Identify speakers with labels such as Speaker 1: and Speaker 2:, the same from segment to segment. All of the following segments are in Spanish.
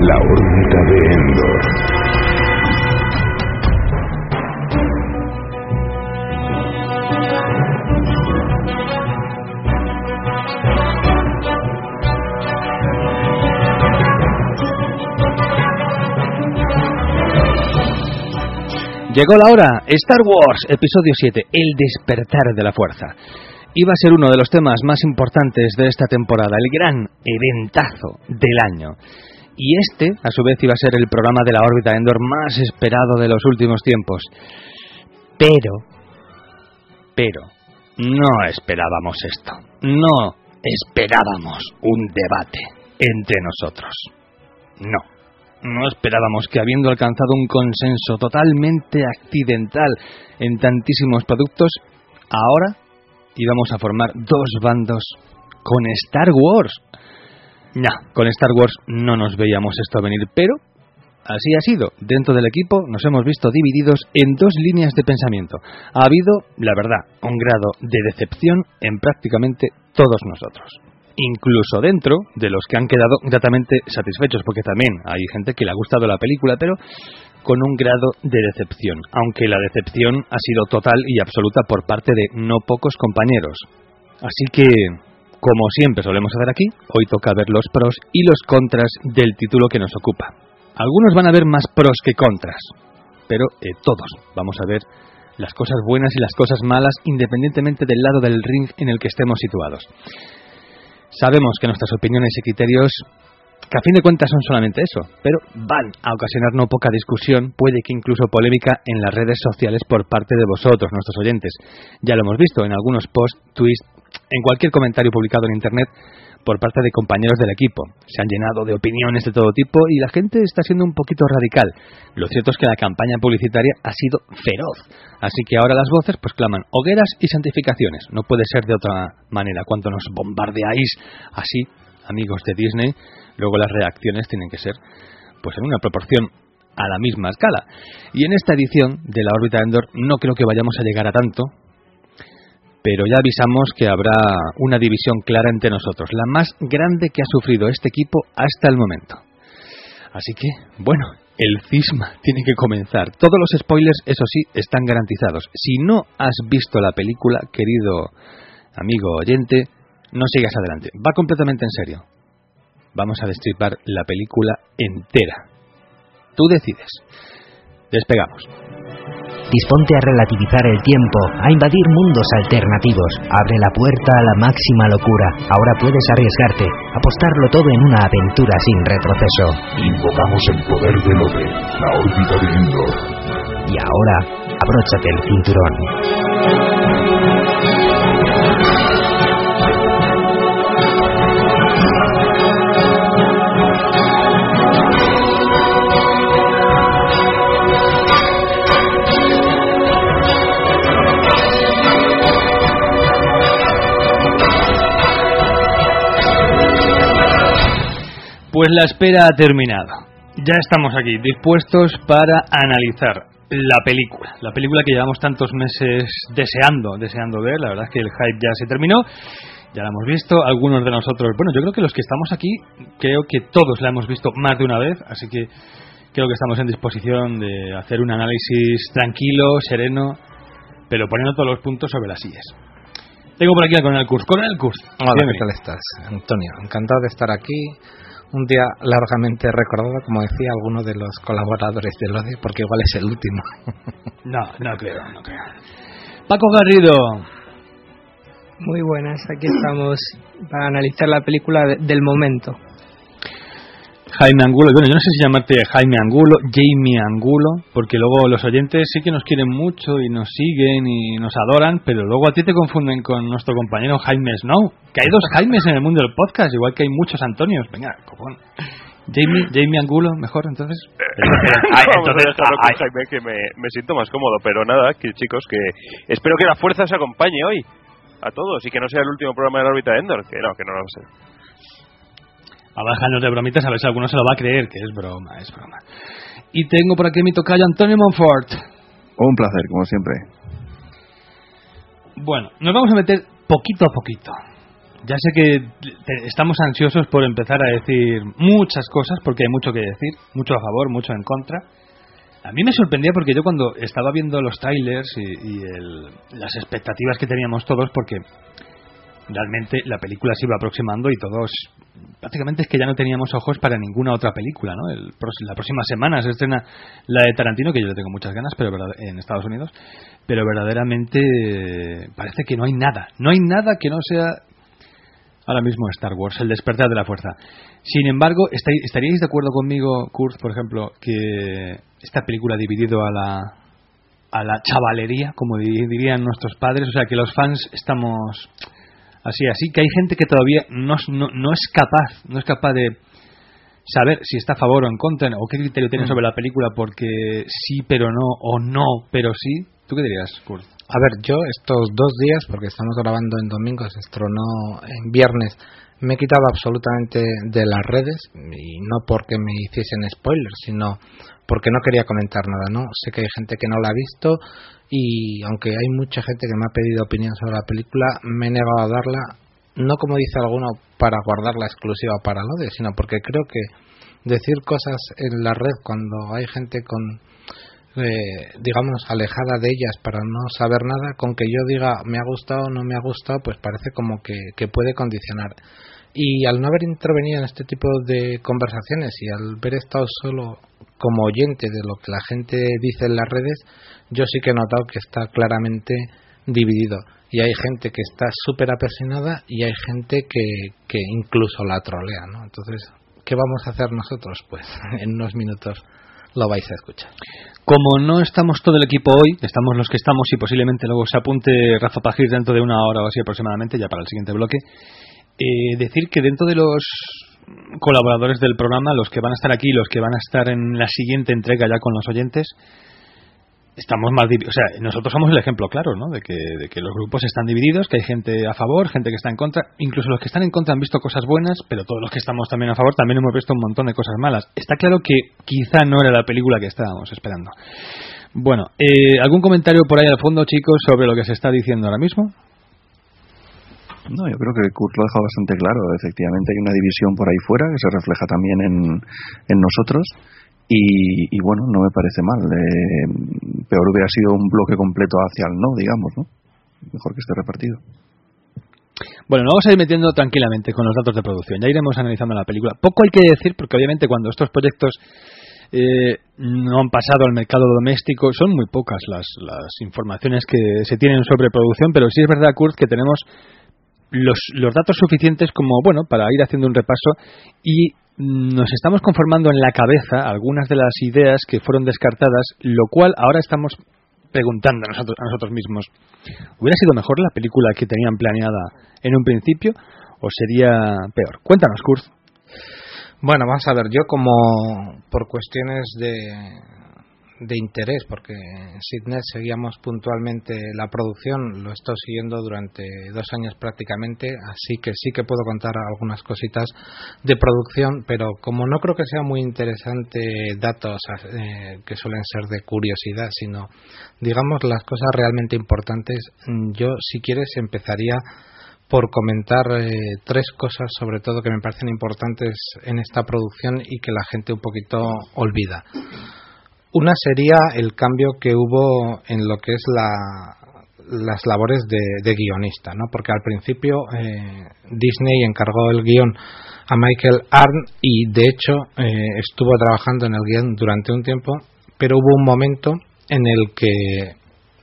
Speaker 1: La órbita de Endor.
Speaker 2: Llegó la hora, Star Wars, episodio 7, El despertar de la fuerza. Iba a ser uno de los temas más importantes de esta temporada, el gran eventazo del año. Y este, a su vez, iba a ser el programa de la órbita Endor más esperado de los últimos tiempos. Pero, pero, no esperábamos esto. No esperábamos un debate entre nosotros. No. No esperábamos que habiendo alcanzado un consenso totalmente accidental en tantísimos productos, ahora íbamos a formar dos bandos con Star Wars. No, con Star Wars no nos veíamos esto venir, pero así ha sido. Dentro del equipo nos hemos visto divididos en dos líneas de pensamiento. Ha habido, la verdad, un grado de decepción en prácticamente todos nosotros incluso dentro de los que han quedado gratamente satisfechos, porque también hay gente que le ha gustado la película, pero con un grado de decepción, aunque la decepción ha sido total y absoluta por parte de no pocos compañeros. Así que, como siempre solemos hacer aquí, hoy toca ver los pros y los contras del título que nos ocupa. Algunos van a ver más pros que contras, pero eh, todos vamos a ver las cosas buenas y las cosas malas independientemente del lado del ring en el que estemos situados. Sabemos que nuestras opiniones y criterios, que a fin de cuentas son solamente eso, pero van a ocasionar no poca discusión, puede que incluso polémica en las redes sociales por parte de vosotros, nuestros oyentes. Ya lo hemos visto en algunos posts, tweets, en cualquier comentario publicado en Internet por parte de compañeros del equipo. Se han llenado de opiniones de todo tipo y la gente está siendo un poquito radical. Lo cierto es que la campaña publicitaria ha sido feroz. Así que ahora las voces pues claman hogueras y santificaciones. No puede ser de otra manera. Cuando nos bombardeáis así, amigos de Disney, luego las reacciones tienen que ser pues en una proporción a la misma escala. Y en esta edición de la órbita Endor no creo que vayamos a llegar a tanto, pero ya avisamos que habrá una división clara entre nosotros, la más grande que ha sufrido este equipo hasta el momento. Así que, bueno, el cisma tiene que comenzar. Todos los spoilers, eso sí, están garantizados. Si no has visto la película, querido amigo oyente, no sigas adelante. Va completamente en serio. Vamos a destripar la película entera. Tú decides. Despegamos.
Speaker 3: Disponte a relativizar el tiempo, a invadir mundos alternativos. Abre la puerta a la máxima locura. Ahora puedes arriesgarte, apostarlo todo en una aventura sin retroceso.
Speaker 1: Invocamos el poder del Ode, la órbita de Endor.
Speaker 3: Y ahora, abróchate el cinturón.
Speaker 2: Pues la espera ha terminado. Ya estamos aquí, dispuestos para analizar la película. La película que llevamos tantos meses deseando, deseando ver. La verdad es que el hype ya se terminó. Ya la hemos visto. Algunos de nosotros, bueno, yo creo que los que estamos aquí, creo que todos la hemos visto más de una vez. Así que creo que estamos en disposición de hacer un análisis tranquilo, sereno, pero poniendo todos los puntos sobre las sillas. Tengo por aquí al Coronel Kurs. Coronel Kurs.
Speaker 4: Hola. ¿qué tal estás? Antonio, encantado de estar aquí. Un día largamente recordado, como decía alguno de los colaboradores del ODE, porque igual es el último.
Speaker 2: No, no creo, no creo. Paco Garrido.
Speaker 5: Muy buenas, aquí estamos para analizar la película de- del momento.
Speaker 2: Jaime Angulo, bueno, yo no sé si llamarte Jaime Angulo, Jamie Angulo, porque luego los oyentes sí que nos quieren mucho y nos siguen y nos adoran, pero luego a ti te confunden con nuestro compañero Jaime Snow, que hay dos Jaimes en el mundo del podcast, igual que hay muchos Antonios. Venga, copón. Jamie, Jamie Angulo, mejor entonces.
Speaker 6: Ay,
Speaker 7: a
Speaker 6: entonces, ay,
Speaker 7: Jaime, que me, me siento más cómodo. Pero nada, que chicos, que espero que la fuerza os acompañe hoy a todos y que no sea el último programa de la órbita de Endor. Que no, que no lo sé.
Speaker 2: Abajanos de bromitas a ver si alguno se lo va a creer, que es broma, es broma. Y tengo por aquí mi tocayo Antonio Monfort.
Speaker 8: Un placer, como siempre.
Speaker 2: Bueno, nos vamos a meter poquito a poquito. Ya sé que te- estamos ansiosos por empezar a decir muchas cosas, porque hay mucho que decir, mucho a favor, mucho en contra. A mí me sorprendía porque yo cuando estaba viendo los trailers y, y el- las expectativas que teníamos todos, porque realmente la película se iba aproximando y todos prácticamente es que ya no teníamos ojos para ninguna otra película, ¿no? El la próxima semana se estrena la de Tarantino, que yo le tengo muchas ganas, pero en Estados Unidos, pero verdaderamente eh, parece que no hay nada, no hay nada que no sea ahora mismo Star Wars, el despertar de la fuerza. Sin embargo, ¿estáis- ¿estaríais de acuerdo conmigo, Kurt, por ejemplo, que esta película ha dividido a la a la chavalería, como di- dirían nuestros padres, o sea, que los fans estamos así, así, que hay gente que todavía no, no, no es capaz, no es capaz de saber si está a favor o en contra, o qué criterio tiene
Speaker 9: Mm.
Speaker 2: sobre la película, porque sí, pero no, o no, pero sí. ¿Tú qué dirías, Kurt?
Speaker 9: A ver, yo estos dos días, porque estamos grabando en domingo, se estrenó en viernes, me he quitado absolutamente de las redes, y no porque me hiciesen spoilers, sino porque no quería comentar nada, ¿no? Sé que hay gente que no la ha visto y aunque hay mucha gente que me ha pedido opinión sobre la película, me he negado a darla, no como dice alguno para guardarla exclusiva para el odio, sino porque creo que decir cosas en la red cuando hay gente con eh, digamos, alejada de ellas para no saber nada, con que yo diga me ha gustado o no me ha gustado, pues parece como que, que puede condicionar. Y al no haber intervenido en este tipo de conversaciones y al haber estado solo como oyente de lo que la gente dice en las redes, yo sí que he notado que está claramente dividido. Y hay gente que está súper apasionada y hay gente que, que incluso la trolea, ¿no? Entonces, ¿qué vamos a hacer nosotros? Pues en unos minutos lo vais a escuchar.
Speaker 2: Como no estamos todo el equipo hoy, estamos los que estamos y posiblemente luego se apunte Rafa Pajir dentro de una hora o así aproximadamente, ya para el siguiente bloque, eh, decir que dentro de los colaboradores del programa, los que van a estar aquí, los que van a estar en la siguiente entrega ya con los oyentes, estamos más divididos. O sea, nosotros somos el ejemplo claro, ¿no? De que, de que los grupos están divididos, que hay gente a favor, gente que está en contra. Incluso los que están en contra han visto cosas buenas, pero todos los que estamos también a favor también hemos visto un montón de cosas malas. Está claro que quizá no era la película que estábamos esperando. Bueno, eh, ¿algún comentario por ahí al fondo, chicos, sobre lo que se está diciendo ahora mismo?
Speaker 6: No, yo creo que Kurt lo ha dejado bastante claro. Efectivamente hay una división por ahí fuera que se refleja también en, en nosotros. Y, y bueno, no me parece mal. Eh, peor hubiera sido un bloque completo hacia el no, digamos, ¿no? Mejor que esté repartido.
Speaker 2: Bueno, nos vamos a ir metiendo tranquilamente con los datos de producción. Ya iremos analizando la película. Poco hay que decir porque obviamente cuando estos proyectos eh, no han pasado al mercado doméstico son muy pocas las, las informaciones que se tienen sobre producción, pero sí es verdad, Kurt, que tenemos los, los datos suficientes como, bueno, para ir haciendo un repaso y nos estamos conformando en la cabeza algunas de las ideas que fueron descartadas, lo cual ahora estamos preguntando a nosotros, a nosotros mismos, ¿hubiera sido mejor la película que tenían planeada en un principio o sería peor? Cuéntanos, Kurt.
Speaker 9: Bueno, vamos a ver, yo como por cuestiones de, de interés, porque en Sidnet seguíamos puntualmente la producción, lo he estado siguiendo durante dos años prácticamente, así que sí que puedo contar algunas cositas de producción, pero como no creo que sea muy interesante datos eh, que suelen ser de curiosidad, sino digamos las cosas realmente importantes, yo si quieres empezaría por comentar eh, tres cosas sobre todo que me parecen importantes en esta producción y que la gente un poquito olvida. Una sería el cambio que hubo en lo que es la, las labores de, guionista, ¿no? porque al principio eh, Disney encargó el guion a Michael Arndt y de hecho eh, estuvo trabajando en el guion durante un tiempo, pero hubo un momento en el que,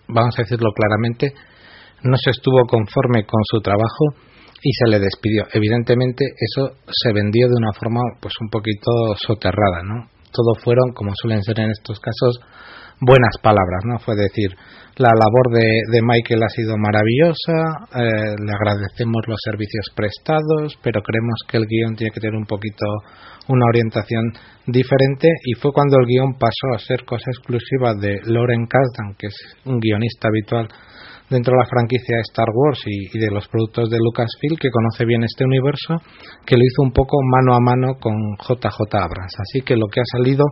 Speaker 9: vamos a decirlo claramente, no se estuvo conforme con su trabajo y se le despidió. Evidentemente eso se vendió de una forma pues un poquito soterrada, ¿no? Todo fueron, como suelen ser en estos casos, buenas palabras, ¿no? Fue decir, la labor de, de Michael ha sido maravillosa, eh, le agradecemos los servicios prestados, pero creemos que el guion tiene que tener un poquito una orientación diferente y fue cuando el guion pasó a ser cosa exclusiva de Lauren Kasdan, que es un guionista habitual dentro de la franquicia Star Wars y, de los productos de Lucasfilm, que conoce bien este universo, que lo hizo un poco mano a mano con JJ Abrams. Así que lo que ha salido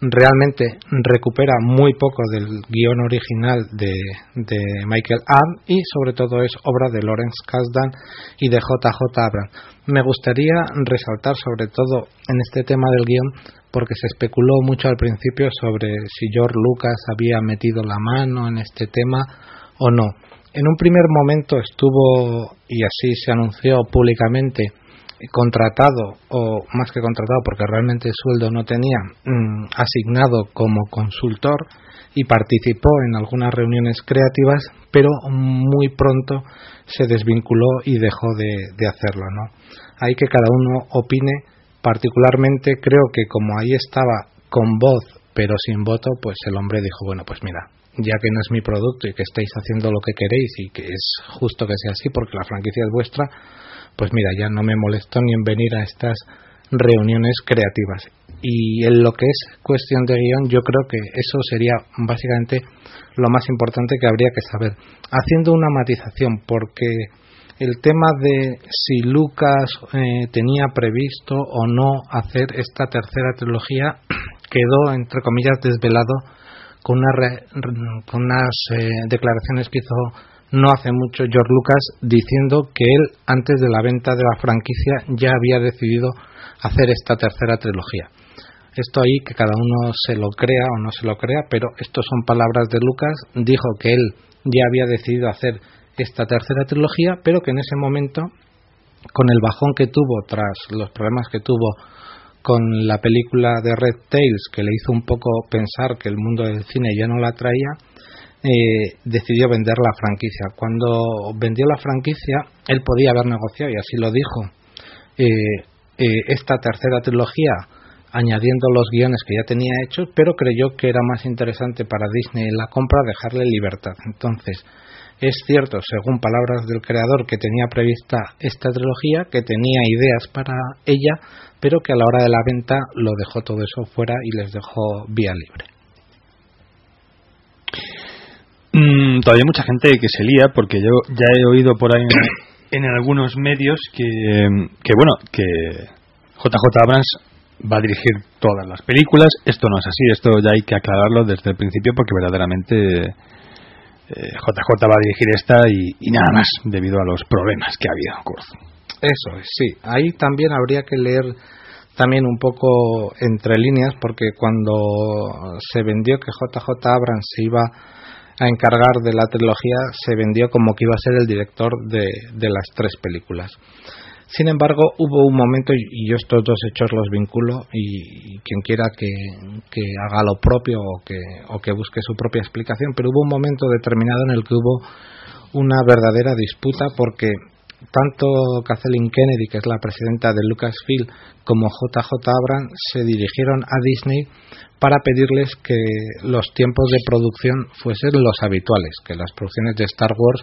Speaker 9: realmente recupera muy poco del guion original de, de Michael Ann y sobre todo es obra de Lawrence Kasdan y de JJ Abrams. Me gustaría resaltar sobre todo en este tema del guion porque se especuló mucho al principio sobre si George Lucas había metido la mano en este tema o no. En un primer momento estuvo, y así se anunció públicamente, contratado, o más que contratado, porque realmente el sueldo no tenía, mm, asignado como consultor y participó en algunas reuniones creativas, pero muy pronto se desvinculó y dejó de, de hacerlo. ¿no? Hay que cada uno opine, particularmente creo que como ahí estaba con voz pero sin voto, pues el hombre dijo, bueno, pues mira, ya que no es mi producto y que estáis haciendo lo que queréis y que es justo que sea así porque la franquicia es vuestra, pues mira, ya no me molesto ni en venir a estas reuniones creativas. Y en lo que es cuestión de guion, yo creo que eso sería básicamente lo más importante que habría que saber. Haciendo una matización, porque el tema de si Lucas eh, tenía previsto o no hacer esta tercera trilogía quedó, entre comillas, desvelado con, con unas eh, declaraciones que hizo no hace mucho George Lucas diciendo que él antes de la venta de la franquicia ya había decidido hacer esta tercera trilogía. Esto ahí que cada uno se lo crea o no se lo crea, pero estos son palabras de Lucas, dijo que él ya había decidido hacer esta tercera trilogía, pero que en ese momento, con el bajón que tuvo tras los problemas que tuvo con la película de Red Tails, que le hizo un poco pensar que el mundo del cine ya no la traía, eh, decidió vender la franquicia. Cuando vendió la franquicia, él podía haber negociado, y así lo dijo, eh, eh, esta tercera trilogía añadiendo los guiones que ya tenía hechos, pero creyó que era más interesante para Disney la compra dejarle libertad. Entonces, es cierto, según palabras del creador, que tenía prevista esta trilogía, que tenía ideas para ella, pero que a la hora de la venta lo dejó todo eso fuera y les dejó vía libre.
Speaker 2: Mm, todavía hay mucha gente que se lía porque yo ya he oído por ahí en, algunos medios que, que, bueno, que JJ Abrams va a dirigir todas las películas. Esto no es así, esto ya hay que aclararlo desde el principio porque verdaderamente JJ eh, va a dirigir esta y, nada más debido a los problemas que ha habido
Speaker 9: Eso es, sí. Ahí también habría que leer también un poco entre líneas porque cuando se vendió que JJ Abrams se iba a encargar de la trilogía se vendió como que iba a ser el director de las tres películas. Sin embargo, hubo un momento, y yo estos dos hechos los vinculo, y, quien quiera que, haga lo propio o que, o que busque su propia explicación, pero hubo un momento determinado en el que hubo una verdadera disputa porque tanto Kathleen Kennedy, que es la presidenta de Lucasfilm, como JJ Abrams se dirigieron a Disney para pedirles que los tiempos de producción fuesen los habituales, que las producciones de Star Wars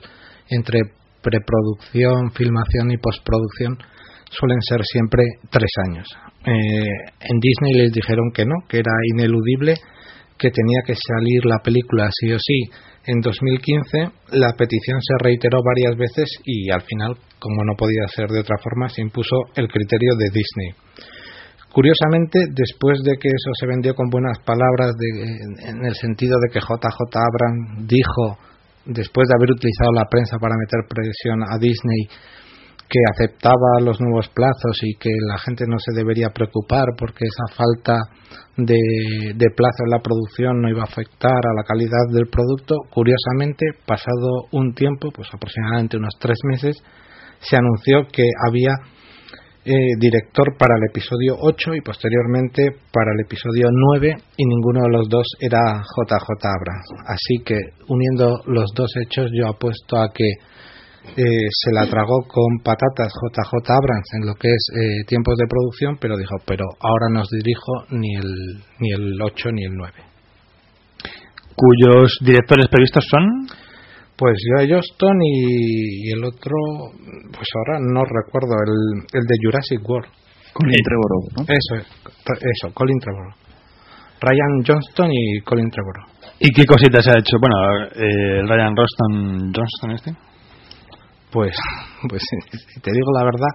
Speaker 9: entre preproducción, filmación y postproducción suelen ser siempre tres años. Eh, en Disney les dijeron que no, que era ineludible, que tenía que salir la película sí o sí en 2015. La petición se reiteró varias veces y al final, como no podía ser de otra forma, se impuso el criterio de Disney. Curiosamente, después de que eso se vendió con buenas palabras en el sentido de que JJ Abrams dijo después de haber utilizado la prensa para meter presión a Disney que aceptaba los nuevos plazos y que la gente no se debería preocupar porque esa falta de, plazo en la producción no iba a afectar a la calidad del producto. Curiosamente, pasado un tiempo, pues aproximadamente unos tres meses, se anunció que había eh, director para el episodio 8 y posteriormente para el episodio 9 y ninguno de los dos era JJ Abrams. Así que uniendo los dos hechos yo apuesto a que eh, se la tragó con patatas JJ Abrams en lo que es eh, tiempos de producción, pero dijo, pero ahora no os dirijo ni el, ni el 8 ni el 9.
Speaker 2: ¿Cuyos directores previstos son?
Speaker 9: Pues yo Johnston y, el otro, pues ahora no recuerdo, el, el de Jurassic World.
Speaker 6: Colin Trevorrow, ¿no?
Speaker 9: Eso, eso, Colin Trevorrow. Ryan Johnston y Colin Trevorrow.
Speaker 2: ¿Y qué cositas ha hecho? Bueno, eh, Ryan Roston Johnston este.
Speaker 9: Pues, pues si te digo la verdad,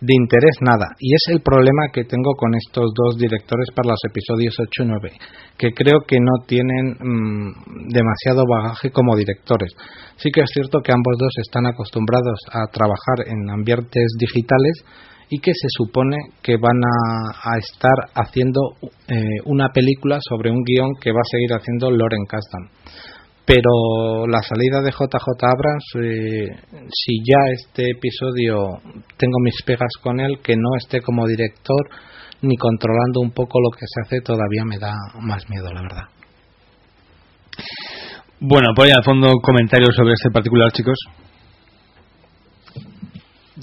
Speaker 9: de interés nada. Y es el problema que tengo con estos dos directores para los episodios 8 y 9, que creo que no tienen mm, demasiado bagaje como directores. Sí que es cierto que ambos dos están acostumbrados a trabajar en ambientes digitales y que se supone que van a, estar haciendo eh, una película sobre un guion que va a seguir haciendo Loren Kasdan pero la salida de JJ Abrams, eh, si ya este episodio tengo mis pegas con él, que no esté como director ni controlando un poco lo que se hace, todavía me da más miedo, la verdad.
Speaker 2: Bueno, por ahí al fondo comentarios sobre este particular, chicos.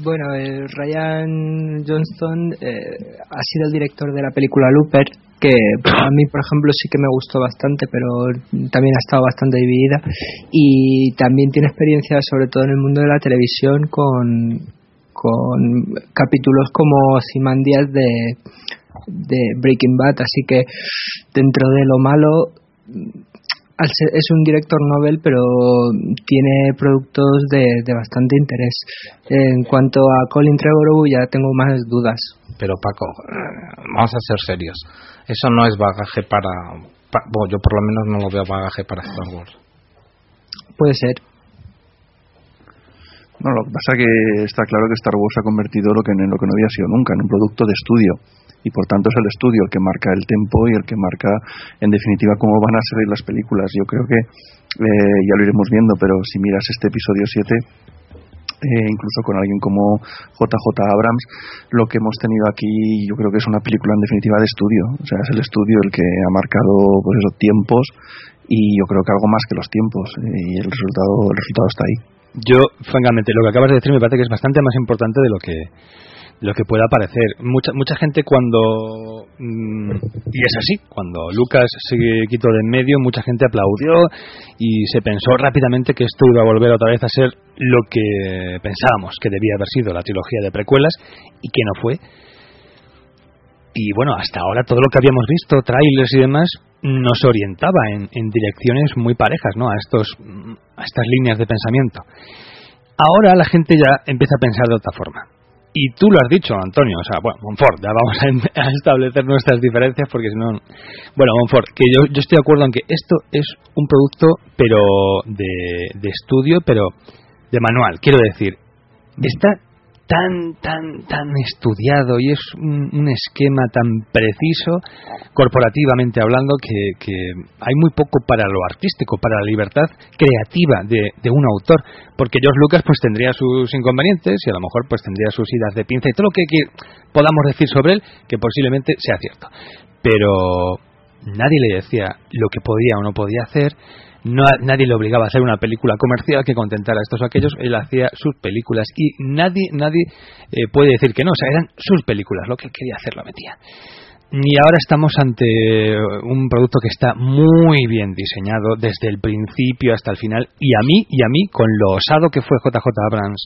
Speaker 5: Bueno, eh, Ryan Johnston eh, ha sido el director de la película Looper, que a mí, por ejemplo, sí que me gustó bastante, pero también ha estado bastante dividida. Y también tiene experiencia, sobre todo en el mundo de la televisión, con, con capítulos como Simandias de, de Breaking Bad. Así que, dentro de lo malo, es un director novel, pero tiene productos de, bastante interés. En cuanto a Colin Trevorrow, ya tengo más dudas.
Speaker 9: Pero Paco, vamos a ser serios. Eso no es bagaje para, bueno, yo por lo menos no lo veo bagaje para Star Wars.
Speaker 5: Puede ser.
Speaker 6: No, lo que pasa es que está claro que Star Wars ha convertido lo que, en lo que no había sido nunca, en un producto de estudio y por tanto es el estudio el que marca el tempo y el que marca en definitiva cómo van a salir las películas. Yo creo que eh, ya lo iremos viendo, pero si miras este episodio 7 eh, incluso con alguien como JJ Abrams, lo que hemos tenido aquí yo creo que es una película en definitiva de estudio, o sea, es el estudio el que ha marcado pues esos tiempos y yo creo que algo más que los tiempos eh, y el resultado el resultado está ahí.
Speaker 2: Yo, francamente, lo que acabas de decir me parece que es bastante más importante de lo que lo que pueda parecer. Mucha, mucha gente cuando, mm, y es así, cuando Lucas se quitó de en medio, mucha gente aplaudió y se pensó rápidamente que esto iba a volver otra vez a ser lo que pensábamos que debía haber sido la trilogía de precuelas y que no fue. Y bueno, hasta ahora todo lo que habíamos visto, trailers y demás, nos orientaba en, en direcciones muy parejas, ¿no? A estos, a estas líneas de pensamiento. Ahora la gente ya empieza a pensar de otra forma y tú lo has dicho, Antonio, o sea, bueno, Monfort, ya vamos a, establecer nuestras diferencias porque si no... Bueno, Monfort, que yo, estoy de acuerdo en que esto es un producto, pero de, de estudio, pero de manual, quiero decir, está tan, tan, tan estudiado y es un, esquema tan preciso, corporativamente hablando, que, que, hay muy poco para lo artístico, para la libertad creativa de, un autor. Porque George Lucas pues tendría sus inconvenientes y a lo mejor pues tendría sus idas de pinza y todo lo que podamos decir sobre él, que posiblemente sea cierto. Pero nadie le decía lo que podía o no podía hacer, no, nadie le obligaba a hacer una película comercial que contentara a estos o aquellos, él hacía sus películas y nadie, nadie eh, puede decir que no, o sea, eran sus películas, lo que quería hacer lo metía. Y ahora estamos ante un producto que está muy bien diseñado desde el principio hasta el final y a mí y a mí con lo osado que fue JJ Abrams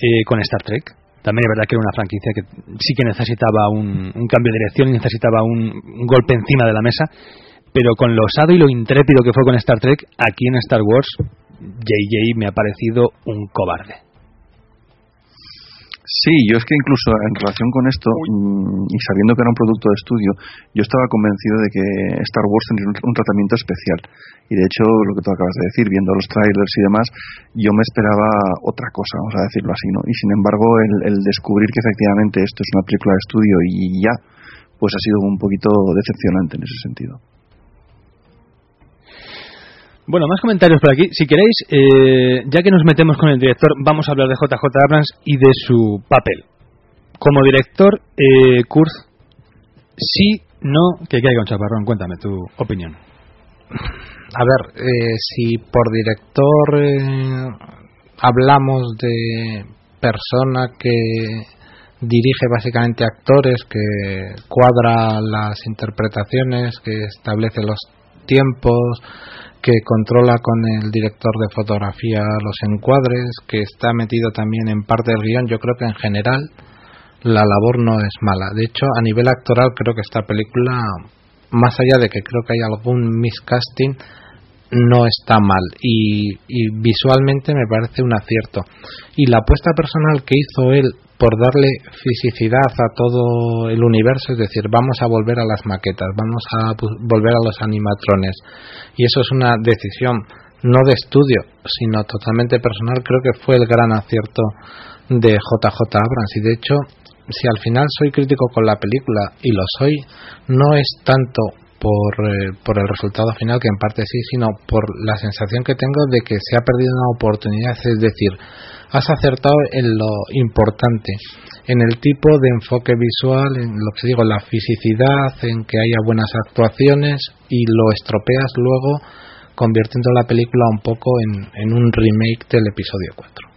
Speaker 2: eh, con Star Trek. También es verdad que era una franquicia que sí que necesitaba un, cambio de dirección y necesitaba un golpe encima de la mesa pero con lo osado y lo intrépido que fue con Star Trek, aquí en Star Wars, JJ me ha parecido un cobarde.
Speaker 6: Sí, yo es que incluso en relación con esto, mm, y sabiendo que era un producto de estudio, yo estaba convencido de que Star Wars tendría un, tratamiento especial. Y de hecho, lo que tú acabas de decir, viendo los trailers y demás, yo me esperaba otra cosa, vamos a decirlo así, ¿no? Y sin embargo, el, el descubrir que efectivamente esto es una película de estudio y ya, pues ha sido un poquito decepcionante en ese sentido.
Speaker 2: Bueno, más comentarios por aquí. Si queréis, eh, ya que nos metemos con el director, vamos a hablar de JJ Abrams y de su papel. Como director, eh, Kurz, sí, no, que hay con chaparrón. Cuéntame tu opinión.
Speaker 9: A ver, eh, si por director eh, hablamos de persona que dirige básicamente actores, que cuadra las interpretaciones, que establece los tiempos, que controla con el director de fotografía los encuadres, que está metido también en parte del guion. Yo creo que en general la labor no es mala. De hecho, a nivel actoral creo que esta película, más allá de que creo que hay algún miscasting, no está mal y, y visualmente me parece un acierto. Y la apuesta personal que hizo él por darle fisicidad a todo el universo, es decir, vamos a volver a las maquetas, vamos a volver a los animatrones. Y eso es una decisión no de estudio, sino totalmente personal, creo que fue el gran acierto de JJ Abrams. Y de hecho, si al final soy crítico con la película, y lo soy, no es tanto por, eh, por el resultado final, que en parte sí, sino por la sensación que tengo de que se ha perdido una oportunidad, es decir, has acertado en lo importante, en el tipo de enfoque visual, en lo que digo, la fisicidad, en que haya buenas actuaciones y lo estropeas luego convirtiendo la película un poco en, un remake del episodio 4.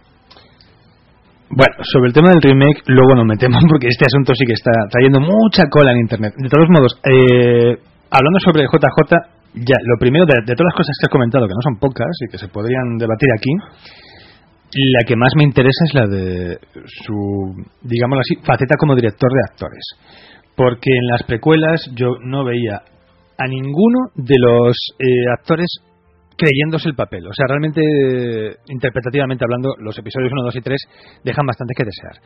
Speaker 2: Bueno, sobre el tema del remake, luego nos metemos porque este asunto sí que está trayendo mucha cola en internet. De todos modos, eh, hablando sobre JJ, ya, lo primero de, de, todas las cosas que has comentado, que no son pocas y que se podrían debatir aquí, la que más me interesa es la de su, digámoslo así, faceta como director de actores. Porque en las precuelas yo no veía a ninguno de los eh, actores creyéndose el papel. O sea, realmente, interpretativamente hablando, los episodios 1, 2 y 3 dejan bastante que desear.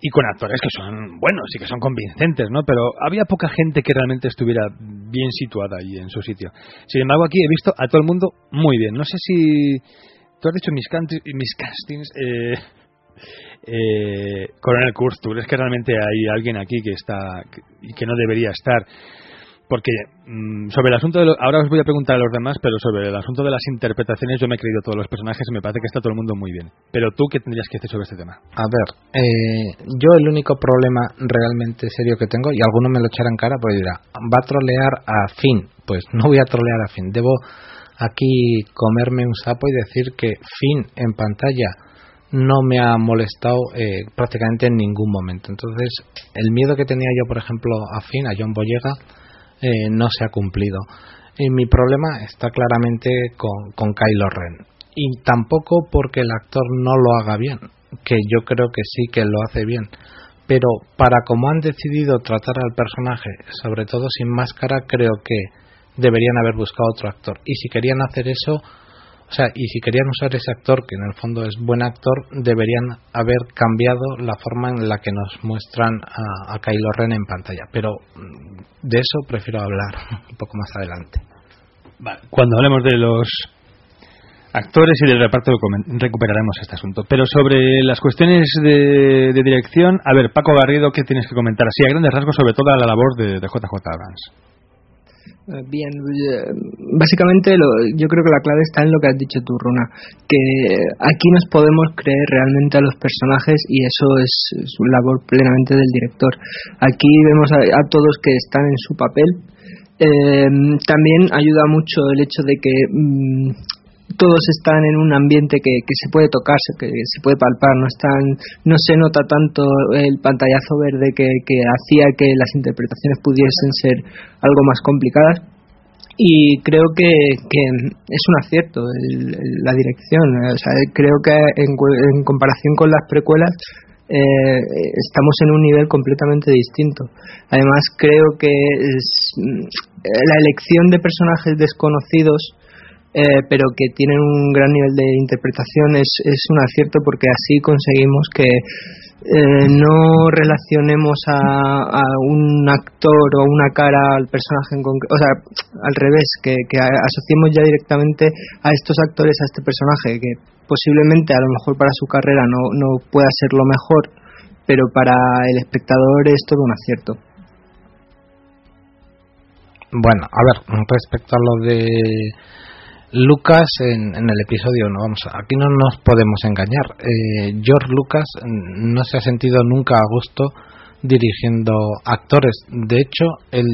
Speaker 2: Y con actores que son buenos y que son convincentes, ¿no? Pero había poca gente que realmente estuviera bien situada ahí en su sitio. Sin embargo, aquí he visto a todo el mundo muy bien. No sé si... Tú has dicho mis, mis castings... Eh, eh, Coronel Kurz, ¿tú crees que realmente hay alguien aquí que está y que no debería estar? porque mm, sobre el asunto de ahora os voy a preguntar a los demás, pero sobre el asunto de las interpretaciones yo me he creído todos los personajes y me parece que está todo el mundo muy bien. Pero tú, ¿qué tendrías que decir sobre este tema?
Speaker 9: A ver, eh, yo el único problema realmente serio que tengo, y alguno me lo echará en cara, pues dirá, va a trolear a Finn. Pues no voy a trolear a Finn. Debo aquí comerme un sapo y decir que Finn en pantalla no me ha molestado eh, prácticamente en ningún momento. Entonces, el miedo que tenía yo, por ejemplo, a Finn, a John Boyega, eh, no se ha cumplido. Y mi problema está claramente con, con Kylo Ren. Y tampoco porque el actor no lo haga bien, que yo creo que sí que lo hace bien. Pero para como han decidido tratar al personaje, sobre todo sin máscara, creo que deberían haber buscado otro actor. Y si querían hacer eso, o sea, y si querían usar ese actor, que en el fondo es buen actor, deberían haber cambiado la forma en la que nos muestran a, a Kylo Ren en pantalla. Pero mm, de eso prefiero hablar un poco más adelante.
Speaker 2: Cuando hablemos de los actores y del reparto recuperaremos este asunto. Pero sobre las cuestiones de, de dirección, a ver, Paco Garrido, ¿qué tienes que comentar? Así, a grandes rasgos sobre toda la labor de, de JJ Abrams.
Speaker 5: Eh, bien, eh, básicamente lo, yo creo que la clave está en lo que has dicho tú, Runa, que aquí nos podemos creer realmente a los personajes y eso es, es labor plenamente del director. Aquí vemos a, a todos que están en su papel. Eh, también ayuda mucho el hecho de que mmm, todos están en un ambiente que, se puede tocarse, que se puede palpar, no están, no se nota tanto el pantallazo verde que, hacía que las interpretaciones pudiesen ser algo más complicadas y creo que, es un acierto la dirección, sea, creo que en, comparación con las precuelas eh, estamos en un nivel completamente distinto. Además, creo que es, la elección de personajes desconocidos eh, pero que tienen un gran nivel de interpretación es, es un acierto porque así conseguimos que eh, no relacionemos a, a, un actor o una cara al personaje en concreto, o sea, al revés, que, asociemos ya directamente a estos actores a este personaje, que posiblemente a lo mejor para su carrera no, no pueda ser lo mejor, pero para el espectador es todo un acierto.
Speaker 9: Bueno, a ver, respecto a lo de Lucas en, en, el episodio no vamos aquí no nos podemos engañar. Eh, George Lucas no se ha sentido nunca a gusto dirigiendo actores. De hecho él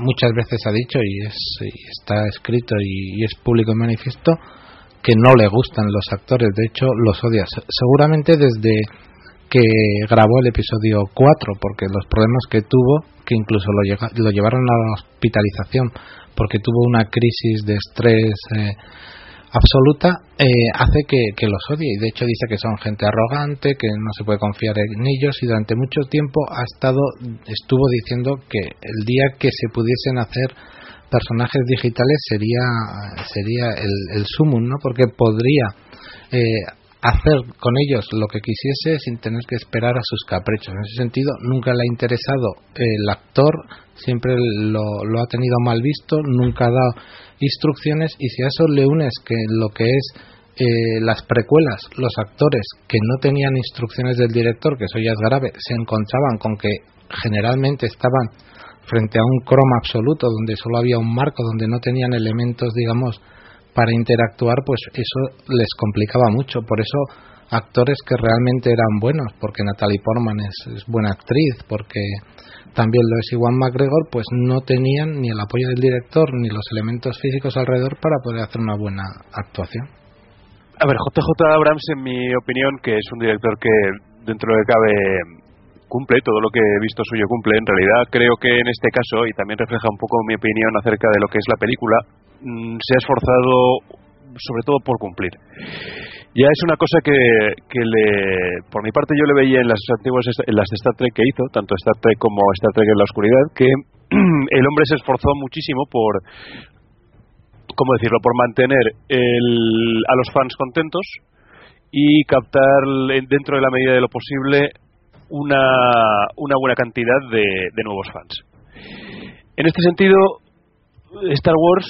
Speaker 9: muchas veces ha dicho y, es, y está escrito y, es público y manifiesto que no le gustan los actores. De hecho los odia. Seguramente desde que grabó el episodio 4 porque los problemas que tuvo que incluso lo, lo llevaron a la hospitalización porque tuvo una crisis de estrés eh, absoluta, eh, hace que, los odie. Y de hecho dice que son gente arrogante, que no se puede confiar en ellos y durante mucho tiempo ha estado, estuvo diciendo que el día que se pudiesen hacer personajes digitales sería, sería el, el sumum, ¿no? Porque podría eh, hacer con ellos lo que quisiese sin tener que esperar a sus caprichos. En ese sentido, nunca le ha interesado el actor, siempre lo, lo ha tenido mal visto, nunca ha dado instrucciones y si a eso le unes que lo que es eh, las precuelas, los actores que no tenían instrucciones del director, que eso ya es grave, se encontraban con que generalmente estaban frente a un croma absoluto donde solo había un marco, donde no tenían elementos, digamos, para interactuar, pues eso les complicaba mucho. Por eso actores que realmente eran buenos, porque Natalie Portman es, buena actriz, porque también lo es Iwan McGregor, pues no tenían ni el apoyo del director ni los elementos físicos alrededor para poder hacer una buena actuación.
Speaker 7: A ver, JJ Abrams, en mi opinión, que es un director que dentro de cabe cumple, todo lo que he visto suyo cumple. En realidad creo que en este caso, y también refleja un poco mi opinión acerca de lo que es la película, mm, se ha esforzado sobre todo por cumplir. Ya es una cosa que, que le, por mi parte yo le veía en las antiguas en las Star Trek que hizo, tanto Star Trek como Star Trek en la oscuridad, que el hombre se esforzó muchísimo por ¿cómo decirlo? por mantener el, a los fans contentos y captar dentro de la medida de lo posible una, una buena cantidad de, de nuevos fans. En este sentido, Star Wars,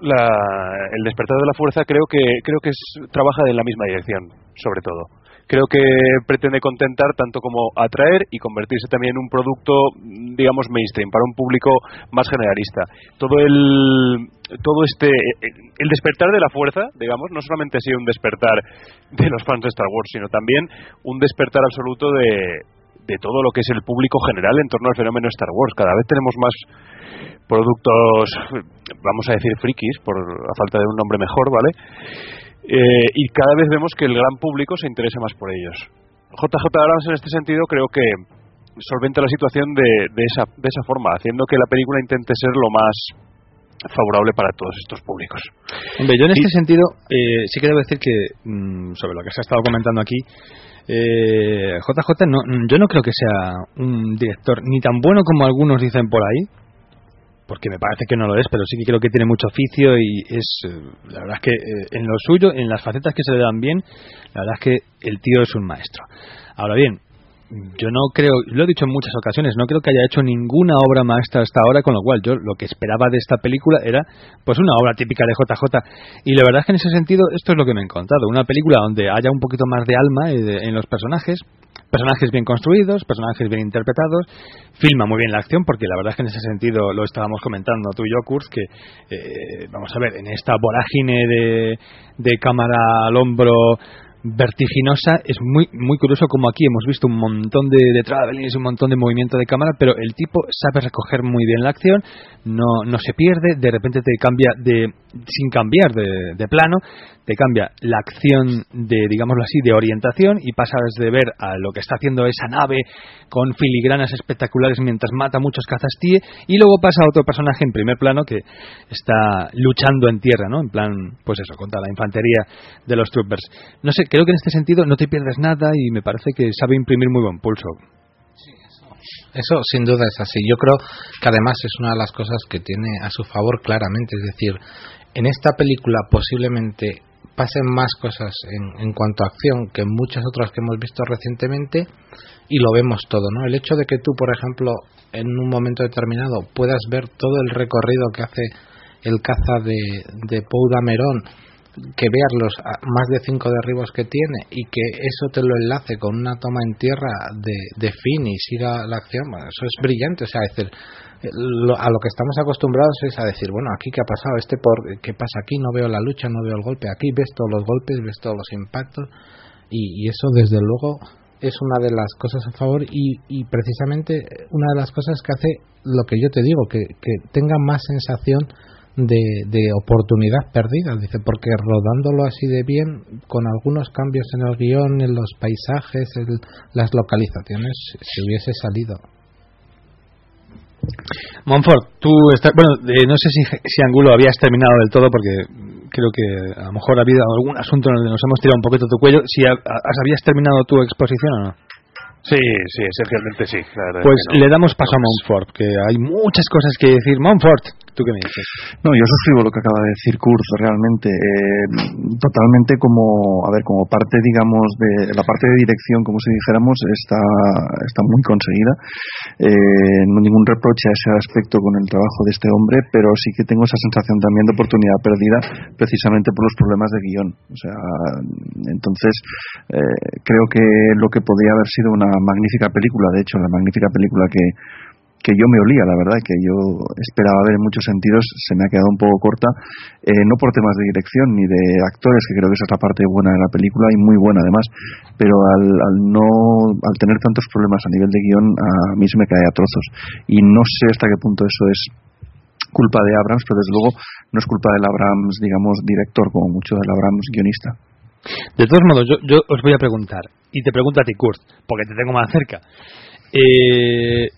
Speaker 7: la, el despertar de la fuerza, creo que creo que es, trabaja en la misma dirección, sobre todo creo que pretende contentar tanto como atraer y convertirse también en un producto, digamos, mainstream, para un público más generalista. Todo el, todo este, el despertar de la fuerza, digamos, no solamente ha sido un despertar de los fans de Star Wars, sino también un despertar absoluto de, de todo lo que es el público general en torno al fenómeno Star Wars. Cada vez tenemos más productos, vamos a decir frikis, por a falta de un nombre mejor, ¿vale? Eh, y cada vez vemos que el gran público se interesa más por ellos. JJ Abrams en este sentido creo que solventa la situación de, de, esa, de esa forma, haciendo que la película intente ser lo más favorable para todos estos públicos.
Speaker 2: Hombre, yo en este sentido eh, sí que debo decir que mm, sobre lo que se ha estado comentando aquí, eh, JJ, no, yo no creo que sea un director ni tan bueno como algunos dicen por ahí, porque me parece que no lo es, pero sí que creo que tiene mucho oficio y es, eh, la verdad es que eh, en lo suyo, en las facetas que se le dan bien, la verdad es que el tío es un maestro. Ahora bien, yo no creo, lo he dicho en muchas ocasiones, no creo que haya hecho ninguna obra maestra hasta ahora, con lo cual yo lo que esperaba de esta película era pues una obra típica de JJ. Y la verdad es que en ese sentido esto es lo que me he encontrado, una película donde haya un poquito más de alma en los personajes, personajes bien construidos, personajes bien interpretados, filma muy bien la acción, porque la verdad es que en ese sentido lo estábamos comentando tú y yo, Kurz, que eh, vamos a ver, en esta vorágine de cámara al hombro vertiginosa. Es muy muy curioso como aquí hemos visto un montón de, de travelings, un montón de movimiento de cámara, pero el tipo sabe recoger muy bien la acción, no, no se pierde, de repente te cambia de sin cambiar de, plano, te cambia la acción de, digámoslo así, de orientación y pasas de ver a lo que está haciendo esa nave con filigranas espectaculares mientras mata muchos cazastíe y luego pasa a otro personaje en primer plano que está luchando en tierra, ¿no? En plan, pues eso, contra la infantería de los troopers. No sé, creo que en este sentido no te pierdes nada y me parece que sabe imprimir muy buen pulso.
Speaker 9: Eso sin duda es así. Yo creo que además es una de las cosas que tiene a su favor claramente. Es decir, en esta película posiblemente pasen más cosas en, en, cuanto a acción que en muchas otras que hemos visto recientemente y lo vemos todo, ¿no? El hecho de que tú, por ejemplo, en un momento determinado puedas ver todo el recorrido que hace el caza de, de Pou Dameron, que veas los más de cinco derribos que tiene y que eso te lo enlace con una toma en tierra de, de fin y siga la acción, eso es brillante, o sea, es decir, a lo que estamos acostumbrados es a decir, bueno, aquí qué ha pasado, este por qué pasa aquí, no veo la lucha, no veo el golpe, aquí ves todos los golpes, ves todos los impactos y, eso desde luego es una de las cosas a favor y, y, precisamente una de las cosas que hace lo que yo te digo, que, que tenga más sensación de, de oportunidad perdida, dice, porque rodándolo así de bien, con algunos cambios en el guion, en los paisajes, en las localizaciones, se hubiese salido.
Speaker 2: Monfort, tú estás, bueno, eh, no sé si, si Angulo habías terminado del todo porque creo que a lo mejor ha habido algún asunto en el que nos hemos tirado un poquito tu cuello. Si habías terminado tu exposición o no.
Speaker 7: Sí, sí, esencialmente sí.
Speaker 2: pues le damos paso a Montfort, que hay muchas cosas que decir. Montfort. ¿Tú qué dices?
Speaker 6: No, yo suscribo lo que acaba de decir Kurz, realmente. Eh, totalmente como, a ver, como parte, digamos, de la parte de dirección, como si dijéramos, está, está muy conseguida. Eh, no ningún reproche a ese aspecto con el trabajo de este hombre, pero sí que tengo esa sensación también de oportunidad perdida precisamente por los problemas de guion. O sea, entonces, eh, creo que lo que podría haber sido una magnífica película, de hecho, la magnífica película que que yo me olía, la verdad, que yo esperaba ver en muchos sentidos, se me ha quedado un poco corta, eh, no por temas de dirección ni de actores, que creo que esa es la parte buena de la película y muy buena además, pero al, no, al tener tantos problemas a nivel de guion, a mí se me cae a trozos. Y no sé hasta qué punto eso es culpa de Abrams, pero desde luego no es culpa del Abrams, digamos, director, como mucho del Abrams guionista.
Speaker 2: De todos modos, yo, yo os voy a preguntar, y te pregunto a ti, Kurt, porque te tengo más cerca. Eh,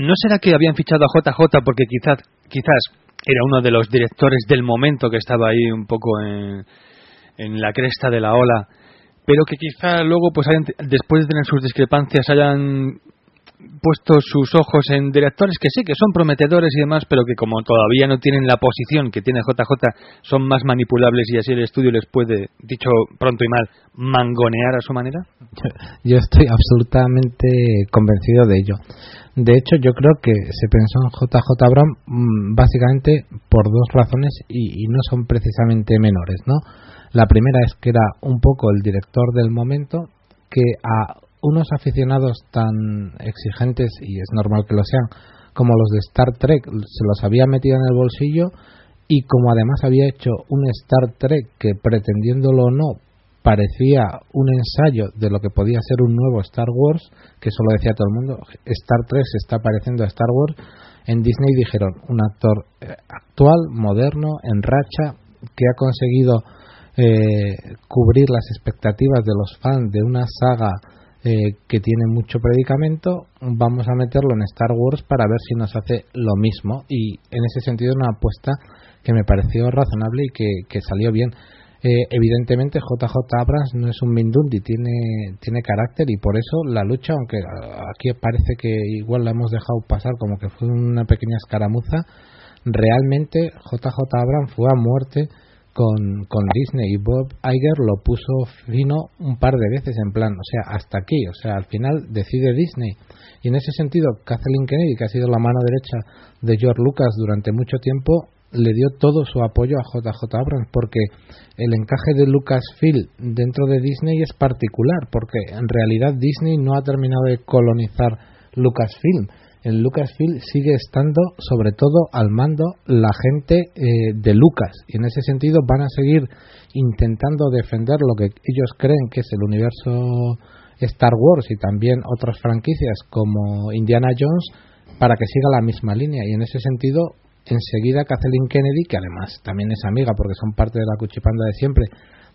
Speaker 2: ¿No será que habían fichado a JJ porque quizás, quizás era uno de los directores del momento que estaba ahí un poco en, en la cresta de la ola, pero que quizá luego, pues hayan, después de tener sus discrepancias, hayan puesto sus ojos en directores que sí, que son prometedores y demás, pero que como todavía no tienen la posición que tiene JJ, son más manipulables y así el estudio les puede, dicho pronto y mal, mangonear a su manera?
Speaker 9: Yo estoy absolutamente convencido de ello. De hecho, yo creo que se pensó en JJ Abrams mm, básicamente por dos razones y, no son precisamente menores, ¿no? La primera es que era un poco el director del momento que a unos aficionados tan exigentes, y es normal que lo sean, como los de Star Trek, se los había metido en el bolsillo y como además había hecho un Star Trek que pretendiéndolo o no parecía un ensayo de lo que podía ser un nuevo Star Wars, que eso lo decía todo el mundo, Star Trek se está pareciendo a Star Wars, en Disney dijeron un actor eh, actual, moderno, en racha, que ha conseguido eh, cubrir las expectativas de los fans de una saga eh, que tiene mucho predicamento, vamos a meterlo en Star Wars para ver si nos hace lo mismo. Y en ese sentido una apuesta que me pareció razonable y que, que salió bien. Eh, evidentemente JJ Abrams no es un Mindundi, tiene, tiene carácter y por eso la lucha, aunque aquí parece que igual la hemos dejado pasar como que fue una pequeña escaramuza, realmente JJ Abrams fue a muerte con, con Disney y Bob Iger lo puso fino un par de veces en plan, o sea, hasta aquí, o sea, al final decide Disney. Y en ese sentido, Kathleen Kennedy, que ha sido la mano derecha de George Lucas durante mucho tiempo, le dio todo su apoyo a JJ Abrams porque el encaje de Lucasfilm dentro de Disney es particular porque en realidad Disney no ha terminado de colonizar Lucasfilm. En Lucasfilm sigue estando sobre todo al mando la gente eh, de Lucas y en ese sentido van a seguir intentando defender lo que ellos creen que es el universo Star Wars y también otras franquicias como Indiana Jones para que siga la misma línea y en ese sentido enseguida Kathleen Kennedy, que además también es amiga porque son parte de la cuchipanda de siempre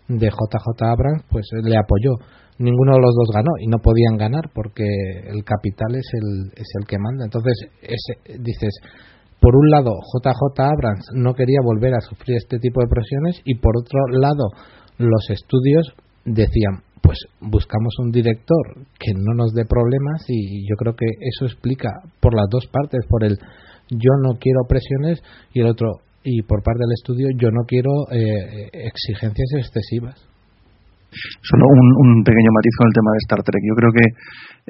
Speaker 9: de JJ Abrams, pues le apoyó. Ninguno de los dos ganó y no podían ganar porque el capital es el, es el que manda. Entonces, ese, dices, por un lado, JJ Abrams no quería volver a sufrir este tipo de presiones y por otro lado, los estudios decían, pues buscamos un director que no nos dé problemas y yo creo que eso explica por las dos partes, por el yo no quiero presiones y el otro y por parte del estudio yo no quiero eh, exigencias excesivas
Speaker 6: solo un, pequeño matiz con el tema de Star Trek yo creo que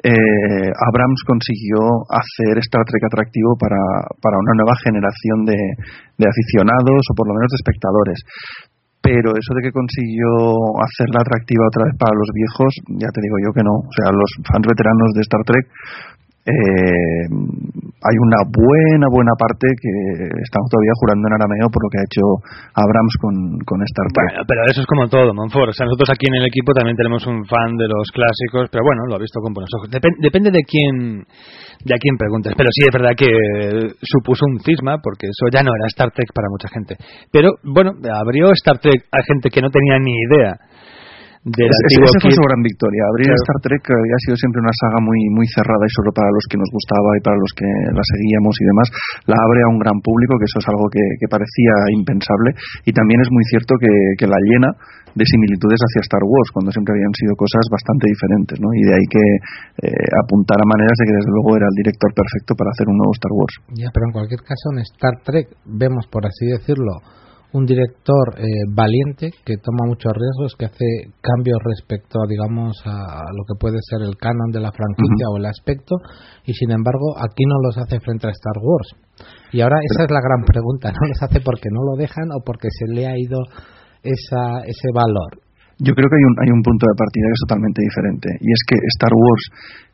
Speaker 6: eh, Abrams consiguió hacer Star Trek atractivo para, para una nueva generación de, de aficionados o por lo menos de espectadores pero eso de que consiguió hacerla atractiva otra vez para los viejos, ya te digo yo que no. O sea, los fans veteranos de Star Trek eh, hay una buena, buena parte que estamos todavía jurando en arameo por lo que ha hecho Abrams con, con Star Trek.
Speaker 2: pero eso es como todo, Monfort. O sea, nosotros aquí en el equipo también tenemos un fan de los clásicos, pero bueno, lo ha visto con buenos ojos. depende de quién de a quién preguntes. Pero sí es verdad que supuso un cisma, porque eso ya no era Star Trek para mucha gente. Pero bueno, abrió Star Trek a gente que no tenía ni idea del
Speaker 6: Es-
Speaker 2: antiguo
Speaker 6: esa fue su gran victoria. Abrir
Speaker 2: Claro.
Speaker 6: Star Trek eh, ha sido siempre una saga muy muy cerrada y solo para los que nos gustaba y para los que la seguíamos y demás. La abre a un gran público, que eso es algo que, que parecía impensable. Y también es muy cierto que, que la llena de similitudes hacia Star Wars, cuando siempre habían sido cosas bastante diferentes. ¿no? Y de ahí que eh, apuntara maneras de que desde luego era el director perfecto para hacer un nuevo Star Wars.
Speaker 9: Ya, pero en cualquier caso, en Star Trek vemos, por así decirlo, un director eh, valiente que toma muchos riesgos, que hace cambios respecto, digamos, a, a lo que puede ser el canon de la franquicia o el aspecto, y sin embargo, aquí no los hace frente a Star Wars. Y ahora esa es la gran pregunta, ¿no los hace porque no lo dejan o porque se le ha ido esa, ese valor?
Speaker 6: Yo creo que hay un, hay un punto de partida que es totalmente diferente y es que Star Wars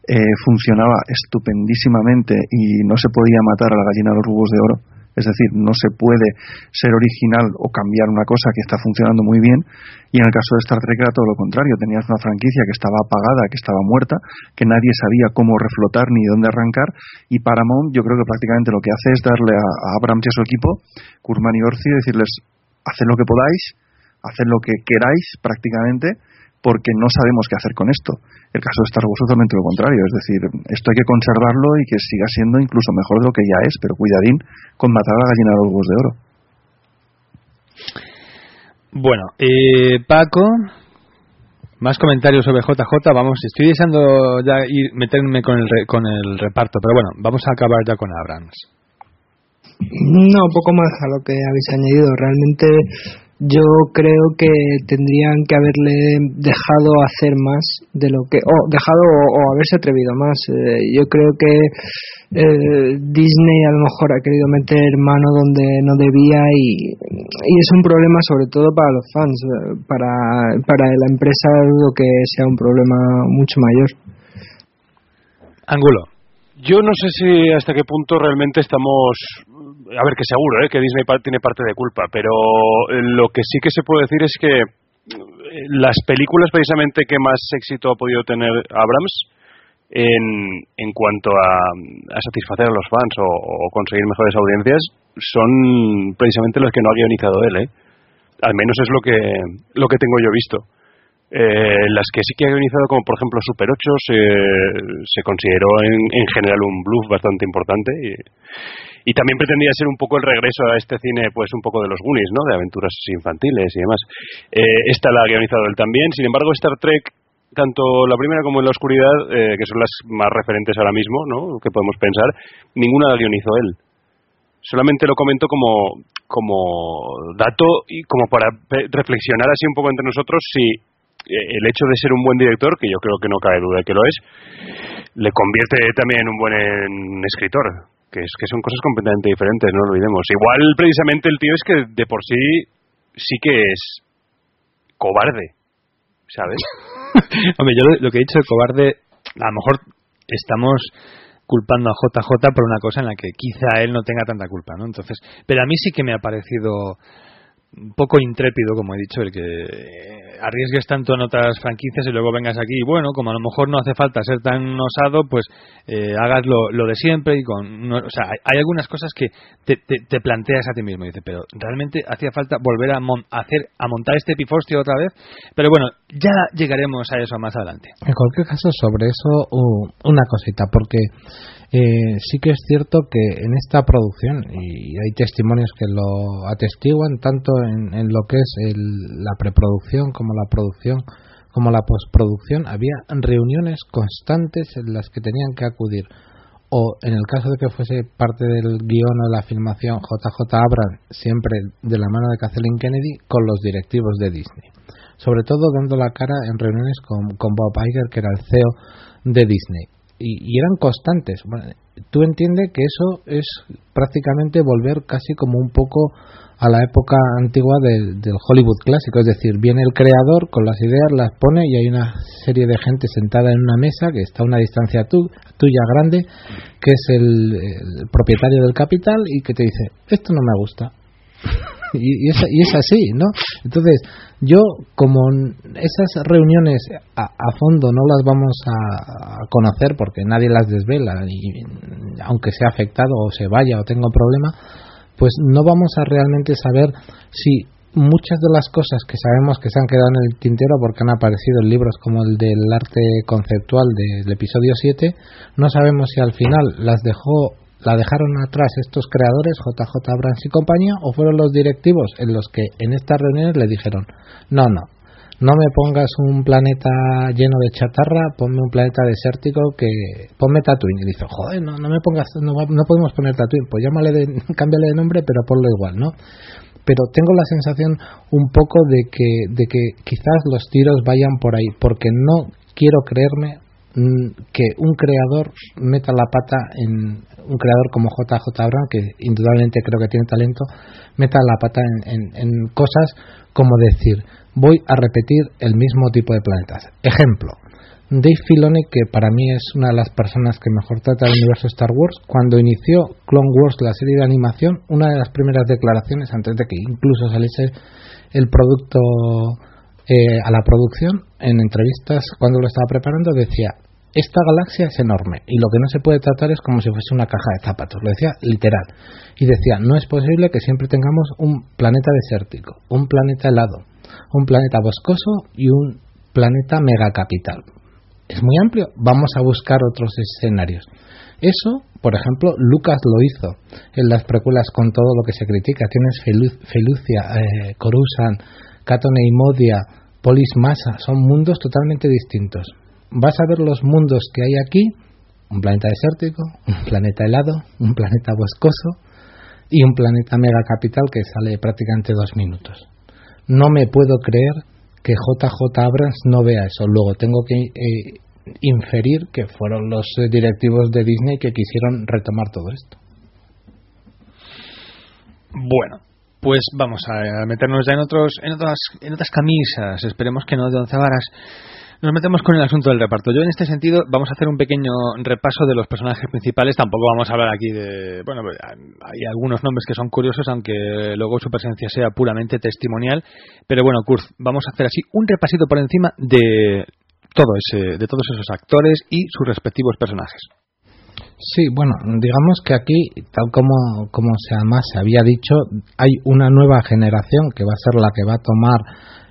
Speaker 6: eh, funcionaba estupendísimamente y no se podía matar a la gallina de los huevos de oro. Es decir, no se puede ser original o cambiar una cosa que está funcionando muy bien y en el caso de Star Trek era todo lo contrario. Tenías una franquicia que estaba apagada, que estaba muerta, que nadie sabía cómo reflotar ni dónde arrancar y Paramount yo creo que prácticamente lo que hace es darle a, a Abrams y a su equipo, Kurman y Orci, decirles haced lo que podáis, haced lo que queráis prácticamente porque no sabemos qué hacer con esto. El caso de Star Wars es totalmente lo contrario, es decir, esto hay que conservarlo y que siga siendo incluso mejor de lo que ya es, pero cuidadín con matar a la gallina de los huevos de oro.
Speaker 2: Bueno, eh, Paco, más comentarios sobre JJ. Vamos, estoy deseando ya ir meterme con el, re- con el reparto, pero bueno, vamos a acabar ya con Abrams.
Speaker 5: No, poco más a lo que habéis añadido. Realmente yo creo que tendrían que haberle dejado hacer más de lo que... o dejado o, o haberse atrevido más. Eh, yo creo que eh, Disney a lo mejor ha querido meter mano donde no debía y, y es un problema sobre todo para los fans. Eh, Para, para la empresa dudo que sea un problema mucho mayor.
Speaker 2: Angulo.
Speaker 7: Yo no sé si hasta qué punto realmente estamos. A ver, que seguro, ¿eh? que Disney tiene parte de culpa, pero eh, lo que sí que se puede decir es que eh, las películas precisamente que más éxito ha podido tener Abrams en, en cuanto a, a satisfacer a los fans o, o conseguir mejores audiencias son precisamente las que no ha guionizado él, ¿eh? Al menos es lo que lo que tengo yo visto. Eh, las que sí que ha guionizado, como por ejemplo Super 8, se, se consideró en, en general un bluff bastante importante y, y también pretendía ser un poco el regreso a este cine, pues un poco de los Goonies, ¿no? De aventuras infantiles y demás. Eh, esta la ha guionizado él también. Sin embargo, Star Trek, tanto la primera como en la oscuridad, eh, que son las más referentes ahora mismo, ¿no? Que podemos pensar, ninguna la guionizó él. Solamente lo comento como, como dato y como para reflexionar así un poco entre nosotros si eh, el hecho de ser un buen director, que yo creo que no cabe duda de que lo es, le convierte también en un buen en escritor, que es que son cosas completamente diferentes, no lo olvidemos. Igual precisamente el tío es que de por sí sí que es cobarde, ¿sabes?
Speaker 2: Hombre, yo lo, que he dicho de cobarde, a lo mejor estamos culpando a JJ por una cosa en la que quizá él no tenga tanta culpa, ¿no? Entonces, pero a mí sí que me ha parecido poco intrépido, como he dicho, el que eh, arriesgues tanto en otras franquicias y luego vengas aquí y bueno, como a lo mejor no hace falta ser tan osado, pues eh, hagas lo, lo de siempre y con... no- o sea, hay, algunas cosas que te, te- te planteas a ti mismo y dices, pero ¿realmente hacía falta volver a, mon- hacer, a montar este pifostio otra vez? Pero bueno, ya llegaremos a eso más adelante.
Speaker 9: En cualquier caso, sobre eso, una cosita, porque eh, sí que es cierto que en esta producción, y hay testimonios que lo atestiguan, tanto en, lo que es el- la preproducción como la producción, como la postproducción, había reuniones constantes en las que tenían que acudir o en el caso de que fuese parte del guion o la filmación JJ Abrams, siempre de la mano de Kathleen Kennedy, con los directivos de Disney. Sobre todo dando la cara en reuniones con Bob Iger, que era el CEO de Disney. Y, eran constantes. Bueno, tú entiendes que eso es prácticamente volver casi como un poco a la época antigua del, Hollywood clásico, es decir, viene el creador con las ideas, las pone y hay una serie de gente sentada en una mesa que está a una distancia tu- tuya grande, que es el propietario del capital y que te dice, esto no me gusta. Y, y es, y es así, ¿no? Entonces, yo como esas reuniones a, fondo no las vamos a, a conocer porque nadie las desvela, y aunque sea afectado o se vaya o tenga un problema, pues no vamos a realmente saber si muchas de las cosas que sabemos que se han quedado en el tintero porque han aparecido en libros como el del arte conceptual del episodio 7, no sabemos si al final las dejó la dejaron atrás estos creadores, JJ Abrams y compañía, o fueron los directivos en los que en estas reuniones le dijeron, no, no, no me pongas un planeta lleno de chatarra, ponme un planeta desértico que ponme Tatooine. Y dice, joder, no, no me pongas, no, no podemos poner Tatooine, pues llámale de, cámbiale de nombre, pero ponlo igual, ¿no? Pero tengo la sensación un poco de que, de que quizás los tiros vayan por ahí, porque no quiero creerme que un creador meta la pata en un creador como JJ Abrams, que indudablemente creo que tiene talento, meta la pata en, en cosas como decir, voy a repetir el mismo tipo de planetas. Ejemplo, Dave Filoni, que para mí es una de las personas que mejor trata el universo Star Wars, cuando inició Clone Wars, la serie de animación, una de las primeras declaraciones, antes de que incluso saliese el producto eh, a la producción, en entrevistas cuando lo estaba preparando, decía, esta galaxia es enorme y lo que no se puede tratar es como si fuese una caja de zapatos, lo decía literal. Y decía, no es posible que siempre tengamos un planeta desértico, un planeta helado, un planeta boscoso y un planeta megacapital. Es muy amplio, vamos a buscar otros escenarios. Eso, por ejemplo, Lucas lo hizo en las precuelas con todo lo que se critica. Tienes Felucia, eh, Coruscant, Catone y Modia, Polis Massa, son mundos totalmente distintos. Vas a ver los mundos que hay aquí, un planeta desértico, un planeta helado, un planeta boscoso y un planeta megacapital que sale prácticamente dos minutos no me puedo creer que JJ Abrams no vea eso. Luego tengo que eh, inferir que fueron los eh, directivos de Disney que quisieron retomar todo esto.
Speaker 2: Bueno, pues vamos a meternos ya en otros en otras en otras camisas. Esperemos que no de once varas nos metemos con el asunto del reparto. Yo en este sentido vamos a hacer un pequeño repaso de los personajes principales. Tampoco vamos a hablar aquí de... Bueno, pues, hay algunos nombres que son curiosos, aunque luego su presencia sea puramente testimonial. Pero bueno, Kurz, vamos a hacer así un repasito por encima de todo ese, de todos esos actores y sus respectivos personajes.
Speaker 9: Sí, bueno, digamos que aquí, tal como, como se se había dicho, hay una nueva generación que va a ser la que va a tomar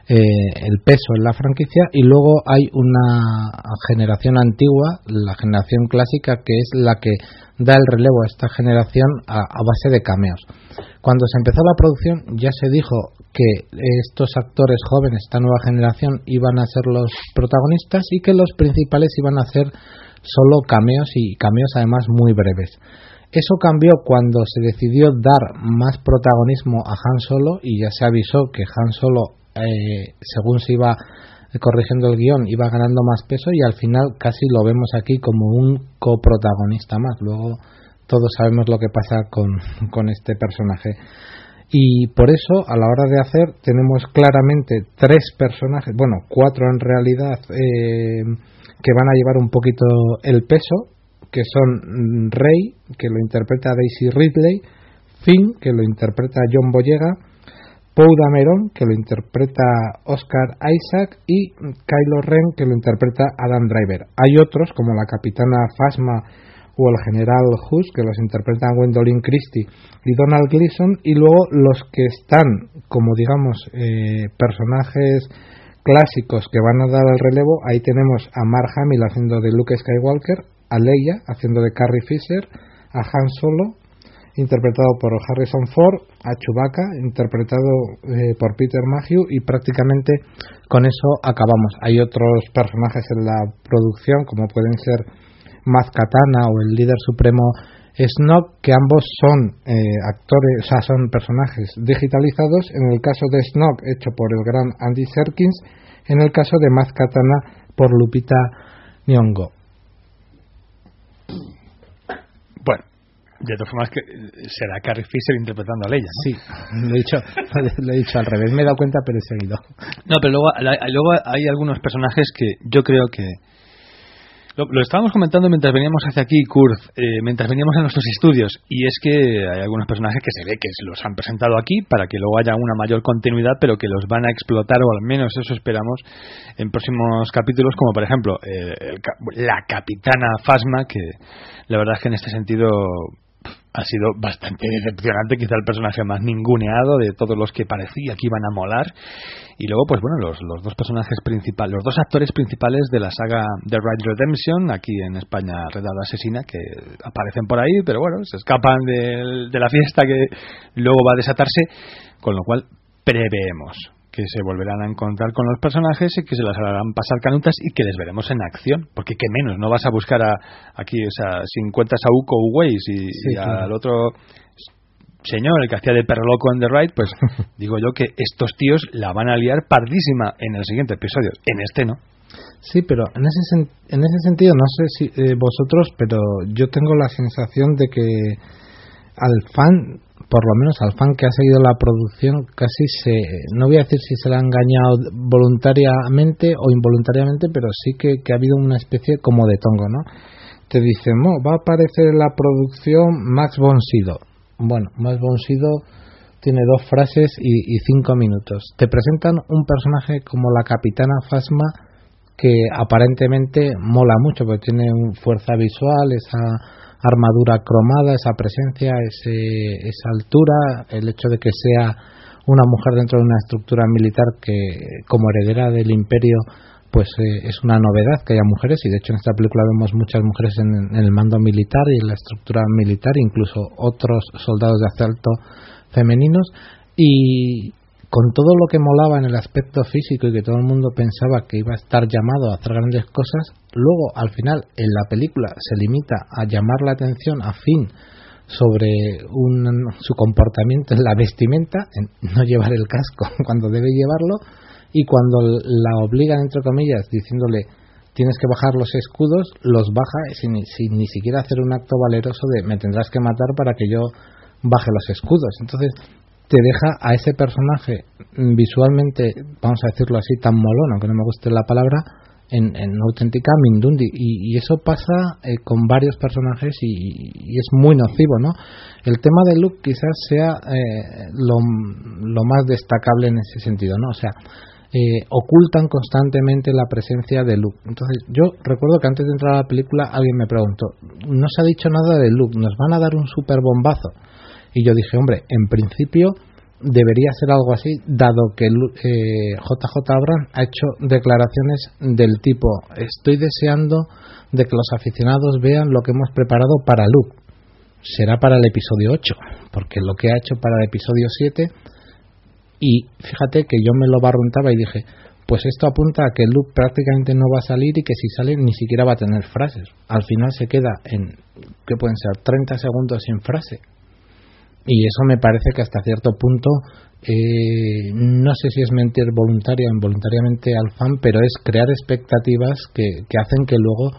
Speaker 9: eh, el peso en la franquicia y luego hay una generación antigua, la generación clásica, que es la que da el relevo a esta generación a, base de cameos. Cuando se empezó la producción ya se dijo que estos actores jóvenes, esta nueva generación, iban a ser los protagonistas y que los principales iban a ser solo cameos y cameos además muy breves. Eso cambió cuando se decidió dar más protagonismo a Han Solo y ya se avisó que Han Solo eh, según se iba corrigiendo el guion, iba ganando más peso y al final casi lo vemos aquí como un coprotagonista más. Luego todos sabemos lo que pasa con, con este personaje. Y por eso, a la hora de hacer, tenemos claramente tres personajes, bueno, cuatro en realidad, eh, que van a llevar un poquito el peso, que son Rey, que lo interpreta Daisy Ridley, Finn, que lo interpreta John Boyega, Poe Dameron, que lo interpreta Oscar Isaac, y Kylo Ren, que lo interpreta Adam Driver. Hay otros, como la capitana Phasma o el general Hus, que los interpretan Gwendolyn Christie y Donald Gleason, y luego los que están, como digamos, eh, personajes clásicos que van a dar el relevo, ahí tenemos a Mark Hamill haciendo de Luke Skywalker, a Leia haciendo de Carrie Fisher, a Han Solo interpretado por Harrison Ford, a Chewbacca, interpretado eh, por Peter Mayhew, y prácticamente con eso acabamos. Hay otros personajes en la producción, como pueden ser Maz Katana o el líder supremo Snoke, que ambos son eh, actores, o sea, son personajes digitalizados. En el caso de Snoke, hecho por el gran Andy Serkins, en el caso de Maz Katana por Lupita Nyong'o.
Speaker 2: De todas formas, que eh, será Carrie Fisher interpretando a Leia, ¿no?
Speaker 9: Sí, lo he, dicho, lo he dicho al revés. Me he dado cuenta, pero he seguido.
Speaker 2: No, pero luego, luego hay algunos personajes que yo creo que... Lo, estábamos comentando mientras veníamos hacia aquí, Kurt, eh, mientras veníamos a nuestros estudios, y es que hay algunos personajes que se ve que los han presentado aquí para que luego haya una mayor continuidad, pero que los van a explotar, o al menos eso esperamos, en próximos capítulos, como por ejemplo eh, la capitana Fasma, que la verdad es que en este sentido ha sido bastante decepcionante, quizá el personaje más ninguneado de todos los que parecía que iban a molar. Y luego, pues bueno, los, los dos personajes principales, los dos actores principales de la saga The Right Redemption, aquí en España Redada Asesina, que aparecen por ahí, pero bueno, se escapan de, de la fiesta que luego va a desatarse, con lo cual preveemos que se volverán a encontrar con los personajes y que se las harán pasar canutas y que les veremos en acción. Porque qué menos, no vas a buscar a aquí esa 50 Sauco Ways y, y al otro señor, el que hacía de perro loco en The Ride, pues digo yo que estos tíos la van a liar pardísima en el siguiente episodio. En este no.
Speaker 9: Sí, pero en ese, en ese sentido, no sé si eh, vosotros, pero yo tengo la sensación de que al fan por lo menos al fan que ha seguido la producción, casi se, no voy a decir si se le ha engañado voluntariamente o involuntariamente, pero sí que, ha habido una especie como de tongo, ¿no? Te dicen, va a aparecer en la producción Max von Sydow. Bueno, Max von Sydow tiene dos frases y, y cinco minutos. Te presentan un personaje como la capitana Fasma que aparentemente mola mucho, porque tiene fuerza visual, esa armadura cromada, esa presencia, ese, esa altura, el hecho de que sea una mujer dentro de una estructura militar que como heredera del imperio pues eh, es una novedad que haya mujeres y de hecho en esta película vemos muchas mujeres en, en, el mando militar y en la estructura militar incluso otros soldados de asalto femeninos y, con todo lo que molaba en el aspecto físico y que todo el mundo pensaba que iba a estar llamado a hacer grandes cosas, luego al final en la película se limita a llamar la atención a fin sobre su comportamiento en la vestimenta, en no llevar el casco cuando debe llevarlo, y cuando la obligan, entre comillas, diciéndole tienes que bajar los escudos, los baja sin, sin ni siquiera hacer un acto valeroso de me tendrás que matar para que yo baje los escudos. Entonces, te deja a ese personaje visualmente, vamos a decirlo así, tan molón, aunque no me guste la palabra, en, en auténtica Mindundi. Y, eso pasa eh, con varios personajes y, es muy nocivo, ¿no? El tema de Luke quizás sea eh, lo, lo, más destacable en ese sentido, ¿no? O sea, eh, ocultan constantemente la presencia de Luke. Entonces, yo recuerdo que antes de entrar a la película alguien me preguntó, no se ha dicho nada de Luke, nos van a dar un super bombazo. Y yo dije, hombre, en principio debería ser algo así, dado que eh, JJ Abrams ha hecho declaraciones del tipo, estoy deseando de que los aficionados vean lo que hemos preparado para Luke. Será para el episodio 8, porque lo que ha hecho para el episodio 7, y fíjate que yo me lo barruntaba y dije, pues esto apunta a que Luke prácticamente no va a salir y que si sale ni siquiera va a tener frases. Al final se queda en, ¿qué pueden ser? 30 segundos sin frase y eso me parece que hasta cierto punto eh, no sé si es mentir voluntaria o involuntariamente al fan, pero es crear expectativas que, que hacen que luego,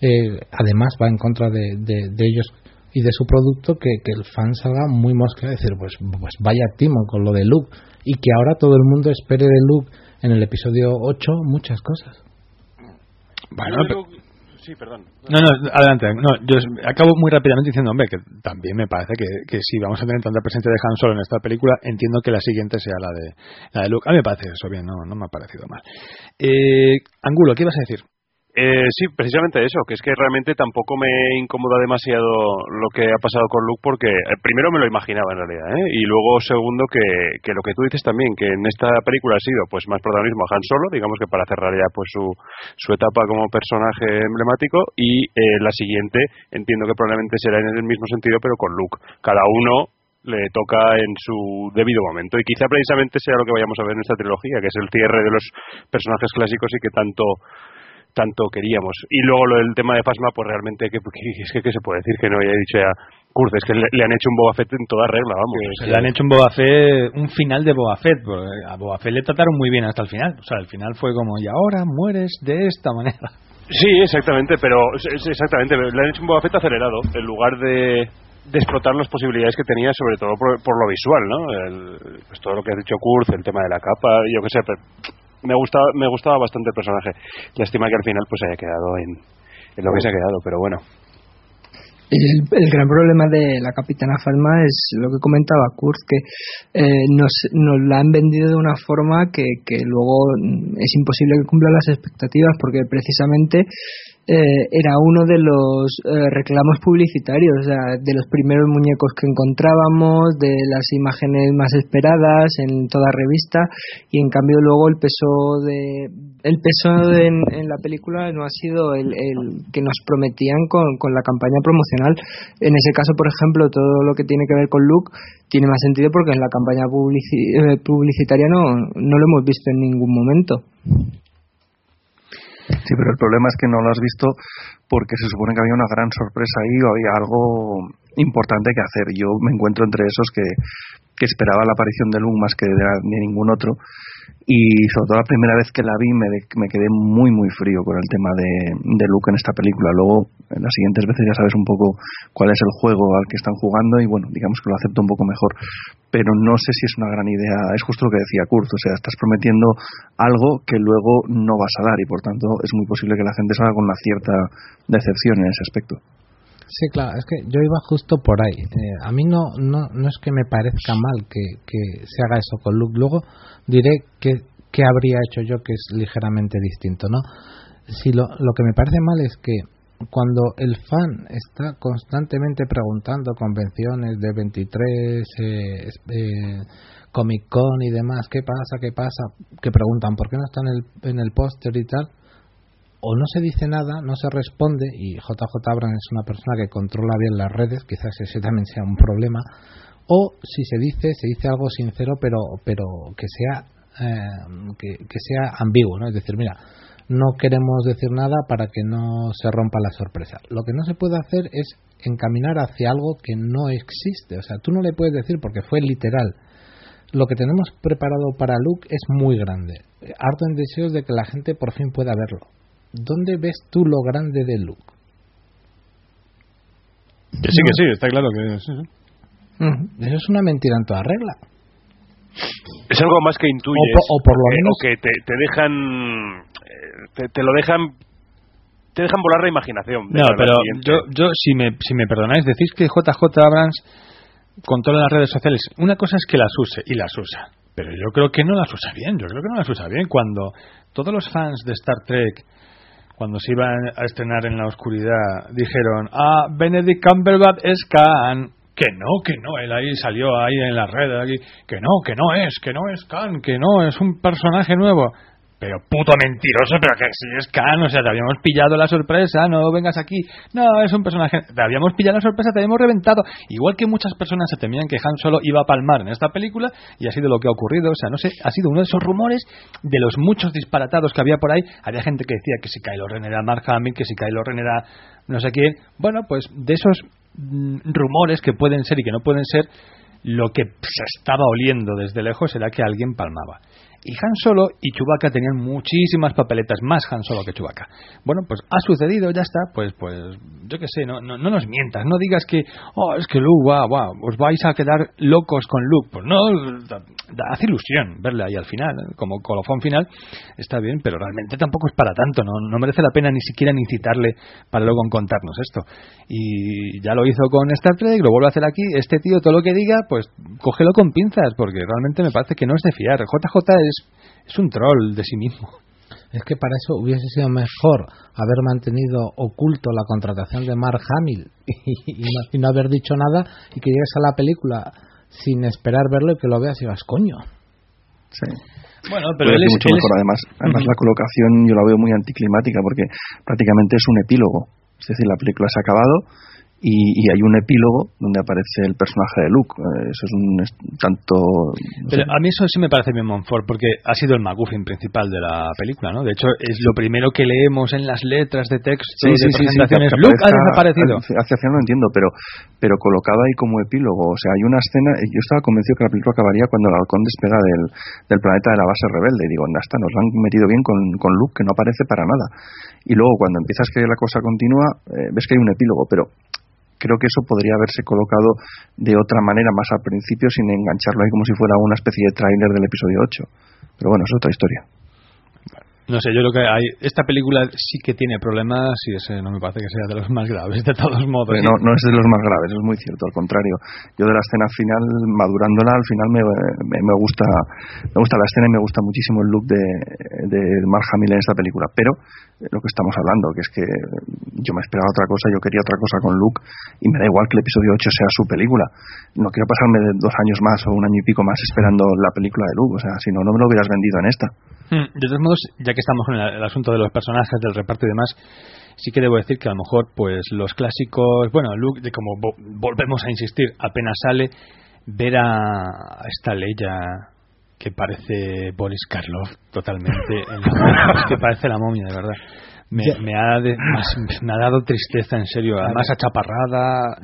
Speaker 9: eh, además, va en contra de, de, ellos y de su producto, que, que, el fan salga muy mosca, decir, pues, pues vaya timo con lo de Luke, y que ahora todo el mundo espere de Luke en el episodio 8 muchas cosas.
Speaker 2: Bueno, Sí, perdón. No, no, adelante. No, yo acabo muy rápidamente diciendo, hombre, que también me parece que, que si vamos a tener tanta presencia de Han Solo en esta película, entiendo que la siguiente sea la de la de Luke. A mí me parece eso bien, no, no me ha parecido mal. Eh, Angulo, ¿qué ibas a decir?
Speaker 7: Eh, sí, precisamente eso, que es que realmente tampoco me incomoda demasiado lo que ha pasado con Luke porque eh, primero me lo imaginaba en realidad, ¿eh? y luego segundo que, que, lo que tú dices también, que en esta película ha sido pues más protagonismo a Han Solo, digamos que para cerrar ya pues su, su etapa como personaje emblemático y eh, la siguiente entiendo que probablemente será en el mismo sentido pero con Luke. Cada uno le toca en su debido momento y quizá precisamente sea lo que vayamos a ver en esta trilogía, que es el cierre de los personajes clásicos y que tanto tanto queríamos. Y luego lo del tema de Fasma, pues realmente, que, es que ¿qué se puede decir? Que no haya dicho ya Kurz, es que le, han hecho un Boba Fett en toda regla, vamos.
Speaker 2: le han hecho un Boba Fett, un final de Boba Fett. A Boba Fett le trataron muy bien hasta el final. O sea, el final fue como, y ahora mueres de esta manera.
Speaker 7: Sí, exactamente, pero exactamente, le han hecho un Boba Fett acelerado, en lugar de, de explotar las posibilidades que tenía, sobre todo por, lo visual, ¿no? pues todo lo que ha dicho Kurz, el tema de la capa, yo qué sé, pero me gustaba, me gustaba bastante el personaje. Lástima que al final pues haya quedado en, en lo que se ha quedado, pero bueno.
Speaker 5: El, gran problema de la Capitana Falma es lo que comentaba Kurt, que eh, nos, nos la han vendido de una forma que, que luego es imposible que cumpla las expectativas porque precisamente eh, era uno de los eh, reclamos publicitarios, o sea, de los primeros muñecos que encontrábamos, de las imágenes más esperadas en toda revista, y en cambio luego el peso de el peso en, la película no ha sido el, que nos prometían con, con la campaña promocional. En ese caso, por ejemplo, todo lo que tiene que ver con Luke tiene más sentido porque en la campaña eh, publicitaria no, no lo hemos visto en ningún momento.
Speaker 6: Sí, pero el problema es que no lo has visto porque se supone que había una gran sorpresa ahí o había algo importante que hacer. Yo me encuentro entre esos que, que esperaba la aparición de Luke más que de, de ningún otro y sobre todo la primera vez que la vi me, quedé muy muy frío con el tema de, de Luke en esta película. Luego, en las siguientes veces ya sabes un poco cuál es el juego al que están jugando y bueno, digamos que lo acepto un poco mejor. Pero no sé si es una gran idea, es justo lo que decía Kurt, o sea, estás prometiendo algo que luego no vas a dar y por tanto es muy posible que la gente salga con una cierta decepción en ese aspecto.
Speaker 9: Sí, claro, es que yo iba justo por ahí. Eh, a mí no, no, no es que me parezca mal que, que se haga eso con Luke. Luego diré que, que habría hecho yo que es ligeramente distinto, ¿no? Si lo, lo que me parece mal es que cuando el fan está constantemente preguntando convenciones de 23, eh, eh, Comic Con y demás, ¿qué pasa? ¿Qué pasa? Que preguntan por qué no está en el, en el póster y tal o no se dice nada, no se responde, y JJ Abrams es una persona que controla bien las redes, quizás ese también sea un problema, o si se dice, se dice algo sincero, pero, pero que sea eh, que, sea ambiguo, ¿no? Es decir, mira, no queremos decir nada para que no se rompa la sorpresa. Lo que no se puede hacer es encaminar hacia algo que no existe. O sea, tú no le puedes decir porque fue literal. Lo que tenemos preparado para Luke es muy grande. Harto en deseos de que la gente por fin pueda verlo. ¿Dónde ves tú lo grande de Luke?
Speaker 2: Que sí, que sí, está claro que
Speaker 9: Eso es una mentira en toda regla.
Speaker 7: Es algo más que intuyes.
Speaker 9: O, por lo menos.
Speaker 7: que te, te dejan. Eh, te, lo dejan. Te dejan volar la imaginación.
Speaker 2: No, pero yo, yo si, me, si me perdonáis, decís que JJ Abrams controla las redes sociales. Una cosa es que las use, y las usa. Pero yo creo que no las usa bien. Yo creo que no las usa bien. Cuando todos los fans de Star Trek cuando se iban a estrenar en la oscuridad, dijeron, ah, Benedict Cumberbatch es Khan. Que no, que no, él ahí salió ahí en la red, aquí, que no, que no es, que no es Khan, que no, es un personaje nuevo. Pero puto mentiroso, pero que si es Khan, o sea, te habíamos pillado la sorpresa, no vengas aquí. No, es un personaje, te habíamos pillado la sorpresa, te habíamos reventado. Igual que muchas personas se temían que Han Solo iba a palmar en esta película, y ha sido lo que ha ocurrido, o sea, no sé, ha sido uno de esos rumores de los muchos disparatados que había por ahí. Había gente que decía que si Kylo Ren era Mark Hamill, que si Kylo Ren era no sé quién. Bueno, pues de esos mm, rumores que pueden ser y que no pueden ser, lo que se estaba oliendo desde lejos era que alguien palmaba. Y Han Solo y Chewbacca tenían muchísimas papeletas, más Han Solo que Chewbacca. Bueno, pues ha sucedido, ya está, pues pues yo qué sé, no, no, no, nos mientas, no digas que, oh, es que Luke, wow, wow, os vais a quedar locos con Luke. Pues no, hace ilusión verle ahí al final, ¿eh? como colofón final, está bien, pero realmente tampoco es para tanto, no, no merece la pena ni siquiera incitarle para luego contarnos esto. Y ya lo hizo con Star Trek, lo vuelve a hacer aquí, este tío todo lo que diga, pues cógelo con pinzas, porque realmente me parece que no es de fiar. JJ es es, un troll de sí mismo.
Speaker 9: Es que para eso hubiese sido mejor haber mantenido oculto la contratación de Mark Hamill y, no haber dicho nada y que llegues a la película sin esperar verlo y que lo veas y vas coño.
Speaker 6: Sí. Bueno, pero él es, mucho mejor. Además, además la colocación yo la veo muy anticlimática porque prácticamente es un epílogo. Es decir, la película se ha acabado y, hay un epílogo donde aparece el personaje de Luke. Eh, eso es un tanto.
Speaker 2: Pero a mí eso sí me parece bien Montfort, porque ha sido el MacGuffin principal de la película, ¿no? De hecho, es lo primero que leemos en las letras de texto sí, de presentaciones. Luke ha desaparecido.
Speaker 6: Hacia final no entiendo, pero, pero colocado ahí como epílogo. O sea, hay una escena. Yo estaba convencido que la película acabaría cuando el halcón despega del, del planeta de la base rebelde. Y digo, ¿dónde está? Nos lo han metido bien con, con Luke, que no aparece para nada. Y luego, cuando empiezas que la cosa continúa, eh, ves que hay un epílogo, pero creo que eso podría haberse colocado de otra manera más al principio sin engancharlo ahí como si fuera una especie de tráiler del episodio 8. Pero bueno, es otra historia.
Speaker 2: No sé, yo creo que hay. Esta película sí que tiene problemas y ese no me parece que sea de los más graves, de todos modos.
Speaker 6: no, no es de los más graves, es muy cierto, al contrario. Yo de la escena final, madurándola, al final me, me, gusta me gusta la escena y me gusta muchísimo el look de, de Mark Hamill en esta película. Pero lo que estamos hablando, que es que yo me esperaba otra cosa, yo quería otra cosa con Luke y me da igual que el episodio 8 sea su película. No quiero pasarme dos años más o un año y pico más esperando la película de Luke, o sea, si no, no me lo hubieras vendido en esta.
Speaker 2: Hmm, de todos modos, ya que estamos con el, asunto de los personajes, del reparto y demás, sí que debo decir que a lo mejor, pues los clásicos, bueno, Luke, de como volvemos a insistir, apenas sale, ver a esta Leia que parece Boris Karloff totalmente, que parece la momia, de verdad me, me, ha me ha dado tristeza, en serio. Además, achaparrada,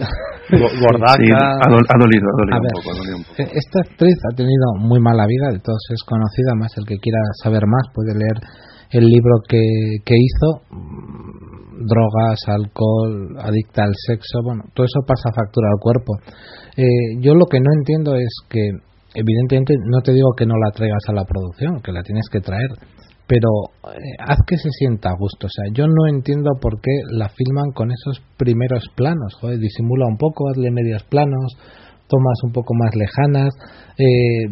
Speaker 2: gordaca.
Speaker 6: ha, dolido, ha dolido, un poco,
Speaker 9: eh, Esta actriz ha tenido muy mala vida, de todos es conocida. Más el que quiera saber más puede leer el libro que, que hizo. Mm, drogas, alcohol, adicta al sexo, bueno, todo eso pasa factura al cuerpo. Eh, yo lo que no entiendo es que, evidentemente, no te digo que no la traigas a la producción, que la tienes que traer pero eh, haz que se sienta a gusto. O sea, yo no entiendo por qué la filman con esos primeros planos. Joder, disimula un poco, hazle medios planos, tomas un poco más lejanas, eh,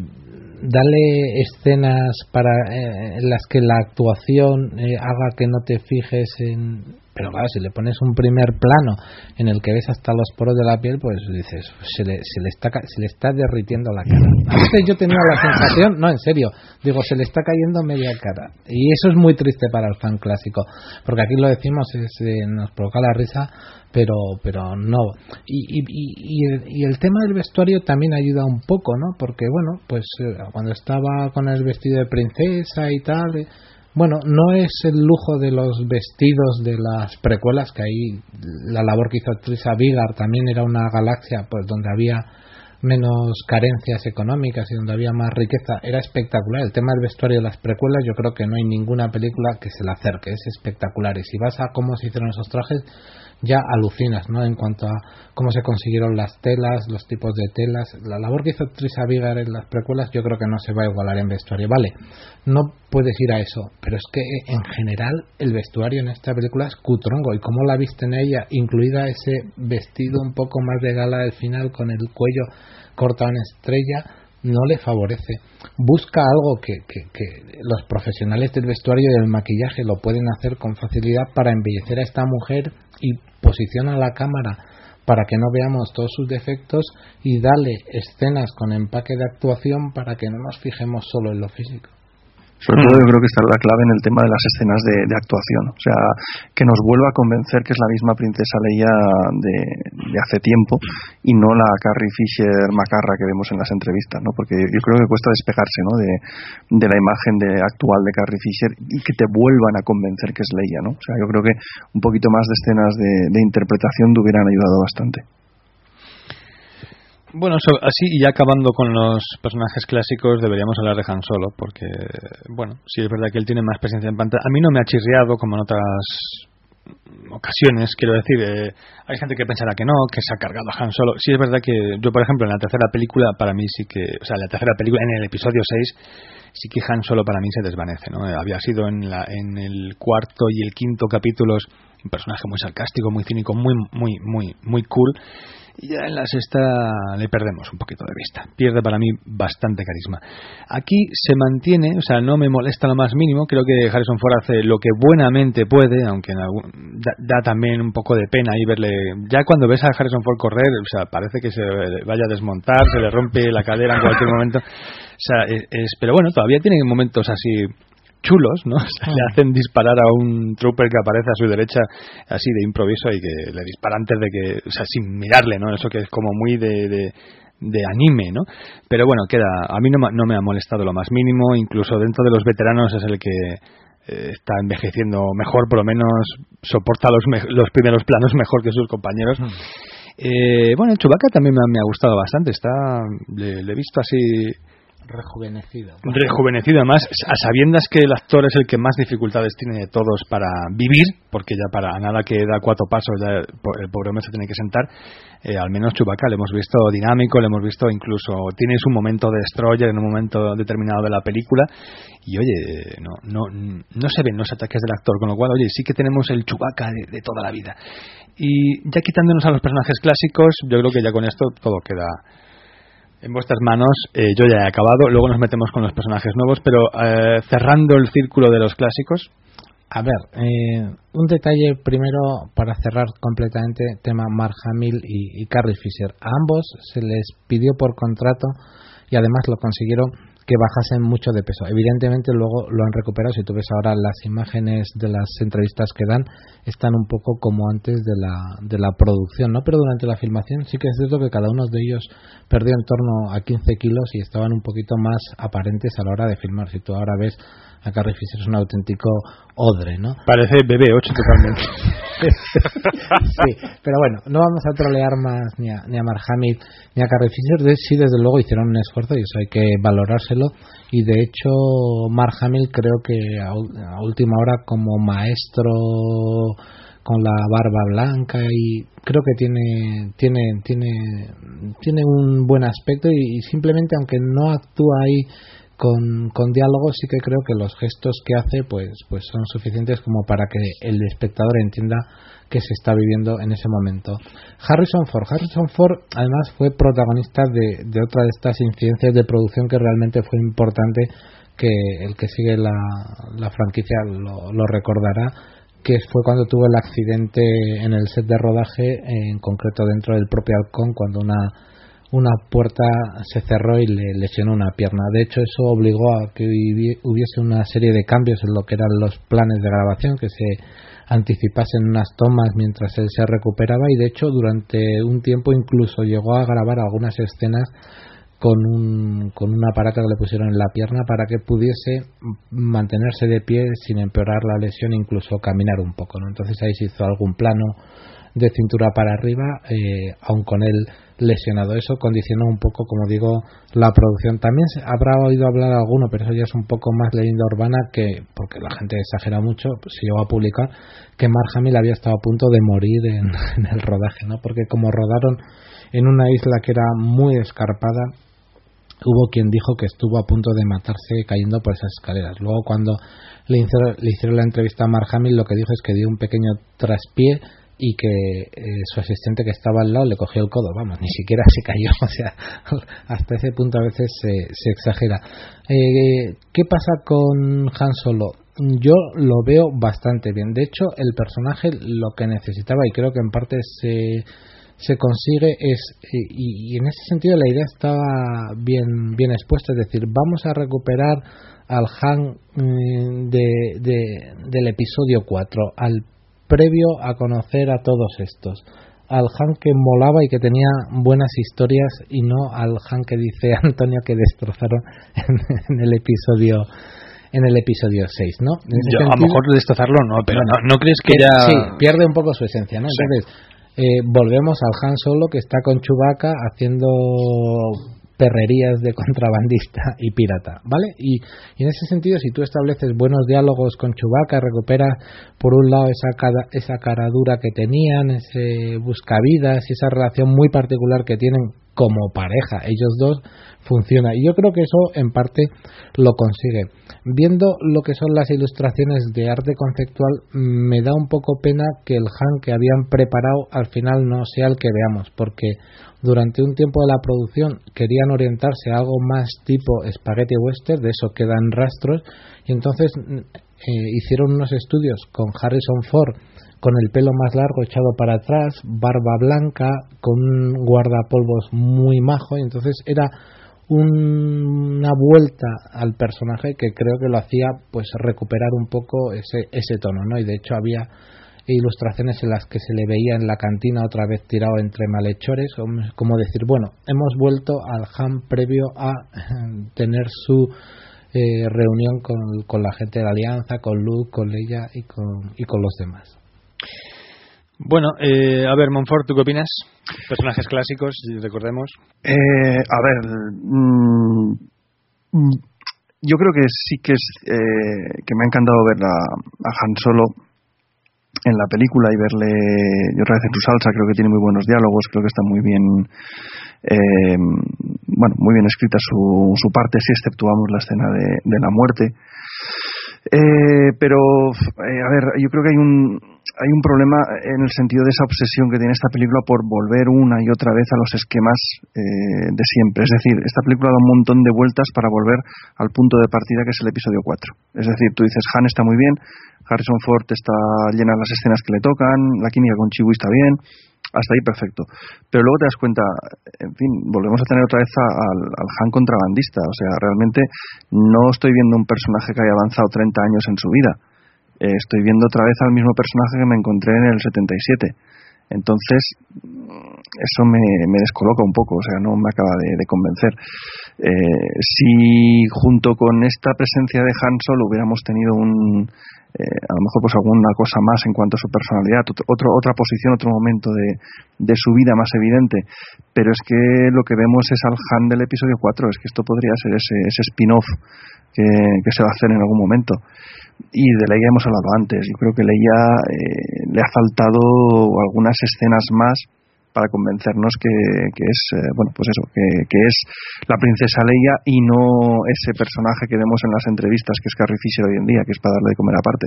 Speaker 9: dale escenas para eh, en las que la actuación haga que no te fijes en pero claro, si le pones un primer plano en el que ves hasta los poros de la piel, pues dices, se le, se le, está, se le está derritiendo la cara. A veces yo tenía la sensación, no, en serio, digo, se le está cayendo media cara. Y eso es muy triste para el fan clásico, porque aquí lo decimos, es, eh, nos provoca la risa, pero pero no. Y, y, y, el, tema del vestuario también ayuda un poco, ¿no? Porque, bueno, pues eh, cuando estaba con el vestido de princesa y tal... Eh, bueno, no es el lujo de los vestidos de las precuelas, que ahí la labor que hizo Trisa Vigar también era una galaxia pues donde había menos carencias económicas y donde había más riqueza, era espectacular. El tema del vestuario de las precuelas, yo creo que no hay ninguna película que se le acerque, es espectacular. Y si vas a cómo se hicieron esos trajes, ya alucinas, ¿no? En cuanto a cómo se consiguieron las telas, los tipos de telas. La labor que hizo Trisa Vigar en las precuelas yo creo que no se va a igualar en vestuario. Vale, no puedes ir a eso, pero es que en general el vestuario en esta película es cutrongo. ¿Y cómo la viste en ella? Incluida ese vestido un poco más de gala del final con el cuello cortado en estrella no le favorece. Busca algo que, que, que, los profesionales del vestuario y del maquillaje lo pueden hacer con facilidad para embellecer a esta mujer y posiciona la cámara para que no veamos todos sus defectos y dale escenas con empaque de actuación para que no nos fijemos solo en lo físico.
Speaker 6: Sobre todo yo creo que está la clave en el tema de las escenas de, actuación. O sea, que nos vuelva a convencer que es la misma princesa Leia de, hace tiempo y no la Carrie Fisher macarra que vemos en las entrevistas, ¿no? Porque yo creo que cuesta despegarse, ¿no? De, la imagen de, actual de Carrie Fisher y que te vuelvan a convencer que es Leia, ¿no? O sea, yo creo que un poquito más de escenas de, de interpretación te hubieran ayudado bastante.
Speaker 2: Bueno, así y ya acabando con los personajes clásicos, deberíamos hablar de Han Solo, porque, bueno, sí es verdad que él tiene más presencia en pantalla. A mí no me ha chirriado como en otras ocasiones, quiero decir, eh, hay gente que pensará que no, que se ha cargado a Han Solo. Sí es verdad que yo, por ejemplo, en la tercera película, para mí sí que, o sea, en la tercera película, en el episodio 6, sí que Han Solo para mí se desvanece, ¿no? Había sido en, la, en el cuarto y el quinto capítulos un personaje muy sarcástico, muy cínico, muy, muy, muy, muy cool y ya en la sexta le perdemos un poquito de vista. Pierde para mí bastante carisma. Aquí se mantiene, o sea, no me molesta lo más mínimo. Creo que Harrison Ford hace lo que buenamente puede, aunque da, también un poco de pena ahí verle. Ya cuando ves a Harrison Ford correr, o sea, parece que se vaya a desmontar, se le rompe la cadera en cualquier momento. O sea, es, pero bueno, todavía tiene momentos así chulos, ¿no? le hacen disparar a un trooper que aparece a su derecha así de improviso y que le dispara antes de que, o sea, sin mirarle, ¿no? Eso que es como muy de, de, anime, ¿no? Pero bueno, queda, a mí no, no, me ha molestado lo más mínimo, incluso dentro de los veteranos es el que eh, está envejeciendo mejor, por lo menos soporta los, los primeros planos mejor que sus compañeros. Eh, bueno, Chewbacca también me ha, me ha, gustado bastante, está, le, le he visto así
Speaker 9: rejuvenecido.
Speaker 2: Rejuvenecido, además, a sabiendas que el actor es el que más dificultades tiene de todos para vivir, porque ya para nada que da cuatro pasos ya el pobre hombre se tiene que sentar, eh, al menos Chubaca le hemos visto dinámico, le hemos visto incluso, tiene su momento de destroyer en un momento determinado de la película, y oye, no, no, no se ven los ataques del actor, con lo cual, oye, sí que tenemos el Chubaca de toda la vida. Y ya quitándonos a los personajes clásicos, yo creo que ya con esto todo queda en vuestras manos. Eh, yo ya he acabado, luego nos metemos con los personajes nuevos, pero eh, cerrando el círculo de los clásicos.
Speaker 9: A ver, eh, un detalle primero para cerrar completamente tema Mark Hamill y, y Carrie Fisher. A ambos se les pidió por contrato y además lo consiguieron que bajasen mucho de peso. Evidentemente luego lo han recuperado. Si tú ves ahora las imágenes de las entrevistas que dan, están un poco como antes de la, de la producción, ¿no? Pero durante la filmación sí que es cierto que cada uno de ellos perdió en torno a 15 kilos y estaban un poquito más aparentes a la hora de filmar. Si tú ahora ves a Carrie Fisher es un auténtico odre, ¿no?
Speaker 2: Parece bebé 8 totalmente.
Speaker 9: sí, pero bueno, no vamos a trolear más ni a, ni a ni a Carrie Fisher. sí, desde luego hicieron un esfuerzo y eso hay que valorárselo. Y de hecho, Mark Hamill creo que a, última hora como maestro con la barba blanca y creo que tiene tiene tiene tiene un buen aspecto y simplemente aunque no actúa ahí con, con diálogos sí que creo que los gestos que hace pues, pues son suficientes como para que el espectador entienda que se está viviendo en ese momento. Harrison Ford. Harrison Ford además fue protagonista de, de otra de estas incidencias de producción que realmente fue importante que el que sigue la, la franquicia lo, lo recordará que fue cuando tuvo el accidente en el set de rodaje, en concreto dentro del propio halcón, cuando una una puerta se cerró y le lesionó una pierna. De hecho, eso obligó a que hubiese una serie de cambios en lo que eran los planes de grabación, que se anticipasen unas tomas mientras él se recuperaba y de hecho durante un tiempo incluso llegó a grabar algunas escenas con un, con que le pusieron en la pierna para que pudiese mantenerse de pie sin empeorar la lesión, incluso caminar un poco. ¿no? Entonces ahí se hizo algún plano de cintura para arriba, eh, aun con él lesionado. Eso condicionó un poco, como digo, la producción. También habrá oído hablar alguno, pero eso ya es un poco más leyenda urbana que, porque la gente exagera mucho, pues, se llegó a publicar que Mark Hamill había estado a punto de morir en, en el rodaje, ¿no? Porque como rodaron en una isla que era muy escarpada, hubo quien dijo que estuvo a punto de matarse cayendo por esas escaleras. Luego cuando le hicieron, le hicieron la entrevista a Mark Hamill, lo que dijo es que dio un pequeño traspié y que eh, su asistente que estaba al lado le cogió el codo, vamos, ni siquiera se cayó, o sea, hasta ese punto a veces se, exagera. Eh, ¿Qué pasa con Han Solo? Yo lo veo bastante bien. De hecho, el personaje lo que necesitaba, y creo que en parte se, se consigue, es, y, y en ese sentido la idea estaba bien, bien expuesta, es decir, vamos a recuperar al Han mm, de, del episodio 4, al previo a conocer a todos estos. Al Han que molaba y que tenía buenas historias y no al Han que dice Antonio que destrozaron en, el episodio en el episodio 6, ¿no?
Speaker 2: a lo mejor destrozarlo no, pero no, no crees que, ya...
Speaker 9: Sí, pierde un poco su esencia, ¿no? Entonces, eh, volvemos al Han Solo que está con Chewbacca haciendo perrerías de contrabandista y pirata, ¿vale? Y, en ese sentido, si tú estableces buenos diálogos con Chewbacca, recuperas por un lado esa, cara, esa caradura que tenían, ese buscavidas y esa relación muy particular que tienen como pareja, ellos dos, funciona. Y yo creo que eso en parte lo consigue. Viendo lo que son las ilustraciones de arte conceptual, me da un poco pena que el Han que habían preparado al final no sea el que veamos, porque durante un tiempo de la producción querían orientarse a algo más tipo spaghetti western, de eso quedan rastros, y entonces mm, eh, hicieron unos estudios con Harrison Ford con el pelo más largo echado para atrás, barba blanca, con un guardapolvos muy majo, y entonces era una vuelta al personaje que creo que lo hacía pues recuperar un poco ese, ese tono, ¿no? Y de hecho había ilustraciones en las que se le veía en la cantina otra vez tirado entre malhechores, como decir, bueno, hemos vuelto al Han previo a tener su eh, reunión con, con, la gente de la Alianza, con Luke, con Leia y con, y con los demás.
Speaker 2: Bueno, eh, a ver, Monfort, ¿tú qué opinas? Personajes clásicos, recordemos.
Speaker 6: Eh, a ver, mm, mm, yo creo que sí que es eh, que me ha encantado ver a, Han Solo en la película y verle y otra vez en su salsa creo que tiene muy buenos diálogos creo que está muy bien eh, bueno muy bien escrita su, su parte si exceptuamos la escena de, de la muerte eh, pero, eh, a ver, yo creo que hay un, hay un problema en el sentido de esa obsesión que tiene esta película por volver una y otra vez a los esquemas eh, de siempre. Es decir, esta película da un montón de vueltas para volver al punto de partida que es el episodio 4. Es decir, tú dices, Han está muy bien, Harrison Ford está llena las escenas que le tocan, la química con Chiwi está bien, hasta ahí perfecto. Pero luego te das cuenta, en fin, volvemos a tener otra vez al Han contrabandista. O sea, realmente no estoy viendo un personaje que haya avanzado 30 años en su vida. Eh, estoy viendo otra vez al mismo personaje que me encontré en el 77. Entonces, eso me, me descoloca un poco, o sea, no me acaba de, convencer. Eh, si junto con esta presencia de Han Solo hubiéramos tenido un, eh, a lo mejor pues alguna cosa más en cuanto a su personalidad, otro, otra posición, otro momento de, de, su vida más evidente. Pero es que lo que vemos es al Han del episodio 4, es que esto podría ser ese, ese spin-off que, se va a hacer en algún momento. Y de Leia hemos hablado antes, yo creo que Leia eh, le ha faltado algunas escenas más para convencernos que, que es eh, bueno pues eso que, que, es la princesa Leia y no ese personaje que vemos en las entrevistas que es Carrie Fisher hoy en día que es para darle de comer aparte.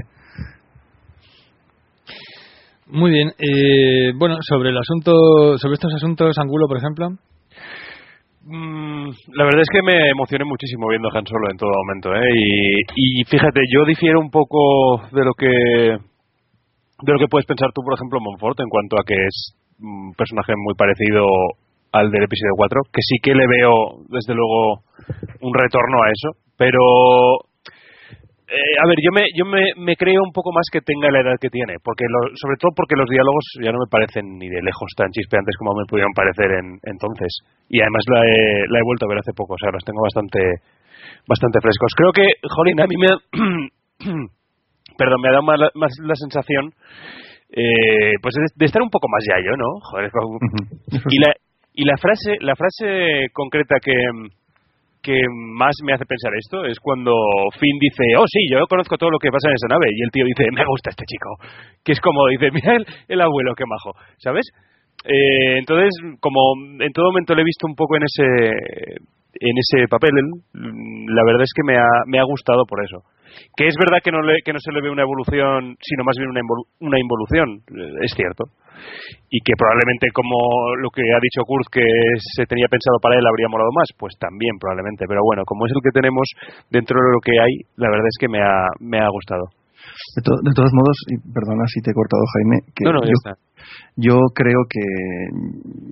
Speaker 2: Muy bien eh, bueno sobre el asunto sobre estos asuntos Angulo por ejemplo
Speaker 7: la verdad es que me emocioné muchísimo viendo Han Solo en todo momento ¿eh? y, y fíjate yo difiero un poco de lo que de lo que puedes pensar tú por ejemplo Monfort en cuanto a que es un personaje muy parecido al del episodio 4, que sí que le veo, desde luego, un retorno a eso, pero eh, a ver, yo me yo me, me, creo un poco más que tenga la edad que tiene, porque lo, sobre todo porque los diálogos ya no me parecen ni de lejos tan chispeantes como me pudieron parecer en, entonces. Y además la he, la he vuelto a ver hace poco, o sea, los tengo bastante bastante frescos. Creo que, jolín, a mí me perdón, me ha dado más la, más la sensación eh, pues de, de, estar un poco más yayo, ¿no? Joder, y la y la frase la frase concreta que que más me hace pensar esto es cuando Finn dice, oh sí, yo conozco todo lo que pasa en esa nave y el tío dice, me gusta este chico, que es como dice, mira el, el abuelo, qué majo, ¿sabes? Eh, entonces, como en todo momento le he visto un poco en ese en ese papel, la verdad es que me ha, me ha gustado por eso que es verdad que no, le, que no se le ve una evolución, sino más bien una, una involución, es cierto. Y que probablemente, como lo que ha dicho Kurt, que se tenía pensado para él, habría molado más, pues también probablemente. Pero bueno, como es el que tenemos dentro de lo que hay, la verdad es que me ha gustado.
Speaker 6: De, to de, todos modos, y perdona si te he cortado, Jaime, que
Speaker 7: no, no,
Speaker 6: yo, yo, creo que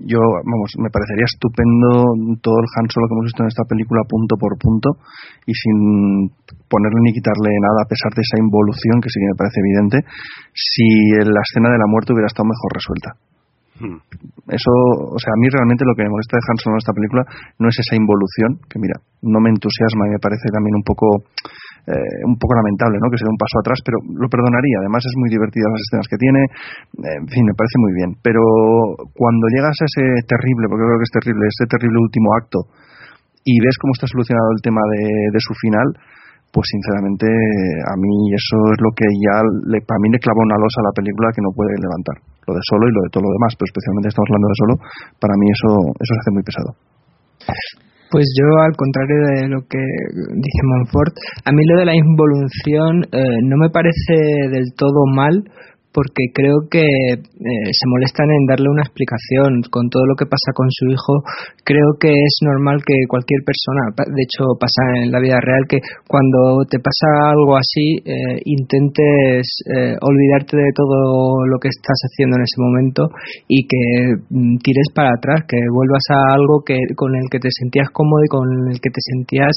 Speaker 6: yo, vamos, me parecería estupendo todo el Han Solo que hemos visto en esta película punto por punto y sin ponerle ni quitarle nada a pesar de esa involución que sí que me parece evidente, si la escena de la muerte hubiera estado mejor resuelta. Hmm. Eso, o sea, a mí realmente lo que me molesta de Han Solo en esta película no es esa involución, que mira, no me entusiasma y me parece también un poco eh, un poco lamentable, ¿no? Que se dé un paso atrás, pero lo perdonaría. Además es muy divertida las escenas que tiene, en fin, me parece muy bien. Pero cuando llegas a ese terrible, porque creo que es terrible, ese terrible último acto y ves cómo está solucionado el tema de, de su final, pues sinceramente a mí eso es lo que ya le, para mí le clavó una losa a la película que no puede levantar lo de solo y lo de todo lo demás pero especialmente estamos hablando de solo para mí eso eso se hace muy pesado
Speaker 5: pues yo, al contrario de lo que dice Monfort, a mí lo de la involución eh, no me parece del todo mal, porque creo que eh, se molestan en darle una explicación con todo lo que pasa con su hijo. Creo que es normal que cualquier persona, de hecho pasa en la vida real, que cuando te pasa algo así eh, intentes eh, olvidarte de todo lo que estás haciendo en ese momento y que mm, tires para atrás, que vuelvas a algo que con el que te sentías cómodo y con el que te sentías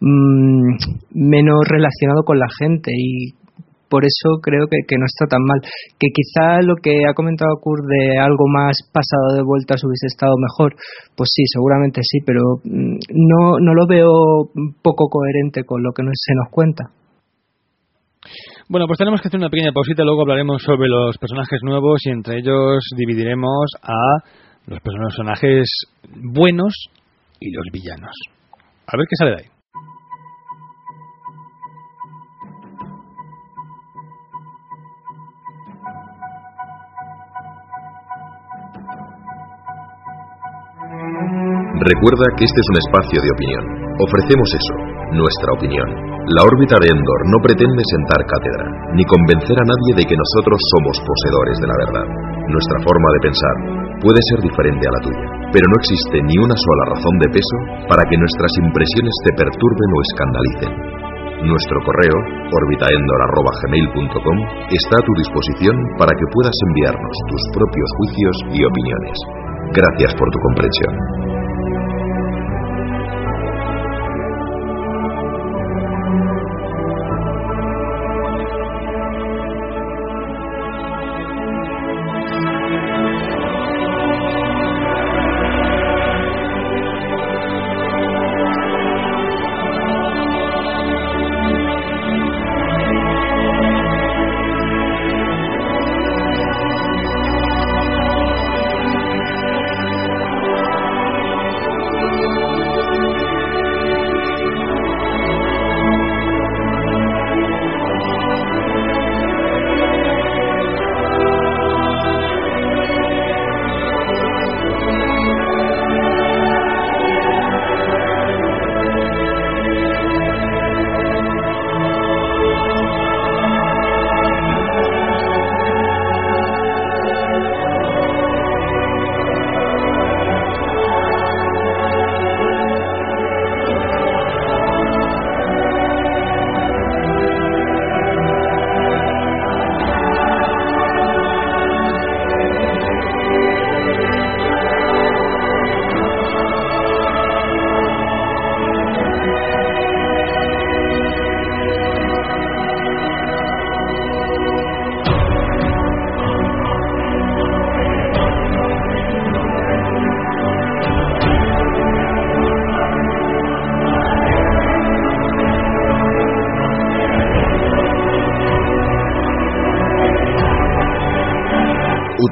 Speaker 5: mmm, menos relacionado con la gente y por eso creo que, no está tan mal. Que quizá lo que ha comentado Kurt de algo más pasado de vueltas hubiese estado mejor, pues sí, seguramente sí, pero mm, no, no lo veo poco coherente con lo que se nos cuenta.
Speaker 2: Bueno, pues tenemos que hacer una pequeña pausita, luego hablaremos sobre los personajes nuevos y entre ellos dividiremos a los personajes buenos y los villanos. A ver qué sale de ahí.
Speaker 8: Recuerda que este es un espacio de opinión. Ofrecemos eso, nuestra opinión. La órbita de Endor no pretende sentar cátedra, ni convencer a nadie de que nosotros somos poseedores de la verdad. Nuestra forma de pensar puede ser diferente a la tuya, pero no existe ni una sola razón de peso para que nuestras impresiones te perturben o escandalicen. Nuestro correo, orbitaendor.gmail.com, está a tu disposición para que puedas enviarnos tus propios juicios y opiniones. Gracias por tu comprensión.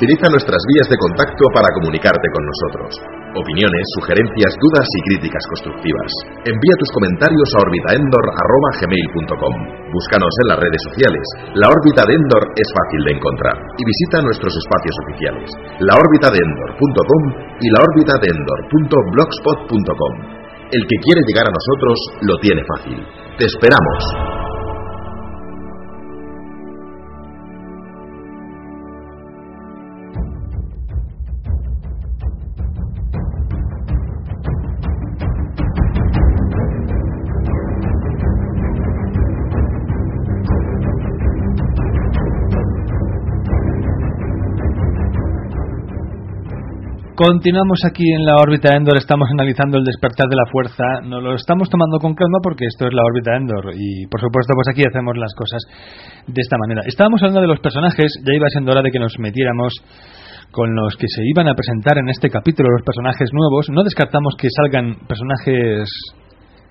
Speaker 8: Utiliza nuestras vías de contacto para comunicarte con nosotros. Opiniones, sugerencias, dudas y críticas constructivas. Envía tus comentarios a orbitaendor.gmail.com. Búscanos en las redes sociales. La órbita de Endor es fácil de encontrar. Y visita nuestros espacios oficiales. laorbitadeendor.com y laorbitadeendor.blogspot.com. El que quiere llegar a nosotros lo tiene fácil. Te esperamos.
Speaker 2: Continuamos aquí en la órbita Endor, estamos analizando el despertar de la fuerza, nos lo estamos tomando con calma porque esto es la órbita Endor. Y por supuesto pues aquí hacemos las cosas de esta manera. Estábamos hablando de los personajes, ya iba siendo hora de que nos metiéramos con los que se iban a presentar en este capítulo, los personajes nuevos, no descartamos que salgan personajes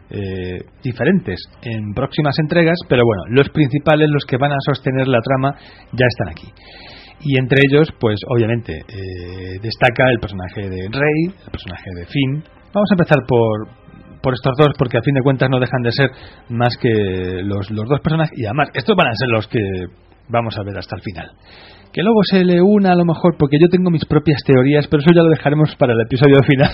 Speaker 2: eh, diferentes en próximas entregas, pero bueno, los principales, los que van a sostener la trama, ya están aquí y entre ellos, pues obviamente eh, destaca el personaje de Rey, el personaje de Finn. Vamos a empezar por, por estos dos, porque a fin de cuentas no dejan de ser más que los, los dos personajes, y además estos van a ser los que vamos a ver hasta el final. Que luego se le una a lo mejor, porque yo tengo mis propias teorías, pero eso ya lo dejaremos para el episodio final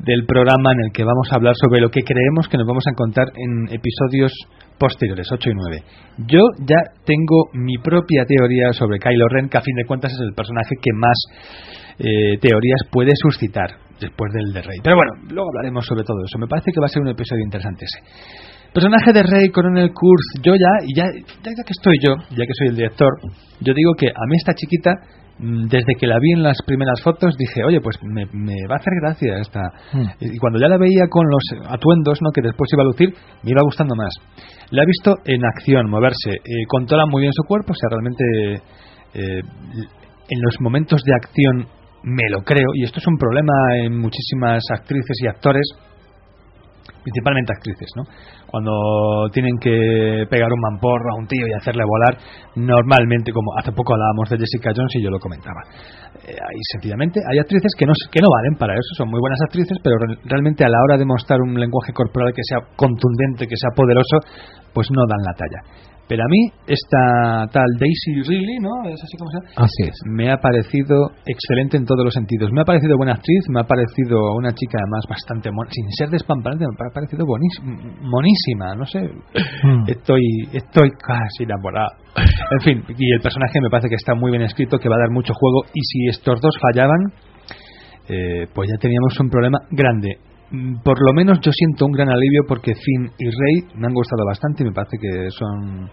Speaker 2: del programa en el que vamos a hablar sobre lo que creemos que nos vamos a encontrar en episodios posteriores, 8 y 9. Yo ya tengo mi propia teoría sobre Kylo Ren, que a fin de cuentas es el personaje que más eh, teorías puede suscitar después del de Rey. Pero bueno, luego hablaremos sobre todo eso. Me parece que va a ser un episodio interesante ese. Personaje de Rey, Coronel Kurz, yo ya, y ya, ya que estoy yo, ya que soy el director, yo digo que a mí esta chiquita Mm, desde que la vi en las primeras fotos dije, oye, pues me, va a hacer gracia esta. Hmm. Y cuando ya la veía con los atuendos ¿no? que después iba a lucir, me iba gustando más. La he visto en acción, moverse, eh, controla muy bien su cuerpo, o sea, realmente eh, en los momentos de acción me lo creo, y esto es un problema en muchísimas actrices y actores principalmente actrices, ¿no? Cuando tienen que pegar un mamporro a un tío y hacerle volar, normalmente, como hace poco hablábamos de Jessica Jones y yo lo comentaba, eh, sencillamente hay actrices que no, que no valen para eso, son muy buenas actrices, pero realmente a la hora de mostrar un lenguaje corporal que sea contundente, que sea poderoso, pues no dan la talla. Pero a mí, esta tal Daisy Ridley, ¿no? ¿Es así como se llama?
Speaker 9: Así es.
Speaker 2: Me ha parecido excelente en todos los sentidos. Me ha parecido buena actriz, me ha parecido una chica además bastante mona, sin ser despampanante, me ha parecido monísima, no sé.
Speaker 9: Mm.
Speaker 2: Estoy, estoy casi enamorado. En fin, y el personaje me parece que está muy bien escrito, que va a dar mucho juego, y si estos dos fallaban, eh, pues ya teníamos un problema grande. Mm, Por lo menos yo siento un gran alivio porque Finn y Rey me han gustado bastante y me parece que son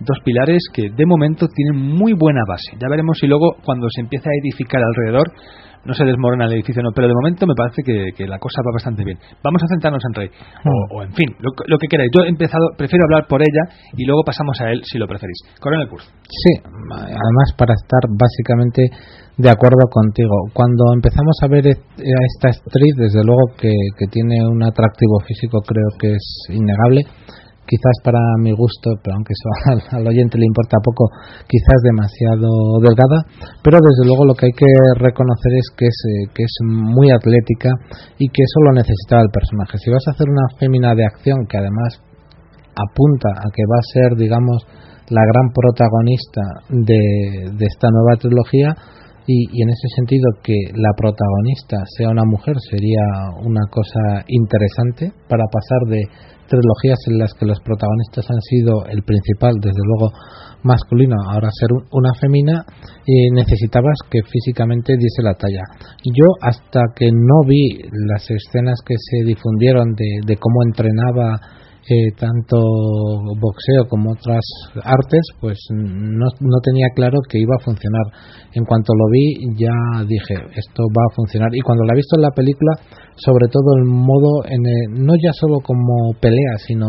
Speaker 2: dos pilares que de momento tienen muy buena base. Ya veremos si luego cuando se empieza a edificar alrededor no se desmorona el edificio, no, pero de momento me parece que, que la cosa va bastante bien. Vamos a centrarnos en Rey, o, o en fin, lo, lo que queráis. Yo he empezado, prefiero hablar por ella y luego pasamos a él si lo preferís. Coronel Kurz.
Speaker 9: Sí, además para estar básicamente de acuerdo contigo. Cuando empezamos a ver est- a esta actriz, desde luego que, tiene un atractivo físico creo que es innegable. Quizás para mi gusto, pero aunque eso al, al oyente le importa poco, quizás demasiado delgada, pero desde luego lo que hay que reconocer es que es, eh, que es muy atlética y que eso lo necesitaba el personaje. Si vas a hacer una fémina de acción que además apunta a que va a ser, digamos, la gran protagonista de, de esta nueva trilogía y, en ese sentido que la protagonista sea una mujer sería una cosa interesante para pasar de trilogías en las que los protagonistas han sido el principal, desde luego masculino, ahora ser un- una femina y necesitabas que físicamente diese la talla. Yo hasta que no vi las escenas que se difundieron de, de cómo entrenaba eh, tanto boxeo como otras artes, pues no, no tenía claro que iba a funcionar. En cuanto lo vi, ya dije, esto va a funcionar. Y cuando la he visto en la película, sobre todo el modo, en el- no ya solo como pelea, sino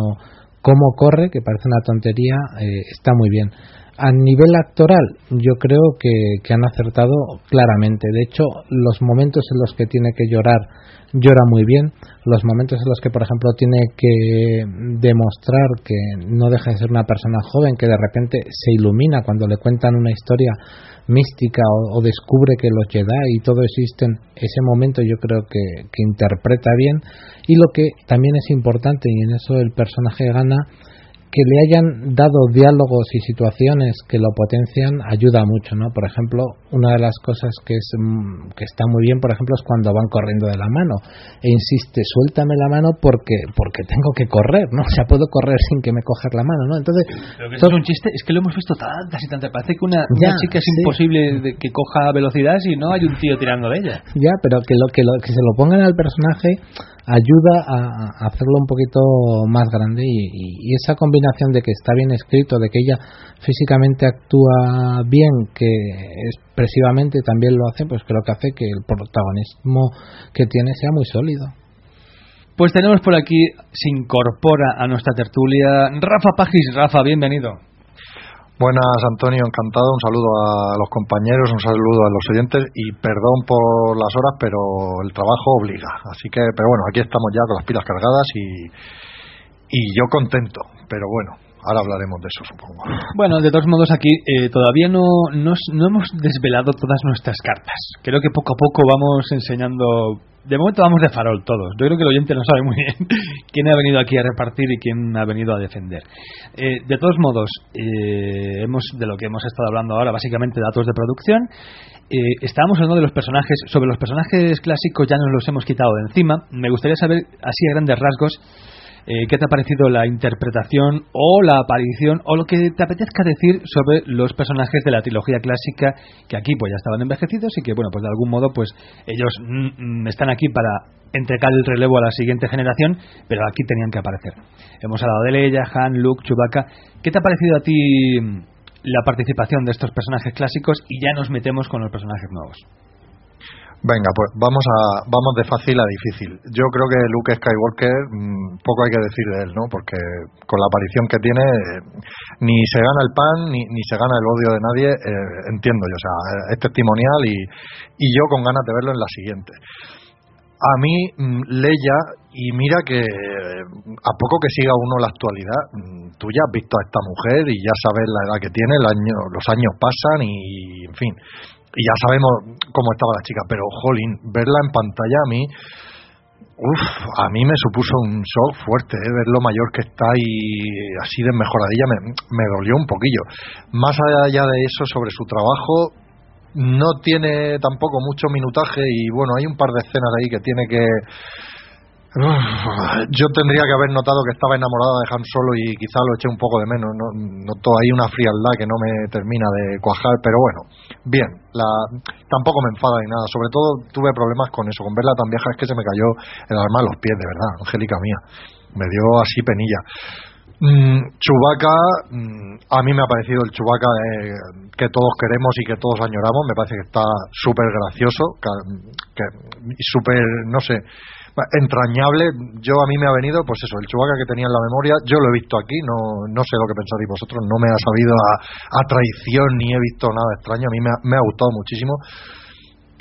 Speaker 9: cómo corre, que parece una tontería, eh, está muy bien. A nivel actoral, yo creo que, han acertado claramente. De hecho, los momentos en los que tiene que llorar, llora muy bien. Los momentos en los que, por ejemplo, tiene que demostrar que no deja de ser una persona joven, que de repente se ilumina cuando le cuentan una historia mística o, o descubre que los Jedi y todo existen, ese momento yo creo que, que interpreta bien. Y lo que también es importante, y en eso el personaje gana, que le hayan dado diálogos y situaciones que lo potencian ayuda mucho, ¿no? Por ejemplo, una de las cosas que es mm, que está muy bien, por ejemplo, es cuando van corriendo de la mano e insiste, suéltame la mano porque porque tengo que correr, ¿no? O sea, puedo correr sin que me cojas la mano, ¿no? Entonces,
Speaker 2: que es un chiste, es que lo hemos visto tantas y tantas. Parece que una, chica es
Speaker 9: sí.
Speaker 2: imposible de que coja velocidad si no hay un tío tirando de ella.
Speaker 9: ya, pero que lo que lo que se lo pongan al personaje ayuda a, hacerlo un poquito más grande y, y- y esa combinación de que está bien escrito, de que ella físicamente actúa bien, que expresivamente también lo hace, pues creo que hace que el protagonismo que tiene sea muy sólido.
Speaker 2: Pues tenemos por aquí, se incorpora a nuestra tertulia Rafa Pagis. Rafa, bienvenido.
Speaker 10: Buenas, Antonio, encantado. Un saludo a los compañeros, un saludo a los oyentes y perdón por las horas, pero el trabajo obliga. Así que, pero bueno, aquí estamos ya con las pilas cargadas y, y yo contento. Pero bueno, ahora hablaremos de eso, supongo.
Speaker 2: Bueno, de todos modos aquí eh, todavía no, no, no hemos desvelado todas nuestras cartas. Creo que poco a poco vamos enseñando... De momento vamos de farol todos. Yo creo que el oyente no sabe muy bien quién ha venido aquí a repartir y quién ha venido a defender. Eh, de todos modos, eh, hemos de lo que hemos estado hablando ahora, básicamente datos de producción. Eh, estábamos hablando de los personajes. Sobre los personajes clásicos ya nos los hemos quitado de encima. Me gustaría saber, así a grandes rasgos, eh, qué te ha parecido la interpretación o la aparición o lo que te apetezca decir sobre los personajes de la trilogía clásica que aquí pues ya estaban envejecidos y que bueno pues de algún modo pues ellos mm, mm, están aquí para entregar el relevo a la siguiente generación pero aquí tenían que aparecer hemos hablado de Leia, Han, Luke, Chewbacca. ¿qué te ha parecido a ti mm, la participación de estos personajes clásicos y ya nos metemos con los personajes nuevos
Speaker 10: Venga, pues vamos a vamos de fácil a difícil. Yo creo que Luke Skywalker mm, poco hay que decir de él, ¿no? Porque con la aparición que tiene eh, ni se gana el pan ni, ni se gana el odio de nadie, eh, entiendo yo, o sea, es testimonial y, y yo con ganas de verlo en la siguiente. A mí mm, Leia y mira que eh, a poco que siga uno la actualidad, mm, tú ya has visto a esta mujer y ya sabes la edad que tiene, el año, los años pasan y en fin y ya sabemos cómo estaba la chica, pero jolín, verla en pantalla a mí Uf, a mí me supuso un shock fuerte ¿eh? ver lo mayor que está y así de mejoradilla me, me dolió un poquillo. Más allá de eso, sobre su trabajo, no tiene tampoco mucho minutaje y bueno, hay un par de escenas ahí que tiene que yo tendría que haber notado que estaba enamorada de Han Solo y quizá lo eché un poco de menos. No, noto ahí una frialdad que no me termina de cuajar, pero bueno, bien. La, tampoco me enfada ni nada. Sobre todo tuve problemas con eso, con verla tan vieja es que se me cayó el alma a los pies, de verdad, Angélica mía. Me dio así penilla. Mm, Chubaca, mm, a mí me ha parecido el Chubaca que todos queremos y que todos añoramos. Me parece que está súper gracioso, que, y súper, no sé, entrañable. Yo a mí me ha venido, pues eso, el Chewbacca que tenía en la memoria. Yo lo he visto aquí, no, no sé lo que pensáis vosotros, no me ha sabido a, traición ni he visto nada extraño. A mí me ha, me ha gustado muchísimo.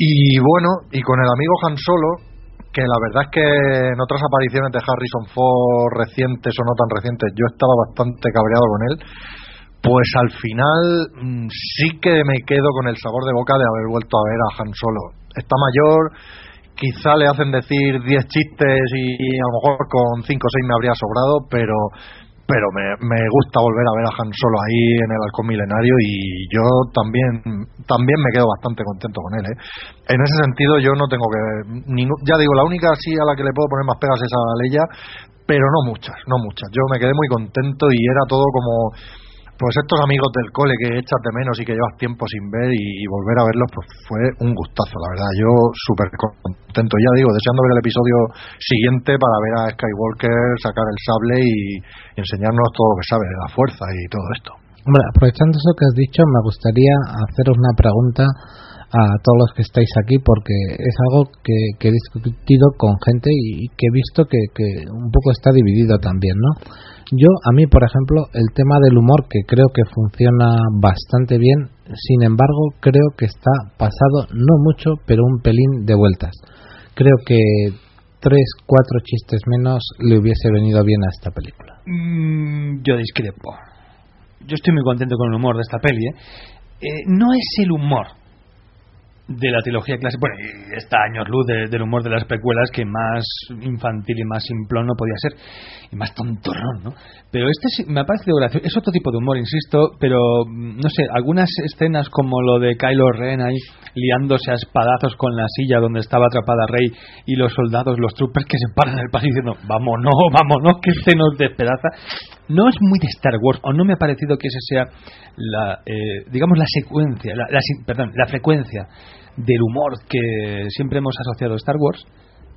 Speaker 10: Y bueno, y con el amigo Han Solo, que la verdad es que en otras apariciones de Harrison Ford recientes o no tan recientes, yo estaba bastante cabreado con él. Pues al final mm, sí que me quedo con el sabor de boca de haber vuelto a ver a Han Solo. Está mayor, quizá le hacen decir 10 chistes y, a lo mejor con 5 o 6 me habría sobrado, pero pero me, me, gusta volver a ver a Han Solo ahí en el halcón milenario y yo también también me quedo bastante contento con él ¿eh? en ese sentido yo no tengo que ya digo la única así a la que le puedo poner más pegas es a Leia pero no muchas no muchas yo me quedé muy contento y era todo como pues estos amigos del cole que echas de menos y que llevas tiempo sin ver y, volver a verlos, pues fue un gustazo, la verdad. Yo súper contento, ya digo, deseando ver el episodio siguiente para ver a Skywalker sacar el sable y, enseñarnos todo lo que sabe de la fuerza y todo esto.
Speaker 4: Hombre, aprovechando eso que has dicho, me gustaría haceros una pregunta a todos los que estáis aquí porque es algo que, he discutido con gente y, que he visto que, que un poco está dividido también, ¿no? Yo, a mí, por ejemplo, el tema del humor, que creo que funciona bastante bien, sin embargo, creo que está pasado, no mucho, pero un pelín de vueltas. Creo que tres, cuatro chistes menos le hubiese venido bien a esta película.
Speaker 2: Mm, yo discrepo. Yo estoy muy contento con el humor de esta peli. ¿eh? Eh, no es el humor de la trilogía clásica. Bueno, y está años luz del humor de las precuelas que más infantil y más simplón no podía ser. Y más tontorrón, ¿no? Pero este me ha parecido gracioso. Es otro tipo de humor, insisto, pero no sé, algunas escenas como lo de Kylo Ren ahí liándose a espadazos con la silla donde estaba atrapada Rey y los soldados, los troopers que se paran en el pasillo diciendo, vámonos, vámonos, que se nos despedaza. No es muy de Star Wars, o no me ha parecido que ese sea la, eh, digamos, la secuencia, la, perdón, la frecuencia del humor que siempre hemos asociado a Star Wars,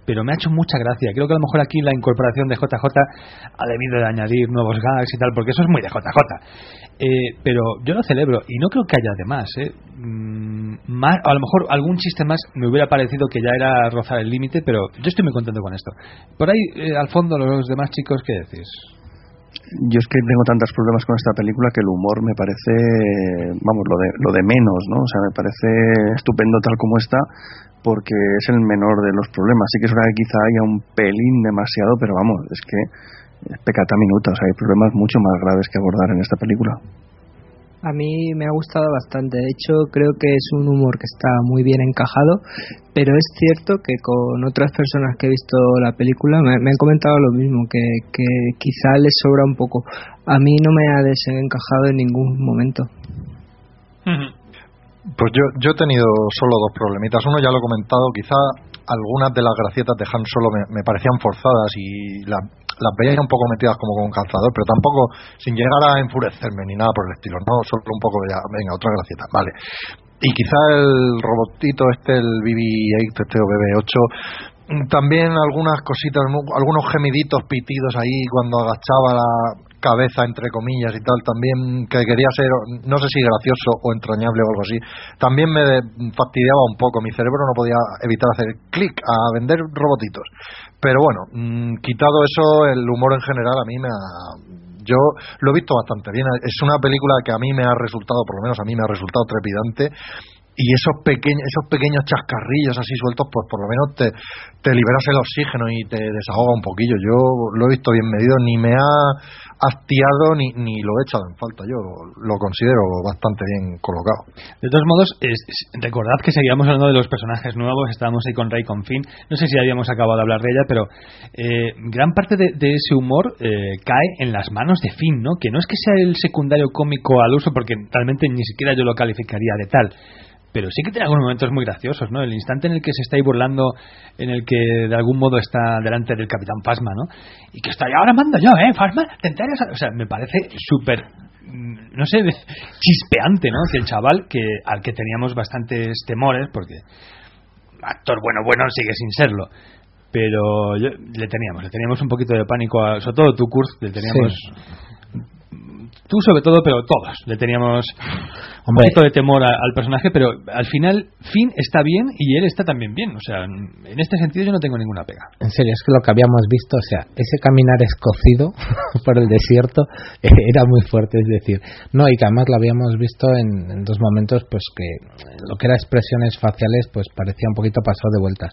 Speaker 2: pero me ha hecho mucha gracia. Creo que a lo mejor aquí la incorporación de JJ ha debido de añadir nuevos gags y tal, porque eso es muy de JJ. Eh, pero yo lo celebro y no creo que haya de más. ¿eh? Mm, más a lo mejor algún chiste más me hubiera parecido que ya era rozar el límite, pero yo estoy muy contento con esto. Por ahí, eh, al fondo, los demás chicos, ¿qué decís?
Speaker 6: Yo es que tengo tantos problemas con esta película que el humor me parece, vamos, lo de, lo de menos, ¿no? O sea, me parece estupendo tal como está porque es el menor de los problemas. Sí que es verdad que quizá haya un pelín demasiado, pero vamos, es que es pecata minuta, o sea, hay problemas mucho más graves que abordar en esta película.
Speaker 5: A mí me ha gustado bastante. De hecho, creo que es un humor que está muy bien encajado. Pero es cierto que con otras personas que he visto la película me, han comentado lo mismo, que, que quizá les sobra un poco. A mí no me ha desencajado en ningún momento.
Speaker 10: Pues yo, yo he tenido solo dos problemitas. Uno ya lo he comentado, quizá algunas de las gracietas de Han Solo me, me parecían forzadas y la, las veía un poco metidas como con calzador, pero tampoco sin llegar a enfurecerme ni nada por el estilo, no, solo un poco de, venga, otra gracieta, vale. Y quizá el robotito este, el BB-8, este o BB-8, también algunas cositas, algunos gemiditos pitidos ahí cuando agachaba la cabeza entre comillas y tal, también que quería ser, no sé si gracioso o entrañable o algo así, también me fastidiaba un poco, mi cerebro no podía evitar hacer clic a vender robotitos. Pero bueno, mm, quitado eso, el humor en general a mí me ha, yo lo he visto bastante bien. Es una película que a mí me ha resultado, por lo menos a mí me ha resultado trepidante y esos pequeños esos pequeños chascarrillos así sueltos pues por lo menos te, te liberas el oxígeno y te desahoga un poquillo yo lo he visto bien medido ni me ha hastiado ni, ni lo he echado en falta yo lo considero bastante bien colocado
Speaker 2: De todos modos, recordad que seguíamos hablando de los personajes nuevos, estábamos ahí con Rey con Finn. No sé si habíamos acabado de hablar de ella, pero eh, gran parte de, de ese humor eh, cae en las manos de Finn, ¿no? Que no es que sea el secundario cómico al uso, porque realmente ni siquiera yo lo calificaría de tal. Pero sí que tiene algunos momentos muy graciosos, ¿no? El instante en el que se está ahí burlando, en el que de algún modo está delante del Capitán Fasma, ¿no? Y que está, y ahora mando yo, ¿eh? Fasma, ¿te enteras? O sea, me parece súper mm, no sé, chispeante, ¿no? Que el chaval, que al que teníamos bastantes temores, porque actor bueno, bueno, sigue sin serlo. Pero yo- le teníamos, le teníamos un poquito de pánico, a, sobre todo tú, Kurt, le teníamos... Tú sobre todo, pero todos, le teníamos un poquito de temor a- al personaje, pero al final Finn está bien y él está también bien. O sea, en este sentido yo no tengo ninguna pega.
Speaker 9: En serio, es que lo que habíamos visto, o sea, ese caminar escocido por el desierto era muy fuerte, es decir, no, y que además lo habíamos visto en, en dos momentos, pues que lo que era expresiones faciales, pues parecía un poquito pasado de vuelta.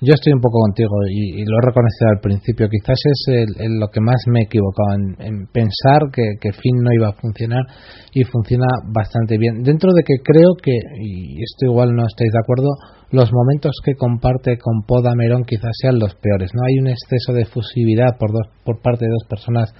Speaker 9: Yo estoy un poco contigo y, lo he reconocido al principio. Quizás es el- lo que más me he equivocado en, en pensar que, que Finn no iba a funcionar y funciona bastante bien. Dentro de que creo que, y esto igual no estáis de acuerdo, los momentos que comparte con Poe Dameron quizás sean los peores. No hay un exceso de fusividad por, dos, por parte de dos personas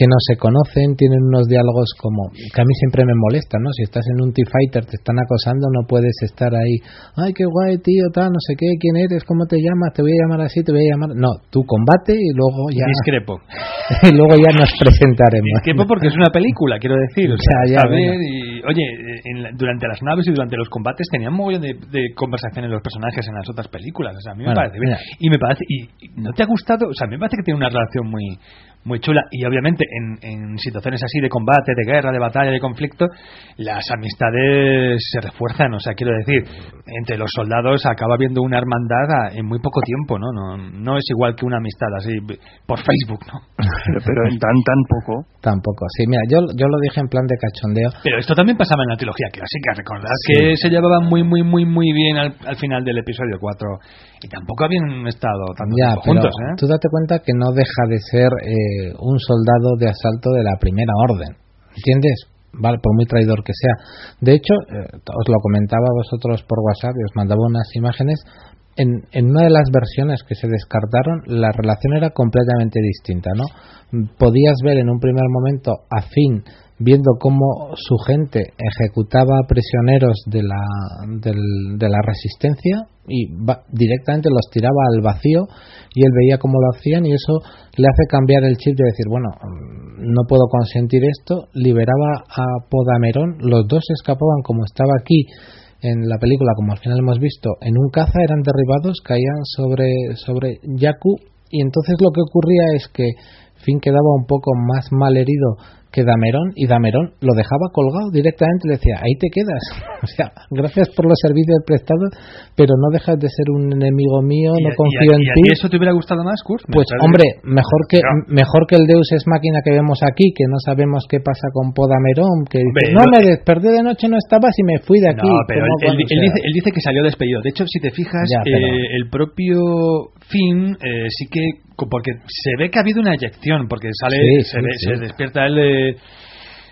Speaker 9: que no se conocen, tienen unos diálogos como que a mí siempre me molesta, ¿no? Si estás en un T-Fighter, te están acosando, no puedes estar ahí, ay, qué guay, tío, tal, no sé qué, quién eres, cómo te llamas, te voy a llamar así, te voy a llamar. No, tú combate y luego ya.
Speaker 2: Discrepo.
Speaker 9: y luego ya nos presentaremos.
Speaker 2: Discrepo porque es una película, quiero decir. O sea,
Speaker 9: Ya, ya, bueno.
Speaker 2: y, oye, en la- durante las naves y durante los combates tenían un mogollón de, de conversaciones los personajes en las otras películas. O sea, a mí me
Speaker 9: Bueno,
Speaker 2: parece bien. Y me parece, y, y ¿no te ha gustado? O sea, a mí me parece que tiene una relación muy muy chula y obviamente en, en situaciones así de combate, de guerra, de batalla, de conflicto, las amistades se refuerzan, o sea, quiero decir, entre los soldados acaba habiendo una hermandad en muy poco tiempo, ¿no? No, no es igual que una amistad así por Facebook, ¿no?
Speaker 6: Pero, en tan, tan poco.
Speaker 9: Tampoco, sí, mira, yo, yo lo dije en plan de cachondeo.
Speaker 2: Pero esto también pasaba en la trilogía clásica, recordad
Speaker 9: Sí.
Speaker 2: que se llevaban muy, muy, muy, muy bien al, al final del episodio 4 y tampoco habían estado
Speaker 9: pero
Speaker 2: juntos, ¿eh?
Speaker 9: tú date cuenta que no deja de ser eh, un soldado de asalto de la primera orden, ¿entiendes? Vale, por muy traidor que sea. De hecho, eh, os lo comentaba a vosotros por WhatsApp y os mandaba unas imágenes. En, en una de las versiones que se descartaron, la relación era completamente distinta, ¿no? Podías ver en un primer momento a Finn viendo cómo su gente ejecutaba prisioneros de la, del- de la resistencia y va- directamente los tiraba al vacío y él veía cómo lo hacían y eso le hace cambiar el chip de decir, bueno, mm, no puedo consentir esto, liberaba a Podamerón, los dos escapaban como estaba aquí en la película, como al final hemos visto, en un caza eran derribados, caían sobre, sobre Yaku y entonces lo que ocurría es que Finn quedaba un poco más mal herido que Damerón y Damerón lo dejaba colgado directamente le decía ahí te quedas o sea gracias por los servicios prestados pero no dejas de ser un enemigo mío
Speaker 2: ¿Y,
Speaker 9: no confío
Speaker 2: y a-
Speaker 9: en
Speaker 2: y a
Speaker 9: ti
Speaker 2: ti eso te hubiera gustado más, Kurt?
Speaker 9: Pues hombre mejor que mejor que el Deus es máquina que vemos aquí que no sabemos qué pasa con Podamerón que
Speaker 2: Hombre,
Speaker 9: dice, no me desperté de noche no estabas y me fui de aquí
Speaker 2: No, pero él,
Speaker 9: ¿Cómo
Speaker 2: él- él dice, él dice que salió despedido. De hecho, si te fijas,
Speaker 9: Ya, pero-
Speaker 2: eh, el propio Finn eh, sí que. Porque se ve que ha habido una eyección, porque sale,
Speaker 9: Sí,
Speaker 2: se,
Speaker 9: sí,
Speaker 2: ve-
Speaker 9: sí.
Speaker 2: se despierta él de, uh,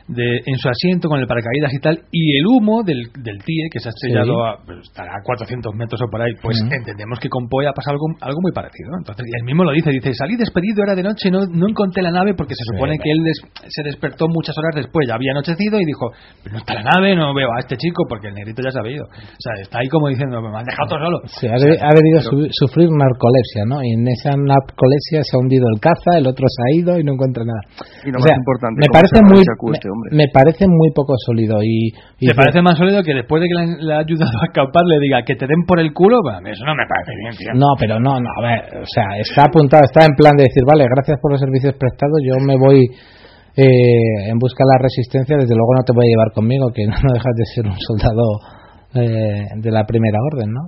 Speaker 2: de- en su asiento con el paracaídas y tal, y el humo del, del TIE, que se ha estrellado a, pues, estará a 400 metros o por ahí, pues entendemos que con Poe ha pasado algo, algo muy parecido. Entonces, y él mismo lo dice, dice, salí despedido, era de noche, no, no encontré la nave porque se
Speaker 9: Sí,
Speaker 2: supone que él des- se despertó muchas horas después, ya había anochecido y dijo, "Pero no está la nave, no veo a este chico porque el negrito ya se ha ido. O sea, está ahí como diciendo, me han dejado todo solo.
Speaker 9: Sí, ha,
Speaker 2: O sea,
Speaker 9: de- ha debido
Speaker 2: pero-
Speaker 9: su- sufrir narcolepsia, ¿no? Y en esa narcolepsia se ha hundido el caza, el otro se ha ido y no encuentra nada.
Speaker 6: Y lo
Speaker 9: O
Speaker 6: más importante,
Speaker 9: me
Speaker 6: ¿cómo
Speaker 9: parece muy, me,
Speaker 6: hombre?
Speaker 9: me parece muy poco sólido y, y
Speaker 2: ¿Te parece más sólido que después de que le, han- le ha ayudado a escapar le diga que te den por el culo? Eso no me parece bien, tío.
Speaker 9: No, pero no, no, a ver, o sea, está apuntado, está en plan de decir, vale, gracias por los servicios prestados, yo me voy eh, en busca de la resistencia, desde luego no te voy a llevar conmigo, que no dejas de ser un soldado eh, de la primera orden, ¿no?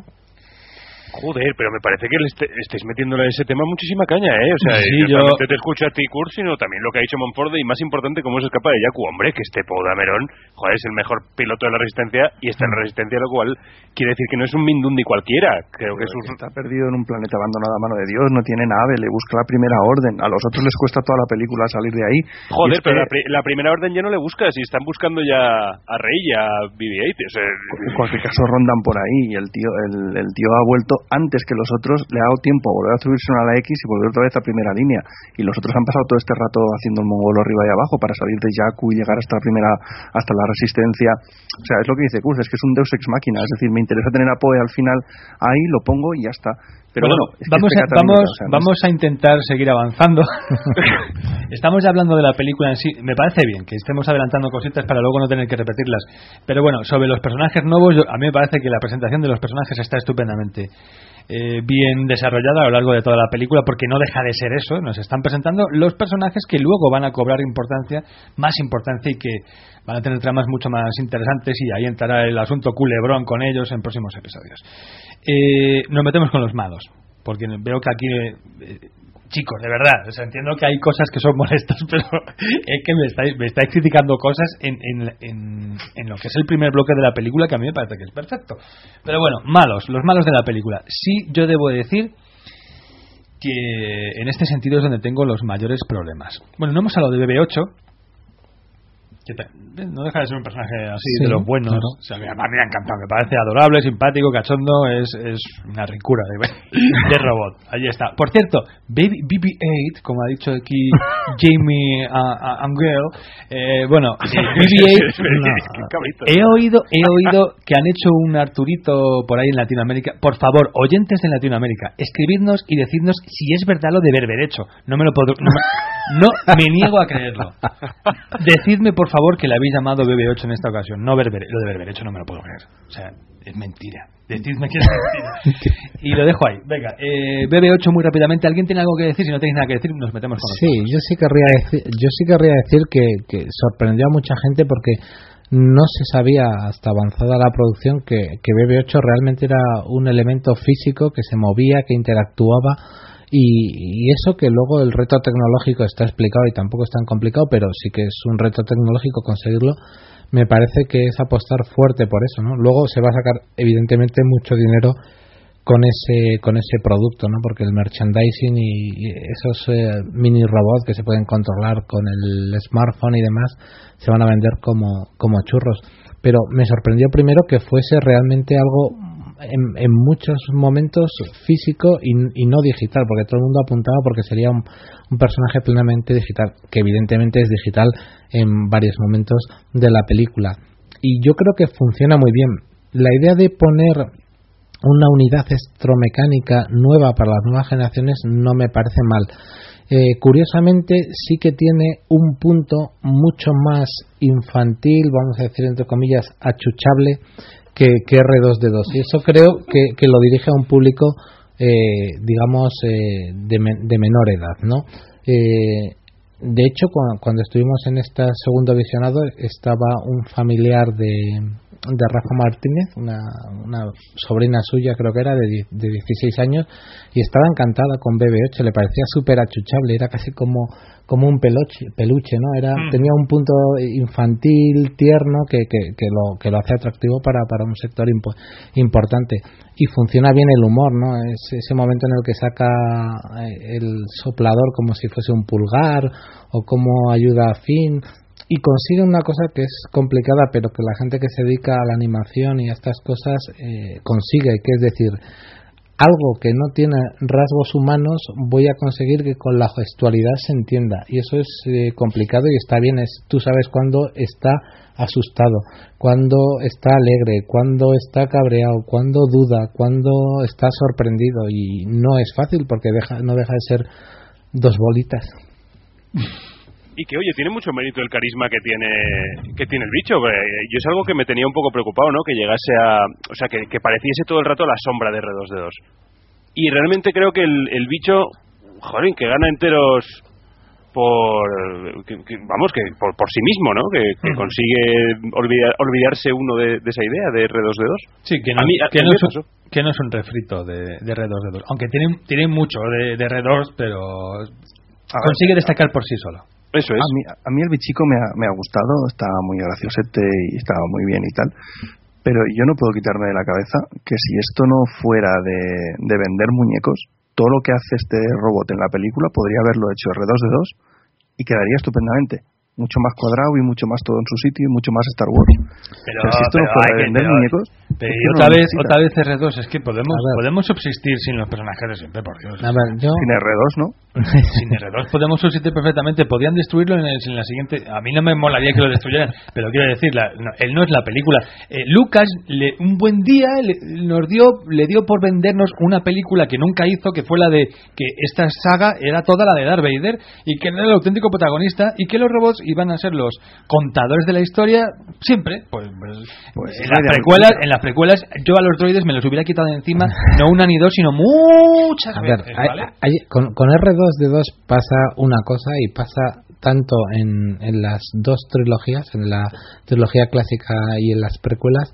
Speaker 7: Joder, pero me parece que le este- estáis metiéndole a ese tema muchísima caña, ¿eh? O sea,
Speaker 2: Sí,
Speaker 7: yo te escucho a ti, Kurt, sino también lo que ha dicho Monforde y más importante, cómo se escapa de Yaku. Hombre, que este Poe Dameron, joder, es el mejor piloto de la Resistencia y está en la Resistencia, lo cual quiere decir que no es un Mindundi cualquiera. Creo que es un...
Speaker 6: Está perdido en un planeta abandonado a mano de Dios, no tiene nave, le busca la primera orden. A los otros les cuesta toda la película salir de ahí.
Speaker 7: Joder,
Speaker 6: es
Speaker 7: pero
Speaker 6: que
Speaker 7: la, pri- la primera orden ya no le buscas y están buscando ya a Rey y a BB-8. O sea,
Speaker 6: en cualquier caso rondan por ahí y el tío el, el tío ha vuelto antes que los otros, le ha dado tiempo a volver a subirse a la X y volver otra vez a primera línea. Y los otros han pasado todo este rato haciendo el mongolo arriba y abajo para salir de Yaku y llegar hasta la primera hasta la resistencia. O sea, es lo que dice Kuz, es que es un Deus ex máquina, es decir, me interesa tener a Poe al final ahí, lo pongo y ya está. Pero
Speaker 2: Bueno,
Speaker 6: bueno, es que
Speaker 2: vamos,
Speaker 6: este
Speaker 2: a, vamos,
Speaker 6: o sea, no es-
Speaker 2: vamos a intentar seguir avanzando. Estamos ya hablando de la película en sí. Me parece bien que estemos adelantando cositas para luego no tener que repetirlas. Pero bueno, sobre los personajes nuevos, yo- a mí me parece que la presentación de los personajes está estupendamente eh, bien desarrollada a lo largo de toda la película porque no deja de ser eso. Nos están presentando los personajes que luego van a cobrar importancia, más importancia y que van a tener tramas mucho más interesantes y ahí entrará el asunto culebrón con ellos en próximos episodios. Eh, nos metemos con los malos, porque veo que aquí, eh, chicos, de verdad, o sea, entiendo que hay cosas que son molestas, pero es que me estáis, me estáis criticando cosas en, en, en, en lo que es el primer bloque de la película que a mí me parece que es perfecto. Pero bueno, malos, los malos de la película. Sí, yo debo decir que en este sentido es donde tengo los mayores problemas. Bueno, no hemos hablado de BB8, que ta- no deja de ser un personaje así
Speaker 9: Sí,
Speaker 2: de los buenos.
Speaker 9: claro.
Speaker 2: O sea, mí me ha encantado, me parece adorable, simpático, cachondo, es, es una ricura de, de robot. Ahí está. Por cierto, Baby- BB-8, como ha dicho aquí Jamie uh, Angel, eh, bueno, eh, BB-8
Speaker 7: Qué cabrito.
Speaker 2: He oído, he oído que han hecho un Arturito por ahí en Latinoamérica. Por favor, oyentes de Latinoamérica, escribidnos y decidnos si es verdad lo de berberecho. No me lo puedo, no, me- no me niego a creerlo. Decidme por favor que le habéis llamado BB8 en esta ocasión. No berbere, lo de berberecho no me lo puedo creer. O sea, es mentira. Decidme que es mentira. Y lo dejo ahí. Venga, eh, BB8 muy rápidamente. ¿Alguien tiene algo que decir? Si no tenéis nada que decir, nos metemos con
Speaker 9: Sí, yo sí querría decir, yo sí querría decir que, que sorprendió a mucha gente porque no se sabía hasta avanzada la producción que, que BB8 realmente era un elemento físico que se movía, que interactuaba y, y eso que luego el reto tecnológico está explicado y tampoco es tan complicado, pero sí que es un reto tecnológico conseguirlo. Me parece que es apostar fuerte por eso, ¿no? Luego se va a sacar evidentemente mucho dinero con ese con ese producto, ¿no? Porque el merchandising y, esos eh, mini robots que se pueden controlar con el smartphone y demás se van a vender como como churros. Pero me sorprendió primero que fuese realmente algo en, en muchos momentos físico y, y no digital, porque todo el mundo apuntaba porque sería un, personaje plenamente digital, que evidentemente es digital en varios momentos de la película. Y yo creo que funciona muy bien. La idea de poner una unidad electromecánica nueva para las nuevas generaciones no me parece mal. Eh, curiosamente sí que tiene un punto mucho más infantil, vamos a decir entre comillas, achuchable que, que R2D2. Y eso creo que, que lo dirige a un público, eh, digamos, eh, de, de menor edad, ¿no? Eh, de hecho, cuando, cuando estuvimos en este segundo visionado, estaba un familiar de, de Rafa Martínez, una, una sobrina suya, creo que era, de, de 16 años, y estaba encantada con BB8, le parecía súper achuchable, era casi como, como un peluche, peluche ¿no? Era,
Speaker 2: Mm.
Speaker 9: Tenía un punto infantil, tierno, que, que, que lo, que lo hace atractivo para, para un sector impo- importante. Y funciona bien el humor, ¿no? Es ese momento en el que saca eh, el soplador como si fuese un pulgar, o como ayuda a Finn, y consigue una cosa que es complicada, pero que la gente que se dedica a la animación y a estas cosas eh, consigue, que es decir, algo que no tiene rasgos humanos, voy a conseguir que con la gestualidad se entienda. Y eso es eh, complicado y está bien. Es, tú sabes cuándo está asustado, cuándo está alegre, cuándo está cabreado, cuándo duda, cuándo está sorprendido. Y no es fácil porque deja, no deja de ser dos bolitas.
Speaker 7: Y que, oye, tiene mucho mérito el carisma que tiene que tiene el bicho. eh, Yo es algo que me tenía un poco preocupado, ¿no? Que llegase a... O sea, que, que pareciese todo el rato la sombra de R2D2. Y realmente creo que el, el bicho, joder, que gana enteros por... que- que- vamos, que por, por sí mismo, ¿no? Que, que consigue olvidar- olvidarse uno de, de esa idea de R2D2.
Speaker 2: Sí, que no,
Speaker 7: A mí- a-
Speaker 2: que
Speaker 7: a
Speaker 2: no es un-
Speaker 7: pasó.
Speaker 2: que no es un refrito de, de R2D2. Aunque tiene, tiene mucho de, de R2, pero consigue destacar por sí solo.
Speaker 7: Eso es.
Speaker 6: A mí, a mí el bichico me ha, gustado, está muy graciosete y estaba muy bien y tal. Pero yo no puedo quitarme de la cabeza que si esto no fuera de, de vender muñecos, todo lo que hace este robot en la película podría haberlo hecho R2D2 y quedaría estupendamente. Mucho más cuadrado y mucho más todo en su sitio y mucho más Star Wars.
Speaker 2: Pero,
Speaker 6: si esto no
Speaker 2: pero
Speaker 6: fuera
Speaker 2: hay
Speaker 6: de
Speaker 2: que-
Speaker 6: vender
Speaker 2: pero-
Speaker 6: muñecos,
Speaker 2: pero y
Speaker 6: no
Speaker 2: otra vez,
Speaker 6: necesita.
Speaker 2: otra vez R2, es que podemos, podemos subsistir sin los personajes de siempre, por Dios.
Speaker 9: A ver, yo...
Speaker 6: Sin R2, ¿no?
Speaker 2: Sin R2 podemos subsistir perfectamente. Podían destruirlo en, el- en la siguiente. A mí no me molaría que lo destruyeran, pero quiero decir, la- no, él no es la película. Eh, Lucas, le- un buen día, le, nos dio, le dio por vendernos una película que nunca hizo, que fue la de que esta saga era toda la de Darth Vader y que era el auténtico protagonista y que los robots iban a ser los contadores de la historia siempre. Pues, pues, en, las precuelas, en las precuelas, yo a los droides me los hubiera quitado de encima, no una ni dos, sino muchas
Speaker 9: A
Speaker 2: veces.
Speaker 9: con, con R2D2 pasa una cosa y pasa tanto en, en las dos trilogías, en la trilogía clásica y en las precuelas,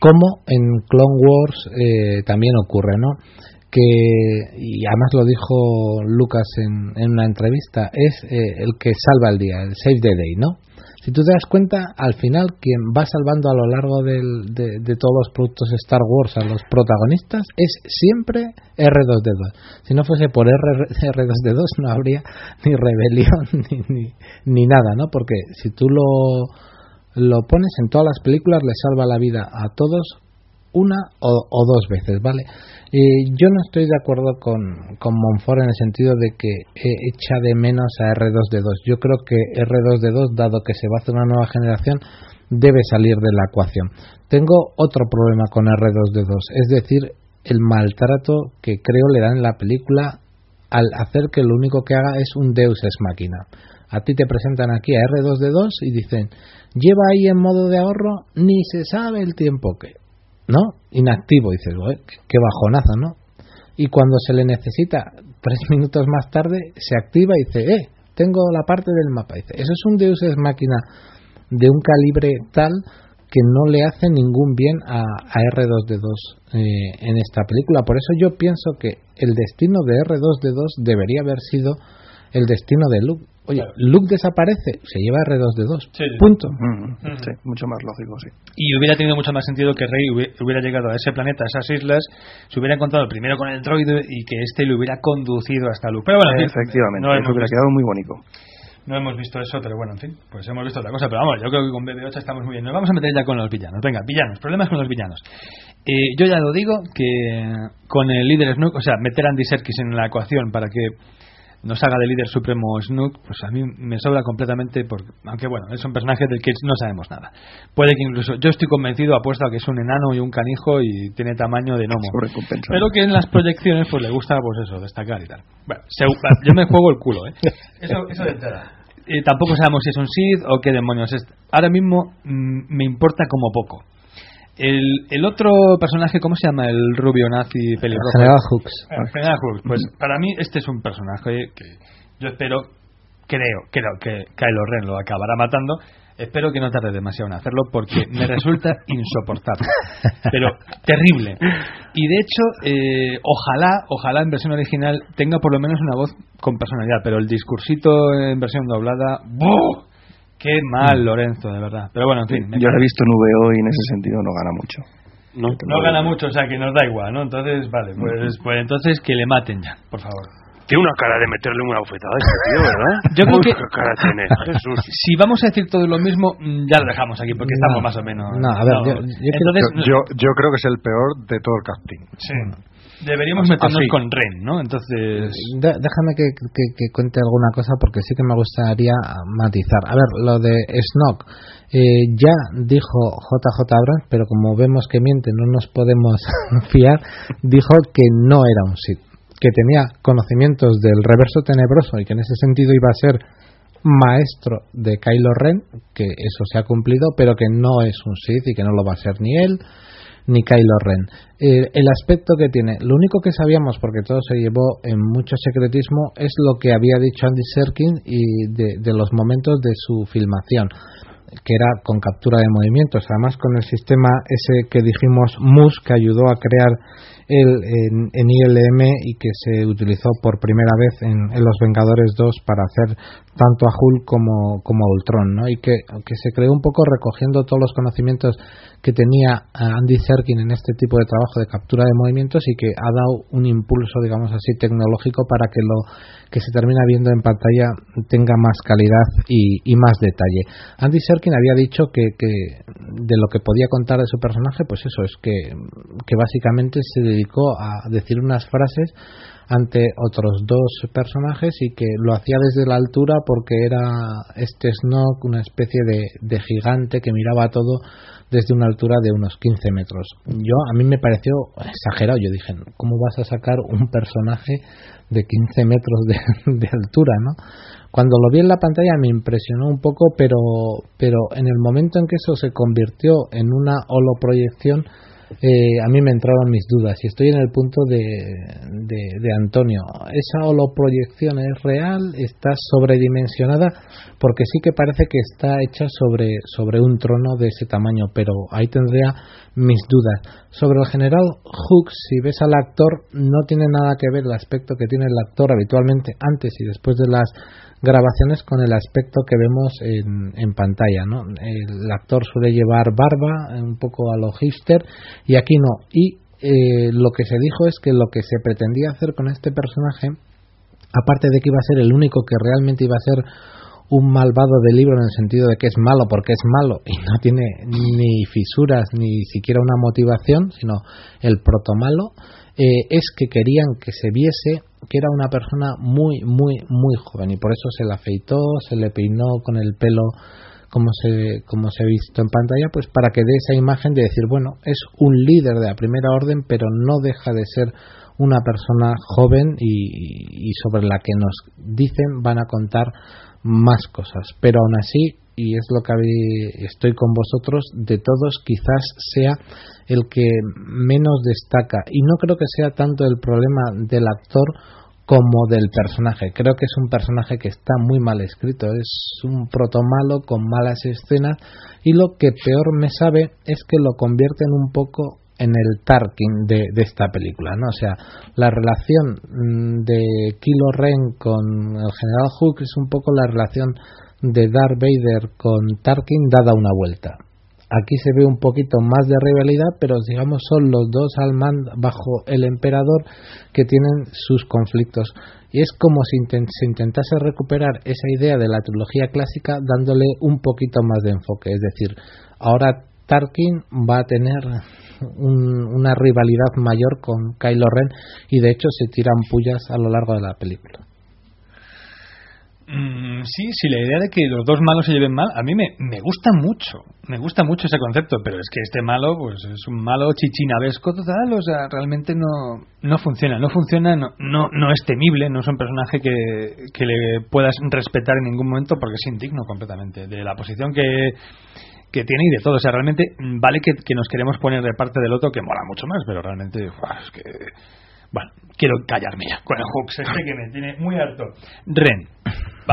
Speaker 9: como en Clone Wars eh, también ocurre, ¿no? Que, y además lo dijo Lucas en, en una entrevista, es eh, el que salva el día, el Save the Day, ¿no? Si tú te das cuenta, al final quien va salvando a lo largo del- de, de todos los productos Star Wars a los protagonistas es siempre R2D2. Si no fuese por R, R2D2 no habría ni rebelión ni, ni, ni nada, ¿no? Porque si tú lo, lo pones en todas las películas le salva la vida a todos una o, o dos veces, ¿vale? Eh, yo no estoy de acuerdo con, con Monfort en el sentido de que eh, echa de menos a R2D2. Yo creo que R2D2, dado que se va a hacer una nueva generación, debe salir de la ecuación. Tengo otro problema con R2D2, es decir, el maltrato que creo le dan en la película al hacer que lo único que haga es un Deus ex máquina. A ti te presentan aquí a R2D2 y dicen, lleva ahí en modo de ahorro, ni se sabe el tiempo que. ¿No? Inactivo, dices, "Joder, qué- bajonazo, ¿no? Y cuando se le necesita, tres minutos más tarde, se activa y dice, eh, tengo la parte del mapa. Dice, eso es un Deus ex máquina de un calibre tal que no le hace ningún bien a, a R2D2 eh, en esta película. Por eso yo pienso que el destino de R2D2 debería haber sido el destino de Luke. Oye, Luke desaparece, se lleva R2D2.
Speaker 2: Sí, sí.
Speaker 9: Punto.
Speaker 6: Mm, Sí, mucho más lógico, sí.
Speaker 2: Y hubiera tenido mucho más sentido que Rey hubie- hubiera llegado a ese planeta, a esas islas, se hubiera encontrado primero con el droide y que este le hubiera conducido hasta Luke. Pero bueno, en fin,
Speaker 6: Efectivamente,
Speaker 2: no
Speaker 6: eso
Speaker 2: hemos,
Speaker 6: hubiera
Speaker 2: visto,
Speaker 6: quedado muy bonito.
Speaker 2: no hemos visto eso, pero bueno, en fin, pues hemos visto otra cosa. Pero vamos, yo creo que con BB8 estamos muy bien. Nos vamos a meter ya con los villanos. Venga, villanos, problemas con los villanos. Eh, yo ya lo digo que con el líder Snook, o sea, meter a Andy Serkis en la ecuación para que nos haga de líder supremo Snook, pues a mí me sobra completamente, porque, aunque bueno, es un personaje del que no sabemos nada. Puede que incluso, yo estoy convencido, apuesto a que es un enano y un canijo y tiene tamaño de gnomo. Pero que en las proyecciones pues le gusta pues eso, destacar y tal. Bueno, se- yo me juego el culo, ¿eh? Eso, eso de entrada. Eh, tampoco sabemos si es un Sith o qué demonios es. Ahora mismo mm, me importa como poco. El, el otro personaje, ¿cómo se llama? El rubio nazi pelirrojo.
Speaker 9: General Hooks.
Speaker 2: General Hux. Pues para mí este es un personaje que yo espero, creo, creo que Kylo Ren lo acabará matando. Espero que no tarde demasiado en hacerlo porque me resulta insoportable. Pero terrible. Y de hecho, eh, ojalá, ojalá en versión original tenga por lo menos una voz con personalidad. Pero el discursito en versión doblada, ¡buh! ¡Qué mal, Lorenzo, de verdad! Pero bueno, en fin.
Speaker 6: Yo lo he visto en VO y en ese sentido no gana mucho.
Speaker 7: No.
Speaker 2: no gana mucho, o sea que nos da igual, ¿no? Entonces, vale, pues, pues entonces que le maten ya, por favor.
Speaker 7: Tiene una cara de meterle una bofetada a ese tío, ¿verdad?
Speaker 2: Yo creo que-
Speaker 7: qué cara tiene, Jesús.
Speaker 2: Si vamos a decir todo lo mismo, mm, ya lo dejamos aquí porque
Speaker 9: No.
Speaker 2: estamos más o menos.
Speaker 9: No, a ver, yo- yo
Speaker 2: entonces
Speaker 10: Yo, yo creo que es el peor de todo el casting.
Speaker 2: sí, deberíamos
Speaker 10: Así.
Speaker 2: meternos con Ren, ¿no? Entonces,
Speaker 9: De- déjame que, que- que cuente alguna cosa porque sí que me gustaría matizar. A ver, lo de Snoke. eh, ya dijo JJ Abrams, pero como vemos que miente, no nos podemos fiar, dijo que no era un Sith, que tenía conocimientos del reverso tenebroso y que en ese sentido iba a ser maestro de Kylo Ren, que eso se ha cumplido, pero que no es un Sith y que no lo va a ser ni él ni Kylo Ren. Eh, el aspecto que tiene, lo único que sabíamos, porque todo se llevó en mucho secretismo, es lo que había dicho Andy Serkins y de, los momentos de su filmación, que era con captura de movimientos, además con el sistema ese que dijimos MUS, que ayudó a crear el, en, en, ILM y que se utilizó por primera vez en, en, Los Vengadores 2 para hacer tanto a Hulk como, como a Ultron, ¿no? Y que, que se creó un poco recogiendo todos los conocimientos que tenía Andy Serkin en este tipo de trabajo de captura de movimientos y que ha dado un impulso, digamos así, tecnológico para que lo que se termina viendo en pantalla tenga más calidad y, y más detalle. Andy Serkin había dicho que, que, de lo que podía contar de su personaje, pues eso es que, que básicamente se dedicó a decir unas frases ante otros dos personajes y que lo hacía desde la altura porque era este Snoke una especie de, de gigante que miraba todo desde una altura de unos 15 metros. Yo a mí me pareció exagerado. Yo dije, ¿cómo vas a sacar un personaje de 15 metros de, de, altura, no? Cuando lo vi en la pantalla me impresionó un poco, pero pero en el momento en que eso se convirtió en una holoproyección eh, a mí me entraron mis dudas y estoy en el punto de, de, de Antonio. ¿Esa holoproyección es real? ¿Está sobredimensionada? Porque sí que parece que está hecha sobre, sobre un trono de ese tamaño, pero ahí tendría mis dudas. Sobre el general Hooks, si ves al actor, no tiene nada que ver el aspecto que tiene el actor habitualmente antes y después de las grabaciones con el aspecto que vemos en, en pantalla. ¿no? El actor suele llevar barba, un poco a lo hipster, y aquí no. Y eh, lo que se dijo es que lo que se pretendía hacer con este personaje, aparte de que iba a ser el único que realmente iba a ser un malvado del libro en el sentido de que es malo porque es malo y no tiene ni fisuras ni siquiera una motivación, sino el protomalo, eh, es que querían que se viese que era una persona muy, muy, muy joven y por eso se la afeitó, se le peinó con el pelo como se, como se ha visto en pantalla, pues para que dé esa imagen de decir, bueno, es un líder de la primera orden, pero no deja de ser una persona joven y, y sobre la que nos dicen van a contar más cosas. Pero aún así, y es lo que estoy con vosotros, de todos quizás sea el que menos destaca. Y no creo que sea tanto el problema del actor como del personaje. Creo que es un personaje que está muy mal escrito, es un protomalo con malas escenas y lo que peor me sabe es que lo convierten un poco en el Tarkin de, de, esta película, ¿no? O sea, la relación mm, de Kilo Ren con el General Hook es un poco la relación de Darth Vader con Tarkin dada una vuelta. Aquí se ve un poquito más de rivalidad, pero digamos son los dos al mando bajo el emperador que tienen sus conflictos. Y es como si se intentase recuperar esa idea de la trilogía clásica dándole un poquito más de enfoque. Es decir, ahora Tarkin va a tener un, una rivalidad mayor con Kylo Ren y de hecho se tiran pullas a lo largo de la película.
Speaker 2: Mm, sí, sí, la idea de que los dos malos se lleven mal, a mí me, me gusta mucho, me gusta mucho ese concepto, pero es que este malo, pues es un malo chichinabesco total, o sea, realmente no, no funciona, no funciona, no, no, no es temible, no es un personaje que, que le puedas respetar en ningún momento porque es indigno completamente de la posición que, que tiene y de todo, o sea, realmente vale que, que nos queremos poner de parte del otro que mola mucho más, pero realmente, es que... Bueno, quiero callarme ya con el Hooks este que me tiene muy harto. Ren,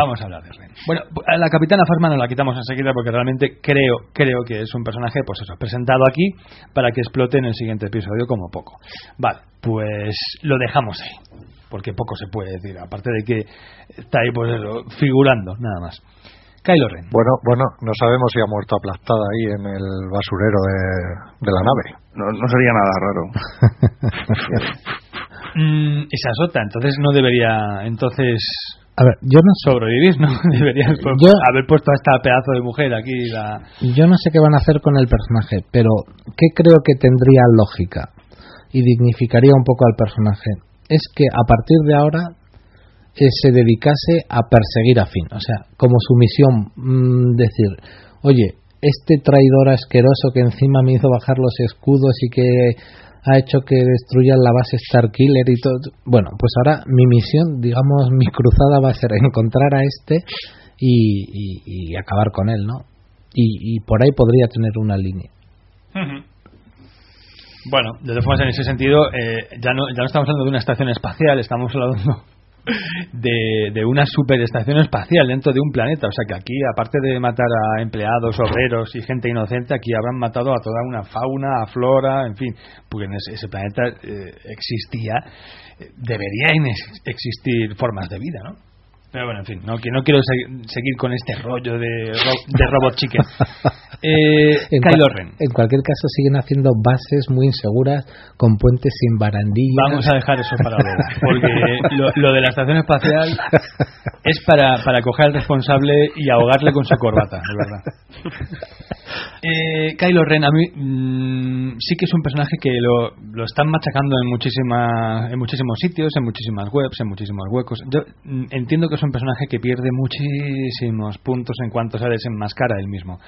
Speaker 2: vamos a hablar de Ren. Bueno, a la capitana Fasma nos la quitamos enseguida porque realmente creo, creo que es un personaje, pues eso, presentado aquí para que explote en el siguiente episodio como poco. Vale, pues lo dejamos ahí, porque poco se puede decir, aparte de que está ahí, pues eso, figurando, nada más. Kylo Ren.
Speaker 10: Bueno, bueno, no sabemos si ha muerto aplastada ahí en el basurero de, de la nave.
Speaker 6: No, no sería nada raro.
Speaker 2: Mm, esa es otra, entonces no debería, entonces
Speaker 9: a ver, yo no
Speaker 2: sobrevivir, ¿no? Deberían
Speaker 9: yo,
Speaker 2: haber puesto a esta pedazo de mujer aquí. La...
Speaker 9: Yo no sé qué van a hacer con el personaje, pero ¿qué creo que tendría lógica y dignificaría un poco al personaje? Es que a partir de ahora eh, se dedicase a perseguir a Finn, o sea, como su misión, mmm, decir, oye, este traidor asqueroso que encima me hizo bajar los escudos y que ha hecho que destruyan la base Starkiller y todo. Bueno, pues ahora mi misión, digamos, mi cruzada va a ser encontrar a este y, acabar con él, ¿no? Y, por ahí podría tener una línea.
Speaker 2: Bueno, de todas formas, en ese sentido, eh, ya, no, ya no estamos hablando de una estación espacial, estamos hablando de, de una superestación espacial dentro de un planeta. O sea que aquí, aparte de matar a empleados, obreros y gente inocente, aquí habrán matado a toda una fauna, a flora, en fin, porque en ese, ese planeta eh, existía, eh, deberían ex- existir formas de vida, ¿no? Pero bueno, en fin, no, que no quiero segui- seguir con este rollo de, ro- de Robot Chicken. Eh,
Speaker 9: En,
Speaker 2: Kylo Ren.
Speaker 9: en cualquier caso siguen haciendo bases muy inseguras con puentes sin barandillas.
Speaker 2: Vamos a dejar eso para luego, porque lo, lo de la estación espacial es para, para coger al responsable y ahogarle con su corbata, de verdad. Eh, Kylo Ren, a mí mm, sí que es un personaje que lo, lo están machacando en, muchísima, en muchísimos sitios, en muchísimas webs, en muchísimos huecos. Yo mm, entiendo que es un personaje que pierde muchísimos puntos en cuanto se desenmascara él mismo.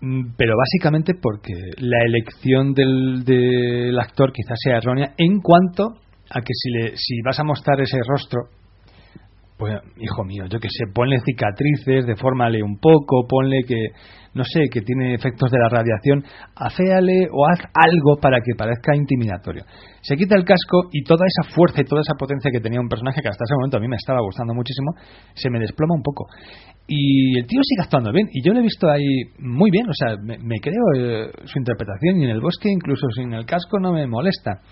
Speaker 2: Mm, Pero básicamente porque la elección del, del actor quizás sea errónea en cuanto a que si, le, si vas a mostrar ese rostro, pues hijo mío, yo que sé, ponle cicatrices, defórmale un poco, ponle que, no sé, que tiene efectos de la radiación, aféale o haz algo para que parezca intimidatorio. Se quita el casco y toda esa fuerza y toda esa potencia que tenía un personaje que hasta ese momento a mí me estaba gustando muchísimo, se me desploma un poco. Y el tío sigue actuando bien, y yo lo he visto ahí muy bien, o sea, me, creo eh, su interpretación y en el bosque, incluso sin el casco, no me molesta.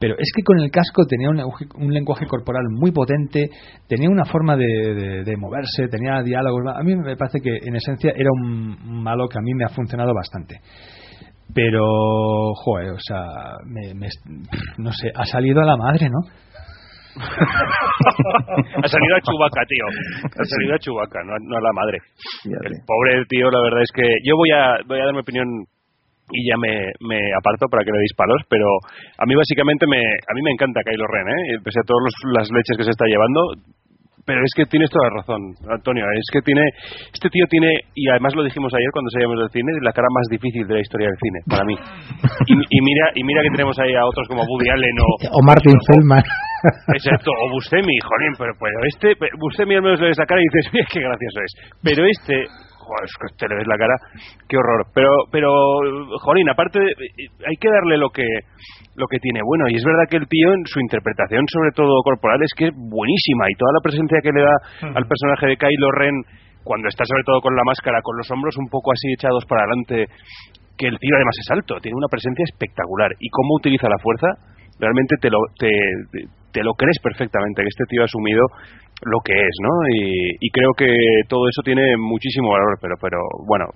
Speaker 2: Pero es que con el casco tenía un lenguaje, un lenguaje corporal muy potente, tenía una forma de, de- de moverse, tenía diálogos. A mí me parece que en esencia era un malo que a mí me ha funcionado bastante. Pero, joder, o sea, me- me- no sé, ha salido a la madre, ¿no?
Speaker 7: ha salido a Chubaca, tío. Ha salido a Chubaca, no, a- no a la madre. El pobre tío, la verdad es que yo voy a, voy a dar mi opinión y ya me, me aparto para que le deis palos, pero a mí básicamente me, a mí me encanta Kylo Ren, ¿eh? pese a todas las leches que se está llevando, pero es que tienes toda la razón, Antonio. Es que tiene, este tío tiene, y además lo dijimos ayer cuando salíamos del cine, la cara más difícil de la historia del cine, para mí. Y, y mira, y mira que tenemos ahí a otros como Woody Allen o,
Speaker 9: O Martin Feldman.
Speaker 7: Exacto, o Bustemi, jolín, pero, pero este, pero Bustemi al menos le ves la cara y dices, mira qué gracioso es. Pero este, joder, es que este le ves la cara, qué horror. Pero, pero, jolín, aparte, hay que darle lo que, lo que tiene bueno. Y es verdad que el tío, en su interpretación, sobre todo corporal, es que es buenísima. Y toda la presencia que le da al personaje de Kylo Ren, cuando está sobre todo con la máscara, con los hombros un poco así echados para adelante, que el tío además es alto, tiene una presencia espectacular. Y cómo utiliza la fuerza, realmente te lo, te, te lo crees perfectamente, que este tío ha asumido lo que es, ¿no? Y, y creo que todo eso tiene muchísimo valor, pero, pero bueno.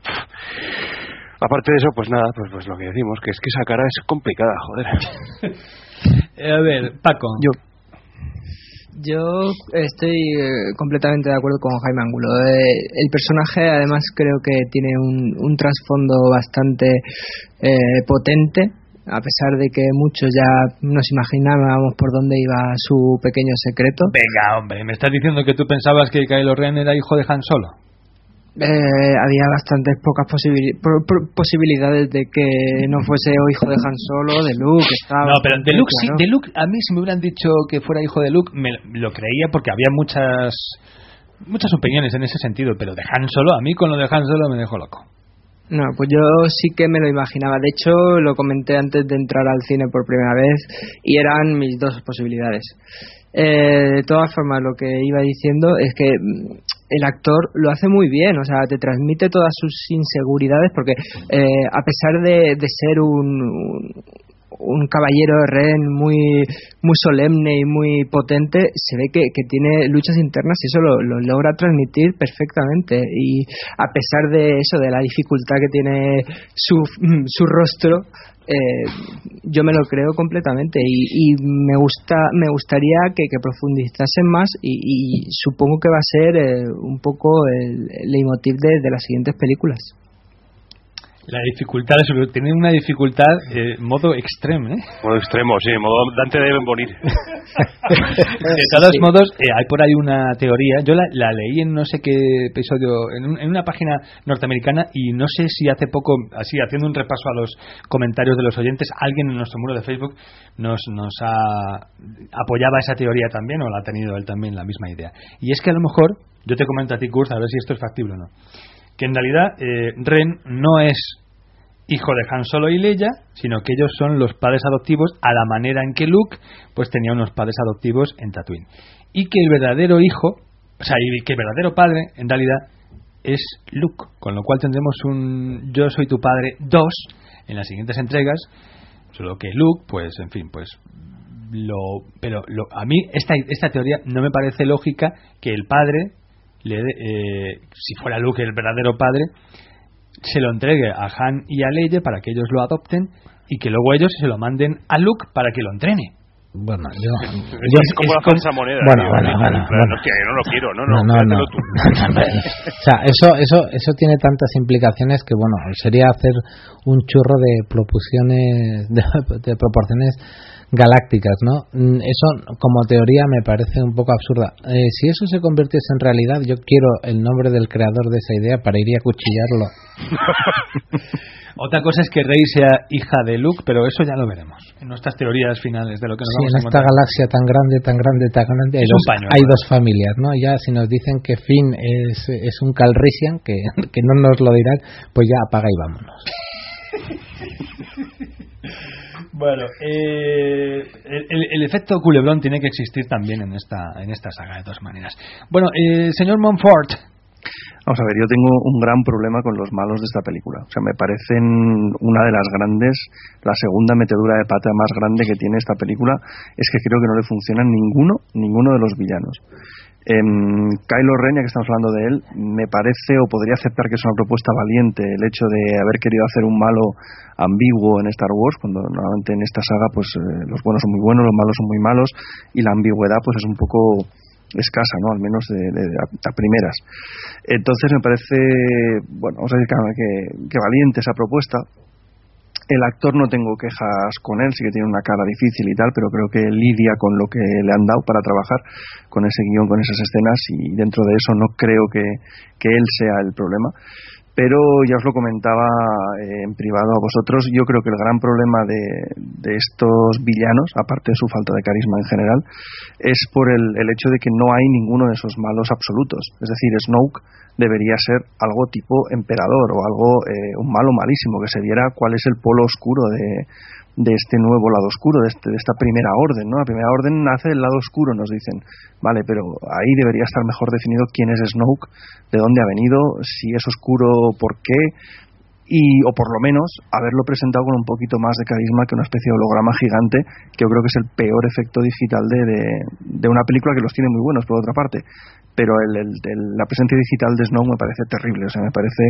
Speaker 7: Aparte de eso, pues nada, pues, pues lo que decimos, que es que esa cara es complicada, joder.
Speaker 2: Eh, a ver, Paco.
Speaker 5: Yo. Yo estoy eh, completamente de acuerdo con Jaime Angulo. Eh, el personaje, además, creo que tiene un, un trasfondo bastante eh, potente, a pesar de que muchos ya nos imaginábamos por dónde iba su pequeño secreto.
Speaker 2: Venga, hombre, ¿me estás diciendo que tú pensabas que Kylo Ren era hijo de Han Solo?
Speaker 5: Eh, había bastantes pocas posibilidades de que no fuese hijo de Han Solo, de Luke. Estaba
Speaker 2: No, pero de Luke, sí, de Luke, a mí si me hubieran dicho que fuera hijo de Luke, me lo creía porque había muchas muchas opiniones en ese sentido, pero de Han Solo, a mí con lo de Han Solo me dejó loco.
Speaker 5: No, pues yo sí que me lo imaginaba. De hecho, lo comenté antes de entrar al cine por primera vez y eran mis dos posibilidades. Eh, de todas formas, lo que iba diciendo es que mm, el actor lo hace muy bien, o sea, te transmite todas sus inseguridades porque eh, a pesar de, de ser un, un, un caballero Ren muy, muy solemne y muy potente, se ve que, que tiene luchas internas y eso lo, lo logra transmitir perfectamente. Y a pesar de eso, de la dificultad que tiene su, su rostro, eh, yo me lo creo completamente y, me gusta me gustaría que, que profundizasen más y, supongo que va a ser eh, un poco el, el de, de las siguientes películas.
Speaker 2: La dificultad, es- tiene una dificultad eh, modo extremo, ¿eh?
Speaker 7: Modo extremo, sí, modo Dante debe morir.
Speaker 2: De todos modos, eh, hay por ahí una teoría. Yo la, la leí en no sé qué episodio, en, un- en una página norteamericana, y no sé si hace poco, así haciendo un repaso a los comentarios de los oyentes, alguien en nuestro muro de Facebook nos, nos ha apoyaba esa teoría también, o la ha tenido él también la misma idea. Y es que a lo mejor, yo te comento a ti, Kurt, a ver si esto es factible o no, que en realidad eh, Ren no es hijo de Han Solo y Leia, sino que ellos son los padres adoptivos a la manera en que Luke pues tenía unos padres adoptivos en Tatooine. Y que el verdadero hijo, o sea, y que el verdadero padre en realidad es Luke, con lo cual tendremos un Yo soy tu padre 2 en las siguientes entregas, solo que Luke, pues en fin, pues lo pero lo, a mí esta esta teoría no me parece lógica que el padre le eh, si fuera Luke el verdadero padre se lo entregue a Han y a Leia para que ellos lo adopten y que luego ellos se lo manden a Luke para que lo entrene.
Speaker 9: Bueno, yo,
Speaker 7: Esto es como la falsa moneda.
Speaker 9: Bueno,
Speaker 7: tío,
Speaker 9: bueno, bueno,
Speaker 7: hostia, yo no lo quiero, no,
Speaker 9: No,
Speaker 7: no,
Speaker 9: no, no.
Speaker 7: tú.
Speaker 9: o sea, eso, eso, eso tiene tantas implicaciones que, bueno, sería hacer un churro de proporciones, de, de proporciones galácticas, ¿no? Mm, Eso, como teoría, me parece un poco absurda. Eh, si eso se convirtiese en realidad, yo quiero el nombre del creador de esa idea para ir y acuchillarlo.
Speaker 2: Otra cosa es que Rey sea hija de Luke, pero eso ya lo veremos en nuestras teorías finales de lo que nos
Speaker 9: Sí,
Speaker 2: vamos
Speaker 9: en
Speaker 2: a
Speaker 9: esta
Speaker 2: encontrar.
Speaker 9: galaxia tan grande, tan grande, tan grande, hay, dos,
Speaker 2: paño,
Speaker 9: hay
Speaker 2: ¿no?
Speaker 9: dos familias, ¿no? Ya si nos dicen que Finn es, es un Calrissian, que, que no nos lo dirán, pues ya apaga y vámonos.
Speaker 2: Bueno, eh, el, el- efecto culebrón tiene que existir también en esta en esta saga de todas maneras. Bueno, eh, señor Montfort,
Speaker 6: Vamos a ver, yo tengo un gran problema con los malos de esta película. O sea, me parecen una de las grandes, la segunda metedura de pata más grande que tiene esta película es que creo que no le funciona ninguno, ninguno de los villanos. Em, Kylo Ren, ya que estamos hablando de él, me parece o podría aceptar que es una propuesta valiente el hecho de haber querido hacer un malo ambiguo en Star Wars, cuando normalmente en esta saga pues eh, los buenos son muy buenos, los malos son muy malos y la ambigüedad pues es un poco escasa, ¿no? Al menos de, de- a, a primeras. Entonces me parece, bueno, vamos a decir que, que- que valiente esa propuesta. El actor no tengo quejas con él, sí que tiene una cara difícil y tal, pero creo que lidia con lo que le han dado para trabajar con ese guion, con esas escenas y dentro de eso no creo que, que él sea el problema. Pero ya os lo comentaba eh, en privado a vosotros, yo creo que el gran problema de, estos villanos, aparte de su falta de carisma en general, es por el, el hecho de que no hay ninguno de esos malos absolutos. Es decir, Snoke debería ser algo tipo emperador o algo, eh, un malo malísimo, que se viera cuál es el polo oscuro de, de este nuevo lado oscuro, de, este- de esta primera orden. ¿no? La primera orden nace del lado oscuro, nos dicen. Vale, pero ahí debería estar mejor definido quién es Snoke, de dónde ha venido, si es oscuro, por qué, y o por lo menos haberlo presentado con un poquito más de carisma que una especie de holograma gigante que yo creo que es el peor efecto digital de, de, de una película que los tiene muy buenos por otra parte pero el, el- el- la presencia digital de Snow me parece terrible, o sea, me parece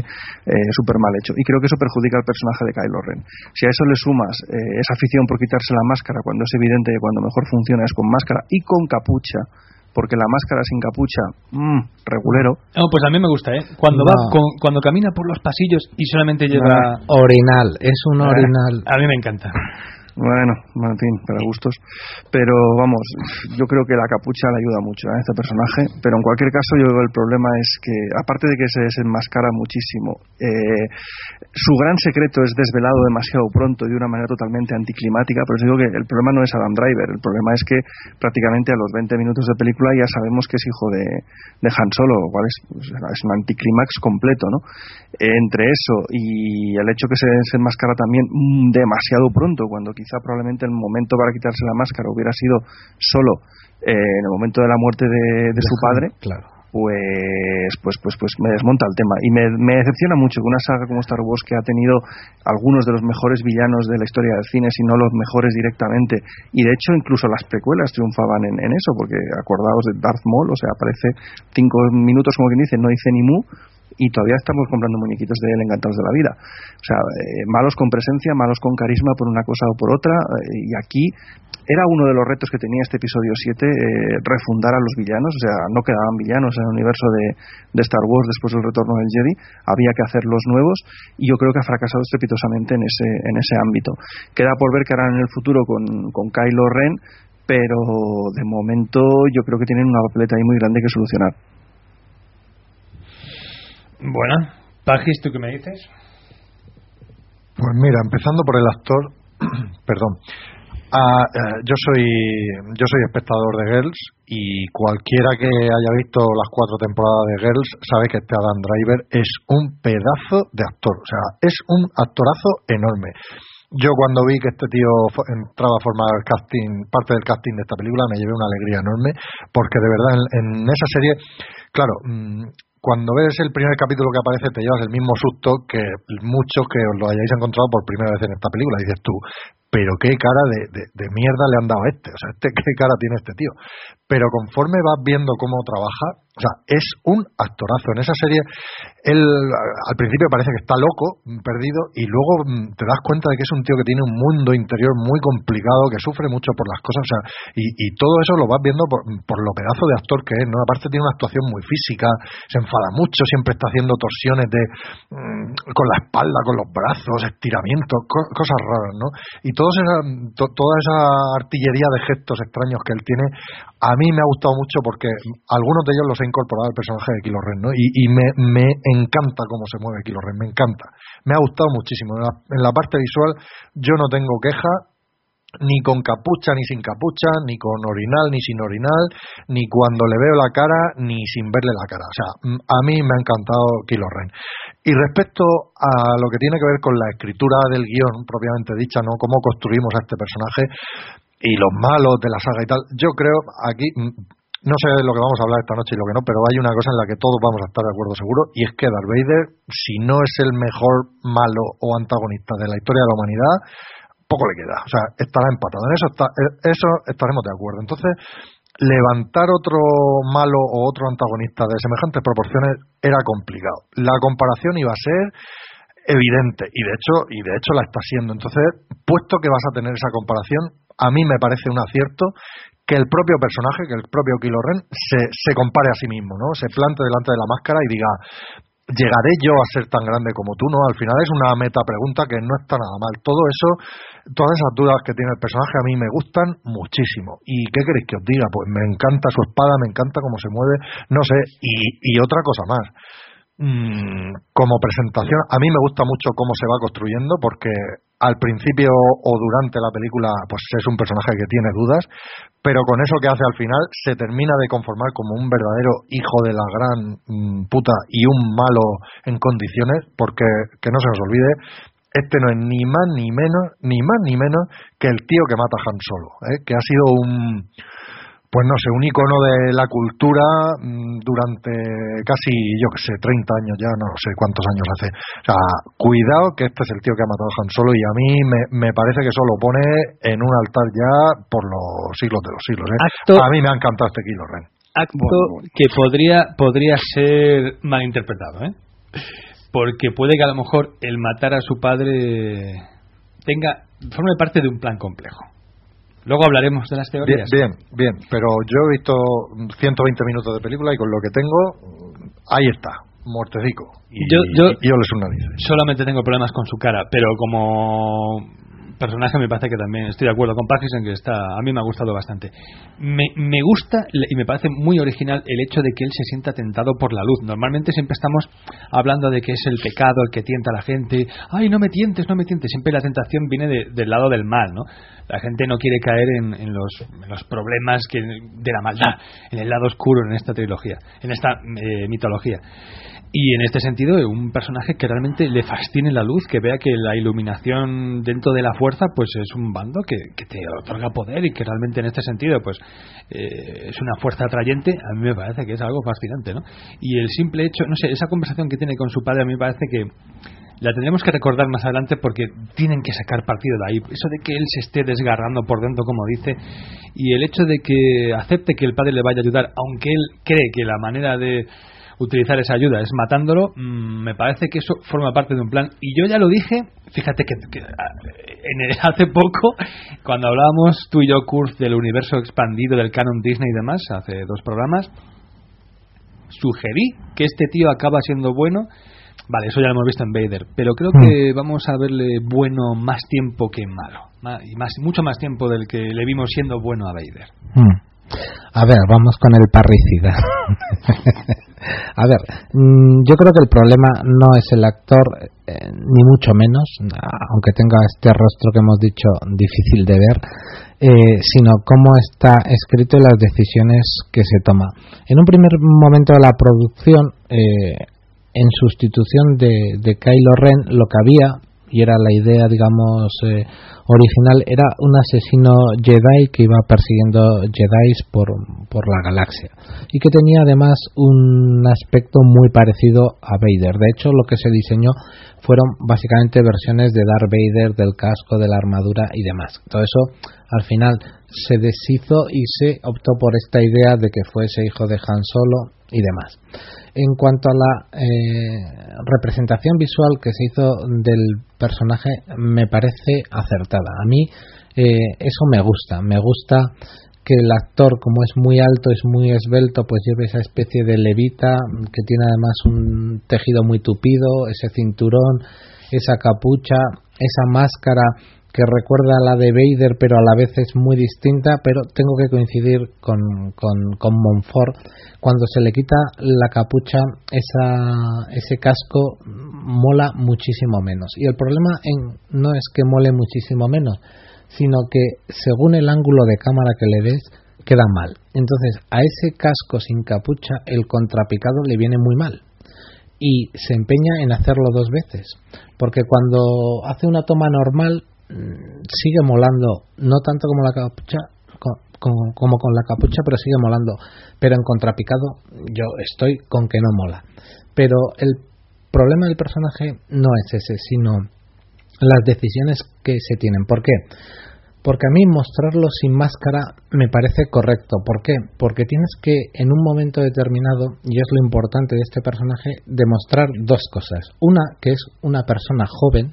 Speaker 6: eh, súper mal hecho. Y creo que eso perjudica al personaje de Kylo Ren. Si a eso le sumas eh, esa afición por quitarse la máscara, cuando es evidente que cuando mejor funciona es con máscara y con capucha, porque la máscara sin capucha, mmm, regulero,
Speaker 2: no, pues a mí me gusta, ¿eh? Cuando
Speaker 9: No.
Speaker 2: va con- cuando camina por los pasillos y solamente lleva
Speaker 9: Orinal, es un
Speaker 2: Ah,
Speaker 9: orinal.
Speaker 2: A mí me encanta.
Speaker 6: Bueno, en fin, para gustos. Pero vamos, yo creo que la capucha le ayuda mucho a este personaje. Pero en cualquier caso, yo veo el problema es que, aparte de que se desenmascara muchísimo, eh, su gran secreto es desvelado demasiado pronto y de una manera totalmente anticlimática. Por eso digo que el problema no es Adam Driver. El problema es que prácticamente a los 20 minutos de película ya sabemos que es hijo de, Han Solo, lo cual es, pues, es un anticlímax completo, ¿no? entre eso y el hecho que se desenmascara también mm, demasiado pronto, cuando quizá probablemente el momento para quitarse la máscara hubiera sido solo eh, en el momento de la muerte de, de su padre,
Speaker 9: Claro.
Speaker 6: pues, pues, pues, pues me desmonta el tema. Y me, me decepciona mucho que una saga como Star Wars, que ha tenido algunos de los mejores villanos de la historia del cine, si no los mejores directamente, y de hecho incluso las precuelas triunfaban en, en eso, porque acordaos de Darth Maul, o sea, aparece cinco minutos, como quien dice, no dice ni mu, y todavía estamos comprando muñequitos de él encantados de la vida. O sea, eh, malos con presencia, malos con carisma por una cosa o por otra, eh, y aquí era uno de los retos que tenía este episodio 7, eh, refundar a los villanos, o sea, no quedaban villanos en el universo de, Star Wars después del retorno del Jedi, había que hacer los nuevos, y yo creo que ha fracasado estrepitosamente en ese, en ese ámbito. Queda por ver qué harán en el futuro con, con Kylo Ren, pero de momento yo creo que tienen una papeleta ahí muy grande que solucionar.
Speaker 2: Bueno, Pagis, ¿tú qué me dices?
Speaker 10: Pues mira, empezando por el actor, perdón, Ah, eh, yo soy yo soy espectador de Girls y cualquiera que haya visto las cuatro temporadas de Girls sabe que este Adam Driver es un pedazo de actor, o sea, es un actorazo enorme. Yo cuando vi que este tío entraba a formar casting, parte del casting de esta película, me llevé una alegría enorme, porque de verdad en, en esa serie, claro, mm, cuando ves el primer capítulo que aparece te llevas el mismo susto que muchos que os lo hayáis encontrado por primera vez en esta película. Dices tú, pero qué cara de, mierda le han dado a este, o sea, este, qué cara tiene este tío. Pero conforme vas viendo cómo trabaja, o sea, es un actorazo. En esa serie, él al principio parece que está loco, perdido, y luego mm, te das cuenta de que es un tío que tiene un mundo interior muy complicado, que sufre mucho por las cosas, o sea, y, todo eso lo vas viendo por, por lo pedazo de actor que es, ¿no? Aparte tiene una actuación muy física, se enfada mucho, siempre está haciendo torsiones de mm, con la espalda, con los brazos, estiramientos, co- cosas raras, ¿no? Y todos esa, to- toda esa artillería de gestos extraños que él tiene, a mí me ha gustado mucho porque algunos de ellos los he incorporado al personaje de Kilo Ren, ¿no? Y, me, encanta cómo se mueve Kilo Ren, me encanta. Me ha gustado muchísimo. En la, en la parte visual yo no tengo queja, ni con capucha ni sin capucha, ni con orinal ni sin orinal, ni cuando le veo la cara ni sin verle la cara. O sea, a mí me ha encantado Kilo Ren. Y respecto a lo que tiene que ver con la escritura del guion, propiamente dicha, ¿no? Cómo construimos a este personaje y los malos de la saga y tal, yo creo aquí. mm, No sé de lo que vamos a hablar esta noche y lo que no, pero hay una cosa en la que todos vamos a estar de acuerdo seguro, y es que Darth Vader, si no es el mejor malo o antagonista de la historia de la humanidad, poco le queda. O sea, estará empatado. En eso, está, eso estaremos de acuerdo. Entonces, levantar otro malo o otro antagonista de semejantes proporciones era complicado. La comparación iba a ser evidente y de hecho y de hecho la está siendo. Entonces, puesto que vas a tener esa comparación, a mí me parece un acierto que el propio personaje, que el propio Kylo Ren se, se compare a sí mismo, ¿no? Se plante delante de la máscara y diga, ¿llegaré yo a ser tan grande como tú? No, al final es una meta pregunta que no está nada mal. Todo eso, todas esas dudas que tiene el personaje a mí me gustan muchísimo. ¿Y qué queréis que os diga? Pues me encanta su espada, me encanta cómo se mueve, no sé, y, y otra cosa más. Mm, como presentación, a mí me gusta mucho cómo se va construyendo porque al principio o durante la película pues es un personaje que tiene dudas, pero con eso que hace al final se termina de conformar como un verdadero hijo de la gran mm, puta y un malo en condiciones, porque que no se nos olvide, este no es ni más ni menos, ni más ni menos que el tío que mata a Han Solo, ¿eh? que ha sido un pues no sé, un icono de la cultura mm, durante casi, yo que sé, 30 años ya, no sé cuántos años hace. O sea, cuidado que este es el tío que ha matado a Han Solo y a mí me, me parece que eso lo pone en un altar ya por los siglos de los siglos. ¿eh?
Speaker 2: Acto-
Speaker 10: A mí me ha encantado este Kilo Ren.
Speaker 2: acto que podría podría ser malinterpretado, ¿eh? Porque puede que a lo mejor el matar a su padre tenga forme parte de un plan complejo. Luego hablaremos de las
Speaker 10: Bien,
Speaker 2: teorías.
Speaker 10: bien, bien, pero yo he visto 120 minutos de película y con lo que tengo, ahí está, muertecico. Y,
Speaker 2: Yo- yo-
Speaker 10: y sus narices.
Speaker 2: Solamente tengo problemas con su cara, pero como personaje me parece que también estoy de acuerdo con Pagis en que está a mí me ha gustado bastante. Me, me gusta y me parece muy original el hecho de que él se sienta tentado por la luz. Normalmente siempre estamos hablando de que es el pecado el que tienta a la gente. Ay no me tientes no me tientes. Siempre la tentación viene de- del lado del mal no la gente no quiere caer en, en los, en los problemas que, de la maldad en el lado oscuro en esta trilogía en esta eh, mitología y en este sentido, un personaje que realmente le fascine la luz, que vea que la iluminación dentro de la fuerza, pues es un bando que, que te otorga poder y que realmente en este sentido, pues eh, es una fuerza atrayente, a mí me parece que es algo fascinante, ¿no? Y el simple hecho, no sé, esa conversación que tiene con su padre a mí me parece que la tendremos que recordar más adelante porque tienen que sacar partido de ahí. Eso de que él se esté desgarrando por dentro, como dice, y el hecho de que acepte que el padre le vaya a ayudar, aunque él cree que la manera de utilizar esa ayuda es matándolo, mm, me parece que eso forma parte de un plan. Y yo ya lo dije, fíjate que, que, ah, en el- hace poco, cuando hablábamos tú y yo, Kurt, del universo expandido del canon Disney y demás, hace dos programas, sugerí que este tío acaba siendo bueno. Vale, eso ya lo hemos visto en Vader, pero creo que vamos a verle bueno más tiempo que malo, Ma- y más mucho más tiempo del que le vimos siendo bueno a Vader.
Speaker 9: Hmm. A ver, vamos con el parricida. a ver, mm, yo creo que el problema no es el actor, eh, ni mucho menos, aunque tenga este rostro que hemos dicho difícil de ver, eh, sino cómo está escrito y las decisiones que se toma. En un primer momento de la producción, eh, en sustitución de, de Kylo Ren, lo que había y era la idea, digamos, eh, original, era un asesino Jedi que iba persiguiendo Jedi por, por la galaxia y que tenía además un aspecto muy parecido a Vader. De hecho, lo que se diseñó fueron básicamente versiones de Darth Vader, del casco, de la armadura y demás. Todo eso al final se deshizo y se optó por esta idea de que fuese hijo de Han Solo y demás. En cuanto a la eh, representación visual que se hizo del personaje, me parece acertada. A mí eh, eso me gusta. Me gusta que el actor, como es muy alto, es muy esbelto, pues lleve esa especie de levita que tiene además un tejido muy tupido, ese cinturón, esa capucha, esa máscara que recuerda a la de Vader, pero a la vez es muy distinta, pero tengo que coincidir con, con, con Montfort. Cuando se le quita la capucha, esa, ese casco mola muchísimo menos. Y el problema en, no es que mole muchísimo menos, sino que según el ángulo de cámara que le des, queda mal. Entonces, a ese casco sin capucha, el contrapicado le viene muy mal. Y se empeña en hacerlo dos veces. Porque cuando hace una toma normal, sigue molando, no tanto como la capucha, como, con la capucha, pero sigue molando. Pero en contrapicado, yo estoy con que no mola. Pero el problema del personaje no es ese, sino las decisiones que se tienen. ¿Por qué? Porque a mí mostrarlo sin máscara me parece correcto. ¿Por qué? Porque tienes que en un momento determinado, y es lo importante de este personaje, demostrar dos cosas. Una, que es una persona joven,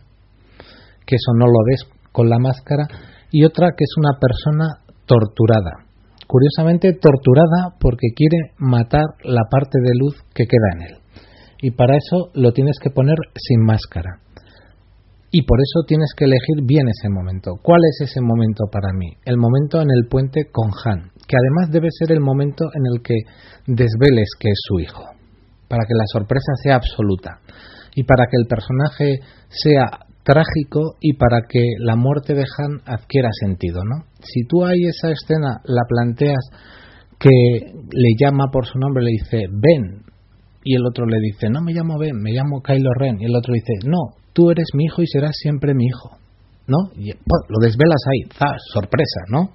Speaker 9: que eso no lo ves con la máscara, y otra que es una persona torturada. Curiosamente torturada porque quiere matar la parte de luz que queda en él. Y para eso lo tienes que poner sin máscara. Y por eso tienes que elegir bien ese momento. ¿Cuál es ese momento para mí? El momento en el puente con Han, que además debe ser el momento en el que desveles que es su hijo, para que la sorpresa sea absoluta y para que el personaje sea trágico y para que la muerte de Han adquiera sentido, ¿no? Si tú ahí esa escena la planteas que le llama por su nombre, le dice Ben, y el otro le dice, no me llamo Ben, me llamo Kylo Ren, y el otro dice, no, tú eres mi hijo y serás siempre mi hijo, ¿no? Y pues, lo desvelas ahí, ¡zas! sorpresa, ¿no?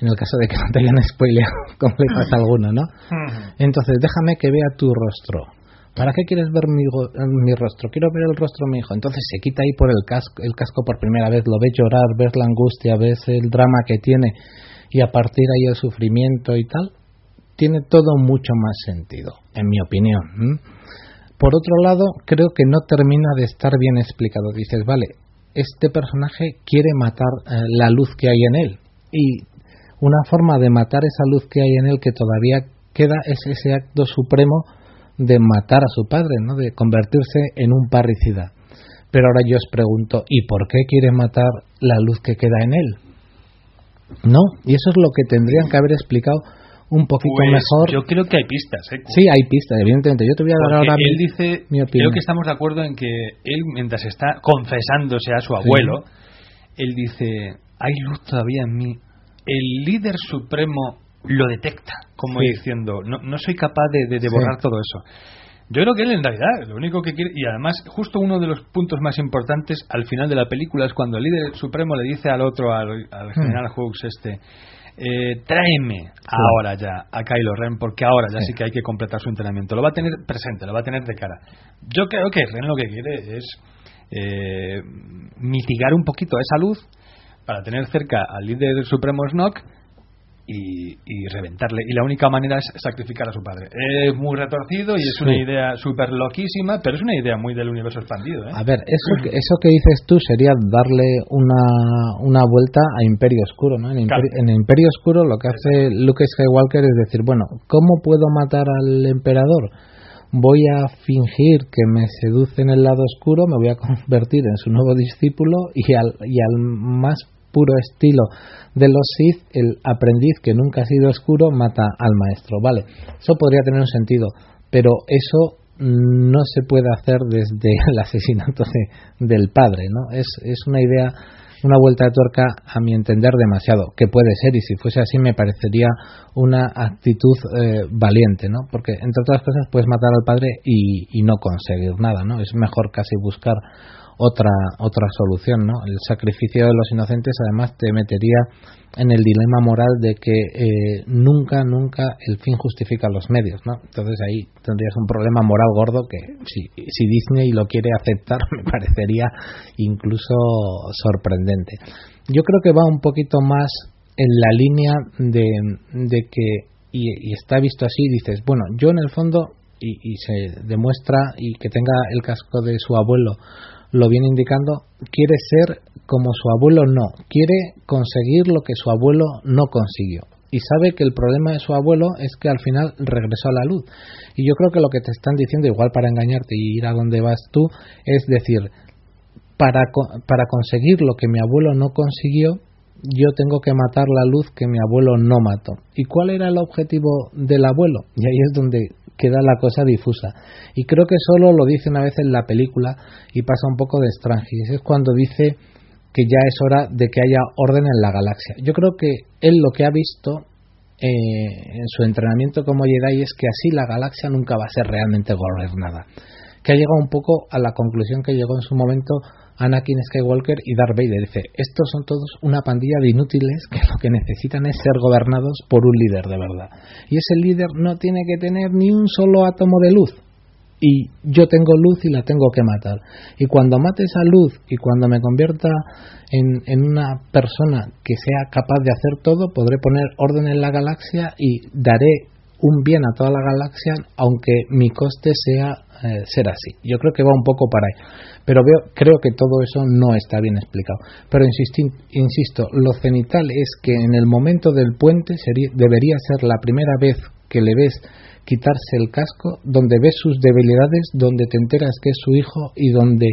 Speaker 9: En el caso de que no te hayan spoileado, como le pasa a alguno, ¿no? Entonces, déjame que vea tu rostro ¿Para qué quieres ver mi, mi, rostro? Quiero ver el rostro de mi hijo. Entonces se quita ahí por el casco, el casco por primera vez, lo ves llorar, ves la angustia, ves el drama que tiene y a partir ahí el sufrimiento y tal. Tiene todo mucho más sentido, en mi opinión. Por otro lado, creo que no termina de estar bien explicado. Dices, vale, este personaje quiere matar eh, la luz que hay en él. Y una forma de matar esa luz que hay en él que todavía queda es ese acto supremo de matar a su padre, ¿no? de convertirse en un parricida. Pero ahora yo os pregunto, ¿y por qué quiere matar la luz que queda en él? No, y eso es lo que tendrían que haber explicado un poquito
Speaker 2: pues
Speaker 9: mejor.
Speaker 2: Yo creo que hay pistas. ¿eh?
Speaker 9: Sí, hay pistas, evidentemente. Yo te voy a dar ahora
Speaker 2: él dice,
Speaker 9: mi opinión.
Speaker 2: Creo que estamos de acuerdo en que él, mientras está confesándose a su abuelo, él dice, hay luz todavía en mí. El líder supremo lo detecta, como diciendo, no, no soy capaz de, de, borrar todo eso. Yo creo que él en realidad lo único que quiere, y además justo uno de los puntos más importantes al final de la película es cuando el líder supremo le dice al otro, al, hmm. general Hooks este, eh, tráeme ahora ya a Kylo Ren porque ahora ya sí. que hay que completar su entrenamiento. Lo va a tener presente, lo va a tener de cara. Yo creo que Ren lo que quiere es eh, mitigar un poquito esa luz para tener cerca al líder supremo Snoke y, reventarle. Y la única manera es sacrificar a su padre. Es muy retorcido y es una idea súper loquísima, pero es una idea muy del universo expandido. ¿eh?
Speaker 9: A ver, eso que, eso que dices tú sería darle una, una vuelta a Imperio Oscuro. ¿no? En, Imperio, Oscuro lo que hace Luke Skywalker es decir, bueno, ¿cómo puedo matar al emperador? Voy a fingir que me seduce en el lado oscuro, me voy a convertir en su nuevo discípulo y al, y al más puro estilo de los Sith, el aprendiz que nunca ha sido oscuro mata al maestro. Vale, eso podría tener un sentido, pero eso no se puede hacer desde el asesinato de- del padre, ¿no? Es, es una idea, una vuelta de tuerca, a mi entender, demasiado, que puede ser, y si fuese así me parecería una actitud eh, valiente, ¿no? Porque, entre otras cosas, puedes matar al padre y, y no conseguir nada, ¿no? Es mejor casi buscar otra otra solución, ¿no? El sacrificio de los inocentes además te metería en el dilema moral de que eh, nunca nunca el fin justifica los medios, ¿no? Entonces ahí tendrías un problema moral gordo que si, si Disney lo quiere aceptar me parecería incluso sorprendente. Yo creo que va un poquito más en la línea de, de que y, y está visto así dices bueno yo en el fondo y, y se demuestra y que tenga el casco de su abuelo lo viene indicando, quiere ser como su abuelo no, quiere conseguir lo que su abuelo no consiguió. Y sabe que el problema de su abuelo es que al final regresó a la luz. Y yo creo que lo que te están diciendo, igual para engañarte y ir a donde vas tú, es decir, para, para conseguir lo que mi abuelo no consiguió, yo tengo que matar la luz que mi abuelo no mató. ¿Y cuál era el objetivo del abuelo? Y ahí es donde queda la cosa difusa. Y creo que solo lo dice una vez en la película y pasa un poco de Strangis. Es cuando dice que ya es hora de que haya orden en la galaxia. Yo creo que él lo que ha visto eh, en su entrenamiento como Jedi es que así la galaxia nunca va a ser realmente gobernada. Que ha llegado un poco a la conclusión que llegó en su momento Anakin Skywalker y Darth Vader. Dice, estos son todos una pandilla de inútiles que lo que necesitan es ser gobernados por un líder de verdad. Y ese líder no tiene que tener ni un solo átomo de luz. Y yo tengo luz y la tengo que matar. Y cuando mate esa luz y cuando me convierta en, en una persona que sea capaz de hacer todo, podré poner orden en la galaxia y daré un bien a toda la galaxia, aunque mi coste sea eh, ser así. Yo creo que va un poco para ahí. Pero veo, creo que todo eso no está bien explicado. Pero insisti- insisto, lo cenital es que en el momento del puente sería, debería ser la primera vez que le ves quitarse el casco, donde ves sus debilidades, donde te enteras que es su hijo y donde,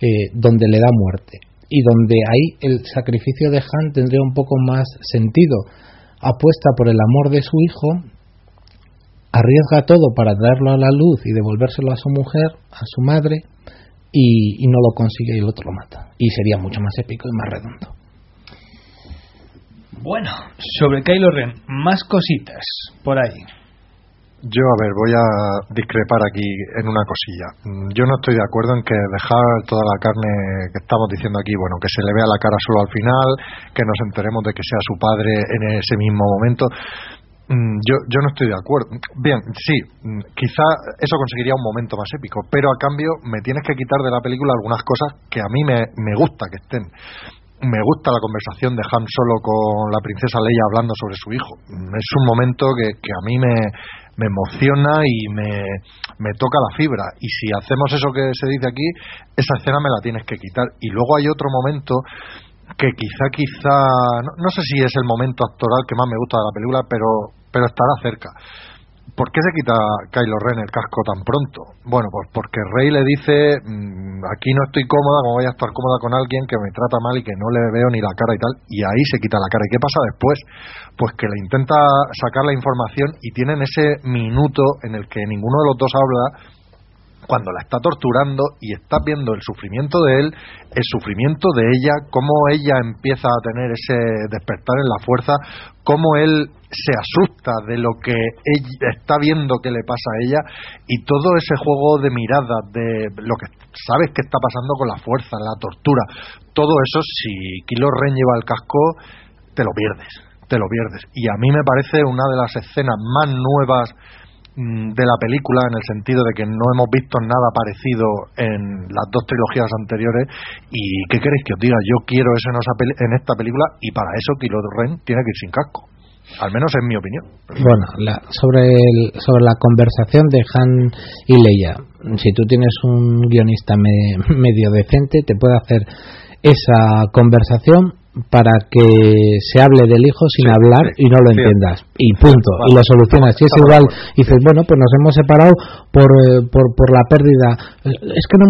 Speaker 9: eh, donde le da muerte. Y donde ahí el sacrificio de Han tendría un poco más sentido. Apuesta por el amor de su hijo, arriesga todo para traerlo a la luz y devolvérselo a su mujer, a su madre, y, y no lo consigue y el otro lo mata. Y sería mucho más épico y más redondo.
Speaker 2: Bueno, sobre Kylo Ren, más cositas por ahí.
Speaker 10: Yo, a ver, voy a discrepar aquí en una cosilla. Mm, Yo no estoy de acuerdo en que dejar toda la carne que estamos diciendo aquí, bueno, que se le vea la cara solo al final, que nos enteremos de que sea su padre en ese mismo momento. Mm, Yo, yo no estoy de acuerdo. Bien, sí, mm, quizá eso conseguiría un momento más épico, pero a cambio me tienes que quitar de la película algunas cosas que a mí me, me gusta que estén. Me gusta la conversación de Han Solo con la princesa Leia hablando sobre su hijo. Mm, Es un momento que, que a mí me, me emociona y me, me toca la fibra. Y si hacemos eso que se dice aquí, esa escena me la tienes que quitar. Y luego hay otro momento que quizá, quizá, no, no sé si es el momento actoral que más me gusta de la película, pero, pero estará cerca. ¿Por qué se quita Kylo Ren el casco tan pronto? Bueno, pues porque Rey le dice, mm, aquí no estoy cómoda, como voy a estar cómoda con alguien que me trata mal y que no le veo ni la cara y tal, y ahí se quita la cara. ¿Y qué pasa después? Pues que le intenta sacar la información y tienen ese minuto en el que ninguno de los dos habla, cuando la está torturando y está viendo el sufrimiento de él, el sufrimiento de ella, cómo ella empieza a tener ese despertar en la fuerza, cómo él se asusta de lo que ella está viendo que le pasa a ella y todo ese juego de miradas, de lo que sabes que está pasando con la fuerza, la tortura, todo eso, si Kilo Ren lleva el casco, te lo pierdes, te lo pierdes. Y a mí me parece una de las escenas más nuevas de la película en el sentido de que no hemos visto nada parecido en las dos trilogías anteriores y qué queréis que os diga yo quiero eso en, en esta película y para eso Kylo Ren tiene que ir sin casco. Al menos es mi opinión.
Speaker 9: Bueno, la- sobre, el- sobre la conversación de Han y Leia, si tú tienes un guionista me- medio decente, te puede hacer esa conversación para que se hable del hijo sin hablar y no lo entiendas. Y punto. y lo solucionas. Si es igual, dices, bueno, pues nos hemos separado por, eh, por, por la pérdida. Es que no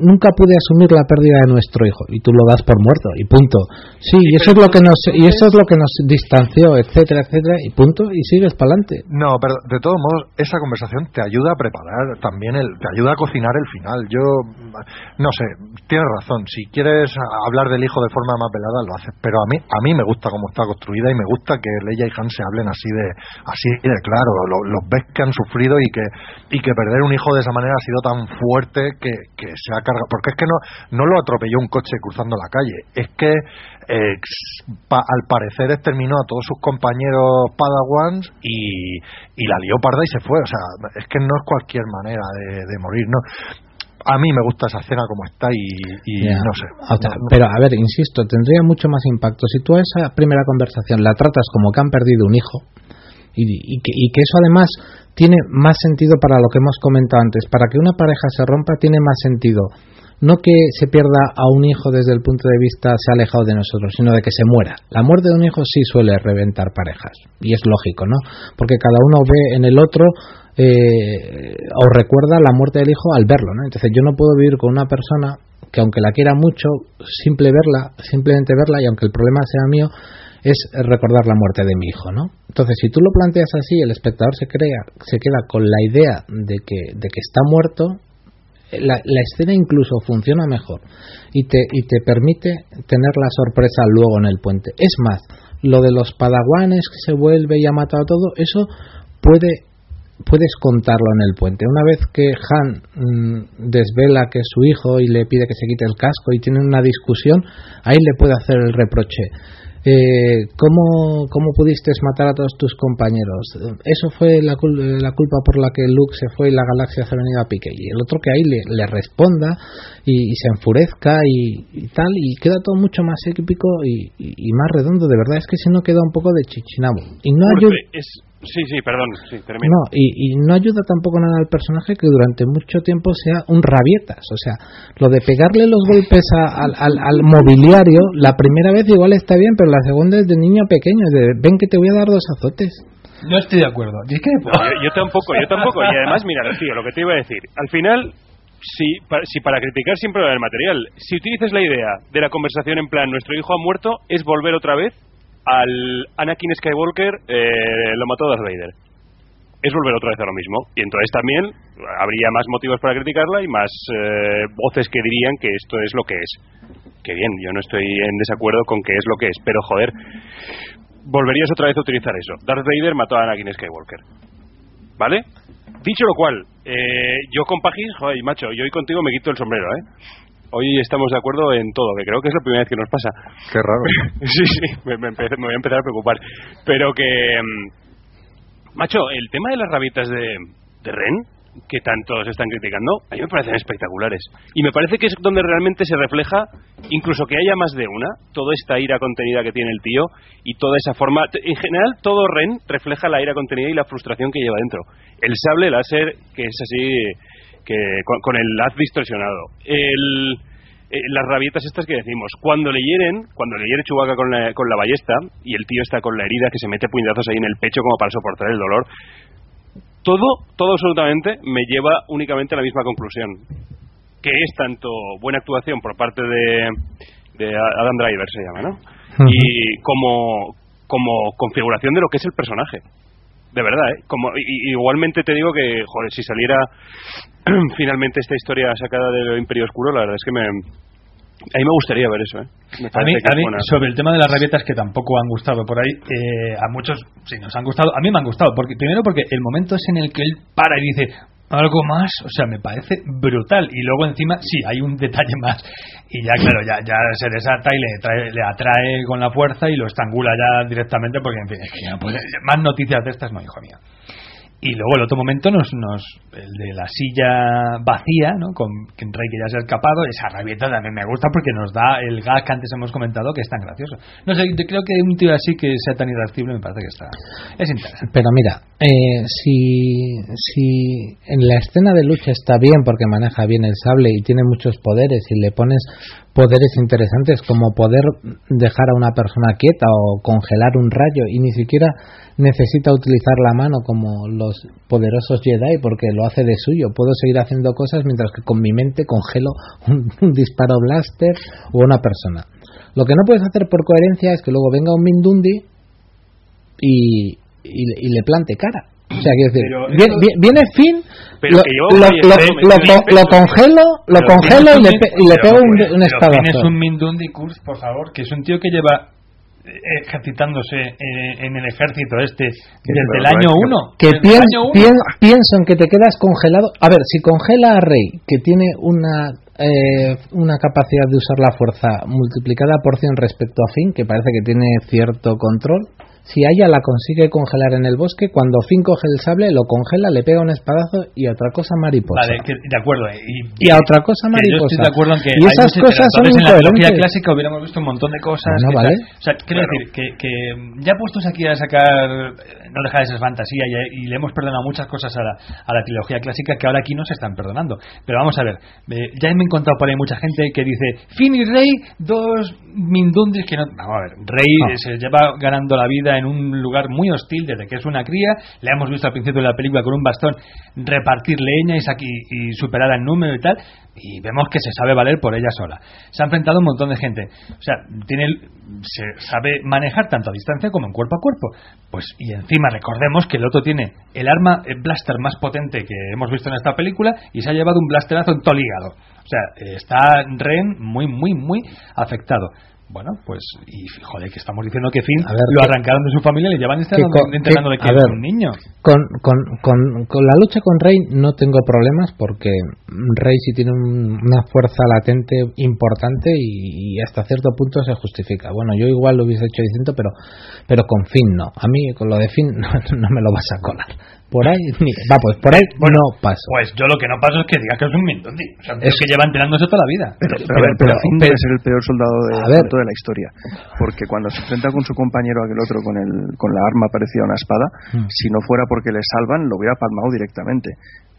Speaker 9: nunca pude asumir la pérdida de nuestro hijo. Y tú lo das por muerto. Y punto. Sí, y eso es lo que nos, y eso es lo que nos distanció, etcétera, etcétera. Y punto. Y sigues para adelante.
Speaker 10: No, pero de todos modos, esa conversación te ayuda a preparar también el, te ayuda a cocinar el final. Yo, no sé, tienes razón. Si quieres hablar del hijo de forma más velada, lo pero a mí a mí me gusta cómo está construida y me gusta que Leia y Han se hablen así de así de claro los, ves que han sufrido y que y que perder un hijo de esa manera ha sido tan fuerte que, que se ha cargado. Porque es que no no lo atropelló un coche cruzando la calle. Es que eh, al parecer exterminó a todos sus compañeros Padawans y, y la lió parda y se fue. O sea es que no es cualquier manera de morir no a mí me gusta esa escena como está y, no sé.
Speaker 9: pero a ver, insisto, tendría mucho más impacto si tú a esa primera conversación la tratas como que han perdido un hijo y, que, eso además tiene más sentido para lo que hemos comentado antes. Para que una pareja se rompa tiene más sentido no que se pierda a un hijo desde el punto de vista se ha alejado de nosotros, sino de que se muera. La muerte de un hijo sí suele reventar parejas y es lógico, ¿no? Porque cada uno ve en el otro eh, o recuerda la muerte del hijo al verlo, ¿no? Entonces yo no puedo vivir con una persona que aunque la quiera mucho, simple verla, simplemente verla y aunque el problema sea mío, es recordar la muerte de mi hijo, ¿no? Entonces, si tú lo planteas así, el espectador se crea, se queda con la idea de que, de que está muerto, la, la, escena incluso funciona mejor y te, y te permite tener la sorpresa luego en el puente. Es más, lo de los padawanes que se vuelve y ha matado todo, eso puede puedes contarlo en el puente. Una vez que Han mm, desvela que es su hijo y le pide que se quite el casco y tienen una discusión, ahí le puede hacer el reproche. Eh, ¿cómo, ¿Cómo pudiste matar a todos tus compañeros? Eso fue la, la, culpa por la que Luke se fue y la galaxia se ha venido a pique. Y el otro que ahí le, le responda y, se enfurezca y, tal, y queda todo mucho más épico y, más redondo. De verdad, es que si no queda un poco de chichinabo. Y no ayuda.
Speaker 7: Sí, sí, perdón, sí,
Speaker 9: No, y, no ayuda tampoco nada al personaje que durante mucho tiempo sea un rabietas. O sea, lo de pegarle los golpes al, al, mobiliario, la primera vez igual está bien, pero la segunda es de niño pequeño, de ven que te voy a dar dos azotes.
Speaker 2: No estoy de acuerdo.
Speaker 7: yo, tampoco, yo tampoco. Y además, mira, tío, lo que te iba a decir. Al final, si para, si para criticar siempre el material, si utilizas la idea de la conversación en plan, nuestro hijo ha muerto, es volver otra vez al Anakin Skywalker eh, lo mató Darth Vader. Es volver otra vez a lo mismo. Y entonces también habría más motivos para criticarla y más eh, voces que dirían que esto es lo que es. Que bien, yo no estoy en desacuerdo con que es lo que es, pero joder, volverías otra vez a utilizar eso. Darth Vader mató a Anakin Skywalker. ¿Vale? Dicho lo cual, eh, yo con Pagis, joder, macho, yo hoy contigo me quito el sombrero, ¿eh? Hoy estamos de acuerdo en todo, que creo que es la primera vez que nos pasa.
Speaker 10: Qué raro.
Speaker 7: sí, sí, me, me, voy a empezar a preocupar. Pero que, mm, macho, el tema de las rabitas de, de Ren, que tanto se están criticando, a mí me parecen espectaculares. Y me parece que es donde realmente se refleja, incluso que haya más de una, toda esta ira contenida que tiene el tío y toda esa forma. En general, todo Ren refleja la ira contenida y la frustración que lleva dentro. El sable láser, que es así que con, el haz distorsionado. El, eh, las rabietas estas que decimos, cuando le hieren, cuando le hiere Chubaca con la, con la ballesta y el tío está con la herida que se mete puñetazos ahí en el pecho como para soportar el dolor, todo, todo absolutamente me lleva únicamente a la misma conclusión, que es tanto buena actuación por parte de, de Adam Driver se llama, ¿no? Y como, como configuración de lo que es el personaje de verdad, ¿eh? Como, igualmente te digo que, joder, si saliera finalmente esta historia sacada del Imperio Oscuro, la verdad es que me, a mí me gustaría ver eso, ¿eh?
Speaker 2: a mí, sobre el tema de las rabietas que tampoco han gustado por ahí, eh, a muchos sí nos han gustado, a mí me han gustado, porque primero porque el momento es en el que él para y dice, algo más, o sea, me parece brutal. Y luego encima, sí, hay un detalle más. Y ya, claro, ya, ya se desata y le, le atrae con la fuerza y lo estrangula ya directamente porque, en fin, ya más noticias de estas no, hijo mío. Y luego el otro momento nos, nos el de la silla vacía, ¿no? Con que Rey que ya se ha escapado, esa rabieta también me gusta porque nos da el gag que antes hemos comentado que es tan gracioso. No sé, yo creo que un tío así que sea tan irascible me parece que está es interesante.
Speaker 9: Pero mira, eh, si, si en la escena de lucha está bien porque maneja bien el sable y tiene muchos poderes y le pones poderes interesantes como poder dejar a una persona quieta o congelar un rayo y ni siquiera necesita utilizar la mano como los poderosos Jedi porque lo hace de suyo. Puedo seguir haciendo cosas mientras que con mi mente congelo un, disparo blaster o una persona. Lo que no puedes hacer por coherencia es que luego venga un Mindundi y, y, le plante cara. O sea, quiero decir, viene, viene Finn, lo, lo, congelo, lo congelo y le, y le pego un, un espadazo.
Speaker 2: es un Mindundi Kurz, por favor, que es un tío que lleva ejercitándose eh, en el ejército este desde el año 1.
Speaker 9: Que pienso en que te quedas congelado. A ver, si congela a Rey, que tiene una eh, una capacidad de usar la fuerza multiplicada por 100 respecto a Finn, que parece que tiene cierto control, si ella la consigue congelar en el bosque, cuando Finn coge el sable, lo congela, le pega un espadazo y a otra cosa mariposa.
Speaker 2: Vale, de acuerdo.
Speaker 9: Y, a otra cosa mariposa.
Speaker 2: Yo estoy de acuerdo en que
Speaker 9: y esas cosas son
Speaker 2: en la trilogía clásica hubiéramos visto un montón de cosas.
Speaker 9: No, vale.
Speaker 2: O sea, quiero decir que, que, ya puestos aquí a sacar, no deja de ser fantasía y, le hemos perdonado muchas cosas a la, a la trilogía clásica que ahora aquí no se están perdonando. Pero vamos a ver, eh, ya me he encontrado por ahí mucha gente que dice Finn y Rey, dos mindundis que no. Vamos a ver, Rey se lleva ganando la vida en un lugar muy hostil desde que es una cría. Le hemos visto al principio de la película con un bastón repartir leña y, superar en número y tal. Y vemos que se sabe valer por ella sola. Se ha enfrentado un montón de gente. O sea, tiene el- se sabe manejar tanto a distancia como en cuerpo a cuerpo. Pues y encima recordemos que el otro tiene el arma el blaster más potente que hemos visto en esta película y se ha llevado un blasterazo en todo el hígado. O sea, eh, está Ren muy, muy, muy afectado. Bueno, pues, y joder, que estamos diciendo que Finn
Speaker 9: A ver,
Speaker 2: lo arrancaron de su familia y le llevan entrenando de
Speaker 9: que-
Speaker 2: es un niño.
Speaker 9: Con, con, con, con la lucha con Rey no tengo problemas porque Rey sí tiene un- una fuerza latente importante y, y hasta cierto punto se justifica. Bueno, yo igual lo hubiese hecho distinto, pero, pero con Finn no. A mí con lo de Finn no, no me lo vas a colar. Por ahí, va, pues por ahí
Speaker 2: Bueno,
Speaker 9: no paso.
Speaker 2: Pues yo lo que no paso es que diga que es un Mindundi. O sea, es, que lleva entrenándose toda la vida.
Speaker 6: Pero,
Speaker 9: Pero-
Speaker 6: pero,
Speaker 9: pero-
Speaker 6: debe ser el peor soldado de,
Speaker 9: A ver.
Speaker 6: de toda la historia. Porque cuando se enfrenta con su compañero aquel otro con, el, con la arma parecida a una espada,
Speaker 9: Hmm.
Speaker 6: si no fuera porque le salvan, lo hubiera palmado directamente.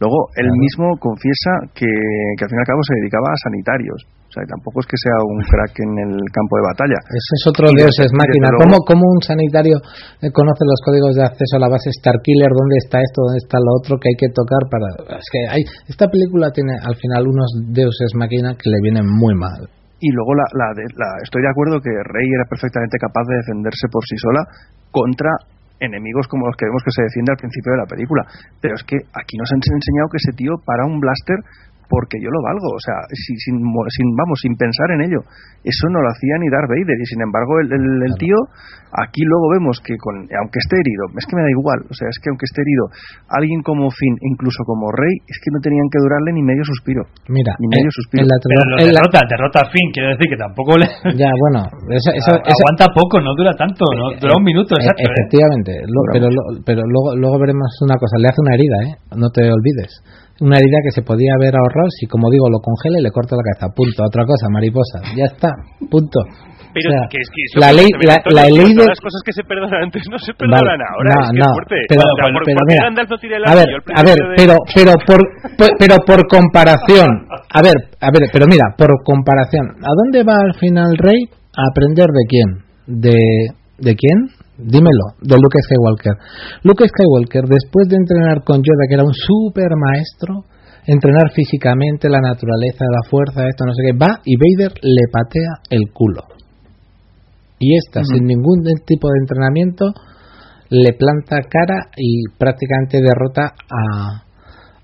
Speaker 6: Luego, él
Speaker 9: Claro.
Speaker 6: mismo confiesa que, que al fin y al cabo se dedicaba a sanitarios. O sea, tampoco es que sea un crack en el campo de batalla.
Speaker 9: Ese es otro
Speaker 6: Y
Speaker 9: dios es máquina. ¿Cómo, ¿Cómo un sanitario eh, conoce los códigos de acceso a la base Starkiller? ¿Dónde está esto? ¿Dónde está lo otro que hay que tocar para...? Es que hay... Esta película tiene al final unos deuses máquina que le vienen muy mal.
Speaker 6: Y luego la, la, la- estoy de acuerdo que Rey era perfectamente capaz de defenderse por sí sola contra enemigos como los que vemos que se defiende al principio de la película. Pero es que aquí nos han enseñado que ese tío para un blaster porque yo lo valgo, o sea, si- sin, mo- sin, vamos, sin pensar en ello. Eso no lo hacía ni Darth Vader y sin embargo el, el- el tío, aquí luego vemos que con, aunque esté herido, es que me da igual, o sea, es que aunque esté herido, alguien como Finn, incluso como Rey, es que no tenían que durarle ni medio suspiro.
Speaker 9: Mira,
Speaker 6: Ni medio
Speaker 9: en-
Speaker 6: suspiro.
Speaker 9: en la
Speaker 2: Pero lo
Speaker 9: en la-
Speaker 2: derrota, derrota a Finn, quiere decir que tampoco le...
Speaker 9: Ya, bueno, esa, esa-
Speaker 2: a-
Speaker 9: esa-
Speaker 2: aguanta poco, no dura tanto, no dura un minuto,
Speaker 9: Eh,
Speaker 2: exacto. ¿eh?
Speaker 9: Efectivamente, lo- pero, lo- pero luego, luego veremos una cosa, le hace una herida, ¿eh? no te olvides. Una herida que se podía haber ahorrado si, como digo, lo congela y le corta la cabeza. Punto. Otra cosa, mariposa. Ya está. Punto.
Speaker 7: Pero
Speaker 9: O sea,
Speaker 7: que es que
Speaker 9: la ley, la, ley de...
Speaker 7: las cosas que se perdonan antes no se perdonan
Speaker 9: Vale,
Speaker 7: ahora,
Speaker 9: no,
Speaker 7: es que
Speaker 9: no,
Speaker 7: es fuerte.
Speaker 9: pero-
Speaker 7: O sea, por,
Speaker 9: pero
Speaker 7: ¿por qué
Speaker 9: mira,
Speaker 7: el
Speaker 9: a ver, a ver,
Speaker 7: de-
Speaker 9: pero, pero por, por- pero por comparación, a ver, a ver, pero mira, por comparación, ¿a dónde va al final Rey? A aprender de quién, de, de quién, dímelo, de Luke Skywalker. Luke Skywalker, después de entrenar con Yoda, que era un super maestro, entrenar físicamente la naturaleza, la fuerza, esto, no sé qué, va y Vader le patea el culo. Y esta, sin ningún tipo de entrenamiento, le planta cara y prácticamente derrota a,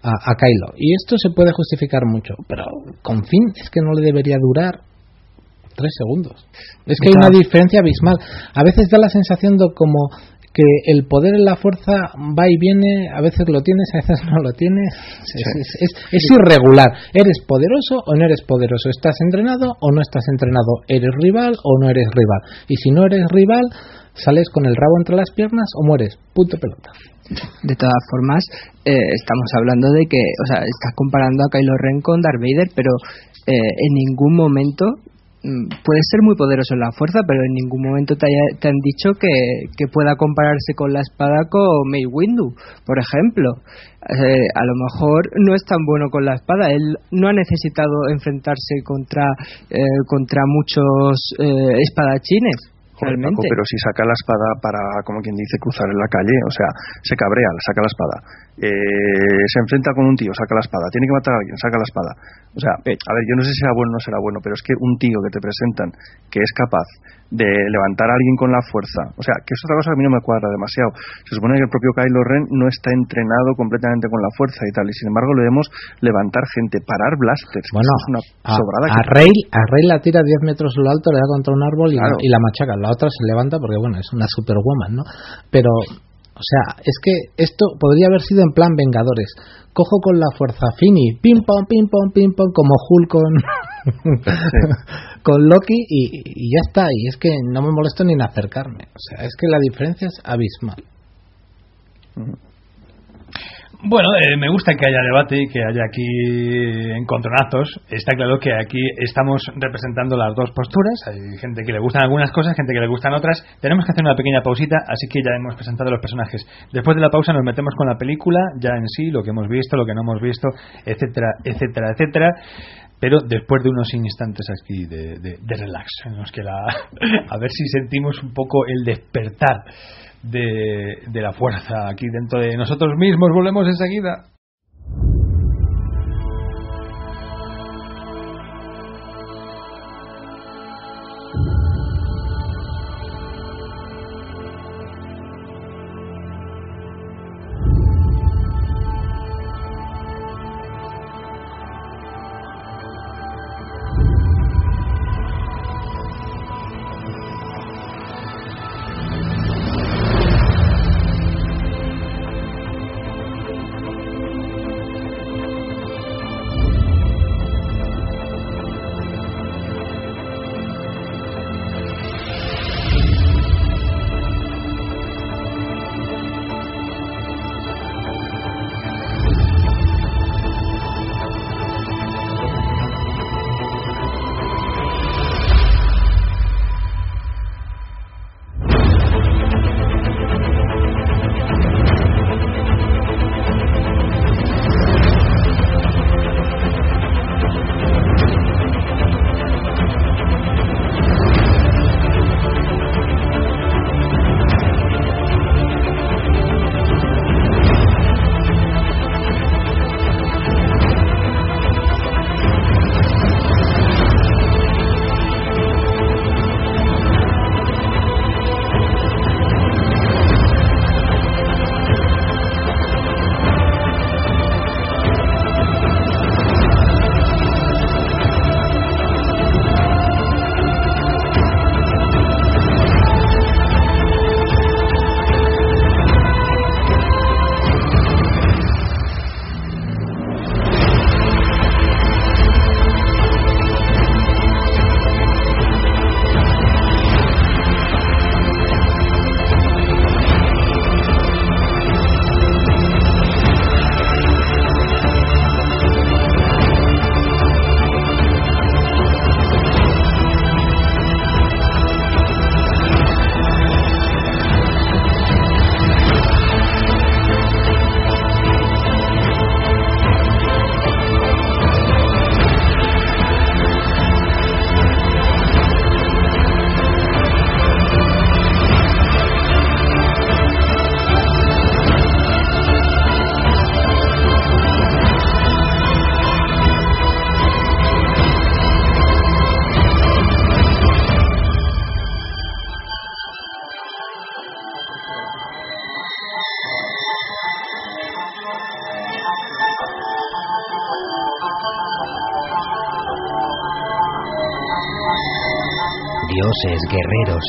Speaker 9: a, a Kylo. Y esto se puede justificar mucho, pero con fin es que no le debería durar tres segundos. Es que hay una diferencia abismal. A veces da la sensación de como que el poder en la fuerza va y viene, a veces lo tienes, a veces no lo tienes. Es, es- es- es irregular. ¿Eres poderoso o no eres poderoso? ¿Estás entrenado o no estás entrenado? ¿Eres rival o no eres rival? Y si no eres rival, sales con el rabo entre las piernas o mueres. Punto pelota.
Speaker 5: De todas formas, eh, estamos hablando de que, o sea, estás comparando a Kylo Ren con Darth Vader, pero eh, en ningún momento puede ser muy poderoso en la fuerza, pero en ningún momento te, haya- te han dicho que, que pueda compararse con la espada con Mace Windu, por ejemplo. Eh, a lo mejor no es tan bueno con la espada. Él no ha necesitado enfrentarse contra eh, contra muchos eh, espadachines.
Speaker 6: Joder,
Speaker 5: Realmente.
Speaker 6: Paco, pero si saca la espada para, como quien dice, cruzar en la calle, o sea, se cabrea, saca la espada. Eh, se enfrenta con un tío, saca la espada. Tiene que matar a alguien, saca la espada. O sea, a ver, yo no sé si será bueno o no será bueno, pero es que un tío que te presentan que es capaz de levantar a alguien con la fuerza, o sea, que es otra cosa que a mí no me cuadra demasiado. Se supone que el propio Kylo Ren no está entrenado completamente con la fuerza y tal, y sin embargo le vemos levantar gente, parar blasters.
Speaker 9: Bueno,
Speaker 6: es una
Speaker 9: a,
Speaker 6: sobrada
Speaker 9: a
Speaker 6: que-
Speaker 9: Rey, a Rey la tira 10 metros lo alto, le da contra un árbol y,
Speaker 6: Claro.
Speaker 9: y la machaca. La otra se levanta porque, bueno, es una superwoman, ¿no? Pero, o sea, es que esto podría haber sido en plan Vengadores. Cojo con la fuerza Fini, pim pom, pim pom, pim pom, como Hulk con, con Loki y, y ya está. Y es que no me molesto ni en acercarme. O sea, es que la diferencia es abismal.
Speaker 2: Bueno, eh, me gusta que haya debate y que haya aquí encontronazos. Está claro que aquí estamos representando las dos posturas. Hay gente que le gustan algunas cosas, gente que le gustan otras. Tenemos que hacer una pequeña pausita, así que ya hemos presentado los personajes. Después de la pausa nos metemos con la película, ya en sí, lo que hemos visto, lo que no hemos visto, etcétera, etcétera, etcétera. Pero después de unos instantes aquí de, de- de relax, que la, a ver si sentimos un poco el despertar de, de la fuerza aquí dentro de nosotros mismos. Volvemos enseguida.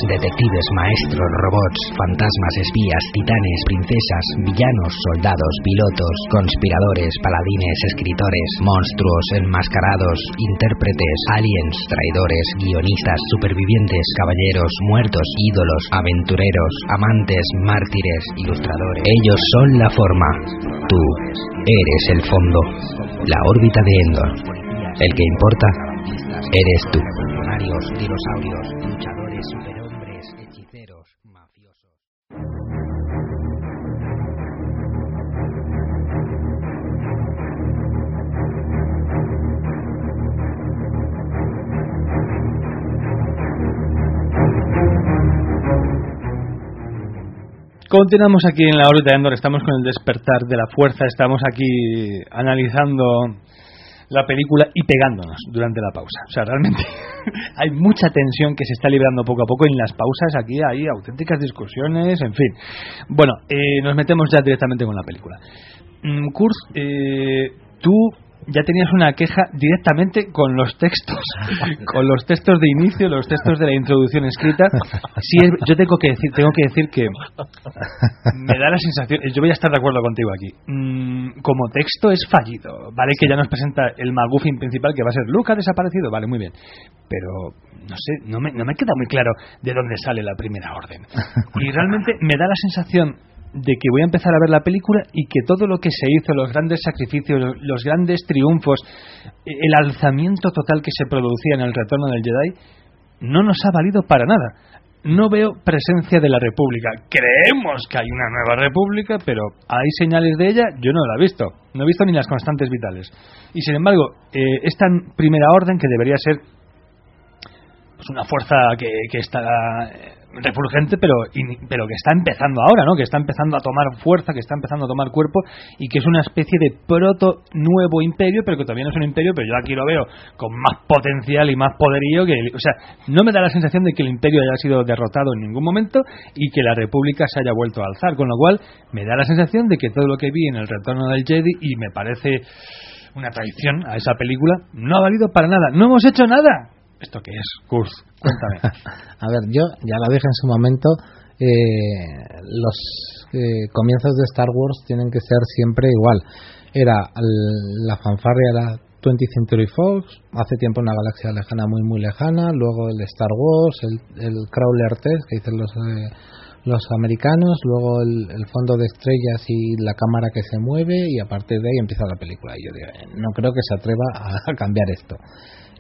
Speaker 3: Detectives, maestros, robots, fantasmas, espías, titanes, princesas, villanos, soldados, pilotos, conspiradores, paladines, escritores, monstruos, enmascarados, intérpretes, aliens, traidores, guionistas, supervivientes, caballeros, muertos, ídolos, aventureros, amantes, mártires, ilustradores. Ellos son la forma. Tú eres el fondo. La órbita de Endor. El que importa eres tú. dinosaurios,
Speaker 2: Continuamos aquí en la órbita de Endor, estamos con el despertar de la fuerza, estamos aquí analizando la película y pegándonos durante la pausa. O sea, realmente hay mucha tensión que se está librando poco a poco en las pausas. Aquí hay auténticas discusiones, en fin. Bueno, eh, nos metemos ya directamente con la película. Mm, Kurz, eh, tú ya tenías una queja directamente con los textos, con los textos de inicio, los textos de la introducción escrita. Sí, es- yo tengo que decir, tengo que decir que me da la sensación, yo voy a estar de acuerdo contigo aquí. Mm, como texto es fallido, vale que ya nos presenta el McGuffin principal que va a ser Luke ha desaparecido, vale muy bien, pero no sé, no me, no me queda muy claro de dónde sale la primera orden. Y realmente me da la sensación de que voy a empezar a ver la película y que todo lo que se hizo, los grandes sacrificios, los, grandes triunfos, eh, el alzamiento total que se producía en el retorno del Jedi, no nos ha valido para nada. No veo presencia de la República. Creemos que hay una nueva República, pero hay señales de ella, yo no la he visto. No he visto ni las constantes vitales. Y sin embargo, eh, esta primera orden, que debería ser pues una fuerza que, que está refulgente, pero, pero que está empezando ahora, ¿no? Que está empezando a tomar fuerza, que está empezando a tomar cuerpo y que es una especie de proto nuevo imperio, pero que todavía no es un imperio, pero yo aquí lo veo con más potencial y más poderío que, o sea, no me da la sensación de que el imperio haya sido derrotado en ningún momento y que la república se haya vuelto a alzar, con lo cual me da la sensación de que todo lo que vi en el retorno del Jedi y me parece una traición a esa película no ha valido para nada, no hemos hecho nada. ¿Esto qué es? Kurz, cuéntame.
Speaker 9: A ver, yo ya lo dije en su momento, eh, los eh, comienzos de Star Wars tienen que ser siempre igual. Era la fanfarria la 20th Century Fox, hace tiempo una galaxia lejana, muy muy lejana, luego el Star Wars, el, el Crawler Test que dicen los eh, los americanos, luego el, fondo de estrellas y la cámara que se mueve y a partir de ahí empieza la película. Y yo digo, eh, no creo que se atreva a cambiar esto.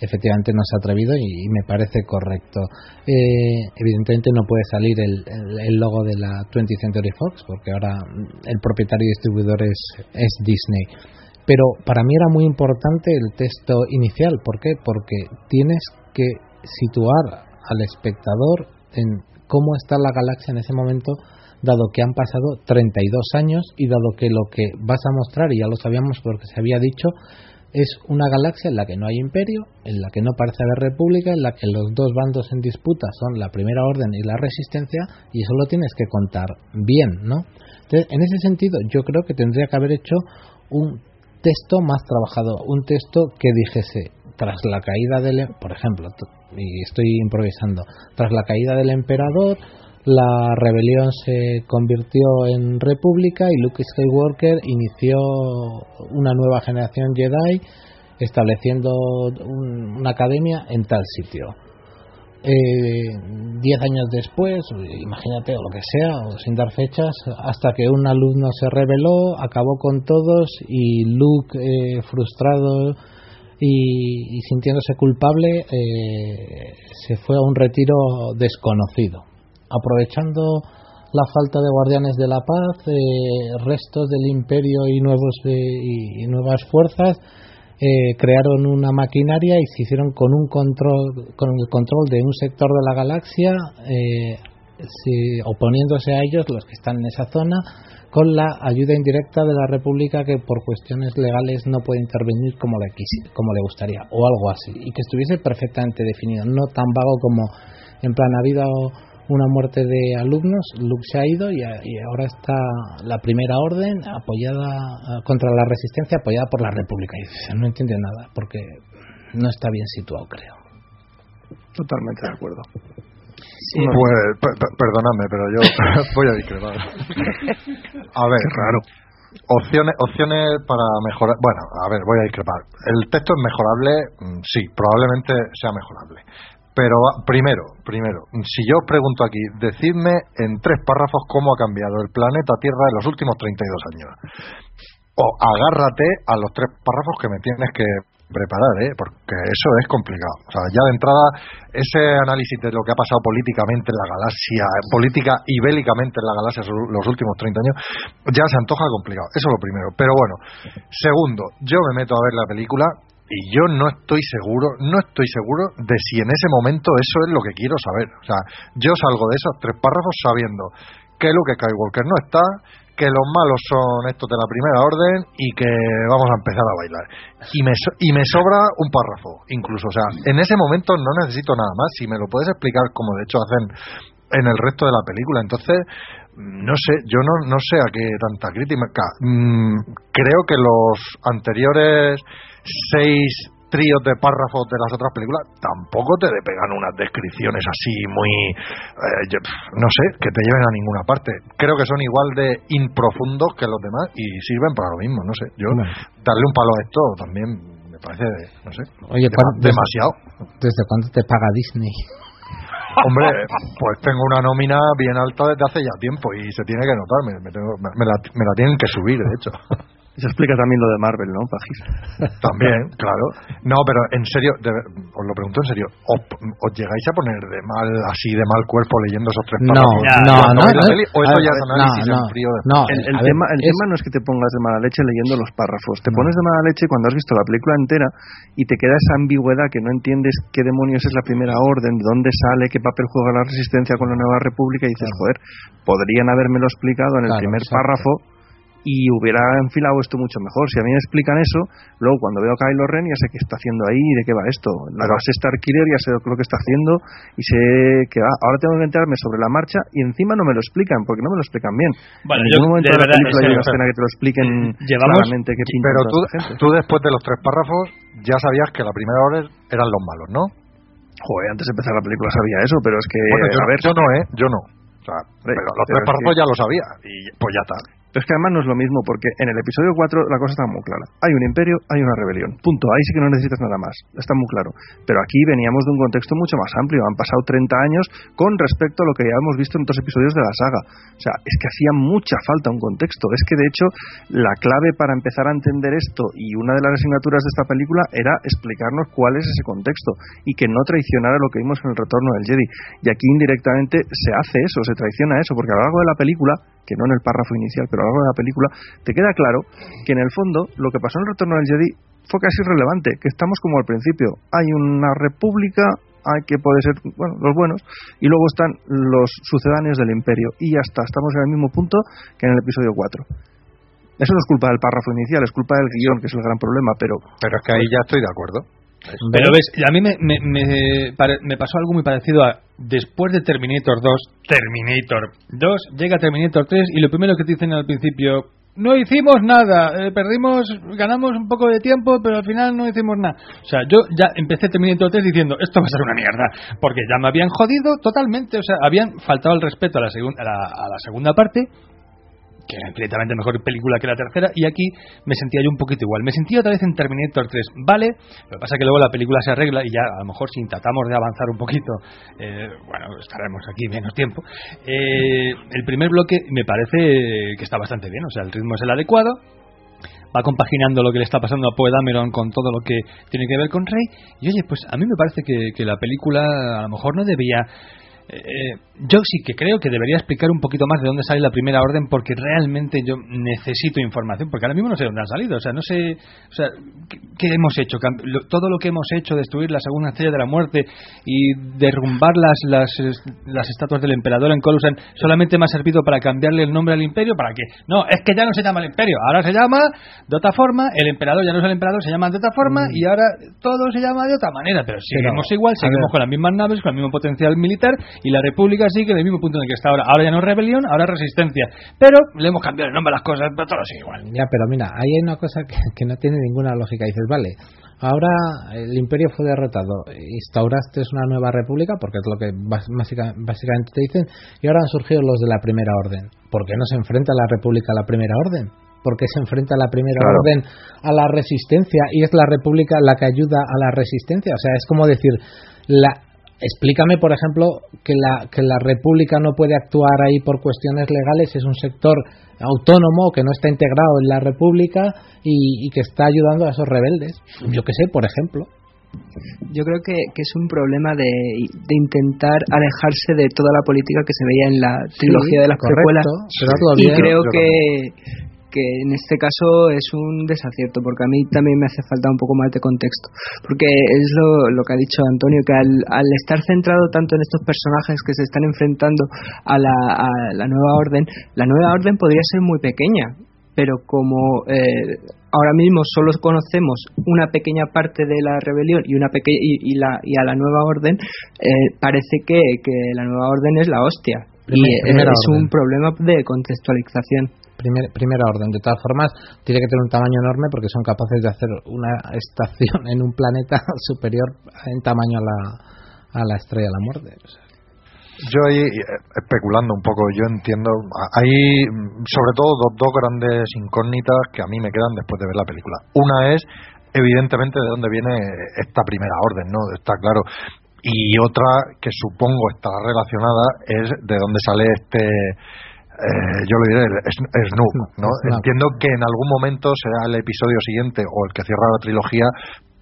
Speaker 9: Efectivamente no se ha atrevido y, me parece correcto. Eh, evidentemente no puede salir el logo de la 20th Century Fox porque ahora mm, el propietario y distribuidor es, es Disney. Pero para mí era muy importante el texto inicial. ¿Por qué? Porque tienes que situar al espectador en cómo está la galaxia en ese momento, dado que han pasado 32 años y dado que lo que vas a mostrar, y ya lo sabíamos porque se había dicho, es una galaxia en la que no hay imperio, en la que no parece haber república, en la que los dos bandos en disputa son la primera orden y la resistencia, y eso lo tienes que contar bien, ¿no? Entonces, en ese sentido, yo creo que tendría que haber hecho un texto más trabajado, un texto que dijese, tras la caída del, por ejemplo, y estoy improvisando, tras la caída del emperador, la rebelión se convirtió en república y Luke Skywalker inició una nueva generación Jedi estableciendo un- una academia en tal sitio. Eh, diez años después, imagínate, o lo que sea, o sin dar fechas, hasta que un alumno se rebeló, acabó con todos y Luke, eh, frustrado y, y sintiéndose culpable, eh, se fue a un retiro desconocido, aprovechando la falta de guardianes de la paz, eh, restos del imperio y nuevos eh, y, nuevas fuerzas eh, crearon una maquinaria y se hicieron con un control con el control de un sector de la galaxia eh, se- oponiéndose a ellos los que están en esa zona con la ayuda indirecta de la República que por cuestiones legales no puede intervenir como le quisi- como le gustaría o algo así y que estuviese perfectamente definido no tan vago como en plan ha habido una muerte de alumnos, Luke se ha ido y, a- y ahora está la primera orden apoyada eh, contra la resistencia apoyada por la República. Y no entiende nada porque no está bien situado, creo.
Speaker 6: Totalmente de acuerdo.
Speaker 10: Pues, per- per- perdonadme, pero yo voy a discrepar. A ver,
Speaker 6: raro.
Speaker 10: Opciones, opciones para mejorar. Bueno, a ver, voy a discrepar. El texto es mejorable, Mm, sí, probablemente sea mejorable. Pero va- primero, primero, si yo os pregunto aquí, decidme en tres párrafos cómo ha cambiado el planeta Tierra en los últimos 32 años. O agárrate a los tres párrafos que me tienes que preparar, ¿eh? porque eso es complicado. O sea, ya de entrada, ese análisis de lo que ha pasado políticamente en la galaxia, política y bélicamente en la galaxia los últimos 30 años, ya se antoja complicado. Eso es lo primero. Pero bueno, segundo, yo me meto a ver la película y yo no estoy seguro, no estoy seguro de si en ese momento eso es lo que quiero saber. O sea, yo salgo de esos tres párrafos sabiendo que Luke Skywalker no está, que los malos son estos de la primera orden y que vamos a empezar a bailar. Y me, y me sobra un párrafo, incluso. O sea, en ese momento no necesito nada más. Si me lo puedes explicar como de hecho hacen en el resto de la película. Entonces, no sé, yo no, no sé a qué tanta crítica. Mm, creo que los anteriores seis tríos de párrafos de las otras películas tampoco te pegan unas descripciones así muy, eh, yo, no sé, que te lleven a ninguna parte. Creo que son igual de improfundos que los demás y sirven para lo mismo, no sé. Yo darle un palo a esto también me parece, no sé,
Speaker 9: Oye,
Speaker 10: dema-
Speaker 9: ¿cuándo- desde-
Speaker 10: demasiado.
Speaker 9: ¿Desde cuándo te paga Disney?
Speaker 10: Hombre, pues tengo una nómina bien alta desde hace ya tiempo y se tiene que notar, me, me tengo- me la, me la tienen que subir, de hecho.
Speaker 6: Eso explica también lo de Marvel, ¿no, Pajis?
Speaker 10: También, claro. No, pero en serio, de os lo pregunto en serio, ¿os, os llegáis a poner de mal, así de mal cuerpo leyendo esos tres
Speaker 9: No,
Speaker 10: párrafos?
Speaker 9: no, no,
Speaker 10: la
Speaker 9: no.
Speaker 10: peli? ¿O eso
Speaker 9: ver,
Speaker 10: ya es
Speaker 9: no,
Speaker 10: análisis
Speaker 9: no,
Speaker 10: en frío? de-
Speaker 9: no,
Speaker 6: El, el
Speaker 9: ver,
Speaker 6: tema, el
Speaker 9: es-
Speaker 6: tema no es que te pongas de mala leche leyendo los párrafos. Te pones de mala leche cuando has visto la película entera y te queda esa ambigüedad que no entiendes qué demonios es la primera orden, de dónde sale, qué papel juega la resistencia con la nueva república y dices, joder, podrían habérmelo explicado en el
Speaker 9: Claro,
Speaker 6: primer
Speaker 9: exacto.
Speaker 6: párrafo y hubiera enfilado esto mucho mejor. Si a mí me explican eso, luego cuando veo a Kylo Ren ya sé qué está haciendo ahí y de qué va esto. La base Starkiller ya sé lo que está haciendo y sé que va. Ahora tengo que enterarme sobre la marcha y encima no me lo explican porque no me lo explican bien.
Speaker 2: Bueno,
Speaker 6: en
Speaker 2: yo,
Speaker 6: ningún momento
Speaker 2: de
Speaker 6: de la
Speaker 2: verdad,
Speaker 6: película hay una escena que te lo expliquen
Speaker 2: Llevamos-
Speaker 6: claramente qué pinta
Speaker 10: Pero tú, después de los tres párrafos ya sabías que la primera hora eran los malos, ¿no?
Speaker 6: Joder, antes de empezar la película sabía eso, pero es que,
Speaker 10: Bueno, yo,
Speaker 6: a ver,
Speaker 10: yo no, ¿eh? Yo no. O sea, pero los
Speaker 6: pero
Speaker 10: tres
Speaker 6: es
Speaker 10: párrafos
Speaker 6: que-
Speaker 10: ya lo sabía y pues ya está.
Speaker 6: Pero es que además no es lo mismo, porque en el episodio 4 la cosa está muy clara. Hay un imperio, hay una rebelión. Punto. Ahí sí que no necesitas nada más. Está muy claro. Pero aquí veníamos de un contexto mucho más amplio. Han pasado 30 años con respecto a lo que ya hemos visto en otros episodios de la saga. O sea, es que hacía mucha falta un contexto. Es que de hecho, la clave para empezar a entender esto y una de las asignaturas de esta película era explicarnos cuál es ese contexto y que no traicionara lo que vimos en el retorno del Jedi. Y aquí indirectamente se hace eso, se traiciona eso, porque a lo largo de la película que no en el párrafo inicial, pero largo de la película, te queda claro que en el fondo lo que pasó en el retorno del Jedi fue casi irrelevante, que estamos como al principio. Hay una república, hay que puede ser, bueno, los buenos, y luego están los sucedáneos del imperio, y ya está, estamos en el mismo punto que en el episodio 4. Eso no es culpa del párrafo inicial, es culpa del guion, que es el gran problema, pero...
Speaker 10: Pero es que ahí ya estoy de acuerdo.
Speaker 2: Pero ves, a mí me, me, me me pasó algo muy parecido a después de Terminator 2, Terminator 2, llega Terminator 3 y lo primero que te dicen al principio, no hicimos nada, eh, perdimos, ganamos un poco de tiempo, pero al final no hicimos nada. O sea, yo ya empecé Terminator 3 diciendo, esto va a ser una mierda, porque ya me habían jodido totalmente, o sea, habían faltado el respeto a la, a la, a la segunda parte que era infinitamente mejor película que la tercera, y aquí me sentía yo un poquito igual. Me sentía otra vez en Terminator 3, vale, lo que pasa es que luego la película se arregla y ya a lo mejor si tratamos de avanzar un poquito, eh, bueno, estaremos aquí menos tiempo. Eh, el primer bloque me parece que está bastante bien, o sea, el ritmo es el adecuado, va compaginando lo que le está pasando a Poe Dameron con todo lo que tiene que ver con Rey, y oye, pues a mí me parece que, que la película a lo mejor no debía eh, yo sí que creo que debería explicar un poquito más de dónde sale la primera orden porque realmente yo necesito información porque ahora mismo no sé dónde han salido. O sea no sé o sea qué, qué hemos hecho todo lo que hemos hecho destruir la segunda estrella de la muerte y derrumbar las las, las estatuas del emperador en Coruscant solamente me ha servido para cambiarle el nombre al imperio para que no es que ya no se llama el imperio ahora se llama de otra forma el emperador ya no es el emperador se llama de otra forma y ahora todo se llama de otra manera pero seguimos igual
Speaker 9: a
Speaker 2: seguimos con las mismas naves con el mismo potencial militar Y la República sigue en el mismo punto en el que está ahora. Ahora ya no es rebelión, ahora es resistencia. Pero le hemos cambiado el nombre a las cosas, pero todo sigue igual.
Speaker 9: Ya, pero mira, ahí hay una cosa que, que no tiene ninguna lógica. Dices, vale, ahora el imperio fue derrotado, instauraste una nueva república, porque es lo que básicamente te dicen, y ahora han surgido los de la primera orden. ¿Por qué no se enfrenta la república a la primera orden? ¿Por qué se enfrenta la primera
Speaker 6: Claro.
Speaker 9: orden a la resistencia y es la república la que ayuda a la resistencia? O sea, es como decir, la, explícame, por ejemplo, que la, que la república no puede actuar ahí por cuestiones legales, es un sector autónomo que no está integrado en la república y, y que está ayudando a esos rebeldes. Yo qué sé, por ejemplo.
Speaker 5: Yo creo que, que es un problema de, de intentar alejarse de toda la política que se veía en la trilogía de las
Speaker 9: correcto,
Speaker 5: precuelas.
Speaker 9: pero
Speaker 5: y
Speaker 9: bien.
Speaker 5: creo que, que en este caso es un desacierto, porque a mí también me hace falta un poco más de contexto. Porque es lo, lo que ha dicho Antonio, que al, al estar centrado tanto en estos personajes que se están enfrentando a la, a la nueva orden, la nueva orden podría ser muy pequeña, pero como eh, ahora mismo solo conocemos una pequeña parte de la rebelión y una peque y, y la y a la nueva orden eh, parece que, que la nueva orden es la hostia. Y
Speaker 9: Primer-
Speaker 5: es un problema de contextualización
Speaker 9: Primer- primera orden. De todas formas, tiene que tener un tamaño enorme porque son capaces de hacer una estación en un planeta superior en tamaño a la, a la estrella de la muerte.
Speaker 10: Yo ahí, eh, especulando un poco, yo entiendo, hay mm, sobre todo dos, dos grandes incógnitas que a mí me quedan después de ver la película. Una es, evidentemente, de dónde viene esta primera orden, ¿no? Está claro. Y otra, que supongo estará relacionada, es de dónde sale este, eh, yo lo diré, el Sn- Snook, ¿no? Entiendo que en algún momento será el episodio siguiente o el que cierra la trilogía,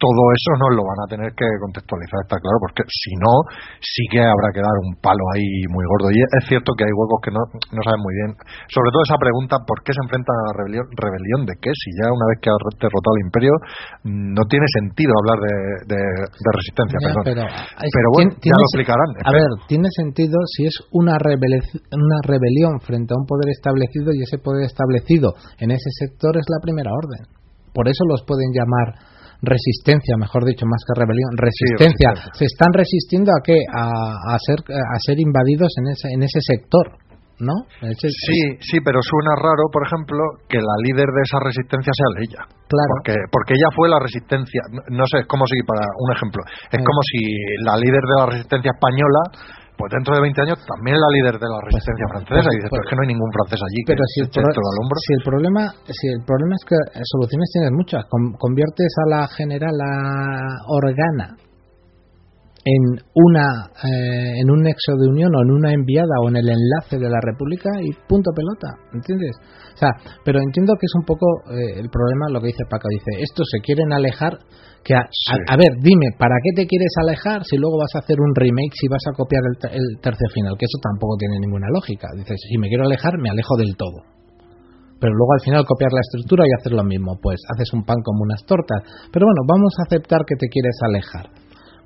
Speaker 10: todo eso nos lo van a tener que contextualizar, está claro, porque si no, sí que habrá que dar un palo ahí muy gordo. Y es cierto que hay huecos que no, no saben muy bien. Sobre todo esa pregunta, ¿por qué se enfrentan a la rebelión? ¿Rebelión de qué? Si ya una vez que ha derrotado al imperio, no tiene sentido hablar de, de, de resistencia,
Speaker 9: Ya,
Speaker 10: perdón.
Speaker 9: pero,
Speaker 10: bueno, ya lo explicarán.
Speaker 9: A ver, tiene sentido si es una, rebele- una rebelión frente a un poder establecido y ese poder establecido en ese sector es la primera orden. Por eso los pueden llamar resistencia, mejor dicho, más que rebelión, resistencia.
Speaker 10: resistencia.
Speaker 9: Se están resistiendo a qué? A, a ser a ser invadidos en ese en ese sector, ¿no?
Speaker 10: Sí, sí, pero suena raro, por ejemplo, que la líder de esa resistencia sea Leia.
Speaker 9: Claro.
Speaker 10: Porque, porque ella fue la resistencia. No, sé, es como si, para un ejemplo, es
Speaker 9: Mm.
Speaker 10: como si la líder de la resistencia española, pues dentro de 20 años también es la líder de la resistencia francesa.
Speaker 9: pues-
Speaker 10: y dices,
Speaker 9: pues-
Speaker 10: pero es que no hay ningún francés allí que
Speaker 9: pero si
Speaker 10: se
Speaker 9: el,
Speaker 10: hombro.
Speaker 9: si el problema si el problema es que soluciones tienes muchas Con- conviertes a la generala Organa en una eh, en un nexo de unión o en una enviada o en el enlace de la República y punto pelota ¿entiendes? o sea pero entiendo que es un poco eh, el problema lo que dice Paco dice estos se quieren alejar que a, a- a ver dime para qué te quieres alejar si luego vas a hacer un remake si vas a copiar el, el tercer final que eso tampoco tiene ninguna lógica. Dices si me quiero alejar me alejo del todo. Pero luego al final copiar la estructura y hacer lo mismo, pues haces un pan como unas tortas. Pero bueno, vamos a aceptar que te quieres alejar.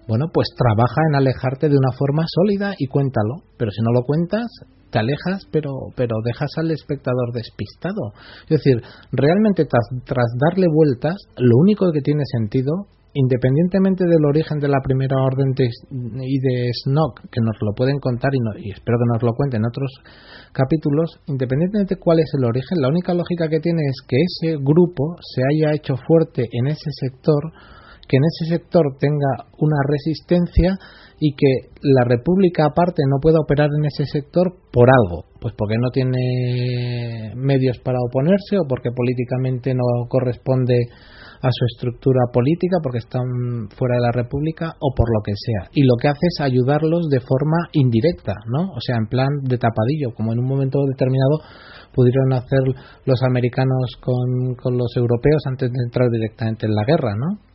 Speaker 9: Bueno, pues trabaja en alejarte de una forma sólida y cuéntalo. Pero si no lo cuentas, te alejas, pero, pero dejas al espectador despistado. Es decir, realmente tras, tras darle vueltas, lo único que tiene sentido, independientemente del origen de la primera orden de- y de Snock, que nos lo pueden contar y, no- y espero que nos lo cuenten en otros capítulos, independientemente de cuál es el origen, la única lógica que tiene es que ese grupo se haya hecho fuerte en ese sector, que en ese sector tenga una resistencia y que la República aparte no pueda operar en ese sector por algo, pues porque no tiene medios para oponerse o porque políticamente no corresponde a su estructura política porque están fuera de la República o por lo que sea. Y lo que hace es ayudarlos de forma indirecta, ¿no? O sea, en plan de tapadillo, como en un momento determinado pudieron hacer los americanos con, con los europeos antes de entrar directamente en la guerra, ¿no?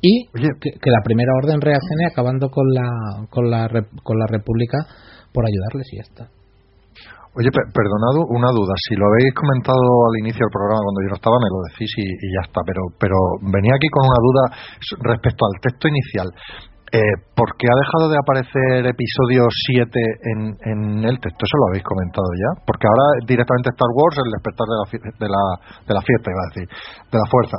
Speaker 9: Y que, que la primera orden reaccione acabando con la, con la, con la República por ayudarles y ya está.
Speaker 10: Oye, pe- perdonad una duda. Si lo habéis comentado al inicio del programa cuando yo no estaba, me lo decís y, y ya está. Pero, pero venía aquí con una duda respecto al texto inicial. Eh, ¿Por qué ha dejado de aparecer episodio 7 en, en el texto? Eso lo habéis comentado ya. Porque ahora directamente Star Wars, el despertar de la, de la, de la fiesta, iba a decir, de la fuerza.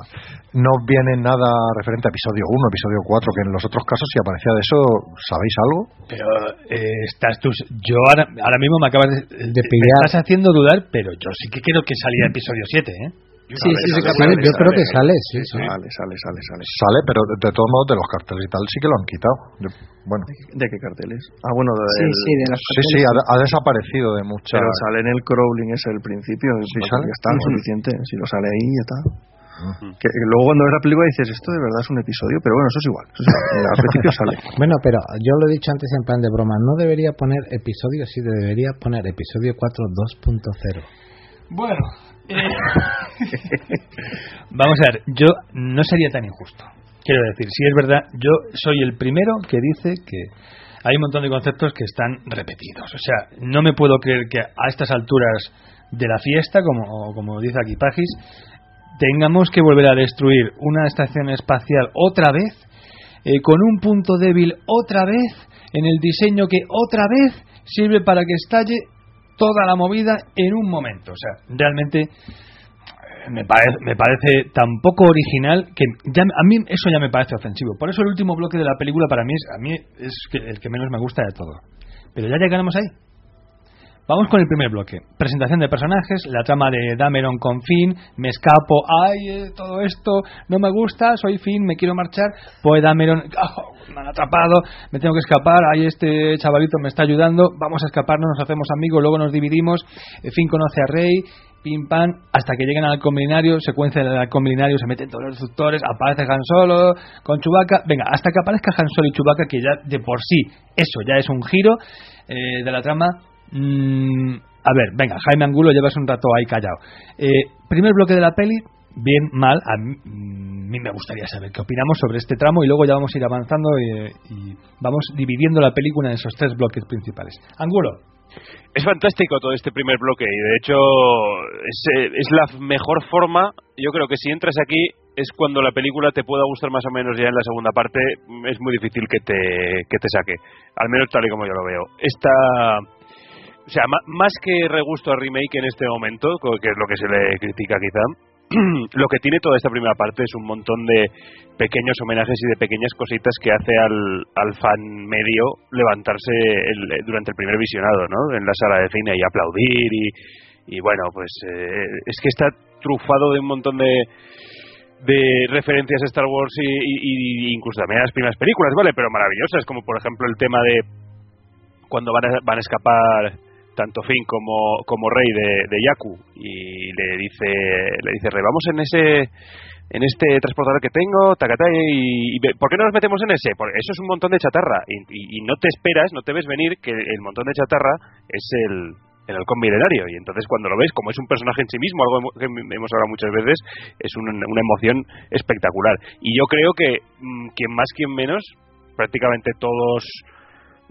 Speaker 10: No viene nada referente a episodio 1, episodio 4, que en los otros casos, si aparecía de eso, ¿sabéis algo?
Speaker 2: Pero eh, estás tú. Yo ahora, ahora mismo me acabas de,
Speaker 9: De
Speaker 2: me estás haciendo dudar, pero yo sí que creo que salía episodio 7, ¿eh?
Speaker 5: Sí, sí, sí, que
Speaker 9: Sí, yo creo que sale, sí, sí.
Speaker 6: Sale, sale, sale, sale.
Speaker 10: Sale, pero de, de todos modos, de los carteles y tal, sí que lo han quitado. Yo- bueno,
Speaker 6: ¿De qué carteles? Ah, bueno, de
Speaker 5: Sí, sí, de los
Speaker 10: sí, sí, ha, ha desaparecido de muchas.
Speaker 6: Pero sale en el crawling ese el principio,
Speaker 10: Sí, sale.
Speaker 6: ya está, suficiente. Si lo sale ahí, ya está. Que, que luego cuando ves la película dices, esto de verdad es un episodio, pero bueno, eso es igual. eso es igual. Al principio sale.
Speaker 9: Bueno, pero yo lo he dicho antes en plan de broma, no debería poner episodio 7, debería poner episodio 4 2.0.
Speaker 2: Bueno. Vamos a ver, yo no sería tan injusto. Quiero decir, si es verdad, yo soy el primero que dice que hay un montón de conceptos que están repetidos. O sea, no me puedo creer que a estas alturas de la fiesta, como, como dice aquí Pagis, tengamos que volver a destruir una estación espacial otra vez, eh, con un punto débil otra vez, en el diseño que otra vez sirve para que estalle toda la movida en un momento. O sea, realmente eh, me me parece tan poco original que ya, a mí eso ya me parece ofensivo. Por eso el último bloque de la película para mí es, a mí es el que menos me gusta de todo. Pero ya llegaremos ahí. Vamos con el primer bloque. Presentación de personajes, la trama de Dameron con Finn, me escapo, ay, eh, todo esto no me gusta, soy Finn, me quiero marchar, pues Dameron, ah, me han atrapado, me tengo que escapar, ay, este chavalito me está ayudando, vamos a escaparnos, nos hacemos amigos, luego nos dividimos, eh, Finn conoce a Rey, pim pam, hasta que llegan al milenario, secuencia del halcón milenario, se meten todos los destructores, aparece Han Solo con Chewbacca, venga, hasta que aparezca Han Solo y Chewbacca, que ya de por sí, eso ya es un giro eh, de la trama. Mm, a ver, venga, Jaime Angulo, llevas un rato ahí callado. Eh, primer bloque de la peli, bien, mal, a mí, mm, mí me gustaría saber qué opinamos sobre este tramo y luego ya vamos a ir avanzando y, y vamos dividiendo la película en esos tres bloques principales. Angulo.
Speaker 7: Es fantástico todo este primer bloque y de hecho es, eh, la mejor forma, yo creo que si entras aquí es cuando la película te pueda gustar más o menos ya en la segunda parte, es muy difícil que te, que te saque, al menos tal y como yo lo veo. Esta, o sea, más que regusto a remake en este momento, que es lo que se le critica quizá, lo que tiene toda esta primera parte es un montón de pequeños homenajes y de pequeñas cositas que hace al, al fan medio levantarse el- durante el primer visionado, ¿no? En la sala de cine y aplaudir y, y bueno, pues eh, es que está trufado de un montón de de referencias a Star Wars y, y- y incluso también a las primeras películas, ¿vale? Pero maravillosas, como por ejemplo el tema de cuando van a, van a escapar tanto Finn como, como Rey de, de Yaku y le dice le dice Rey vamos en ese en este transportador que tengo tacatá y, y ¿por qué no nos metemos en ese? porque eso es un montón de chatarra y no te esperas no te ves venir que el montón de chatarra es el el halcón milenario y entonces cuando lo ves como es un personaje en sí mismo algo que hemos hablado muchas veces es un- una emoción espectacular y yo creo que mm, quien más quien menos prácticamente todos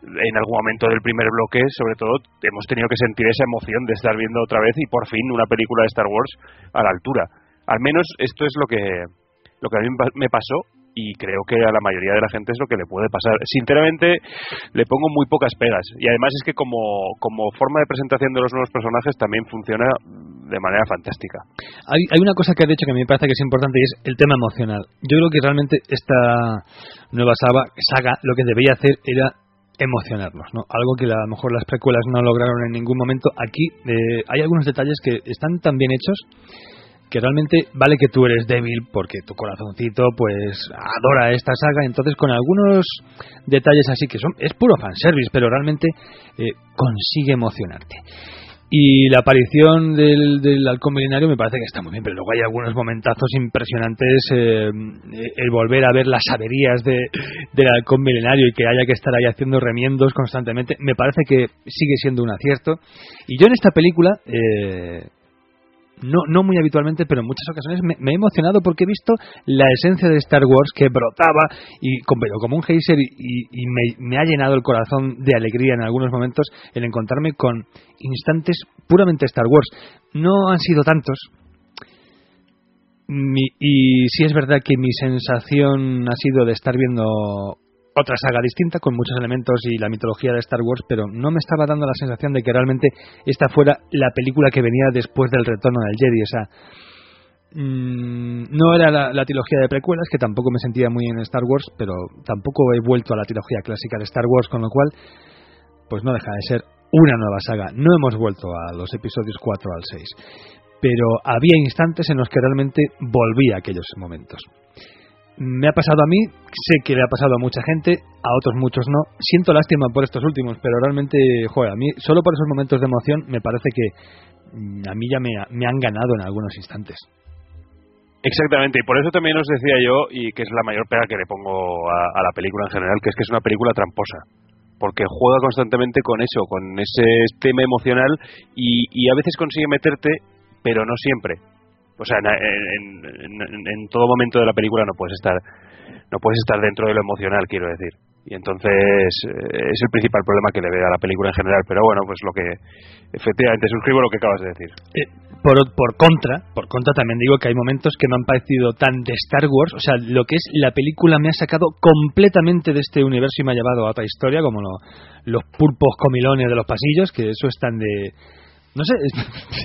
Speaker 7: en algún momento del primer bloque, sobre todo, hemos tenido que sentir esa emoción de estar viendo otra vez y por fin una película de Star Wars a la altura. Al menos esto es lo que lo que a mí me pa- me pasó y creo que a la mayoría de la gente es lo que le puede pasar. Sinceramente, le pongo muy pocas pegas y además es que como, como forma de presentación de los nuevos personajes también funciona de manera fantástica.
Speaker 2: Hay, hay una cosa que ha dicho que me parece que es importante y es el tema emocional. Yo creo que realmente esta nueva saga, saga lo que debería hacer era emocionarnos, ¿no? Algo que a lo mejor las precuelas no lograron en ningún momento. Aquí eh, hay algunos detalles que están tan bien hechos que realmente vale que tú eres débil porque tu corazoncito pues adora esta saga entonces con algunos detalles así que son es puro fanservice pero realmente eh, consigue emocionarte y la aparición del, del halcón milenario me parece que está muy bien, pero luego hay algunos momentazos impresionantes. eh, el volver a ver las averías de, del halcón milenario y que haya que estar ahí haciendo remiendos constantemente, me parece que sigue siendo un acierto. Y yo en esta película, eh, no, no muy habitualmente, pero en muchas ocasiones me, he emocionado porque he visto la esencia de Star Wars que brotaba y como, un geyser y, me ha llenado el corazón de alegría en algunos momentos el encontrarme con instantes puramente Star Wars. No han sido tantos. Mi- y sí es verdad que mi sensación ha sido de estar viendo otra saga distinta con muchos elementos y la mitología de Star Wars, pero no me estaba dando la sensación de que realmente esta fuera la película que venía después del retorno del Jedi. O sea, mm, no era la, trilogía de precuelas, que tampoco me sentía muy en Star Wars, pero tampoco he vuelto a la trilogía clásica de Star Wars, con lo cual, pues no deja de ser una nueva saga. No hemos vuelto a los episodios 4 al 6, pero había instantes en los que realmente volví a aquellos momentos. Me ha pasado a mí, sé que le ha pasado a mucha gente, a otros muchos no. Siento lástima por estos últimos, pero realmente, joder, a mí, solo por esos momentos de emoción, me parece que mm, a mí ya me, me han ganado en algunos instantes.
Speaker 7: Exactamente, y por eso también os decía yo, y que es la mayor pega que le pongo a, la película en general, que es que es una película tramposa. Porque juega constantemente con eso, con ese tema emocional, y a veces consigue meterte, pero no siempre. O sea, en, en, todo momento de la película no puedes estar no puedes estar dentro de lo emocional, quiero decir. Y entonces eh, es el principal problema que le veo a la película en general. Pero bueno, pues lo que efectivamente suscribo lo que acabas de decir.
Speaker 2: Eh, por, por contra, por contra también digo que hay momentos que me han parecido tan de Star Wars, o sea, lo que es la película me ha sacado completamente de este universo y me ha llevado a otra historia, como lo, los pulpos comilones de los pasillos, que eso es tan de no sé,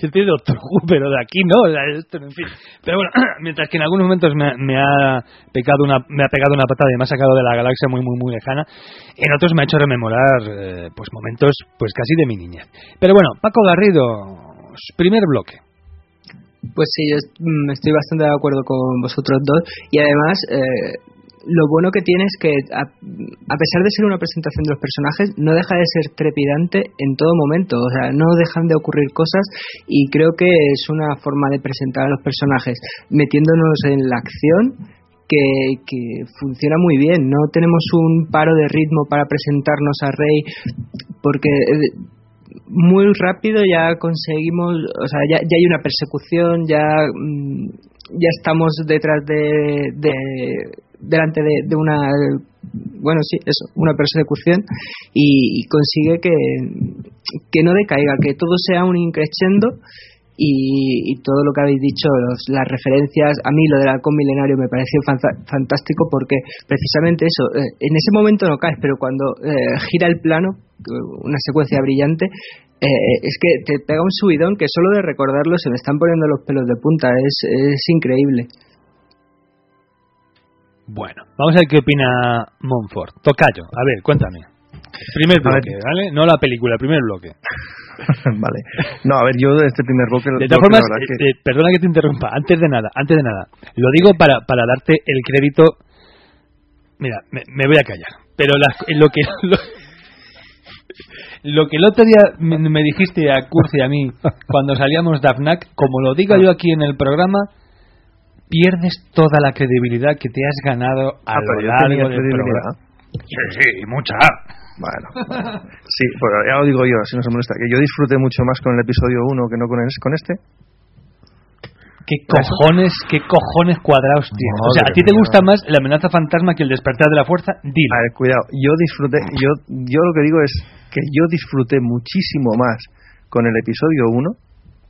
Speaker 2: es de Doctor pero de aquí no, en fin. Pero bueno, mientras que en algunos momentos me, ha pecado una, me ha pegado una patada y me ha sacado de la galaxia muy, muy, muy lejana, en otros me ha hecho rememorar eh, pues momentos pues casi de mi niñez. Pero bueno, Paco Garrido, primer bloque.
Speaker 5: Pues sí, yo mm, estoy bastante de acuerdo con vosotros dos y además eh, lo bueno que tiene es que, a, pesar de ser una presentación de los personajes, no deja de ser trepidante en todo momento. O sea, no dejan de ocurrir cosas y creo que es una forma de presentar a los personajes metiéndonos en la acción que, funciona muy bien. No tenemos un paro de ritmo para presentarnos a Rey porque eh, muy rápido ya conseguimos, o sea, ya, ya hay una persecución, ya, mm, ya estamos detrás de, de delante de, una bueno sí eso una persecución y, consigue que, que no decaiga que todo sea un increciendo y, todo lo que habéis dicho, las referencias, a mí lo del halcón milenario me pareció fantástico porque precisamente eso, eh, en ese momento no caes, pero cuando eh, gira el plano, una secuencia brillante, eh, es que te pega un subidón que solo de recordarlo se me están poniendo los pelos de punta, es, es increíble.
Speaker 2: Bueno, vamos a ver qué opina Monfort. Tocayo, a ver, cuéntame. Primer bloque, ¿vale? No la película, el primer bloque.
Speaker 6: vale. No, a ver, yo de este primer bloque...
Speaker 2: De todas formas, que... Eh, perdona que te interrumpa, antes de nada, antes de nada. Lo digo para, para darte el crédito... Mira, me, voy a callar. Pero lo que... Lo, que el otro día me, dijiste a Cursi y a mí cuando salíamos de AFNAC, como lo digo yo aquí en el programa, pierdes toda la credibilidad que te has ganado a ah, lo largo del programa.
Speaker 6: Sí, sí, mucha. Bueno, sí, pues ya lo digo yo, si no se molesta, que yo disfruté mucho más con el episodio 1 que no con, con este.
Speaker 2: ¿Qué cojones, qué cojones cuadrados tienes? o sea, ¿a ti te gusta más la amenaza fantasma que el despertar de la fuerza? Dilo.
Speaker 6: A ver, cuidado, yo disfruté, yo, yo lo que digo es que yo disfruté muchísimo más con el episodio 1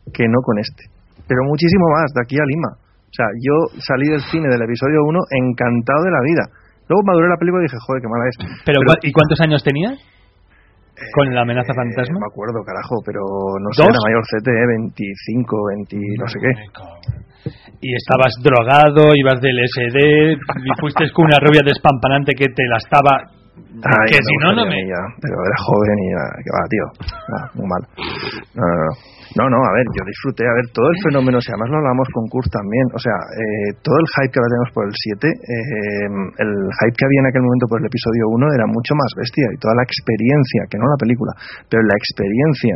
Speaker 6: que no con este. Pero muchísimo más, de aquí a Lima. O sea, yo salí del cine del episodio 1 encantado de la vida. Luego maduré la película y dije, joder, qué mala es.
Speaker 2: ¿Pero, ¿y cuántos años tenías? ¿Con la amenaza
Speaker 6: eh,
Speaker 2: fantasma?
Speaker 6: No me acuerdo, carajo, pero no sé, era mayor CT, 25, 20, no sé qué.
Speaker 2: Y estabas drogado, ibas del SD, y fuiste con una rubia despampanante que te la estaba que si no, no me.
Speaker 6: pero era joven y ya, que va, tío. muy mal. No, no, no. No, no, a ver, yo disfruté, a ver, todo el fenómeno, si además lo hablamos con Kurt también, o sea, eh, todo el hype que ahora tenemos por el 7, eh, el hype que había en aquel momento por el episodio 1 era mucho más bestia y toda la experiencia, que no la película, pero la experiencia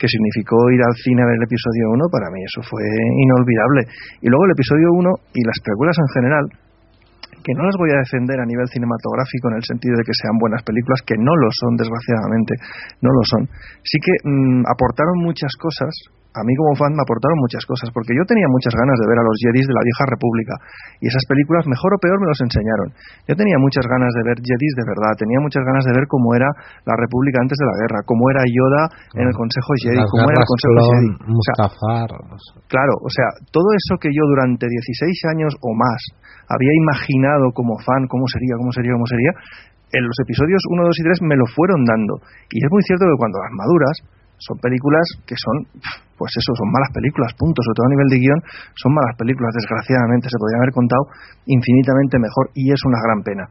Speaker 6: que significó ir al cine a ver el episodio 1, para mí eso fue inolvidable. Y luego el episodio 1 y las películas en general, que no las voy a defender a nivel cinematográfico en el sentido de que sean buenas películas, que no lo son, desgraciadamente, no lo son. Sí que mm, aportaron muchas cosas, a mí como fan me aportaron muchas cosas, porque yo tenía muchas ganas de ver a los Jedis de la vieja república, y esas películas, mejor o peor, me los enseñaron. Yo tenía muchas ganas de ver Jedis de verdad, tenía muchas ganas de ver cómo era la república antes de la guerra, cómo era Yoda en el Consejo Jedi, cómo era el Consejo Jedi. claro, o sea, todo eso que yo durante 16 años o más había imaginado como fan cómo sería, cómo sería, cómo sería, en los episodios 1, 2 y 3 me lo fueron dando. Y es muy cierto que cuando las maduras, son películas que son, pues eso, son malas películas, punto. Sobre todo a nivel de guion, son malas películas. Desgraciadamente se podrían haber contado infinitamente mejor y es una gran pena.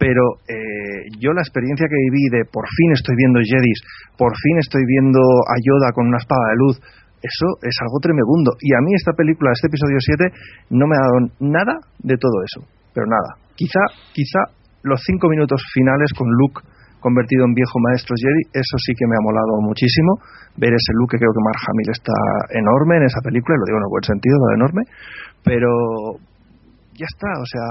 Speaker 6: Pero eh, yo la experiencia que viví de por fin estoy viendo Jedis, por fin estoy viendo a Yoda con una espada de luz, eso es algo tremebundo. Y a mí esta película, este episodio 7, no me ha dado nada de todo eso. Pero nada. Quizá, quizá los cinco minutos finales con Luke convertido en viejo maestro Jedi, eso sí que me ha molado muchísimo. Ver ese look que creo que Mark Hamill está enorme en esa película, lo digo en el buen sentido, lo enorme, pero ya está, o sea,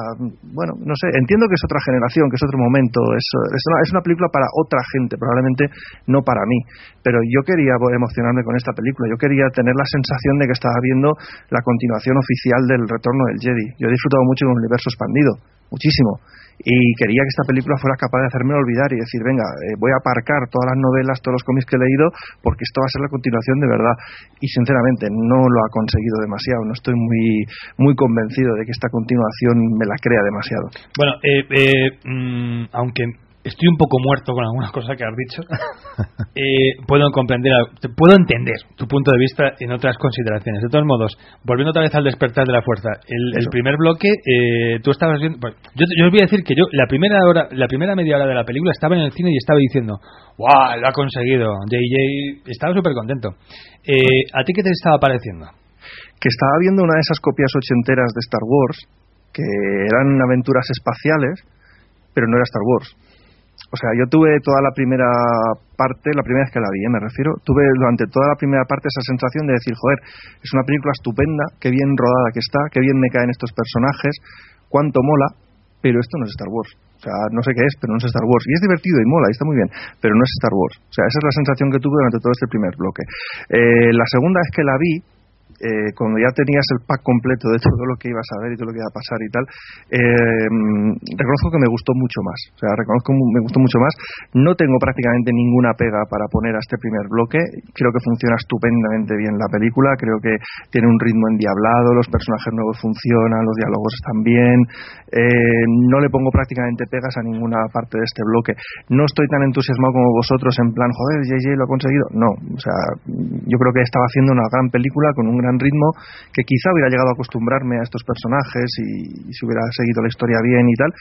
Speaker 6: bueno, no sé, entiendo que es otra generación, que es otro momento, es, una, es una película para otra gente, probablemente no para mí, pero yo quería emocionarme con esta película, yo quería tener la sensación de que estaba viendo la continuación oficial del retorno del Jedi. Yo he disfrutado mucho con el universo expandido, muchísimo y quería que esta película fuera capaz de hacerme olvidar y decir, venga, eh, voy a aparcar todas las novelas, todos los cómics que he leído, porque esto va a ser la continuación de verdad. Y sinceramente no lo ha conseguido demasiado, no estoy muy, muy convencido de que esta continuación me la crea demasiado.
Speaker 2: Bueno, eh, eh, mm, aunque estoy un poco muerto con algunas cosas que has dicho. Eh, puedo comprender, puedo entender tu punto de vista en otras consideraciones. De todos modos, volviendo otra vez al despertar de la fuerza, el, primer bloque, eh, tú estabas viendo. Pues, yo, yo, os voy a decir que yo la primera hora, la primera media hora de la película estaba en el cine y estaba diciendo, ¡Wow! Lo ha conseguido. JJ estaba súper contento. Eh, ¿A ti qué te estaba pareciendo?
Speaker 6: Que estaba viendo una de esas copias ochenteras de Star Wars que eran aventuras espaciales, pero no era Star Wars o sea, yo tuve toda la primera parte, la primera vez que la vi, ¿eh? me refiero, tuve durante toda la primera parte esa sensación de decir, joder, es una película estupenda, qué bien rodada que está, qué bien me caen estos personajes, cuánto mola, pero esto no es Star Wars. O sea, no sé qué es, pero no es Star Wars. Y es divertido y mola, y está muy bien, pero no es Star Wars. O sea, esa es la sensación que tuve durante todo este primer bloque. Eh, la segunda vez que la vi, eh, cuando ya tenías el pack completo de todo lo que ibas a ver y todo lo que iba a pasar y tal, eh, reconozco que me gustó mucho más. O sea, reconozco me gustó mucho más. No tengo prácticamente ninguna pega para poner a este primer bloque. Creo que funciona estupendamente bien la película. Creo que tiene un ritmo endiablado, los personajes nuevos funcionan, los diálogos están bien. Eh, no le pongo prácticamente pegas a ninguna parte de este bloque. No estoy tan entusiasmado como vosotros en plan, joder, JJ lo ha conseguido. No, o sea, yo creo que estaba haciendo una gran película con un gran ritmo, que quizá hubiera llegado a acostumbrarme a estos personajes y, si hubiera seguido la historia bien y tal,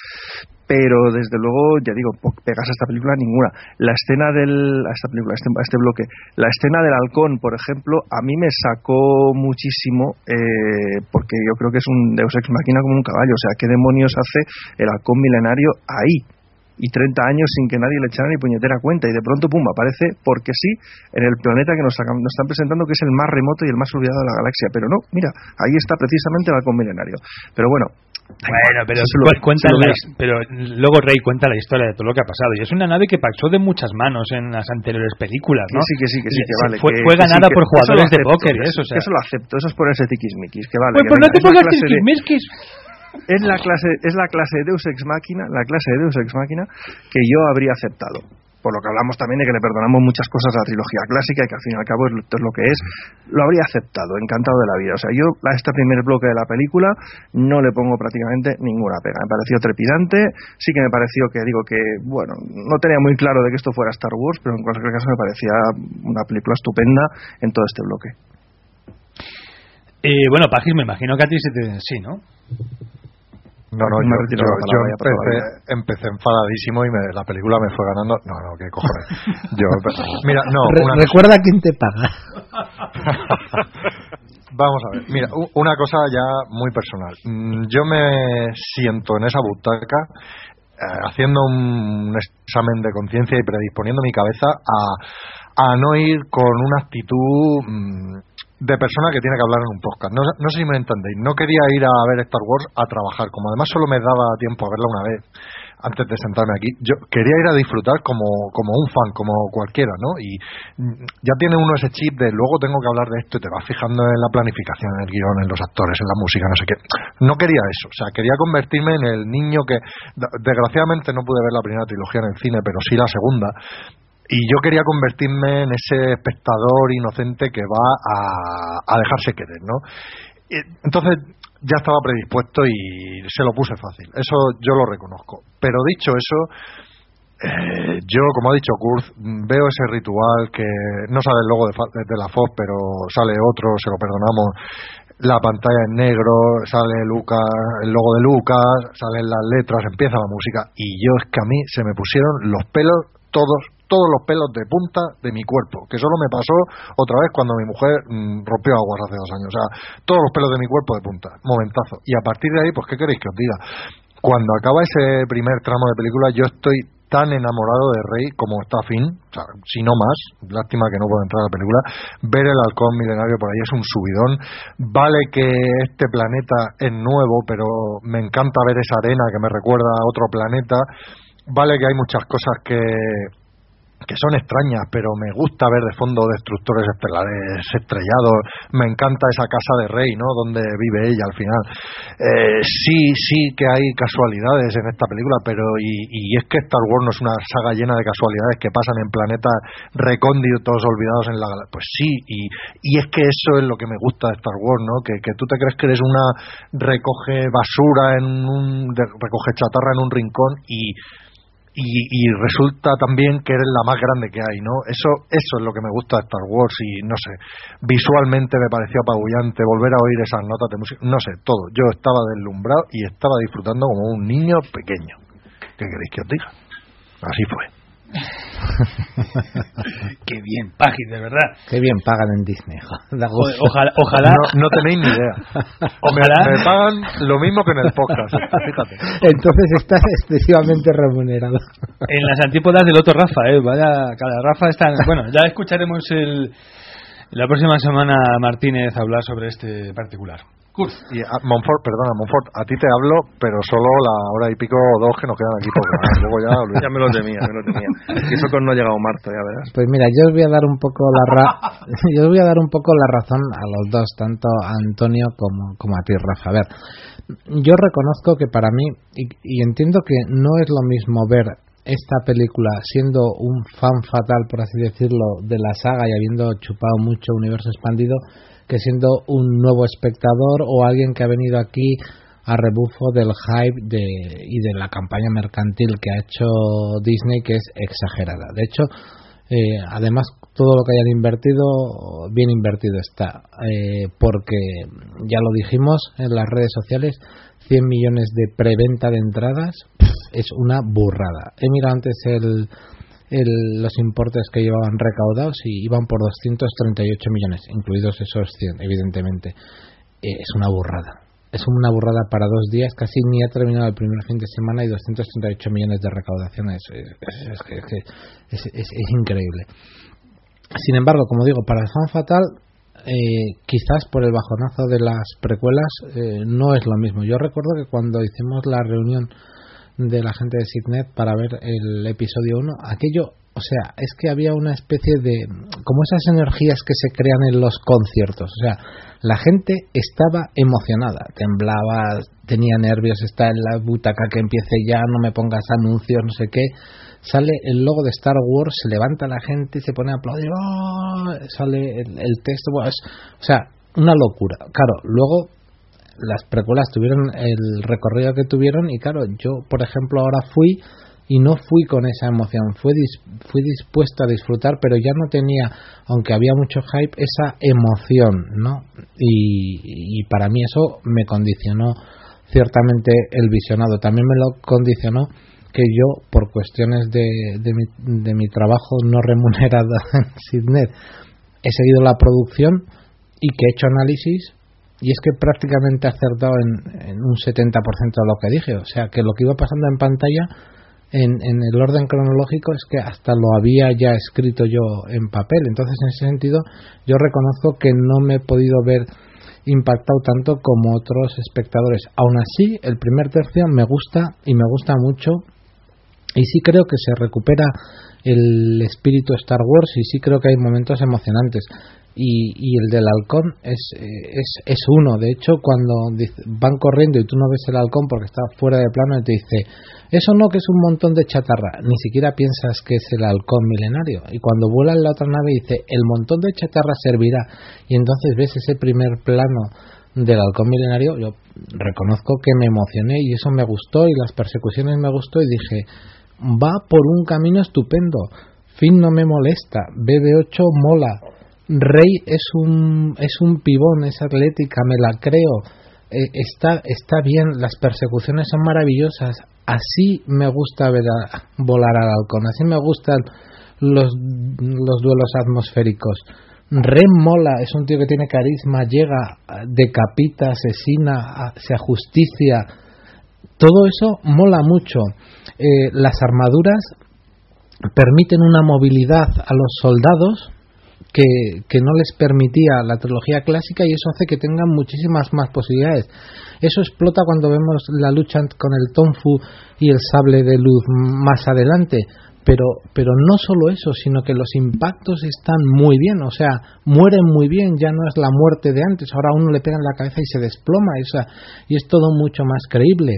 Speaker 6: pero desde luego, ya digo, pegas a esta película ninguna. La escena del, esta película, a este, este, bloque, la escena del halcón, por ejemplo, a mí me sacó muchísimo, eh, porque yo creo que es un Deus Ex Machina como un caballo, o sea, ¿qué demonios hace el halcón milenario ahí? Y 30 años sin que nadie le echara ni puñetera cuenta y de pronto pum aparece porque sí en el planeta que nos, nos están presentando que es el más remoto y el más olvidado de la galaxia pero no mira ahí está precisamente el halcón milenario pero bueno
Speaker 2: bueno, pero, cuenta pero luego Rey cuenta la historia de todo lo que ha pasado. Y es una nave que pasó de muchas manos en las anteriores películas, ¿no?
Speaker 6: sí, que sí, que sí, que vale.
Speaker 2: Fue,
Speaker 6: que,
Speaker 2: ganada por jugadores de póker, eso,
Speaker 6: Eso lo acepto, eso es ponerse tiquismiquis, que vale.
Speaker 2: Pues, pues no te pongas tiquismiquis
Speaker 6: es la clase es la clase de Deus ex máquina la clase de Deus ex máquina que yo habría aceptado por lo que hablamos también de que le perdonamos muchas cosas a la trilogía clásica y que al fin y al cabo es lo que es, lo habría aceptado, encantado de la vida. O sea, yo a este primer bloque de la película no le pongo prácticamente ninguna pega. Me pareció trepidante, sí que me pareció que, digo que, bueno, no tenía muy claro de que esto fuera Star Wars, pero en cualquier caso me parecía una película estupenda en todo este bloque.
Speaker 2: Eh, bueno, Pagis, me imagino que a ti se te... sí, ¿no?
Speaker 10: No, no, yo, yo, empecé, empecé, enfadadísimo y me, la película me fue ganando. No, no, qué cojones. Yo, mira, no.
Speaker 9: recuerda quién te paga.
Speaker 10: Vamos a ver, mira, una cosa ya muy personal. Mm, yo me siento en esa butaca eh, haciendo un examen de conciencia y predisponiendo mi cabeza a, a no ir con una actitud. De persona que tiene que hablar en un podcast. No, no sé si me entendéis. No quería ir a ver Star Wars a trabajar. Como además solo me daba tiempo a verla una vez antes de sentarme aquí, yo quería ir a disfrutar como, como un fan, como cualquiera, ¿no? Y ya tiene uno ese chip de luego tengo que hablar de esto y te vas fijando en la planificación, en el guion, en los actores, en la música, no sé qué. No quería eso, o sea, quería convertirme en el niño que, desgraciadamente no pude ver la primera trilogía en el cine, pero sí la segunda, y yo quería convertirme en ese espectador inocente que va a, dejarse querer, ¿no? Entonces ya estaba predispuesto y se lo puse fácil, eso yo lo reconozco. Pero dicho eso, Eh, yo, como ha dicho Kurz, veo ese ritual que no sale el logo de, de la Fox, pero sale otro, se lo perdonamos. La pantalla en negro, sale Lucas, el logo de Lucas, salen las letras, empieza la música y yo es que a mí se me pusieron los pelos todos todos los pelos de punta de mi cuerpo, que solo me pasó otra vez cuando mi mujer mm, rompió aguas hace dos años. O sea, todos los pelos de mi cuerpo de punta, momentazo. Y a partir de ahí, pues, ¿qué queréis que os diga? Cuando acaba ese primer tramo de película, yo estoy tan enamorado de Rey como está Finn, o sea, si no más, lástima que no pueda entrar a la película, ver el halcón milenario por ahí es un subidón, vale que este planeta es nuevo, pero me encanta ver esa arena que me recuerda a otro planeta, vale que hay muchas cosas que que son extrañas, pero me gusta ver de fondo destructores estelares estrellados. Me encanta esa casa de Rey, ¿no? Donde vive ella al final. Eh, sí, sí que hay casualidades en esta película, pero y, es que Star Wars no es una saga llena de casualidades que pasan en planetas recónditos, olvidados en la Pues sí, y, y es que eso es lo que me gusta de Star Wars, ¿no? Que, que tú te crees que eres una recoge basura en un recoge chatarra en un rincón y y, resulta también que eres la más grande que hay, ¿no? Eso, eso es lo que me gusta de Star Wars y no sé, visualmente me pareció apabullante volver a oír esas notas de música, no sé, todo. Yo estaba deslumbrado y estaba disfrutando como un niño pequeño. ¿Qué queréis que os diga? Así fue.
Speaker 2: Qué bien, Pagi, de verdad.
Speaker 9: Qué bien pagan en Disney.
Speaker 2: Ojalá, ojalá.
Speaker 10: No, tenéis ni idea. Ojalá. Me, pagan lo mismo que en el podcast, fíjate.
Speaker 9: Entonces estás excesivamente remunerado.
Speaker 2: En las antípodas del otro Rafa, ¿eh? Vaya, cada Rafa está. Bueno, ya escucharemos el, la próxima semana Martínez hablar sobre este particular.
Speaker 10: Y a Monfort, perdona, Monfort, a ti te hablo, pero solo la hora y pico o dos que nos quedan aquí por Luego ya,
Speaker 6: ya me lo temía, me lo temía. Y eso con no ha llegado Marta, ya verás.
Speaker 9: Pues mira, yo os voy a dar un poco la ra yo os voy a dar un poco la razón a los dos, tanto a Antonio como, como a ti, Rafa. A ver, yo reconozco que para mí, y, y entiendo que no es lo mismo ver esta película siendo un fan fatal, por así decirlo, de la saga y habiendo chupado mucho universo expandido, que siendo un nuevo espectador o alguien que ha venido aquí a rebufo del hype de, y de la campaña mercantil que ha hecho Disney, que es exagerada. De hecho, eh, además, todo lo que hayan invertido, bien invertido está, eh, porque ya lo dijimos en las redes sociales, 100 millones de preventa de entradas es una burrada. He mirado antes el, los importes que llevaban recaudados y iban por 238 millones, incluidos esos 100, evidentemente. Eh, es una burrada. Es una burrada para dos días, casi ni ha terminado el primer fin de semana y 238 millones de recaudación. Es, es, es, increíble. Sin embargo, como digo, para el fan fatal, eh, quizás por el bajonazo de las precuelas, eh, no es lo mismo. Yo recuerdo que cuando hicimos la reunión de la gente de Sidnet para ver el episodio 1, aquello, o sea, es que había una especie de, como esas energías que se crean en los conciertos, o sea, la gente estaba emocionada, temblaba, tenía nervios, está en la butaca que empiece ya, no me pongas anuncios, no sé qué, sale el logo de Star Wars, se levanta la gente, se pone a aplaudir, ¡oh! sale el, texto, o sea, una locura. Claro, luego las precuelas tuvieron el recorrido que tuvieron y claro, yo por ejemplo ahora fui y no fui con esa emoción, fui, fui dispuesto a disfrutar, pero ya no tenía, aunque había mucho hype, esa emoción, ¿no? Y, y para mí eso me condicionó ciertamente el visionado. También me lo condicionó que yo, por cuestiones de, de, mi, de mi trabajo no remunerado en Sidnet, he seguido la producción y que he hecho análisis y es que prácticamente acertado en, un 70% de lo que dije. O sea, que lo que iba pasando en pantalla, en, en, el orden cronológico, es que hasta lo había ya escrito yo en papel. Entonces, en ese sentido, yo reconozco que no me he podido ver impactado tanto como otros espectadores. Aún así, el primer tercio me gusta y me gusta mucho. Y sí creo que se recupera el espíritu Star Wars y sí creo que hay momentos emocionantes y, y el del halcón es, es, es uno. De hecho, cuando van corriendo y tú no ves el halcón porque está fuera de plano y te dice, eso no que es un montón de chatarra, ni siquiera piensas que es el halcón milenario. Y cuando vuela en la otra nave dice, el montón de chatarra servirá. Y entonces ves ese primer plano del halcón milenario, yo reconozco que me emocioné y eso me gustó y las persecuciones me gustó y dije, va por un camino estupendo. Finn no me molesta, BB8 mola, Rey es un, es un pibón, es atlética, me la creo, eh, está, está bien, las persecuciones son maravillosas, así me gusta ver a, volar al halcón, así me gustan los, los duelos atmosféricos. Ren mola, es un tío que tiene carisma, llega, decapita, asesina, se ajusticia. Todo eso mola mucho. Eh, las armaduras permiten una movilidad a los soldados que, no les permitía la trilogía clásica y eso hace que tengan muchísimas más posibilidades. Eso explota cuando vemos la lucha con el Tonfu y el sable de luz más adelante pero, pero no solo eso, sino que los impactos están muy bien, o sea, mueren muy bien, ya no es la muerte de antes, ahora uno le pega en la cabeza y se desploma, y es todo mucho más creíble.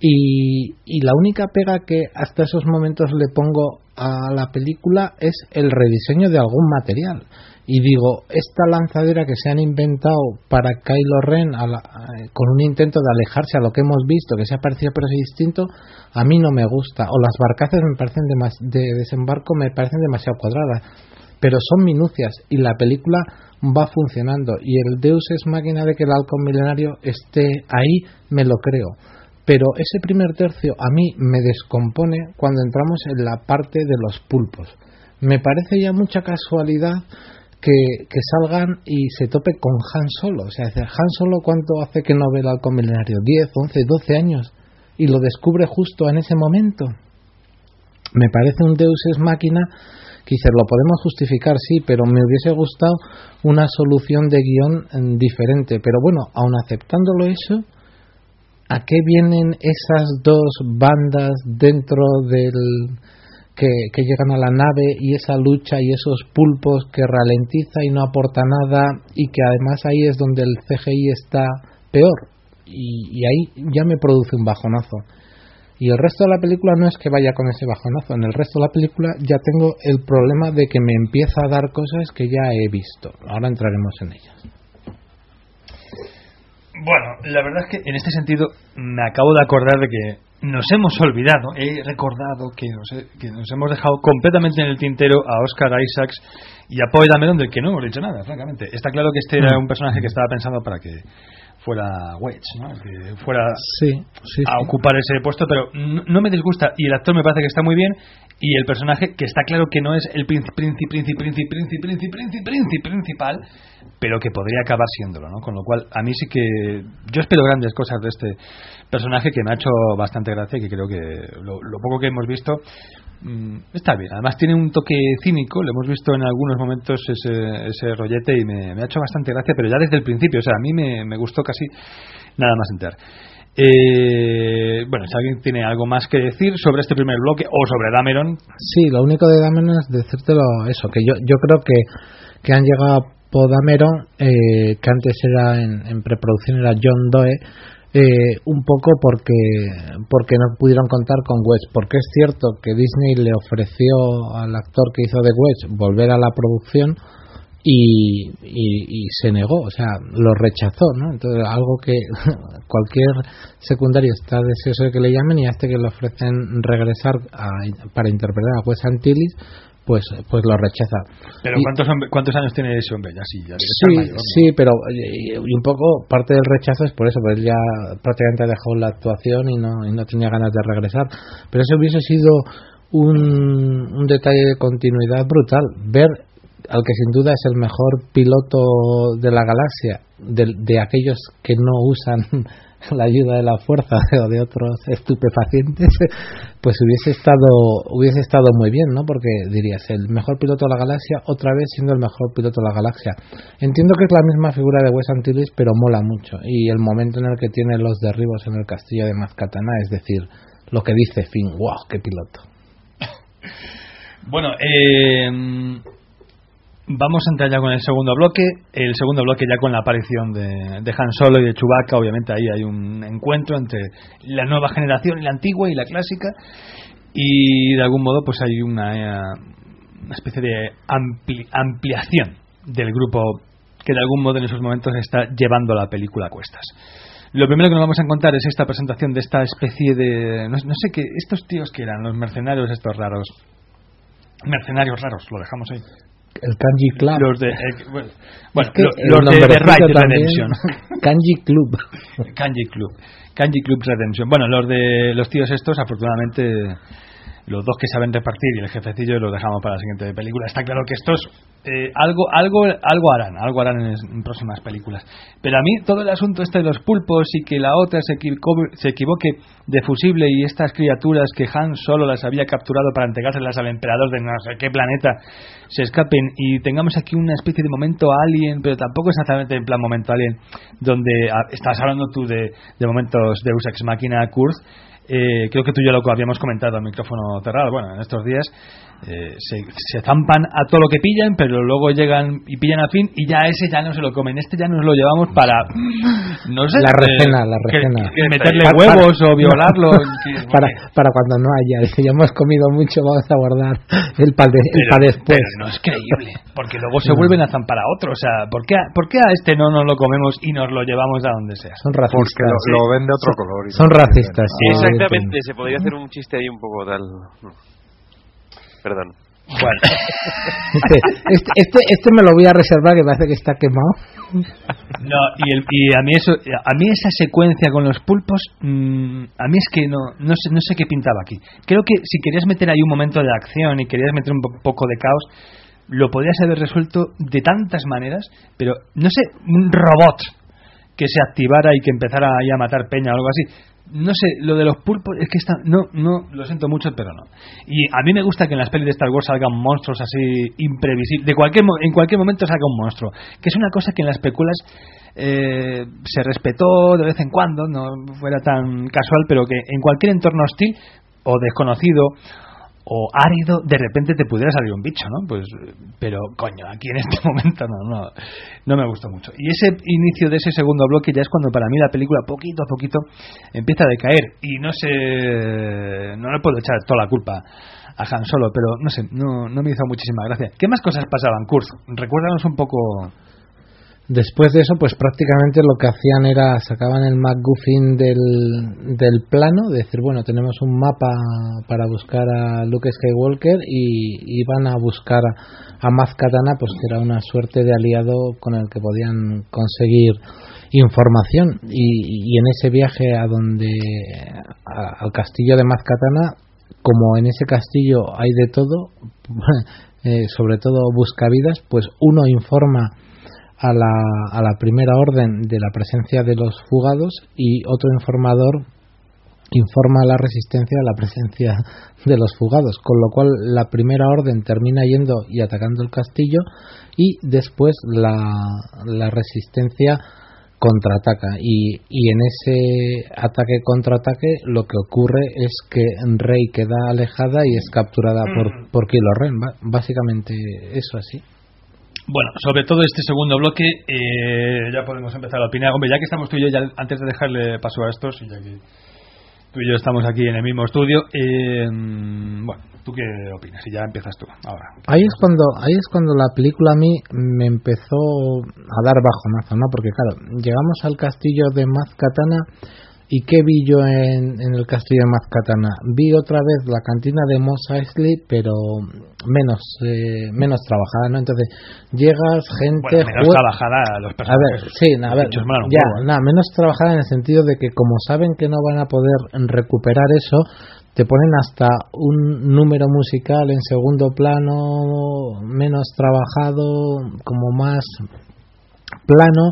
Speaker 9: Y, y la única pega que hasta esos momentos le pongo a la película es el rediseño de algún material y digo, esta lanzadera que se han inventado para Kylo Ren eh, con un intento de alejarse a lo que hemos visto, que sea parecido pero es distinto, a mí no me gusta. O las barcazas me parecen de desembarco me parecen demasiado cuadradas. Pero son minucias y la película va funcionando. Y el Deus es máquina de que el halcón milenario esté ahí, me lo creo. Pero ese primer tercio a mí me descompone cuando entramos en la parte de los pulpos. Me parece ya mucha casualidad que, salgan y se tope con Han Solo. O sea, Han Solo, ¿cuánto hace que no ve el halcón milenario? ¿10, 11, 12 años? Y lo descubre justo en ese momento. Me parece un Deus es máquina que lo podemos justificar, sí, pero me hubiese gustado una solución de guion mm, diferente. Pero bueno, aun aceptándolo eso, ¿a qué vienen esas dos bandas dentro del que, llegan a la nave y esa lucha y esos pulpos que ralentiza y no aporta nada y que además ahí es donde el CGI está peor y, ahí ya me produce un bajonazo. Y el resto de la película no es que vaya con ese bajonazo, en el resto de la película ya tengo el problema de que me empieza a dar cosas que ya he visto. Ahora entraremos en ellas.
Speaker 2: Bueno, la verdad es que en este sentido me acabo de acordar de que nos hemos olvidado, he recordado que nos, que nos hemos dejado completamente en el tintero a Oscar Isaacs y a Poe Dameron, del que no hemos dicho nada, francamente. Está claro que este era mm. un personaje que estaba pensado para que fuera Wedge, ¿no? que fuera a ocupar ese puesto, pero no, me disgusta y el actor me parece que está muy bien y el personaje que está claro que no es el príncipe príncipe príncipe príncipe príncipe príncipe principal, pero que podría acabar siéndolo, ¿no? Con lo cual a mí sí que yo espero grandes cosas de este personaje que me ha hecho bastante gracia y que creo que lo, poco que hemos visto está bien. Además tiene un toque cínico, lo hemos visto en algunos momentos ese, ese rollete y me, ha hecho bastante gracia, pero ya desde el principio, o sea, a mí me, me gustó casi nada más entrar. Eh, bueno, si alguien tiene algo más que decir sobre este primer bloque o sobre Dameron.
Speaker 9: Sí, lo único de Dameron es decírtelo eso, que yo, yo creo que, que han llegado a Dameron, eh, que antes era en preproducción era John Doe, eh, un poco porque porque no pudieron contar con Wedge porque es cierto que Disney le ofreció al actor que hizo de Wedge volver a la producción y, y, se negó, o sea, lo rechazó, ¿no? Entonces, algo que cualquier secundario está deseoso de que le llamen y hasta que le ofrecen regresar para interpretar a Wes Antilles, pues pues lo rechaza.
Speaker 2: Pero ¿cuántos, ¿cuántos años tiene ese hombre? Ya, sí, ya
Speaker 9: sí, sí, pero y, un poco parte del rechazo es por eso, pues ya prácticamente dejó la actuación y no, y no tenía ganas de regresar. Pero eso hubiese sido un, un detalle de continuidad brutal. Ver al que sin duda es el mejor piloto de la galaxia, de, de aquellos que no usan la ayuda de la fuerza o de otros estupefacientes, pues hubiese estado hubiese estado muy bien, ¿no? Porque dirías, el mejor piloto de la galaxia otra vez siendo el mejor piloto de la galaxia. Entiendo que es la misma figura de Wes Antilles, pero mola mucho y el momento en el que tiene los derribos en el castillo de Mascatana, es decir, lo que dice Finn, wow, qué piloto.
Speaker 2: bueno, eh Vamos a entrar ya con el segundo bloque. El segundo bloque ya con la aparición de, Han Solo y de Chewbacca. Obviamente ahí hay un encuentro entre la nueva generación y la antigua y la clásica. Y de algún modo pues hay una, una especie de ampliación del grupo que de algún modo en esos momentos está llevando la película a cuestas. Lo primero que nos vamos a encontrar es esta presentación de esta especie de. No sé qué. Estos tíos que eran, los mercenarios estos raros. Mercenarios raros, lo dejamos ahí.
Speaker 9: El Kanji Club.
Speaker 2: Los de. eh, bueno,
Speaker 9: que
Speaker 2: los de
Speaker 9: nombrecito
Speaker 2: Right Redemption.
Speaker 9: Kanji Club.
Speaker 2: Kanji Club. Kanji Club Redemption. Bueno, los de los tíos estos, afortunadamente, los dos que saben repartir y el jefecillo los dejamos para la siguiente película. Está claro que estos eh, algo, algo, algo harán, algo harán en, próximas películas. Pero a mí todo el asunto este de los pulpos y que la otra se equivoque, de fusible y estas criaturas que Han solo las había capturado para entregárselas al emperador de no sé qué planeta se escapen y tengamos aquí una especie de momento alien, pero tampoco exactamente en plan momento alien, donde ah, estás hablando tú de, de momentos Deus Ex Machina Kurz. Eh, creo que tú y yo lo habíamos comentado al micrófono cerrado. Bueno, en estos días eh, se, se zampan a todo lo que pillan, pero luego llegan y pillan al fin y ya ese ya no se lo comen. Este ya nos lo llevamos para. No sé.
Speaker 9: La
Speaker 2: eh,
Speaker 9: recena, la recena.
Speaker 2: que meterle
Speaker 9: Para-
Speaker 2: huevos
Speaker 9: para-
Speaker 2: o violarlo. que-
Speaker 9: para, para cuando no haya. Dice, ya hemos comido mucho, vamos a guardar el para
Speaker 2: pero,
Speaker 9: después.
Speaker 2: pero no es creíble, porque luego se vuelven a zampar a otro. O sea, ¿por qué, a, ¿por qué a este no nos lo comemos y nos lo llevamos a donde sea?
Speaker 9: Son racistas.
Speaker 10: Porque lo,
Speaker 9: sí.
Speaker 10: lo ven de otro
Speaker 9: Son-
Speaker 10: color. y
Speaker 9: Son racistas.
Speaker 7: Sí, exactamente. Se podría hacer un chiste ahí un poco tal. Perdón.
Speaker 2: Bueno,
Speaker 9: Este, este, este, este me lo voy a reservar que parece que está quemado.
Speaker 2: No, y, el- y a mí eso, a mí esa secuencia con los pulpos, mm, a mí es que no, no sé, no sé qué pintaba aquí. Creo que si querías meter ahí un momento de acción y querías meter un po- poco de caos, lo podrías haber resuelto de tantas maneras, pero no sé, un robot que se activara y que empezara ahí a matar peña o algo así. No sé, lo de los pulpos es que está, no, no, lo siento mucho, pero no. Y a mí me gusta que en las pelis de Star Wars salgan monstruos así imprevisibles, de cualquier en cualquier momento salga un monstruo, que es una cosa que en las películas eh, se respetó de vez en cuando, no fuera tan casual, pero que en cualquier entorno hostil o desconocido o árido, de repente te pudiera salir un bicho, ¿no? Pues, pero coño, aquí en este momento no, no, no me gustó mucho. Y ese inicio de ese segundo bloque ya es cuando para mí la película poquito a poquito empieza a decaer y no sé, no le puedo echar toda la culpa a Han Solo, pero no sé, no, no me hizo muchísima gracia. ¿Qué más cosas pasaban, Kurt? Recuérdanos un poco.
Speaker 9: Después de eso, pues prácticamente lo que hacían era sacaban el MacGuffin del, del plano, de decir, bueno, tenemos un mapa para buscar a Luke Skywalker y iban a buscar a, a Maz Katana, pues que era una suerte de aliado con el que podían conseguir información. Y, y en ese viaje a donde al castillo de Maz Katana, como en ese castillo hay de todo, eh, sobre todo buscavidas, pues uno informa a la, a la primera orden de la presencia de los fugados y otro informador informa a la resistencia de la presencia de los fugados, con lo cual la primera orden termina yendo y atacando el castillo y después la, la resistencia contraataca y, y en ese ataque contraataque lo que ocurre es que Rey queda alejada y es capturada por, por Kylo Ren, básicamente eso así.
Speaker 2: Bueno, sobre todo este segundo bloque, eh, ya podemos empezar a opinar. Hombre, ya que estamos tú y yo, ya antes de dejarle paso a estos, y ya que tú y yo estamos aquí en el mismo estudio, eh, bueno, ¿tú qué opinas? Y ya empiezas tú, ahora.
Speaker 9: Ahí es cuando ahí es cuando la película a mí me empezó a dar bajonazo, ¿no? Porque claro, llegamos al castillo de Maz Katana y qué vi yo en, en el castillo de Maz Katana? Vi otra vez la cantina de Mos Eisley, pero menos eh, menos trabajada, ¿no? Entonces llegas gente
Speaker 2: Bueno, menos trabajada los
Speaker 9: a
Speaker 2: personajes.
Speaker 9: ver, sí, a ver, ya,
Speaker 2: ¿eh?
Speaker 9: nada, menos trabajada en el sentido de que como saben que no van a poder recuperar eso, te ponen hasta un número musical en segundo plano, menos trabajado, como más plano,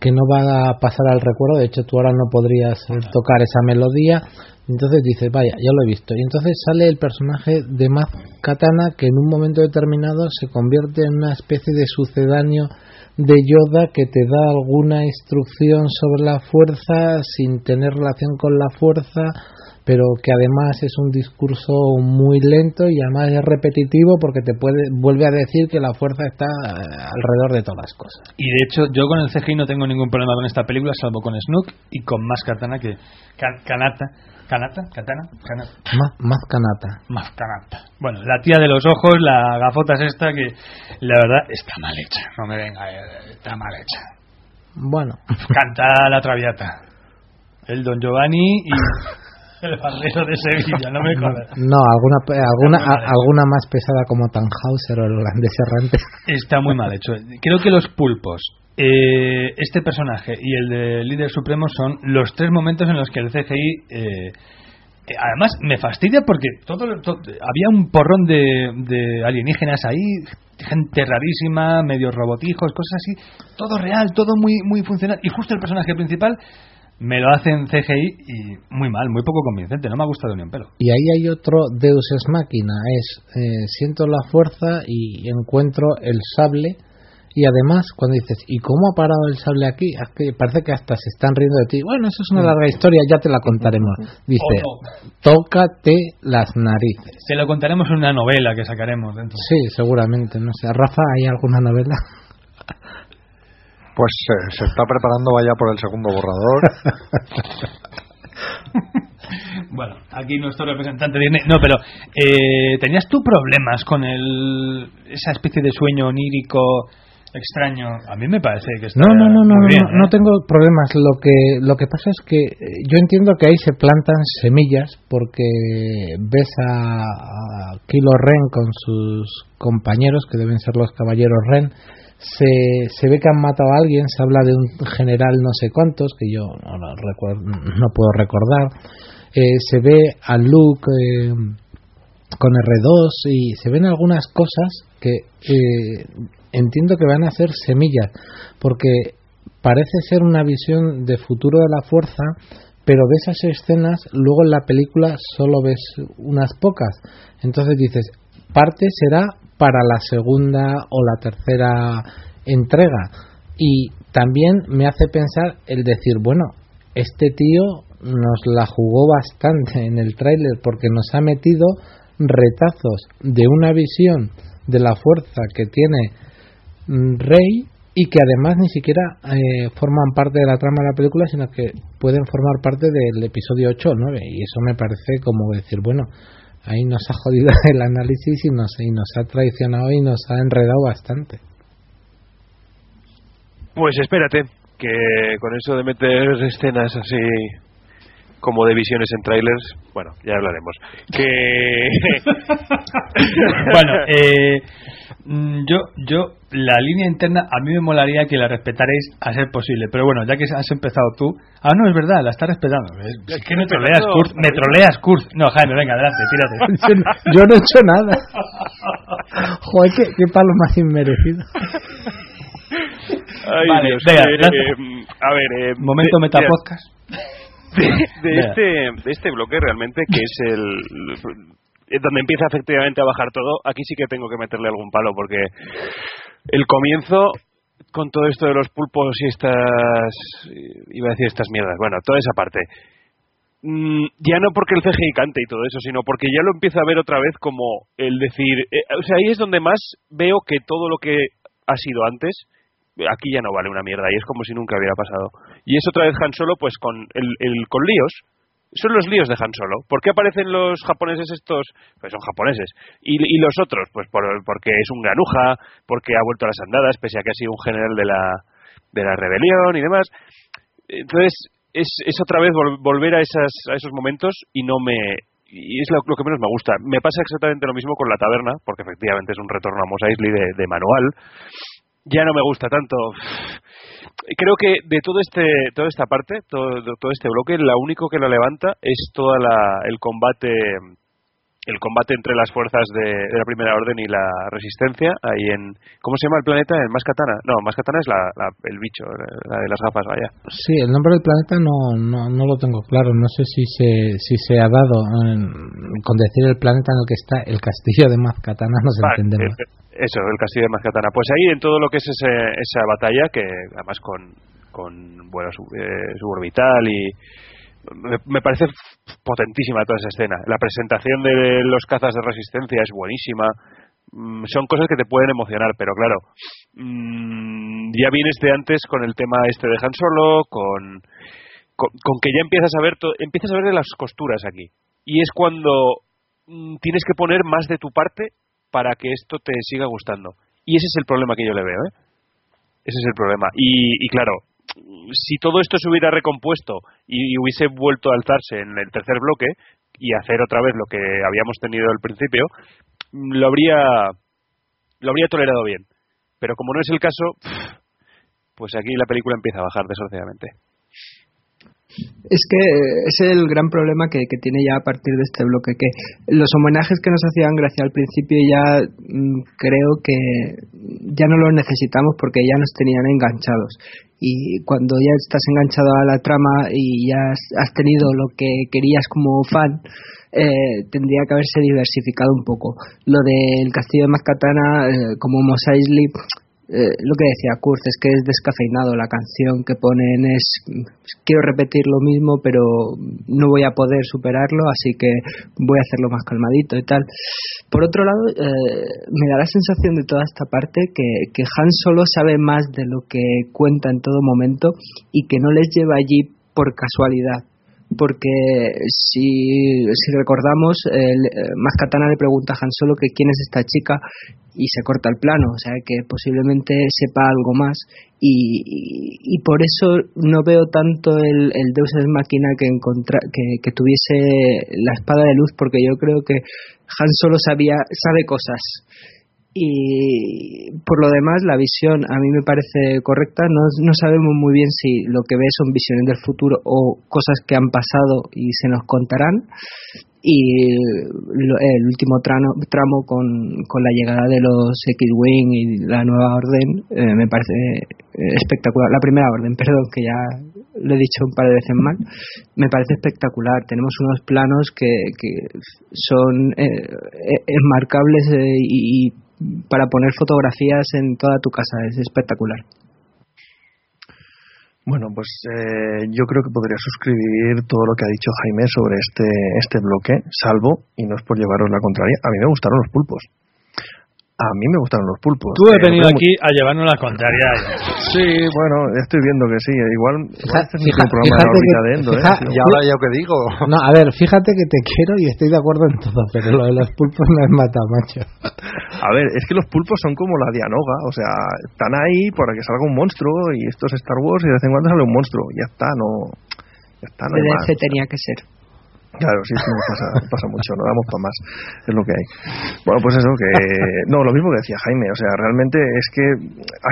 Speaker 9: que no va a pasar al recuerdo. De hecho, tú ahora no podrías tocar esa melodía. Entonces dices, vaya, ya lo he visto. Y entonces sale el personaje de Maz Katana que en un momento determinado se convierte en una especie de sucedáneo de Yoda que te da alguna instrucción sobre la fuerza sin tener relación con la fuerza, pero que además es un discurso muy lento y además es repetitivo porque te puede vuelve a decir que la fuerza está eh, alrededor de todas las cosas.
Speaker 2: Y de hecho, yo con el CGI no tengo ningún problema con esta película, salvo con Snook y con más Katana que. Ka- Kanata. ¿Kanata? ¿Katana? Kanata.
Speaker 9: Más, más canata.
Speaker 2: Más Kanata. Bueno, la tía de los ojos, la gafota es esta que la verdad está mal hecha. No me venga, eh, está mal hecha.
Speaker 9: Bueno,
Speaker 2: Canta la traviata. el Don Giovanni y el barbero de Sevilla, no me jodas.
Speaker 9: No, alguna alguna a- alguna más pesada como Tannhauser o el holandés errante.
Speaker 2: Está muy mal hecho. Creo que los pulpos, eh, este personaje y el de líder supremo son los tres momentos en los que el CGI. eh, eh, además, me fastidia porque todo, to- había un porrón de, de alienígenas ahí, gente rarísima, medios robotijos, cosas así, todo real, todo muy, muy funcional. Y justo el personaje principal me lo hacen CGI y muy mal, muy poco convincente. No me ha gustado ni un pelo.
Speaker 9: Y ahí hay otro Deus ex machina, es eh, siento la fuerza y encuentro el sable y además cuando dices ¿y cómo ha parado el sable aquí? Es parece que hasta se están riendo de ti. Bueno, eso es una larga historia, ya te la contaremos. Dice,
Speaker 2: O no.
Speaker 9: tócate las narices.
Speaker 2: Se lo contaremos en una novela que sacaremos dentro.
Speaker 9: Sí, seguramente, no sé. Rafa, ¿hay alguna novela?
Speaker 10: Pues eh, se está preparando vaya por el segundo borrador.
Speaker 2: Bueno, aquí nuestro representante Disney. No, pero eh, ¿tenías tú problemas con el, esa especie de sueño onírico extraño? A mí me parece que está
Speaker 9: No, no, no, no,
Speaker 2: muy
Speaker 9: no,
Speaker 2: bien,
Speaker 9: no,
Speaker 2: ¿eh?
Speaker 9: no tengo problemas. Lo que lo que pasa es que eh, yo entiendo que ahí se plantan semillas porque ves a, a Kilo Ren con sus compañeros que deben ser los caballeros Ren. Se, se ve que han matado a alguien, se habla de un general no sé cuántos, que yo no, lo recuer- no puedo recordar. Eh, se ve a Luke eh, con R2 y se ven algunas cosas que eh, entiendo que van a ser semillas, porque parece ser una visión de futuro de la fuerza, pero de esas escenas luego en la película solo ves unas pocas. Entonces dices, parte será para la segunda o la tercera entrega. Y también me hace pensar el decir, bueno, este tío nos la jugó bastante en el tráiler porque nos ha metido retazos de una visión de la fuerza que tiene mm, Rey y que además ni siquiera eh, forman parte de la trama de la película, sino que pueden formar parte del episodio 8 o 9. Y eso me parece como decir, bueno, ahí nos ha jodido el análisis y nos, y nos ha traicionado y nos ha enredado bastante.
Speaker 7: Pues espérate, que con eso de meter escenas así como de visiones en trailers, bueno, ya hablaremos. Que
Speaker 2: bueno, eh, mm, yo, yo, la línea interna a mí me molaría que la respetaréis a ser posible, pero bueno, ya que has empezado tú, ah, no, es verdad, la estás respetando. Es, es que me troleas,
Speaker 7: no,
Speaker 2: Kurt, me troleas, Kurt. No, Jaime, venga, adelante, tírate.
Speaker 9: Yo, no- yo no he hecho nada. Joder, qué, qué palo más inmerecido.
Speaker 7: Ay,
Speaker 2: Vale,
Speaker 7: Dios,
Speaker 2: venga,
Speaker 7: eh, eh, a ver, eh,
Speaker 2: Momento
Speaker 7: de-
Speaker 2: metapodcast.
Speaker 7: De, de
Speaker 2: Venga.
Speaker 7: este de este bloque realmente que es el donde empieza efectivamente a bajar todo aquí sí que tengo que meterle algún palo porque el comienzo con todo esto de los pulpos y estas iba a decir estas mierdas bueno toda esa parte Mm, ya no porque el CGI cante y todo eso, sino porque ya lo empiezo a ver otra vez como el decir, eh, o sea, ahí es donde más veo que todo lo que ha sido antes, aquí ya no vale una mierda y es como si nunca hubiera pasado. Y es otra vez Han Solo, pues con el, el con líos. Son los líos de Han Solo. ¿Por qué aparecen los japoneses estos? Pues son japoneses. Y, los otros, pues por, porque es un granuja, porque ha vuelto a las andadas, pese a que ha sido un general de la, de la rebelión y demás. Entonces, es, es otra vez vol- volver a, esas, a esos momentos y no me. Y es lo, que menos me gusta. Me pasa exactamente lo mismo con la taberna, porque efectivamente es un retorno a Mos Eisley de manual. Ya no me gusta tanto. Creo que de todo este, toda esta parte, todo, todo este bloque, la único que la levanta es toda el combate el combate entre las fuerzas de, de la Primera Orden y la Resistencia, ahí en... ¿Cómo se llama el planeta? ¿En Mascatana? No, Mascatana es la, la- el bicho, la de las gafas, vaya.
Speaker 9: Sí, el nombre del planeta no, no, no lo tengo claro. No sé si se, si se ha dado con decir el planeta en el que está el castillo de Mazcatana, nos
Speaker 7: Vale,
Speaker 9: entendemos.
Speaker 7: eh, Eso, el castillo de Mascatana. Pues ahí, en todo lo que es ese, esa batalla, que además con, con bueno, sub- eh, suborbital y... Me, parece potentísima toda esa escena. La presentación de los cazas de resistencia es buenísima. Mm, Son cosas que te pueden emocionar, pero claro, mm, ya vienes de antes con el tema este de Han Solo, con, con, con que ya empiezas a ver to- empiezas a ver de las costuras aquí. Y es cuando mm, tienes que poner más de tu parte para que esto te siga gustando. Y ese es el problema que yo le veo, ¿eh? Ese es el problema. Y, y claro, si todo esto se hubiera recompuesto y, hubiese vuelto a alzarse en el tercer bloque y hacer otra vez lo que habíamos tenido al principio, lo habría lo habría tolerado bien. Pero como no es el caso, pues aquí la película empieza a bajar desordenadamente.
Speaker 5: Es que es el gran problema que, tiene ya a partir de este bloque, que los homenajes que nos hacían gracia al principio ya mm, creo que ya no los necesitamos porque ya nos tenían enganchados. Y cuando ya estás enganchado a la trama y ya has, tenido lo que querías como fan, eh, tendría que haberse diversificado un poco. Lo del castillo de Mascatana, eh, como Mos Eisley, eh, lo que decía Kurz es que es descafeinado la canción que ponen es quiero repetir lo mismo pero no voy a poder superarlo así que voy a hacerlo más calmadito y tal. Por otro lado eh, me da la sensación de toda esta parte que, que Han solo sabe más de lo que cuenta en todo momento y que no les lleva allí por casualidad porque si, si recordamos, eh, Mascatana le pregunta a Han Solo que quién es esta chica y se corta el plano, o sea que posiblemente sepa algo más. Y, y, por eso no veo tanto el, el Deus Ex Máquina que, que, que tuviese la espada de luz porque yo creo que Han Solo sabía, sabe cosas y por lo demás la visión a mí me parece correcta no, no sabemos muy bien si lo que ve son visiones del futuro o cosas que han pasado y se nos contarán y el último tramo, tramo con, con, la llegada de los X-Wing y la nueva orden eh, me parece espectacular. La primera orden, perdón, que ya lo he dicho un par de veces mal, me parece espectacular. Tenemos unos planos que, que son eh, eh enmarcables eh, y para poner fotografías en toda tu casa. Es espectacular.
Speaker 6: Bueno, pues eh, yo creo que podría suscribir todo lo que ha dicho Jaime sobre este, este bloque, salvo, y no es por llevaros la contraria, a mí me gustaron los pulpos. A mí me gustaron los pulpos.
Speaker 2: Tú he venido aquí a llevarnos la contraria.
Speaker 6: Sí, bueno, estoy viendo que sí. Igual, igual este es programa de Endo, ¿eh?
Speaker 10: Y ahora yo que digo.
Speaker 9: No, a ver, fíjate que te quiero y estoy de acuerdo en todo, pero lo de los pulpos no es mata, macho.
Speaker 6: A ver, es que los pulpos son como la dianoga, o sea, están ahí para que salga un monstruo y esto es Star Wars y de vez en cuando sale un monstruo. Ya está, no. Ya está, no
Speaker 5: hay tenía que ser.
Speaker 6: Claro, sí, sí, pasa, pasa mucho, no damos para más, es lo que hay. Bueno, pues eso, que. No, lo mismo que decía Jaime, o sea, realmente es que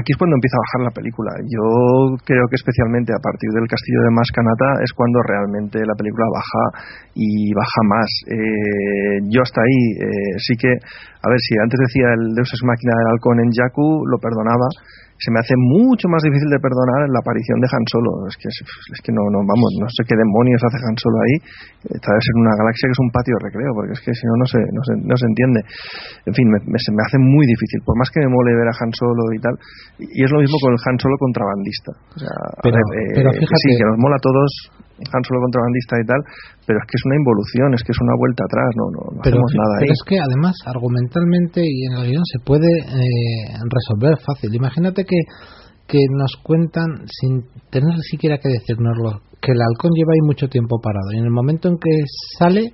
Speaker 6: aquí es cuando empieza a bajar la película. Yo creo que especialmente a partir del castillo de Mascanata es cuando realmente la película baja y baja más. Eh, yo hasta ahí eh, sí que. A ver, si antes decía el Deus es máquina del halcón en Jakku, lo perdonaba se me hace mucho más difícil de perdonar la aparición de Han Solo. Es que, es que no, no, vamos, no sé qué demonios hace Han Solo ahí. Está de ser una galaxia que es un patio de recreo, porque es que si no, no se, no se, no se entiende. En fin, me, me, se me hace muy difícil, por más que me mole ver a Han Solo y tal. Y, es lo mismo con el Han Solo contrabandista. O sea,
Speaker 9: pero,
Speaker 6: eh,
Speaker 9: pero fíjate,
Speaker 6: sí, que nos mola a todos Han Solo contrabandista y tal, pero es que es una involución, es que es una vuelta atrás, no, no, no
Speaker 9: pero,
Speaker 6: hacemos nada.
Speaker 9: Pero
Speaker 6: ahí.
Speaker 9: es que además, argumentalmente y en el guion se puede eh, resolver fácil. Imagínate que, que nos cuentan, sin tener siquiera que decirnoslo, que el halcón lleva ahí mucho tiempo parado y en el momento en que sale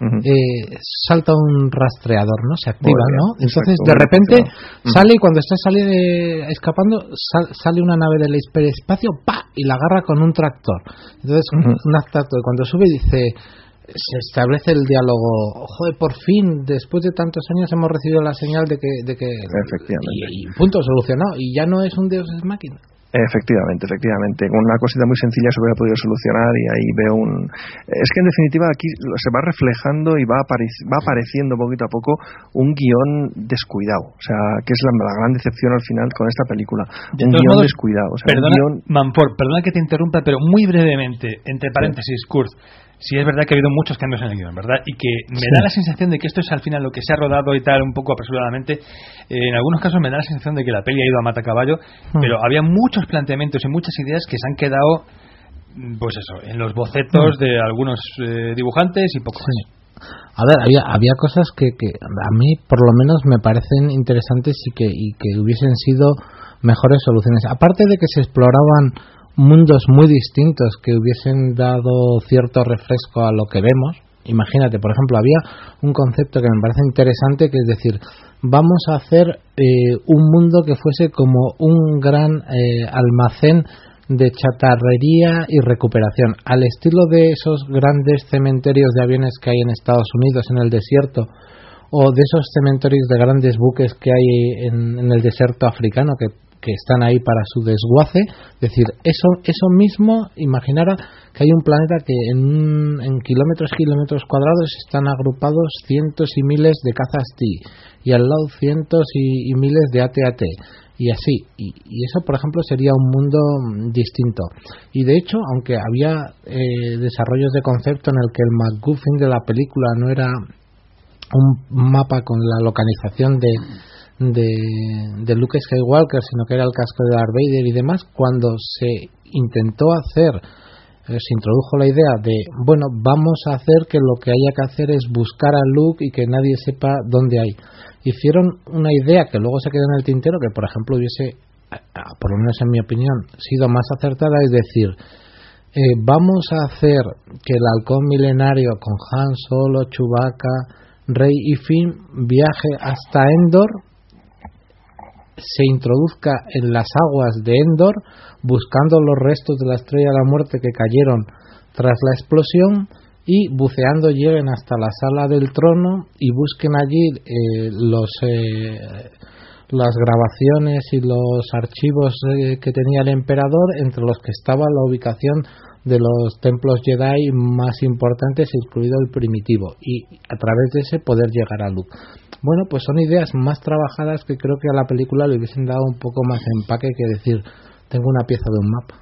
Speaker 9: eh, salta un rastreador, ¿no? Se activa, ¿no? Entonces, de repente sale y cuando está saliendo, escapando, sale una nave del hiperespacio, ¡pa! y la agarra con un tractor. Entonces, un tractor, cuando sube dice, se establece el diálogo, joder, por fin, después de tantos años hemos recibido la señal de que... De que
Speaker 6: Efectivamente.
Speaker 9: Y, y punto, solucionado. Y ya no es un Dios es máquina.
Speaker 6: Efectivamente, efectivamente. Con una cosita muy sencilla se hubiera podido solucionar y ahí veo un... Es que en definitiva aquí se va reflejando y va, va apareciendo poquito a poco un guion descuidado. O sea, que es la, la gran decepción al final con esta película.
Speaker 2: De
Speaker 6: un guion
Speaker 2: modos,
Speaker 6: descuidado. O sea,
Speaker 2: Perdona, guion... Perdona que te interrumpa, pero muy brevemente, entre paréntesis, Kurt. Sí es verdad que ha habido muchos cambios en el guion, ¿verdad? Y que me da la sensación de que esto es al final lo que se ha rodado y tal, un poco apresuradamente. Eh, en algunos casos me da la sensación de que la peli ha ido a matacaballo, pero había muchos planteamientos y muchas ideas que se han quedado, mm, pues eso, en los bocetos de algunos eh, dibujantes y poco.
Speaker 9: A ver, había, había cosas que, que a mí por lo menos me parecen interesantes y que, y que hubiesen sido mejores soluciones. Aparte de que se exploraban mundos muy distintos que hubiesen dado cierto refresco a lo que vemos. Imagínate, por ejemplo, había un concepto que me parece interesante, que es decir, vamos a hacer eh, un mundo que fuese como un gran eh, almacén de chatarrería y recuperación, al estilo de esos grandes cementerios de aviones que hay en Estados Unidos, en el desierto, o de esos cementerios de grandes buques que hay en, en el desierto africano, que que están ahí para su desguace. Es decir, eso, eso mismo, imaginara que hay un planeta que en, en kilómetros, kilómetros cuadrados están agrupados cientos y miles de cazas T y al lado cientos y, miles de AT-AT y así. Y, eso, por ejemplo, sería un mundo mm, distinto. Y de hecho, aunque había eh, desarrollos de concepto en el que el MacGuffin de la película no era un mapa con la localización de de, de Luke Skywalker, sino que era el casco de Darth Vader y demás, cuando se intentó hacer, eh, se introdujo la idea de, bueno, vamos a hacer que lo que haya que hacer es buscar a Luke y que nadie sepa dónde hay. Hicieron una idea que luego se quedó en el tintero, que por ejemplo hubiese, por lo menos en mi opinión, sido más acertada, es decir, eh, vamos a hacer que el halcón milenario con Han Solo, Chewbacca, Rey y Finn viaje hasta Endor se introduzca en las aguas de Endor buscando los restos de la estrella de la muerte que cayeron tras la explosión y buceando lleguen hasta la sala del trono y busquen allí eh, los eh, las grabaciones y los archivos eh, que tenía el emperador entre los que estaba la ubicación de los templos Jedi más importantes incluido el primitivo y a través de ese poder llegar a Luke bueno, pues son ideas más trabajadas que creo que a la película le hubiesen dado un poco más empaque que decir, tengo una pieza de un mapa.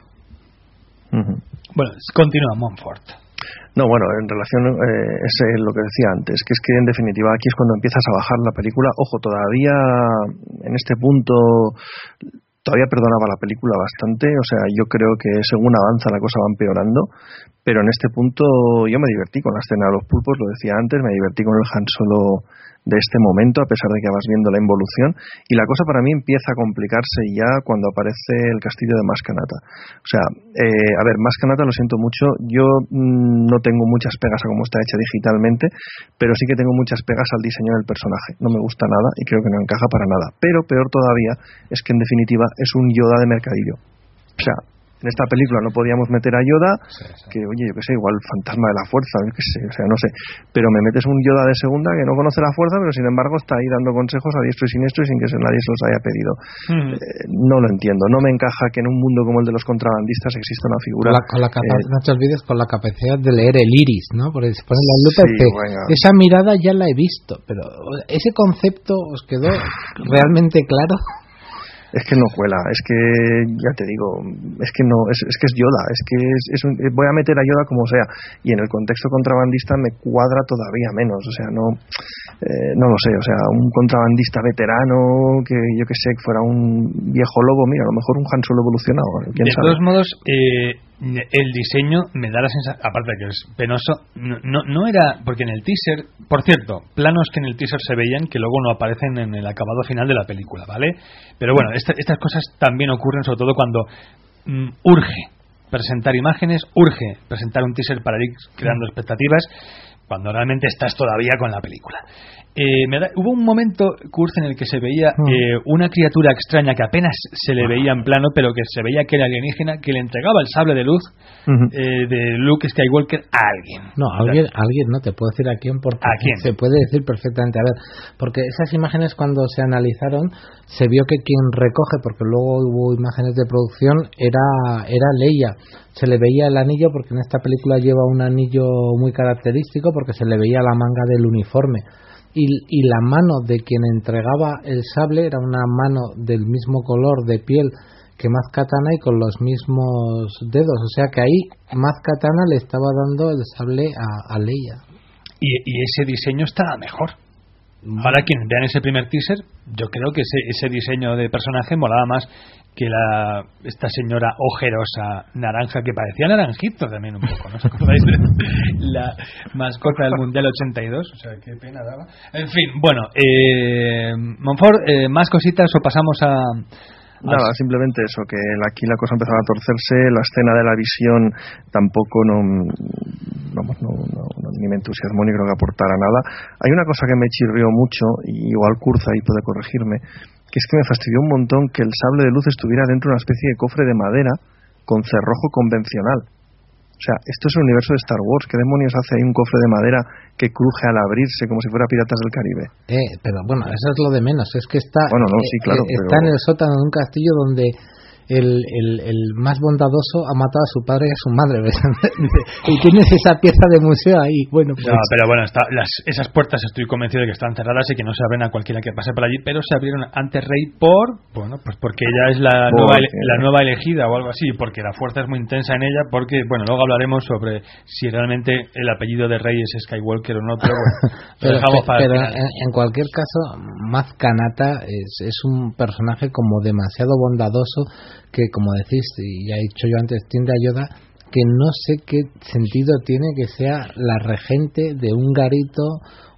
Speaker 2: Bueno, continúa Montfort.
Speaker 6: No, bueno, en relación, eh, es lo que decía antes, que es que en definitiva aquí es cuando empiezas a bajar la película. Ojo, todavía en este punto todavía perdonaba la película bastante, o sea, yo creo que según avanza la cosa va empeorando, pero en este punto yo me divertí con la escena de los pulpos, lo decía antes, me divertí con el Han Solo de este momento, a pesar de que vas viendo la involución. Y la cosa para mí empieza a complicarse ya cuando aparece el castillo de Mascanata. O sea, eh, a ver, Mascanata lo siento mucho, yo mm, no tengo muchas pegas a cómo está hecha digitalmente, pero sí que tengo muchas pegas al diseño del personaje. No me gusta nada y creo que no encaja para nada. Pero peor todavía es que en definitiva es un Yoda de mercadillo. O sea, en esta película no podíamos meter a Yoda, que oye, yo qué sé, igual fantasma de la fuerza, yo qué sé, o sea, no sé, pero me metes un Yoda de segunda que no conoce la fuerza, pero sin embargo está ahí dando consejos a diestro y siniestro y sin que nadie se los haya pedido. Hmm. Eh, no lo entiendo, no me encaja que en un mundo como el de los contrabandistas exista una figura.
Speaker 9: Con la, eh, no te olvides con la capacidad de leer el iris, ¿no? Porque se ponen las lupas esa mirada ya la he visto, pero ese concepto os quedó realmente claro
Speaker 6: es que no cuela, es que ya te digo, es que no, es, que es Yoda, es que es, voy a meter a Yoda como sea y en el contexto contrabandista me cuadra todavía menos, o sea, no, eh, no lo sé, o sea, un contrabandista veterano que yo que sé, que fuera un viejo lobo, mira, a lo mejor un Han Solo evolucionado.
Speaker 2: de todos modos, eh, el diseño me da la sensación, aparte de que es penoso, no, no, era, porque en el teaser, por cierto, planos que en el teaser se veían que luego no aparecen en el acabado final de la película, ¿vale? Pero bueno, estas cosas también ocurren sobre todo cuando mm, urge presentar imágenes, urge presentar un teaser para ir creando expectativas, cuando realmente estás todavía con la película. Eh, hubo un momento, Kurz, en el que se veía hmm. eh, una criatura extraña que apenas se le veía en plano, pero que se veía que era alienígena, que le entregaba el sable de luz eh, de Luke Skywalker a alguien.
Speaker 9: No, alguien, alguien no te puedo decir a quién, porque
Speaker 2: ¿A quién?
Speaker 9: se puede decir perfectamente. A ver, porque esas imágenes cuando se analizaron, se vio que quien recoge, porque luego hubo imágenes de producción, era, era Leia. Se le veía el anillo, porque en esta película lleva un anillo muy característico, porque se le veía la manga del uniforme y, la mano de quien entregaba el sable era una mano del mismo color de piel que Maz Katana y con los mismos dedos. O sea que ahí Maz Katana le estaba dando el sable a, Leia.
Speaker 2: Y, y, ese diseño estaba mejor. Ahora quien vean ese primer teaser, yo creo que ese, ese diseño de personaje molaba más que la esta señora ojerosa naranja que parecía naranjito también un poco, ¿no? la mascota del Mundial 82, o sea, qué pena daba. En fin, bueno, eh, Monfort, eh, más cositas o pasamos a...
Speaker 6: Nada, simplemente eso, que aquí la cosa empezaba a torcerse, la escena de la visión tampoco no, vamos, no, ni me entusiasmó ni creo que aportara nada. Hay una cosa que me chirrió mucho, y igual Curza ahí puede corregirme, que es que me fastidió un montón que el sable de luz estuviera dentro de una especie de cofre de madera con cerrojo convencional. O sea, esto es el universo de Star Wars. ¿Qué demonios hace ahí un cofre de madera que cruje al abrirse como si fuera Piratas del Caribe?
Speaker 9: Eh, pero bueno, eso es lo de menos. Es que está,
Speaker 6: Bueno, no,
Speaker 9: eh,
Speaker 6: sí, claro,
Speaker 9: eh, está
Speaker 6: pero-
Speaker 9: en el sótano de un castillo donde el, el, el más bondadoso ha matado a su padre y a su madre. y tienes esa pieza de museo ahí. Bueno, pues,
Speaker 2: No, pero bueno, está- las, esas puertas estoy convencido de que están cerradas y que no se abren a cualquiera que pase por allí, pero se abrieron ante Rey por, bueno, pues porque ella es la nueva, ele- la nueva elegida o algo así, porque la fuerza es muy intensa en ella, porque, bueno, luego hablaremos sobre si realmente el apellido de Rey es Skywalker o no, pero bueno, lo dejamos para el
Speaker 9: pero
Speaker 2: final.
Speaker 9: en, en cualquier caso, Maz Kanata es, es un personaje como demasiado bondadoso que, como decís, y ya he dicho yo antes, tiende a Yoda, que no sé qué sentido tiene que sea la regente de un garito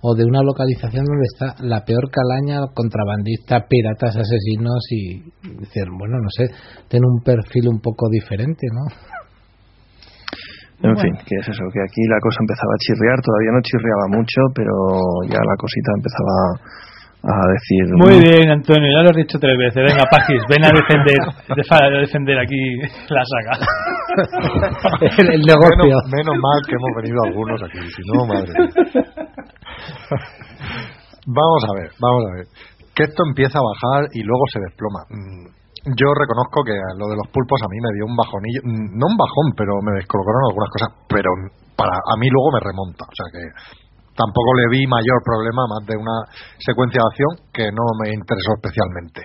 Speaker 9: o de una localización donde está la peor calaña, contrabandista, piratas, asesinos y decir, bueno, no sé, tiene un perfil un poco diferente, ¿no?
Speaker 6: En fin, que es eso, que aquí la cosa empezaba a chirriar, todavía no chirriaba mucho, pero ya la cosita empezaba a decir...
Speaker 2: Muy
Speaker 6: "Mm,
Speaker 2: bien, Antonio, ya lo has dicho tres veces. Venga, Pagis, ven a defender, a defender aquí la saga.
Speaker 9: el, el negocio.
Speaker 10: Menos, menos mal que hemos venido algunos aquí, si no, madre mía. Vamos a ver, vamos a ver. Que esto empieza a bajar y luego se desploma. Mm, Yo reconozco que lo de los pulpos a mí me dio un bajonillo, mm, no un bajón, pero me descolocaron algunas cosas, pero para a mí luego me remonta, o sea que tampoco le vi mayor problema más de una secuencia de acción que no me interesó especialmente.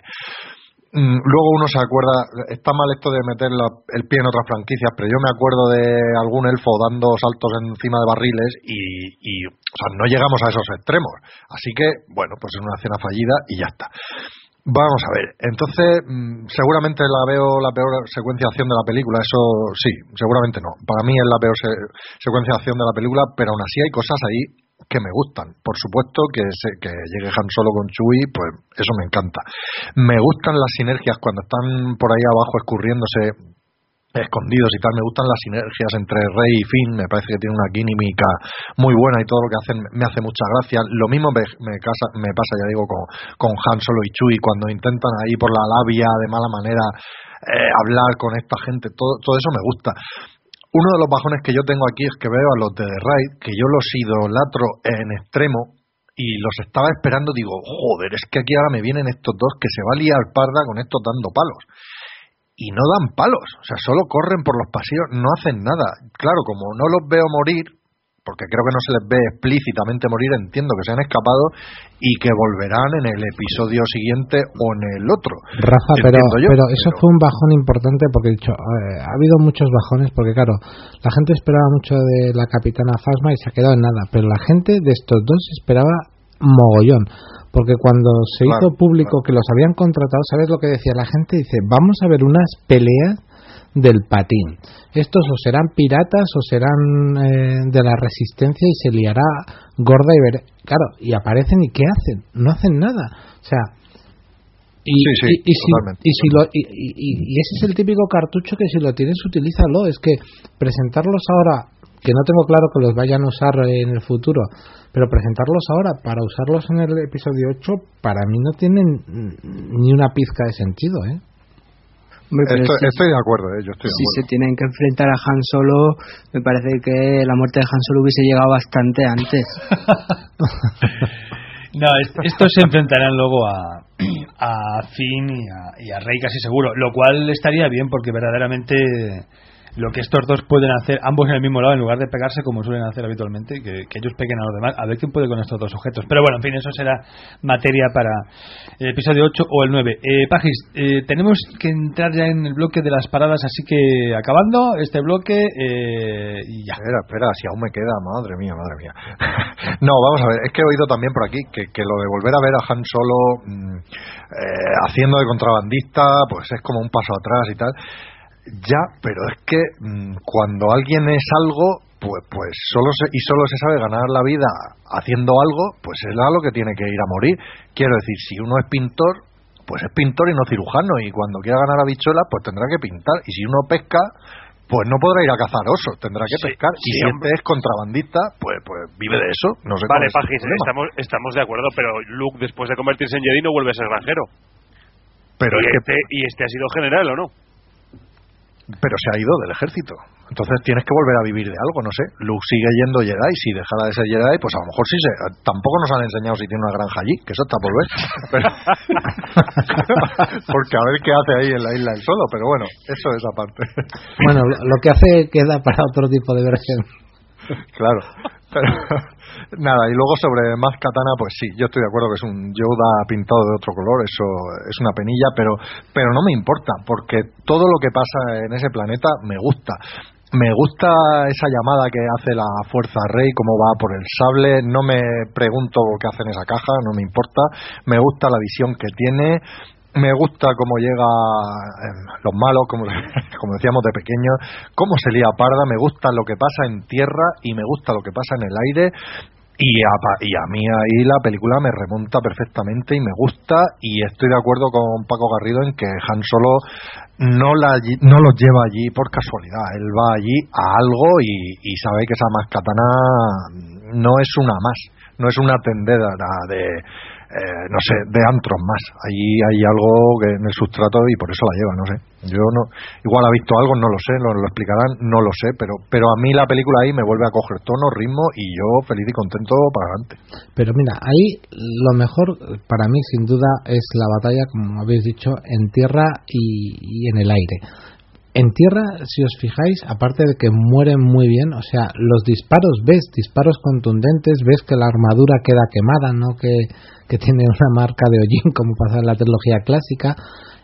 Speaker 10: Mm, Luego uno se acuerda, está mal esto de meter el pie en otras franquicias, pero yo me acuerdo de algún elfo dando saltos encima de barriles y, o sea, no llegamos a esos extremos. Así que, bueno, pues es una escena fallida y ya está. Vamos a ver, entonces mm, seguramente la veo la peor secuencia de acción de la película, eso sí, seguramente no. Para mí es la peor se- secuencia de acción de la película, pero aún así hay cosas ahí que me gustan. Por supuesto que, se- que llegue Han Solo con Chewie, pues eso me encanta. Me gustan las sinergias cuando están por ahí abajo escurriéndose escondidos y tal, me gustan las sinergias entre Rey y Finn, me parece que tiene una química muy buena y todo lo que hacen me hace mucha gracia. Lo mismo me, casa- me pasa, ya digo, con, con Han Solo y Chewie cuando intentan ahí por la labia de mala manera eh, hablar con esta gente, todo, todo eso me gusta. Uno de los bajones que yo tengo aquí es que veo a los de The Raid, que yo los idolatro en extremo y los estaba esperando, digo, joder, es que aquí ahora me vienen estos dos que se va a liar parda con estos dando palos y no dan palos, o sea, solo corren por los pasillos, no hacen nada. Claro, como no los veo morir, porque creo que no se les ve explícitamente morir, entiendo que se han escapado y que volverán en el episodio siguiente o en el otro.
Speaker 9: Rafa, pero,
Speaker 10: yo,
Speaker 9: pero eso fue un bajón importante porque dicho, eh, ha habido muchos bajones porque claro, la gente esperaba mucho de la capitana Fasma y se ha quedado en nada, pero la gente de estos dos esperaba mogollón, porque cuando se
Speaker 10: Claro,
Speaker 9: hizo público que los habían contratado, ¿sabes lo que decía la gente? Dice, vamos a ver unas peleas del patín. Estos o serán piratas o serán eh, de la resistencia y se liará gorda y ver... Claro, y aparecen y ¿qué hacen? No hacen nada. O sea, y,
Speaker 10: Sí, sí,
Speaker 9: y- y si, y si lo, y, ese es el típico cartucho que si lo tienes, utilízalo. Es que presentarlos ahora, que no tengo claro que los vayan a usar en el futuro, pero presentarlos ahora para usarlos en el episodio 8, para mí no tienen ni una pizca de sentido, ¿eh?
Speaker 10: Estoy, de acuerdo, eh, yo estoy de
Speaker 5: si se tienen que enfrentar a Han Solo, me parece que la muerte de Han Solo hubiese llegado bastante antes.
Speaker 2: No, est- estos se enfrentarán luego a, a Finn y a, y a Rey casi seguro, lo cual estaría bien porque verdaderamente lo que estos dos pueden hacer, ambos en el mismo lado, en lugar de pegarse como suelen hacer habitualmente, que, ellos peguen a los demás, a ver quién puede con estos dos objetos. Pero bueno, en fin, eso será materia para el episodio 8 o el 9. Eh, Pagis, eh, tenemos que entrar ya en el bloque de las paradas, así que acabando este bloque eh, y ya.
Speaker 10: Espera, espera, si aún me queda, madre mía, madre mía. no, vamos a ver, es que he oído también por aquí que, que lo de volver a ver a Han Solo mm, eh, haciendo de contrabandista, pues es como un paso atrás y tal. Ya, pero es que mm, cuando alguien es algo, pues, pues solo se, y solo se sabe ganar la vida haciendo algo, pues es a lo que tiene que ir a morir. Quiero decir, si uno es pintor, pues es pintor y no cirujano, y cuando quiera ganar a bichuelas, pues tendrá que pintar. Y si uno pesca, pues no podrá ir a cazar osos, tendrá que
Speaker 7: Sí,
Speaker 10: pescar.
Speaker 7: sí,
Speaker 10: y si
Speaker 7: hombre.
Speaker 10: este es contrabandista, pues, pues vive de eso. No sé
Speaker 7: Vale,
Speaker 10: es
Speaker 7: Pagis,
Speaker 10: problema.
Speaker 7: estamos, estamos de acuerdo, pero Luke después de convertirse en Jedi no vuelve a ser granjero.
Speaker 10: Pero
Speaker 7: y,
Speaker 10: es que
Speaker 7: este, y este ha sido general, ¿o no?
Speaker 10: Pero se ha ido del ejército. Entonces tienes que volver a vivir de algo, no sé. Luke sigue yendo Jedi, si dejara de ser Jedi, pues a lo mejor sí se... Tampoco nos han enseñado si tiene una granja allí, que eso está por ver. Pero... Porque a ver qué hace ahí en la isla del solo, pero bueno, eso es aparte.
Speaker 9: Bueno, lo que hace queda para otro tipo de versión.
Speaker 10: Claro. Pero, nada, y luego sobre más katana, pues sí, yo estoy de acuerdo que es un Yoda pintado de otro color, eso es una penilla, pero, pero no me importa, porque todo lo que pasa en ese planeta me gusta. Me gusta esa llamada que hace la Fuerza Rey, cómo va por el sable. No me pregunto qué hace en esa caja, no me importa. Me gusta la visión que tiene me gusta cómo llega eh, los malos, como, decíamos de pequeño, cómo se lía parda, me gusta lo que pasa en tierra y me gusta lo que pasa en el aire. Y a, y a mí ahí la película me remonta perfectamente y me gusta y estoy de acuerdo con Paco Garrido en que Han Solo no, la, no los lleva allí por casualidad, él va allí a algo y, y sabe que esa más no es una más, no es una tendeda de, eh, no sé, de antros más. Ahí hay algo que en el sustrato y por eso la lleva, no sé. Yo no, igual ha visto algo, no lo sé, lo, lo explicarán, no lo sé, pero, pero a mí la película ahí me vuelve a coger tono, ritmo y yo feliz y contento para adelante.
Speaker 9: Pero mira, ahí lo mejor para mí sin duda es la batalla, como habéis dicho, en tierra y, y en el aire. En tierra, si os fijáis, aparte de que mueren muy bien, o sea, los disparos, ves disparos contundentes, ves que la armadura queda quemada, no que, que tiene una marca de hollín como pasa en la trilogía clásica,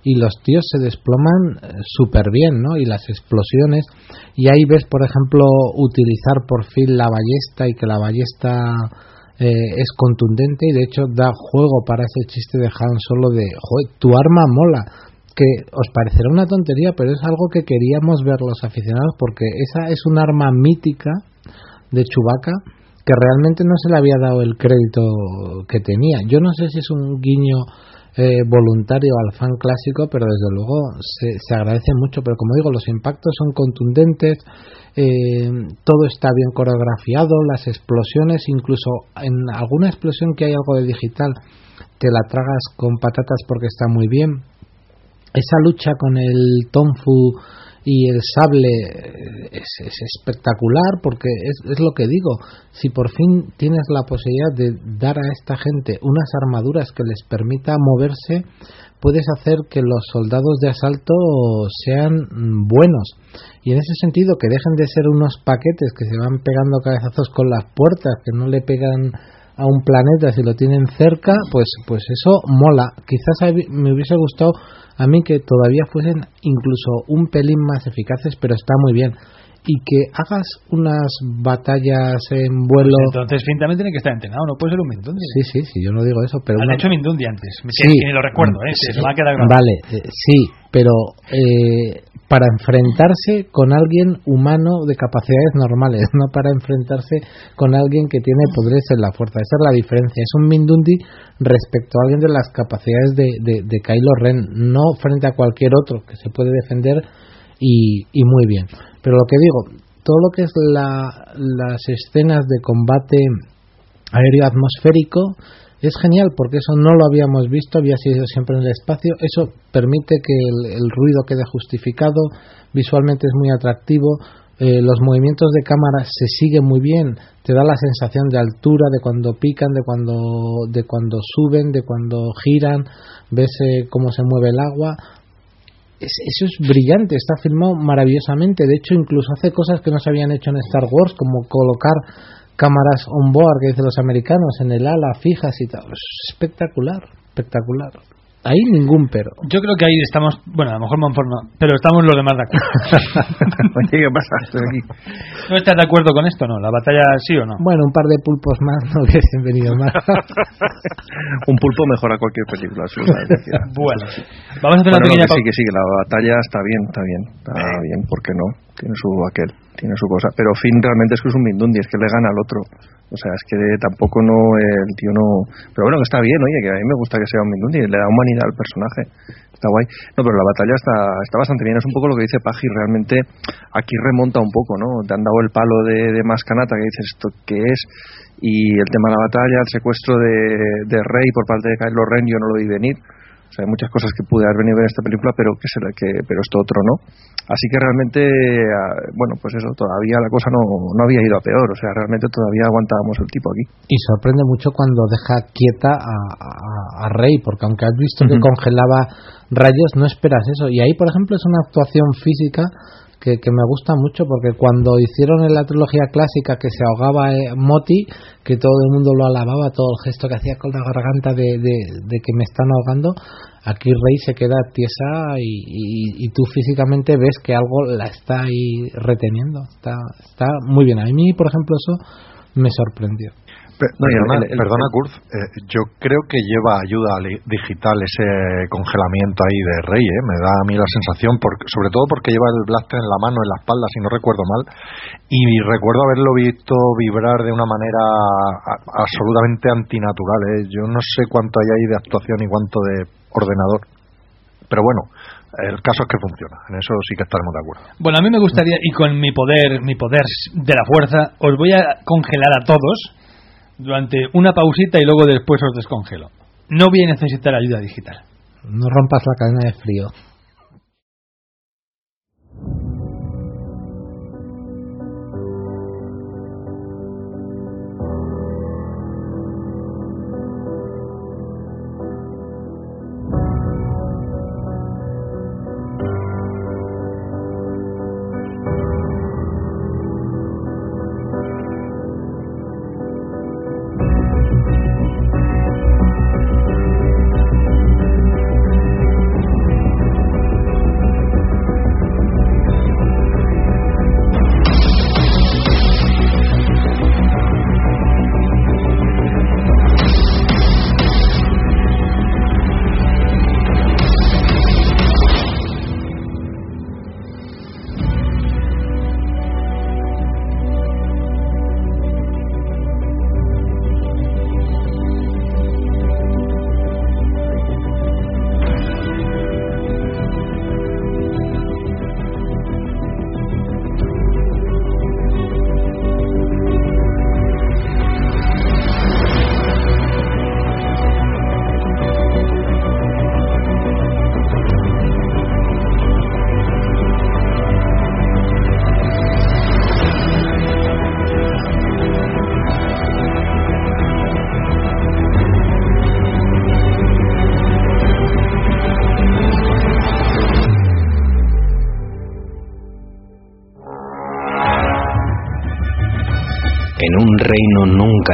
Speaker 9: y los tíos se desploman súper bien, ¿no? Y las explosiones, y ahí ves, por ejemplo, utilizar por fin la ballesta y que la ballesta eh, es contundente y de hecho da juego para ese chiste de Han Solo de, joder, tu arma mola, que os parecerá una tontería, pero es algo que queríamos ver los aficionados porque esa es un arma mítica de Chewbacca que realmente no se le había dado el crédito que tenía. Yo no sé si es un guiño eh, voluntario al fan clásico, pero desde luego se, se, agradece mucho. Pero como digo, los impactos son contundentes, eh, todo está bien coreografiado, las explosiones, incluso en alguna explosión que hay algo de digital, te la tragas con patatas porque está muy bien. Esa lucha con el Tonfu y el sable es, es espectacular porque es, es, lo que digo si por fin tienes la posibilidad de dar a esta gente unas armaduras que les permita moverse puedes hacer que los soldados de asalto sean buenos. Y en ese sentido que dejen de ser unos paquetes que se van pegando cabezazos con las puertas que no le pegan a un planeta si lo tienen cerca pues pues eso mola. Quizás me hubiese gustado a mí que todavía fuesen incluso un pelín más eficaces, pero está muy bien. Y que hagas unas batallas en vuelo.
Speaker 2: Pues entonces, Finn también tiene que estar entrenado, no puede ser un Mindundi.
Speaker 9: Sí, sí, sí, yo no digo eso. pero
Speaker 2: Han
Speaker 9: una...
Speaker 2: hecho Mindundi antes,
Speaker 9: sí,
Speaker 2: ni lo recuerdo, ¿eh?
Speaker 9: Sí,
Speaker 2: se va a quedar grabado.
Speaker 9: Vale, eh, sí, pero eh, para enfrentarse con alguien humano de capacidades normales, no para enfrentarse con alguien que tiene poderes en la fuerza. Esa es la diferencia. Es un Mindundi respecto a alguien de las capacidades de, de, de Kylo Ren, no frente a cualquier otro que se puede defender y, y muy bien. Pero lo que digo, todo lo que es la, las escenas de combate aéreo atmosférico es genial porque eso no lo habíamos visto, había sido siempre en el espacio, eso permite que el, ruido quede justificado, visualmente es muy atractivo, eh, los movimientos de cámara se siguen muy bien, te da la sensación de altura, de cuando pican, de cuando, de cuando suben, de cuando giran, ves eh, cómo se mueve el agua, es, eso es brillante, está filmado maravillosamente. De hecho, incluso hace cosas que no se habían hecho en Star Wars, como colocar cámaras on board, que dicen los americanos, en el ala, fijas y tal. Es espectacular, espectacular. Ahí ningún pero.
Speaker 2: Yo creo que ahí estamos, bueno, a lo mejor Monfort no, pero estamos los demás de acuerdo.
Speaker 6: Oye, ¿qué pasa? Estoy aquí.
Speaker 2: ¿No estás de acuerdo con esto, no? ¿La batalla sí o no?
Speaker 9: Bueno, un par de pulpos más no hubiesen venido más.
Speaker 6: un pulpo mejora cualquier película.
Speaker 2: bueno, vamos a hacer una
Speaker 6: bueno,
Speaker 2: pequeña
Speaker 6: no, que sí, que sí, que la batalla está bien, está bien, está bien, ¿por qué no? Tiene su aquel, tiene su cosa. Pero Finn realmente es que es un Mindundi, es que le gana al otro. O sea, es que tampoco no, el tío no... Pero bueno, que está bien, oye, que a mí me gusta que sea un Mindundi, le da humanidad al personaje. Está guay. No, pero la batalla está, está bastante bien. Es un poco lo que dice Paji, realmente aquí remonta un poco, ¿no? Te han dado el palo de, de Mascanata, que dices, ¿esto qué es? Y el tema de la batalla, el secuestro de, de Rey por parte de Kylo Ren, yo no lo vi venir O sea, hay muchas cosas que pude haber venido a ver en esta película, pero que, será que pero esto otro no. Así que realmente, ah, bueno, pues eso, todavía la cosa no, no había ido a peor. O sea, realmente todavía aguantábamos el tipo aquí.
Speaker 9: Y sorprende mucho cuando deja quieta a, a, Rey, porque aunque has visto que congelaba rayos, no esperas eso. Y ahí, por ejemplo, es una actuación física que, me gusta mucho porque cuando hicieron en la trilogía clásica que se ahogaba eh, Moti, que todo el mundo lo alababa, todo el gesto que hacía con la garganta de, de, que me están ahogando, aquí Rey se queda tiesa y, y, tú físicamente ves que algo la está ahí reteniendo. Está, está muy bien. A mí, por ejemplo, eso me sorprendió
Speaker 10: perdona, Kurz, eh, yo creo que lleva ayuda digital ese congelamiento ahí de Rey, eh, me da a mí la sensación, porque, sobre todo porque lleva el blaster en la mano, en la espalda, si no recuerdo mal, y recuerdo haberlo visto vibrar de una manera absolutamente antinatural. Eh. Yo no sé cuánto hay ahí de actuación y cuánto de ordenador, pero bueno, el caso es que funciona, en eso sí que estaremos de acuerdo.
Speaker 2: Bueno, a mí me gustaría, y con mi poder, mi poder de la fuerza, os voy a congelar a todos durante una pausita y luego después os descongelo. No voy a necesitar ayuda digital.
Speaker 9: No rompas la cadena de frío.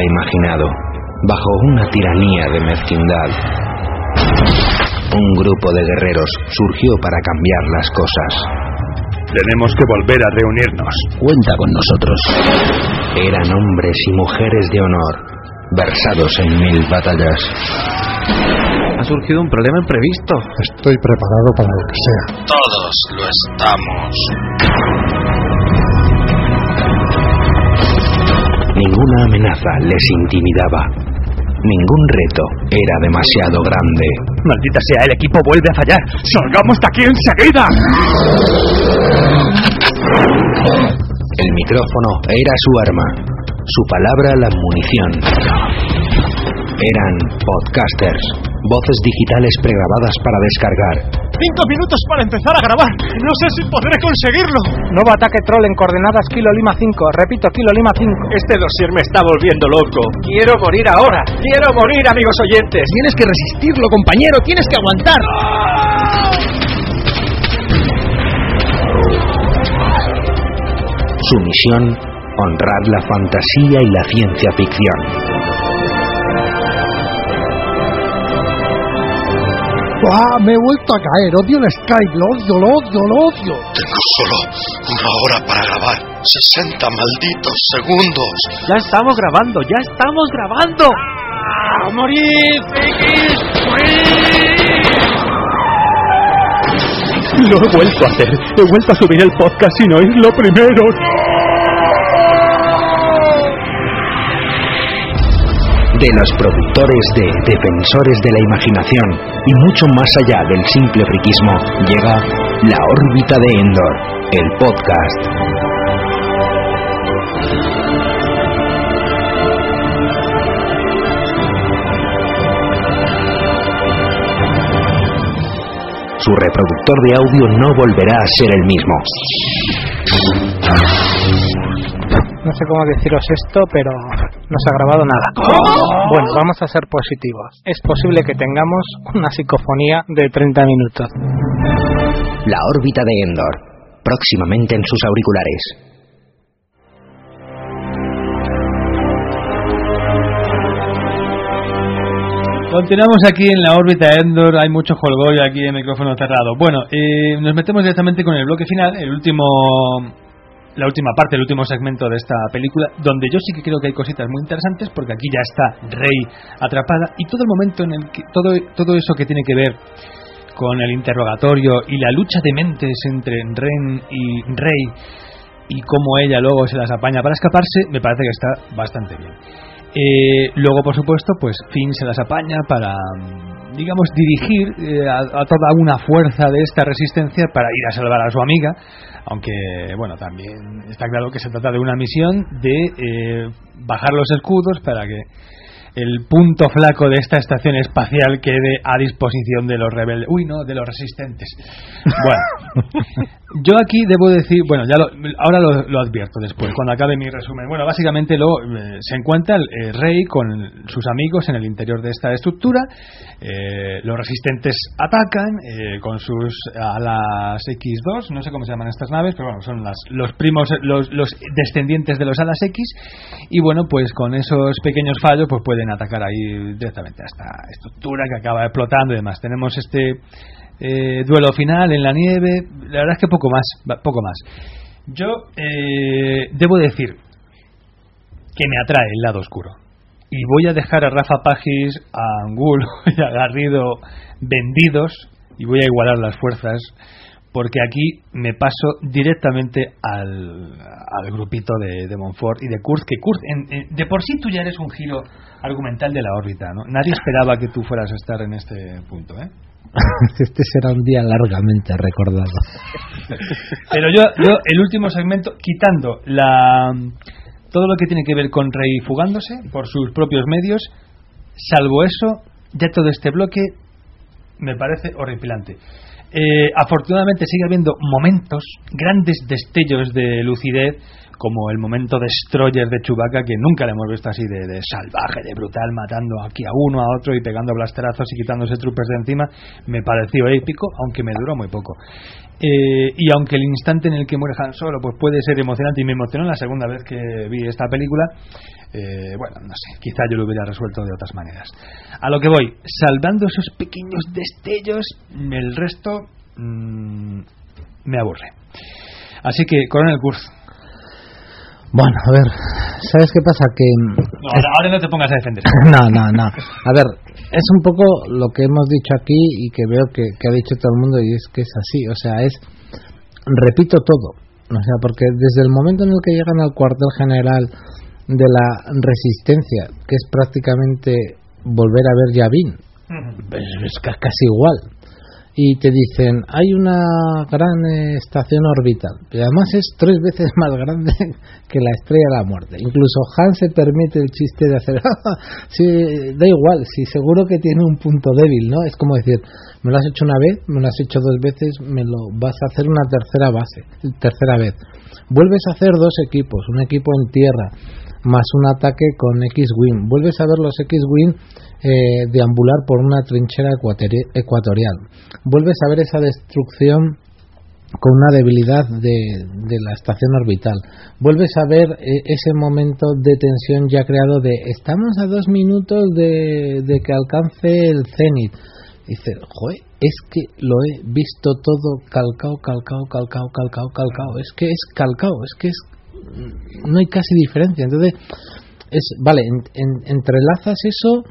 Speaker 3: Imaginado, bajo una tiranía de mezquindad. Un grupo de guerreros surgió para cambiar las cosas.
Speaker 1: Tenemos que volver a reunirnos.
Speaker 3: Cuenta con nosotros. Eran hombres y mujeres de honor, versados en mil batallas.
Speaker 2: Ha surgido un problema imprevisto.
Speaker 10: Estoy preparado para lo que sea.
Speaker 11: Todos lo estamos.
Speaker 3: Ninguna amenaza les intimidaba. Ningún reto era demasiado grande.
Speaker 2: Maldita sea, el equipo vuelve a fallar. ¡Salgamos de aquí enseguida!
Speaker 3: El micrófono era su arma, su palabra la munición. Eran podcasters, voces digitales pregrabadas para descargar,
Speaker 2: Cinco minutos para empezar a grabar. No sé si podré conseguirlo.
Speaker 5: Nuevo ataque troll en coordenadas Kilo Lima 5. Repito, Kilo Lima 5.
Speaker 2: Este dossier me está volviendo loco. Quiero morir ahora. Quiero morir, amigos oyentes. Tienes que resistirlo, compañero. Tienes que aguantar.
Speaker 3: Su misión, honrar la fantasía y la ciencia ficción.
Speaker 10: ¡Ah! Me he vuelto a caer. Odio el Skype. Lo odio, lo odio, lo odio.
Speaker 11: Tengo solo una hora para grabar. 60 malditos segundos.
Speaker 2: Ya estamos grabando, ya estamos grabando. ¡Ah! ¡Morir, Lo he vuelto a hacer. He vuelto a subir el podcast sin oírlo primero.
Speaker 3: De los productores de Defensores de la Imaginación y mucho más allá del simple friquismo, llega La órbita de Endor, el podcast. su reproductor de audio no volverá a ser el mismo.
Speaker 4: No sé cómo deciros esto, pero no se ha grabado nada. Bueno, vamos a ser positivos. Es posible que tengamos una psicofonía de 30 minutos.
Speaker 3: La órbita de Endor, próximamente en sus auriculares.
Speaker 2: Continuamos aquí en la órbita Endor, hay mucho jolgorio aquí en micrófono cerrado. Bueno, eh, nos metemos directamente con el bloque final, el último, la última parte, el último segmento de esta película, donde yo sí que creo que hay cositas muy interesantes, porque aquí ya está Rey atrapada y todo el momento en el que todo, todo eso que tiene que ver con el interrogatorio y la lucha de mentes entre Ren y Rey y cómo ella luego se las apaña para escaparse, me parece que está bastante bien. Eh, luego, por supuesto, pues Finn se las apaña para, digamos, dirigir eh, a, a toda una fuerza de esta resistencia para ir a salvar a su amiga, aunque, bueno, también está claro que se trata de una misión de eh, bajar los escudos para que el punto flaco de esta estación espacial quede a disposición de los rebeldes. Uy, no, de los resistentes. Bueno, yo aquí debo decir, bueno, ya lo- ahora lo, advierto después, cuando acabe mi resumen. Bueno, básicamente lo, eh, se encuentra el rey con sus amigos en el interior de esta estructura. Eh, los resistentes atacan eh, con sus alas X2, no sé cómo se llaman estas naves, pero bueno, son las, los primos, los, los descendientes de los alas X. Y bueno, pues con esos pequeños fallos, pues pueden atacar ahí directamente a esta estructura que acaba explotando y demás. Tenemos este eh, duelo final en la nieve. La verdad es que poco más, poco más. Yo eh, debo decir que me atrae el lado oscuro. Y voy a dejar a Rafa Pagis, a Angulo y a Garrido vendidos y voy a igualar las fuerzas porque aquí me paso directamente al, al grupito de, de Montfort y de Kurz, que Kurz, en- en- de por sí tú ya eres un giro argumental de la órbita, ¿no? Nadie esperaba que tú fueras a estar en este punto, ¿eh?
Speaker 9: Este será un día largamente recordado.
Speaker 2: Pero yo, yo el último segmento, quitando la todo lo que tiene que ver con Rey fugándose por sus propios medios, salvo eso, ya todo este bloque me parece horripilante. Eh, afortunadamente sigue habiendo momentos, grandes destellos de lucidez, como el momento destroyer de Chewbacca, que nunca le hemos visto así de, salvaje, de brutal, matando aquí a uno, a otro y pegando blasterazos y quitándose troopers de encima, me pareció épico, aunque me duró muy poco. Eh, y aunque el instante en el que muere Han Solo pues puede ser emocionante y me emocionó la segunda vez que vi esta película, eh, bueno, no sé, quizá yo lo hubiera resuelto de otras maneras. A lo que voy, salvando esos pequeños destellos, el resto mm, me aburre. Así que, Coronel Kurz,
Speaker 9: Bueno, a ver, ¿sabes qué pasa? Que
Speaker 2: no, ahora, ahora no te pongas a defender.
Speaker 9: no, no, no. A ver, es un poco lo que hemos dicho aquí y que veo que, que ha dicho todo el mundo y es que es así. O sea, es, repito todo. O sea, porque desde el momento en el que llegan al cuartel general de la resistencia, que es prácticamente volver a ver Yavin, pues es ca- casi igual. Y te dicen, hay una gran eh, estación orbital, y además es tres veces más grande que la estrella de la muerte. Incluso Han se permite el chiste de hacer, sí, da igual, si seguro que tiene un punto débil, ¿no? Es como decir, me lo has hecho una vez, me lo has hecho dos veces, me lo vas a hacer una tercera base, tercera vez. Vuelves a hacer dos equipos, un equipo en tierra, más un ataque con X-Wing. Vuelves a ver los X-Wing eh, deambular por una trinchera ecuatori- ecuatorial. Vuelves a ver esa destrucción con una debilidad de, de la estación orbital. Vuelves a ver eh, ese momento de tensión ya creado de estamos a dos minutos de, de que alcance el cenit. Dice, joder, es que lo he visto todo calcao, calcao, calcao, calcao, calcao. Es que es calcao, es que es no hay casi diferencia. Entonces, es vale, en- en- entrelazas eso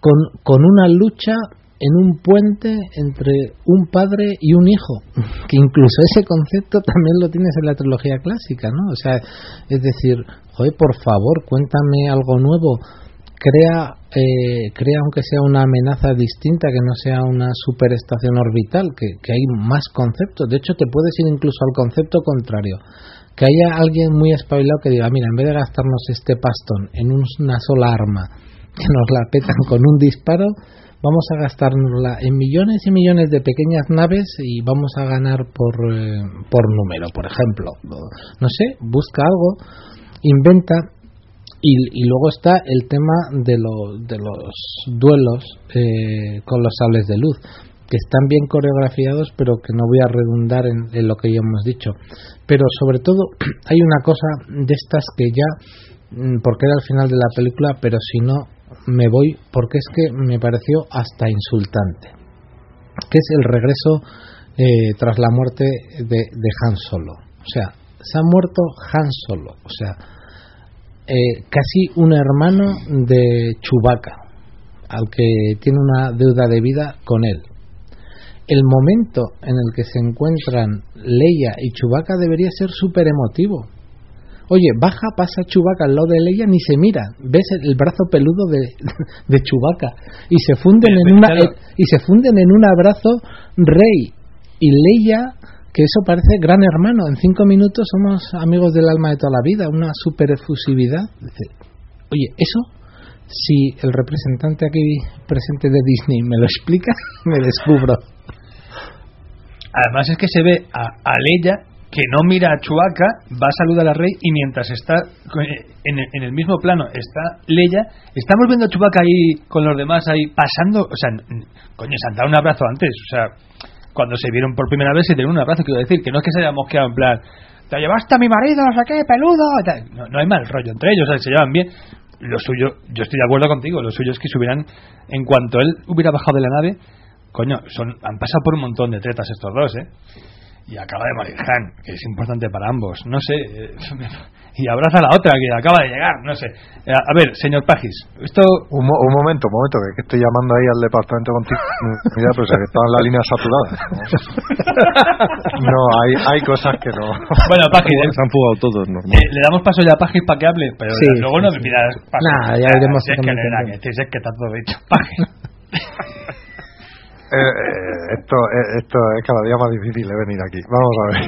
Speaker 9: con, con una lucha en un puente entre un padre y un hijo, que incluso ese concepto también lo tienes en la trilogía clásica, ¿no? O sea, es decir, joder, por favor, cuéntame algo nuevo, crea, eh, crea aunque sea una amenaza distinta, que no sea una superestación orbital, que, que hay más conceptos, de hecho te puedes ir incluso al concepto contrario, que haya alguien muy espabilado que diga, mira, en vez de gastarnos este pastón en un- una sola arma, que nos la petan con un disparo, vamos a gastárnosla en millones y millones de pequeñas naves y vamos a ganar por, eh, por número, por ejemplo. No sé, busca algo, inventa y, y luego está el tema de, lo- de los duelos eh, con los sables de luz que están bien coreografiados pero que no voy a redundar en, en lo que ya hemos dicho pero sobre todo hay una cosa de estas que ya mm, porque era el final de la película pero si no me voy porque es que me pareció hasta insultante que es el regreso eh, tras la muerte de, Han Solo o sea se ha muerto Han Solo o sea eh, casi un hermano de Chewbacca, al que tiene una deuda de vida con él. El momento en el que se encuentran Leia y Chewbacca debería ser súper emotivo. Oye, baja, pasa Chewbacca al lado de Leia, ni se mira. Ves el, el brazo peludo de, de Chewbacca y se funden en una
Speaker 2: Claro.
Speaker 9: y se funden en un abrazo Rey y Leia que eso parece gran hermano. En cinco minutos somos amigos del alma de toda la vida, una super efusividad. Oye, eso, si el representante aquí presente de Disney me lo explica, me descubro.
Speaker 2: Además es que se ve a, a Leia que no mira a Chewbacca, va a saludar al rey y mientras está eh, en el, mismo plano está Leia, estamos viendo a Chewbacca ahí con los demás ahí pasando, o sea, coño, se han dado un abrazo antes, o sea, cuando se vieron por primera vez se dieron un abrazo, quiero decir, que no es que se haya mosqueado en plan, te llevaste a mi marido, no sé qué, peludo, no, hay mal rollo entre ellos, se llevan bien. Lo suyo, yo estoy de acuerdo contigo, lo suyo es que se hubieran, en cuanto él hubiera bajado de la nave, coño, son, han pasado por un montón de tretas estos dos, ¿eh? Y acaba de morir Han, que es importante para ambos, no sé, eh, y abraza a la otra que acaba de llegar, no sé. Eh, A ver, señor Pagis, esto...
Speaker 10: Un, mo- un momento, un momento, que, es que estoy llamando ahí al departamento contigo. Mira, pues que estaban las líneas saturadas. No, hay, hay cosas que no.
Speaker 2: Bueno, Pagis,
Speaker 6: Se han fugado todos, normal.
Speaker 2: eh, le damos paso ya a Pagis para que hable, pero
Speaker 9: Sí,
Speaker 2: luego
Speaker 9: sí,
Speaker 2: no me pidas paso.
Speaker 9: Nah, ya veremos
Speaker 2: Si es que,
Speaker 9: cómo
Speaker 2: le da,
Speaker 9: intentamos.
Speaker 2: que, si es que está todo dicho. Pagis.
Speaker 10: Eh, eh, esto, eh, esto es cada día más difícil de venir aquí. Vamos a ver.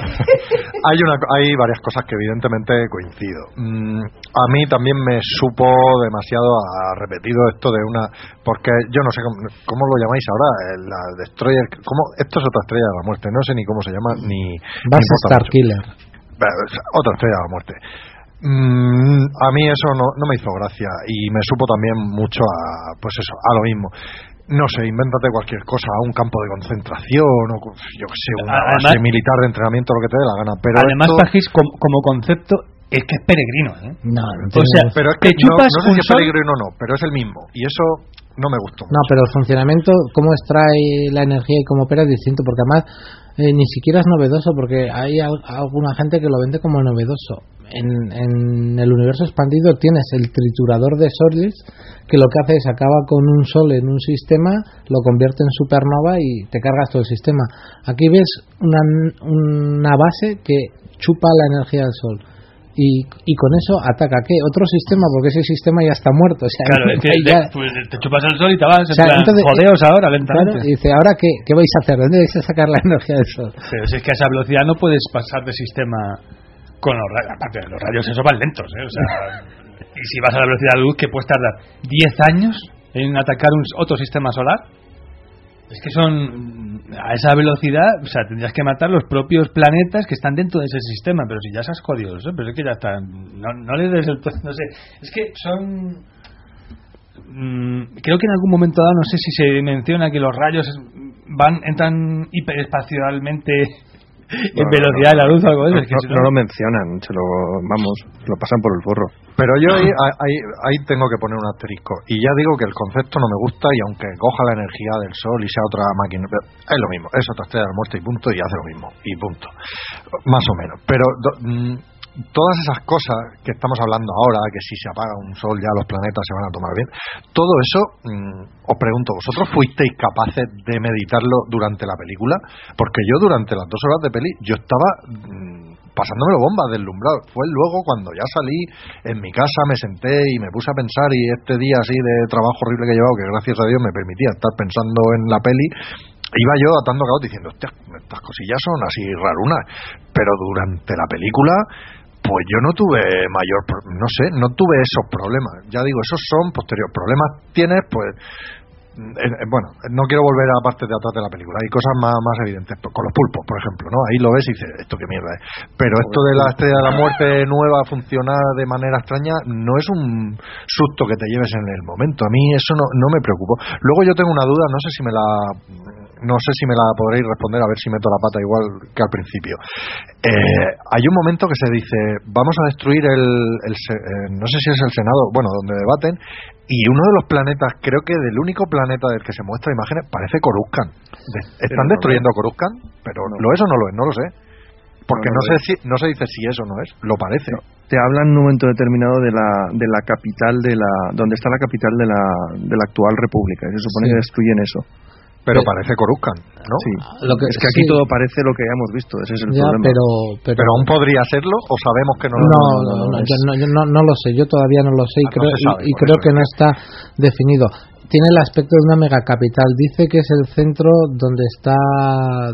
Speaker 10: hay, una, hay varias cosas que evidentemente coincido. Mm, a mí también me supo demasiado a repetido esto de una. Porque yo no sé cómo, cómo lo llamáis ahora, eh, la Destroyer. ¿cómo? Esto es otra estrella de la muerte. No sé ni cómo se llama, ni.
Speaker 9: Base
Speaker 10: importa
Speaker 9: Star. Killer.
Speaker 10: Otra estrella de la muerte. Mm, a mí eso no, no me hizo gracia y me supo también mucho a, pues eso, a lo mismo. No sé, invéntate cualquier cosa, un campo de concentración o yo que sé, una
Speaker 2: Además-
Speaker 10: base militar de entrenamiento, lo que te dé la gana. Pero
Speaker 2: Además,
Speaker 10: esto-
Speaker 2: como, como concepto, es que es peregrino, ¿eh?
Speaker 9: No, no
Speaker 2: O sea,
Speaker 10: pero es que no, sé si es peligro o no, pero es el mismo y eso no me gustó.
Speaker 9: No, pero el funcionamiento, cómo extrae la energía y cómo opera es distinto, porque además eh, ni siquiera es novedoso, porque hay al- alguna gente que lo vende como novedoso. En, en el universo expandido tienes el triturador de soles, que lo que hace es acaba con un sol en un sistema, lo convierte en supernova y te cargas todo el sistema. Aquí ves una, una base que chupa la energía del sol. Y, y con eso ataca qué otro sistema porque ese sistema ya está muerto o sea,
Speaker 2: Claro, es que
Speaker 9: ya-
Speaker 2: pues, te chupas el sol y te vas,
Speaker 9: O sea,
Speaker 2: plan,
Speaker 9: entonces-
Speaker 2: jodeos ahora,
Speaker 9: Claro,
Speaker 2: lentamente.
Speaker 9: dice, ¿ahora qué, qué vais a hacer? ¿Dónde vais a sacar la energía del sol?
Speaker 2: Pero si es que a esa velocidad no puedes pasar de sistema con los rayos. Aparte, los rayos esos van lentos, ¿eh? O sea, y si vas a la velocidad de la luz, que puedes tardar 10 años en atacar un, otro sistema solar. Es que son a esa velocidad, o sea, tendrías que matar los propios planetas que están dentro de ese sistema, pero si ya seas jodido, ¿eh? pero es que ya están, no, no le des el, no sé, es que son Mm, creo que en algún momento dado, no sé si se menciona que los rayos van entran hiperespacialmente en velocidad de la luz o algo de eso.
Speaker 6: No, lo mencionan, se lo, vamos, lo pasan por el forro.
Speaker 10: Pero yo ahí, ahí, ahí tengo que poner un asterisco. Y ya digo que el concepto no me gusta y aunque coja la energía del sol y sea otra máquina, pero es lo mismo. Es otra estrella de la muerte y punto y hace lo mismo. Y punto. Más o menos. Pero do- mm, todas esas cosas que estamos hablando ahora, que si se apaga un sol ya los planetas se van a tomar bien, todo eso, mm, os pregunto, ¿vosotros fuisteis capaces de meditarlo durante la película? Porque yo durante las dos horas de peli, yo estaba... mm, pasándomelo bomba, deslumbrado. Fue luego cuando ya salí en mi casa, me senté y me puse a pensar y este día así de trabajo horrible que he llevado, que gracias a Dios me permitía estar pensando en la peli, iba yo atando cabos diciendo, estas cosillas son así rarunas. Pero durante la película, pues yo no tuve mayor, no sé, no tuve esos problemas. Ya digo, esos son posteriores. Problemas tienes, pues, eh, eh, bueno, no quiero volver a la parte de atrás de la película. Hay cosas más, más evidentes. Con los pulpos, por ejemplo, ¿no? Ahí lo ves y dices, esto qué mierda es. Pero esto de la estrella de la muerte nueva funcionar de manera extraña no es un susto que te lleves en el momento. A mí eso no, no me preocupó. Luego yo tengo una duda, no sé si me la no sé si me la podréis responder, a ver si meto la pata igual que al principio. Eh, hay un momento que se dice, vamos a destruir el, el no sé si es el Senado, bueno, donde debaten, y uno de los planetas, creo que del único planeta del que se muestra imágenes, parece Coruscant. están destruyendo Coruscant, pero lo es o no lo es, no lo sé. Porque no, sé si, no se dice si eso no es, lo parece.
Speaker 6: Te hablan en un momento determinado de la, de la capital, de la donde está la capital de la, de la actual república. Se supone que destruyen eso.
Speaker 10: Pero parece Coruscant, ¿no?
Speaker 6: Sí. es que aquí todo parece lo que ya hemos visto, ese es el problema.
Speaker 9: Pero,
Speaker 10: pero, aún podría serlo o sabemos que no
Speaker 9: lo no, no, no, no, yo no, no, lo sé, yo todavía no lo sé y ah, creo, y, creo que no está definido. Tiene el aspecto de una megacapital. Dice que es el centro donde está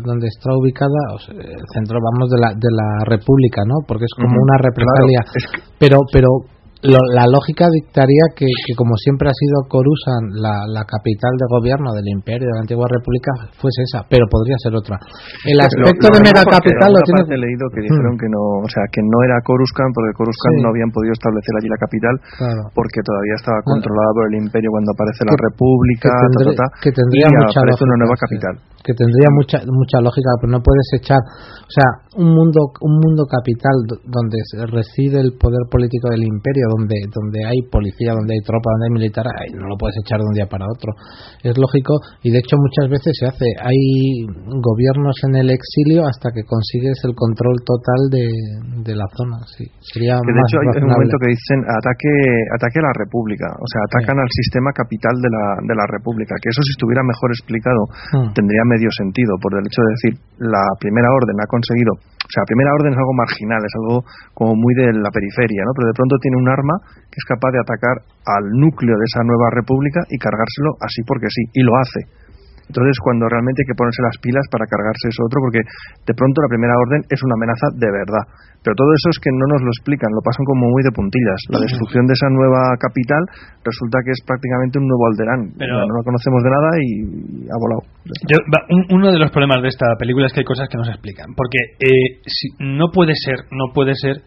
Speaker 9: donde está ubicada, o sea, el centro, vamos, de la, de la República, ¿no? Porque es como una represalia. Pero, pero la lógica dictaría que, como siempre ha sido Coruscant la, la, capital de gobierno del imperio de la antigua república fuese esa pero podría ser otra. El aspecto de megacapital lo
Speaker 6: tiene he leído que dijeron hmm. que no o sea que no era Coruscant porque Coruscant no habían podido establecer allí la capital porque todavía estaba controlada por el imperio cuando aparece la república
Speaker 9: que tendría,
Speaker 6: y
Speaker 9: mucha
Speaker 6: aparece una nueva capital
Speaker 9: que tendría mucha mucha lógica pero no puedes echar o sea un mundo un mundo capital donde reside el poder político del imperio donde, donde hay policía, donde hay tropa, donde hay militar, no lo puedes echar de un día para otro. Es lógico y de hecho muchas veces se hace. Hay gobiernos en el exilio hasta que consigues el control total de, de la zona. Sí, sería
Speaker 6: que de hecho hay un momento que dicen ataque, ataque a la República, o sea, atacan al sistema capital de la, de la República, que eso si estuviera mejor explicado hmm. tendría medio sentido, por el hecho de decir, la primera orden ha conseguido o sea, primera orden es algo marginal, es algo como muy de la periferia, ¿no? Pero de pronto tiene un arma que es capaz de atacar al núcleo de esa nueva república y cargárselo así porque sí, y lo hace. Entonces, cuando realmente hay que ponerse las pilas para cargarse eso otro, porque de pronto la primera orden es una amenaza de verdad. Pero todo eso es que no nos lo explican, lo pasan como muy de puntillas. La destrucción de esa nueva capital resulta que es prácticamente un nuevo Alderán. Pero no lo conocemos de nada y ha volado.
Speaker 2: uno de los problemas de esta película es que hay cosas que no se explican. Porque eh, si, no puede ser, no puede ser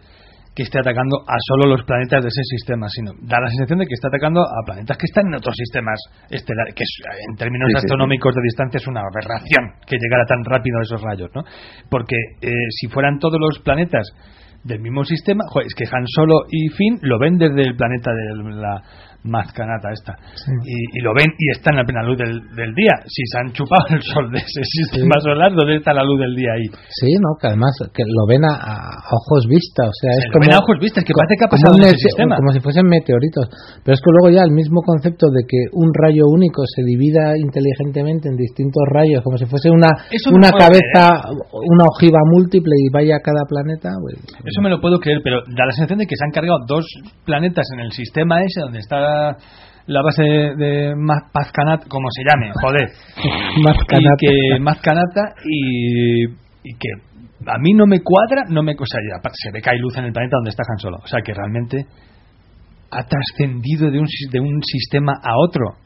Speaker 2: que esté atacando a solo los planetas de ese sistema, sino da la sensación de que está atacando a planetas que están en otros sistemas estelares, que en términos astronómicos de distancia es una aberración que llegara tan rápido a esos rayos, ¿no? Porque eh, si fueran todos los planetas del mismo sistema, es que Han Solo y Finn lo ven desde el planeta de la mazcanata esta. Y, lo ven y están a plena luz del, día. Si se han chupado el sol de ese sistema solar, ¿dónde está la luz del día ahí?
Speaker 9: Sí, ¿no? Que además que lo ven a, ojos vistas. O sea, es
Speaker 2: como,
Speaker 9: ven
Speaker 2: a ojos vistas, que parece que ha pasado en sistema.
Speaker 9: Como si fuesen meteoritos. Pero es que luego ya el mismo concepto de que un rayo único se divida inteligentemente en distintos rayos, como si fuese una, una cabeza, una ojiva múltiple y vaya a cada planeta. Pues,
Speaker 2: Eso me lo puedo creer, pero da la sensación de que se han cargado dos planetas en el sistema ese donde está la, base de, Mazcanata, como se llame, joder.
Speaker 9: Mazcanata.
Speaker 2: Y que Mazcanata y, y que a mí no me cuadra, no me, o sea, se ve que hay luz en el planeta donde está Han Solo. O sea, que realmente ha trascendido de un, de un sistema a otro.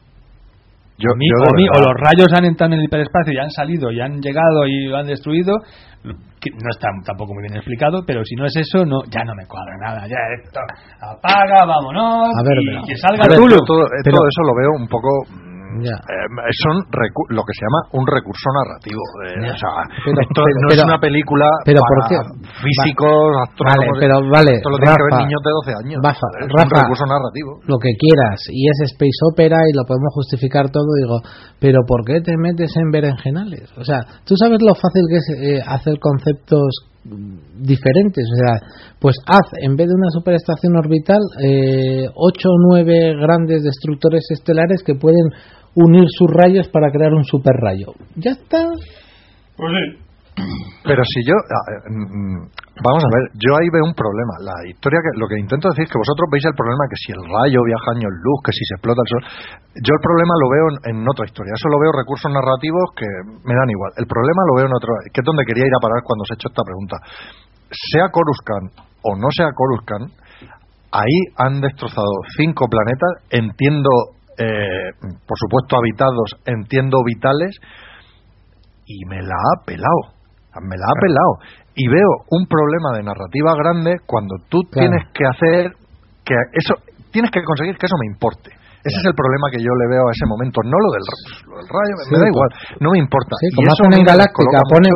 Speaker 10: Yo,
Speaker 2: o, los rayos han entrado en el hiperespacio y han salido y han llegado y lo han destruido que no está tampoco muy bien explicado pero si no es eso no ya no me cuadra nada ya esto apaga vámonos
Speaker 9: a ver,
Speaker 2: y que salga
Speaker 10: todo, todo, eso lo veo un poco eh, son lo que se llama un recurso narrativo. Eh, o sea, esto no es una película
Speaker 9: pero
Speaker 10: para físicos,
Speaker 9: Vale, pero vale.
Speaker 10: Esto lo tiene que ver niños de 12 años. es un recurso narrativo.
Speaker 9: Lo que quieras. Y es space opera y lo podemos justificar todo. Digo, pero ¿por qué te metes en berenjenales? O sea, tú sabes lo fácil que es eh, hacer conceptos diferentes. O sea, pues haz, en vez de una superestación orbital, eh, 8 o 9 grandes destructores estelares que pueden unir sus rayos para crear un super rayo. Ya está.
Speaker 2: Pues.
Speaker 10: Pero si yo, mm, mm, vamos a ver, yo ahí veo un problema. La historia que lo que intento decir es que vosotros veis el problema que si el rayo viaja años luz, que si se explota el sol. Yo el problema lo veo en, otra historia. Eso lo veo recursos narrativos que me dan igual. El problema lo veo en otro, que es donde quería ir a parar cuando os he hecho esta pregunta. Sea Coruscant o no sea Coruscant, ahí han destrozado cinco planetas. Entiendo eh, por supuesto habitados, entiendo vitales, y me la ha pelado. Me la ha pelado. Y veo un problema de narrativa grande cuando tú tienes que hacer que eso, tienes que conseguir que eso me importe. Ese es el problema que yo le veo a ese momento, no lo del, lo del rayo, me da igual, no me importa.
Speaker 9: Sí, como hacen en Galáctica,
Speaker 10: descoloca
Speaker 9: pones,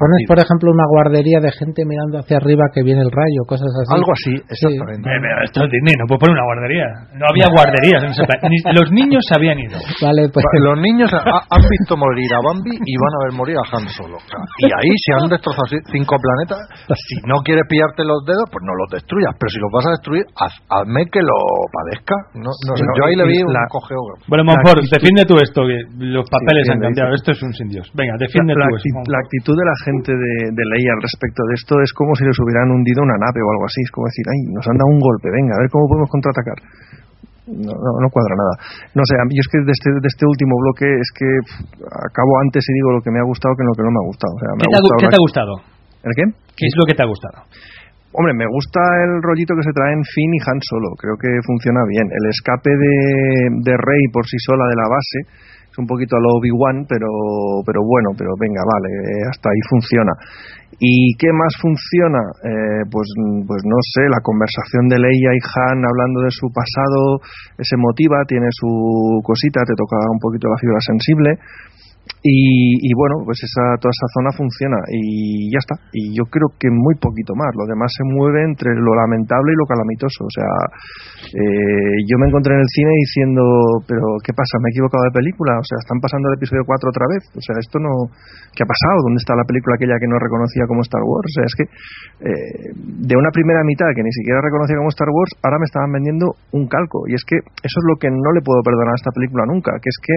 Speaker 9: pones, por ejemplo, una guardería de gente mirando hacia arriba que viene el rayo, cosas así.
Speaker 10: Algo así, exactamente.
Speaker 2: Eh, pero esto es Disney, no puede poner una guardería. No había guarderías en ese plan. Ni- los niños se habían ido.
Speaker 9: Vale, pues
Speaker 10: Los niños ha- han visto morir a Bambi y van a ver morir a Han Solo. Y ahí se han destrozado ci- cinco planetas. Si no quieres pillarte los dedos, pues no los destruyas. Pero si los vas a destruir, haz- hazme que lo padezca. No, no sé,
Speaker 6: No,
Speaker 10: yo ahí vi un
Speaker 6: la-
Speaker 10: cogeo.
Speaker 2: Bueno, Monfort, defiende tú esto, que los papeles han cambiado. Esto es un sin Dios. Venga, defiende
Speaker 6: la,
Speaker 2: tú
Speaker 6: la actitud de la gente de, de Leia al respecto de esto es como si les hubieran hundido una nave o algo así. Es como decir, ay, nos han dado un golpe, venga, a ver cómo podemos contraatacar. No, no, no cuadra nada. No sé, a mí es que de este, de este último bloque es que pff, acabo antes y digo lo que me ha gustado que lo que no me ha gustado. O sea, me
Speaker 2: ¿Qué
Speaker 6: ha
Speaker 2: te ha gu-
Speaker 6: gustado
Speaker 2: qué te ha gustado?
Speaker 6: ¿El qué?
Speaker 2: ¿Qué es lo que te ha gustado?
Speaker 6: Hombre, me gusta el rollito que se traen Finn y Han Solo. Creo que funciona bien. El escape de, Rey por sí sola de la base es un poquito a lo Obi-Wan, pero, pero bueno, pero venga, vale, eh, hasta ahí funciona. ¿Y qué más funciona? Eh, pues, pues no sé, la conversación de Leia y Han hablando de su pasado es emotiva, tiene su cosita, te toca un poquito la fibra sensible. Y, y bueno, pues esa, toda esa zona funciona y ya está. Y yo creo que muy poquito más. Lo demás se mueve entre lo lamentable y lo calamitoso. O sea, eh, yo me encontré en el cine diciendo, pero ¿qué pasa? ¿Me he equivocado de película? O sea, están pasando el episodio 4 otra vez. O sea, esto no... ¿Qué ha pasado? ¿Dónde está la película aquella que no reconocía como Star Wars? O sea, es que eh, de una primera mitad que ni siquiera reconocía como Star Wars, ahora me estaban vendiendo un calco. Y es que eso es lo que no le puedo perdonar a esta película nunca, que es que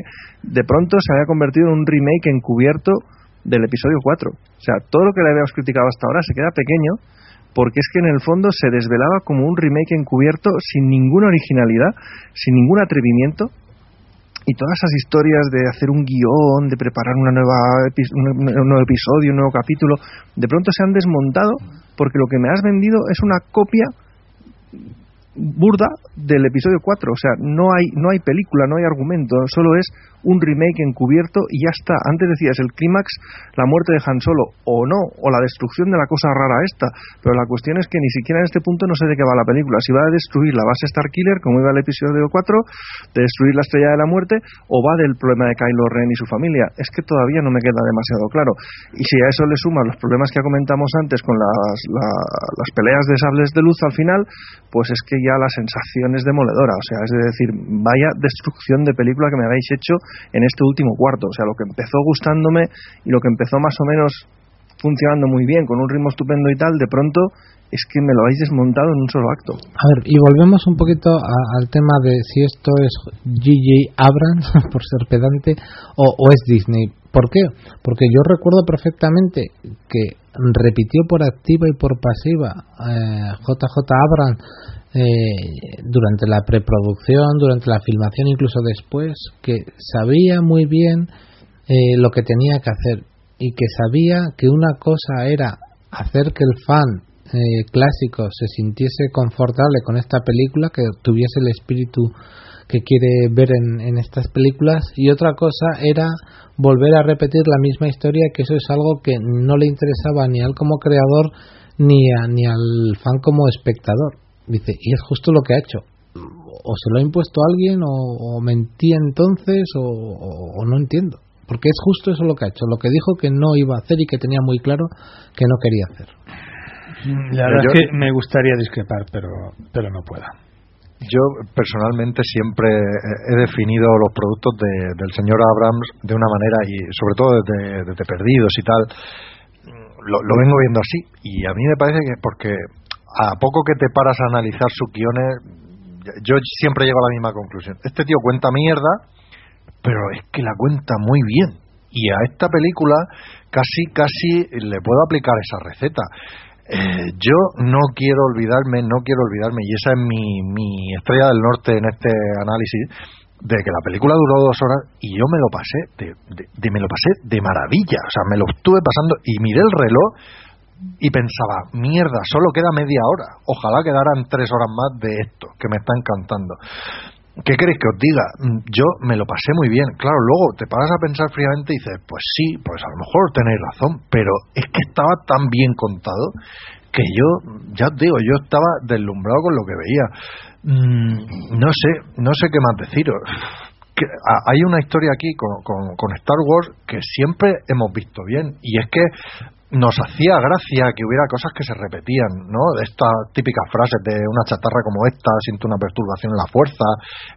Speaker 6: de pronto se había convertido en un remake encubierto del episodio 4. O sea, todo lo que le habíamos criticado hasta ahora se queda pequeño porque es que en el fondo se desvelaba como un remake encubierto sin ninguna originalidad, sin ningún atrevimiento y todas esas historias de hacer un guion, de preparar una nueva un nuevo episodio, un nuevo capítulo, de pronto se han desmontado porque lo que me has vendido es una copia burda del episodio 4, o sea, no hay no hay película, no hay argumento, solo es un remake encubierto y ya está. Antes decías el clímax, la muerte de Han Solo o no, o la destrucción de la cosa rara esta, pero la cuestión es que ni siquiera en este punto no sé de qué va la película, si va a destruir la base Starkiller como iba el episodio 4, de destruir la estrella de la muerte o va del problema de Kylo Ren y su familia. Es que todavía no me queda demasiado claro. Y si a eso le suman los problemas que comentamos antes con las, la- las peleas de sables de luz al final, pues es que ya la sensación es demoledora. O sea, es decir, vaya destrucción de película que me habéis hecho en este último cuarto. O sea, lo que empezó gustándome y lo que empezó más o menos funcionando muy bien, con un ritmo estupendo y tal, de pronto es que me lo habéis desmontado en un solo acto.
Speaker 9: A ver, y volvemos un poquito a- al tema de si esto es J.J. Abrams, por ser pedante, o, o es Disney. ¿Por qué? Porque yo recuerdo perfectamente que repitió por activa y por pasiva eh, JJ Abrams eh, durante la preproducción, durante la filmación, incluso después, que sabía muy bien eh, lo que tenía que hacer y que sabía que una cosa era hacer que el fan eh, clásico se sintiese confortable con esta película, que tuviese el espíritu que quiere ver en, estas películas, y otra cosa era volver a repetir la misma historia, que eso es algo que no le interesaba ni a él como creador ni, a, ni al fan como espectador. Dice, y es justo lo que ha hecho. O se lo ha impuesto alguien, o, o mentía entonces, o, o- o no entiendo. Porque es justo eso lo que ha hecho. Lo que dijo que no iba a hacer y que tenía muy claro que no quería hacer.
Speaker 2: La verdad
Speaker 10: Yo-
Speaker 2: es que me gustaría discrepar, pero, pero no puedo.
Speaker 10: Yo personalmente siempre he definido los productos de- del señor Abrams de una manera y sobre todo desde, desde Perdidos y tal, lo, lo vengo viendo así y a mí me parece que porque a poco que te paras a analizar sus guiones, yo siempre llego a la misma conclusión. Este tío cuenta mierda, pero es que la cuenta muy bien. Y a esta película casi, casi le puedo aplicar esa receta. Eh, yo no quiero olvidarme, no quiero olvidarme, y esa es mi, mi estrella del norte en este análisis, de que la película duró dos horas y yo me lo pasé de, de- me lo pasé de maravilla, o sea, me lo estuve pasando y miré el reloj y pensaba, mierda, solo queda media hora, ojalá quedaran tres horas más de esto, que me está encantando. ¿Qué queréis que os diga? Mm, Yo me lo pasé muy bien. Claro, luego te paras a pensar fríamente y dices, pues sí, pues a lo mejor tenéis razón, pero es que estaba tan bien contado que yo, ya os digo, yo estaba deslumbrado con lo que veía. Mm, no sé, no sé qué más deciros. Que, a- hay una historia aquí con- con Star Wars que siempre hemos visto bien y es que nos hacía gracia que hubiera cosas que se repetían, ¿no? Estas típicas frases de una chatarra como esta, siento una perturbación en la fuerza,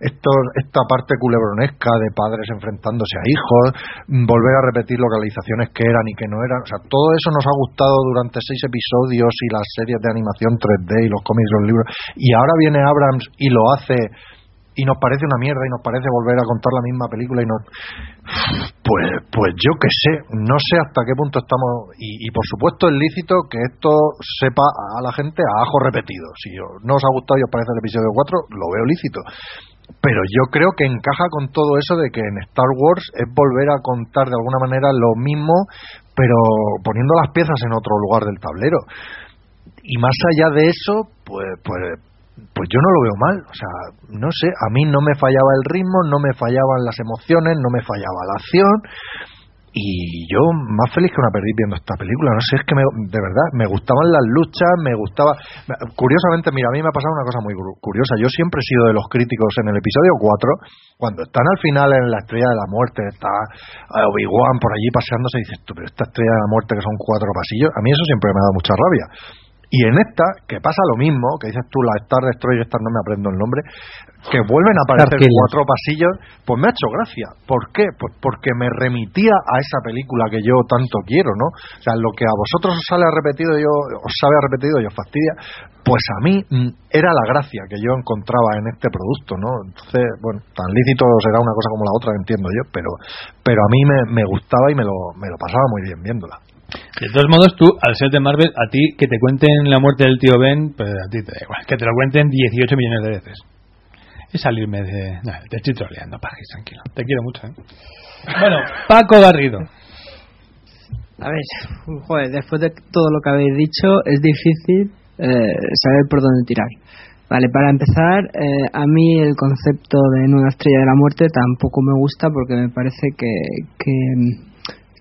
Speaker 10: esto, esta parte culebronesca de padres enfrentándose a hijos, mm, volver a repetir localizaciones que eran y que no eran, o sea, todo eso nos ha gustado durante seis episodios y las series de animación 3D y los cómics y los libros, y ahora viene Abrams y lo hace y nos parece una mierda y nos parece volver a contar la misma película y nos pues pues yo qué sé no sé hasta qué punto estamos y, por supuesto es lícito que esto sepa a la gente a ajo repetido. Si no os ha gustado y os parece el episodio 4 lo veo lícito. Pero yo creo que encaja con todo eso de que en Star Wars es volver a contar de alguna manera lo mismo pero poniendo las piezas en otro lugar del tablero. Y más allá de eso, pues, pues, pues yo no lo veo mal. O sea, no sé, a mí no me fallaba el ritmo, no me fallaban las emociones, no me fallaba la acción. Y yo más feliz que una perdiz viendo esta película. No sé, es que me- de verdad, me gustaban las luchas, me gustaba. Curiosamente, mira, a mí me ha pasado una cosa muy cu- curiosa. Yo siempre he sido de los críticos en el episodio 4, cuando están al final en la estrella de la muerte, está eh, Obi-Wan por allí paseándose y dices tú, pero esta estrella de la muerte que son cuatro pasillos, a mí eso siempre me ha dado mucha rabia. Y en esta, que pasa lo mismo, que dices tú, la Star Destroyer, esta no me aprendo el nombre, que vuelven a aparecer cuatro pasillos, pues me ha hecho gracia. ¿Por qué? Pues porque me remitía a esa película que yo tanto quiero, ¿no? O sea, lo que a vosotros os sale a repetido, yo, os sabe repetido y os fastidia, pues a mí mm, era la gracia que yo encontraba en este producto, ¿no? Entonces, bueno, tan lícito será una cosa como la otra, entiendo yo, pero, pero a mí me, me gustaba y me lo, me lo pasaba muy bien viéndola.
Speaker 2: De todos modos, tú, al ser de Marvel, a ti que te cuenten la muerte del tío Ben, pues a ti te da igual. Que te lo cuenten 18 millones de veces. Es salirme de... No, te estoy troleando, Pajis, tranquilo. Te quiero mucho, ¿eh? Bueno, Paco Garrido.
Speaker 5: A ver, joder, después de todo lo que habéis dicho, es difícil eh, saber por dónde tirar. Vale, para empezar, eh, a mí el concepto de Nueva Estrella de la Muerte tampoco me gusta porque me parece que, que,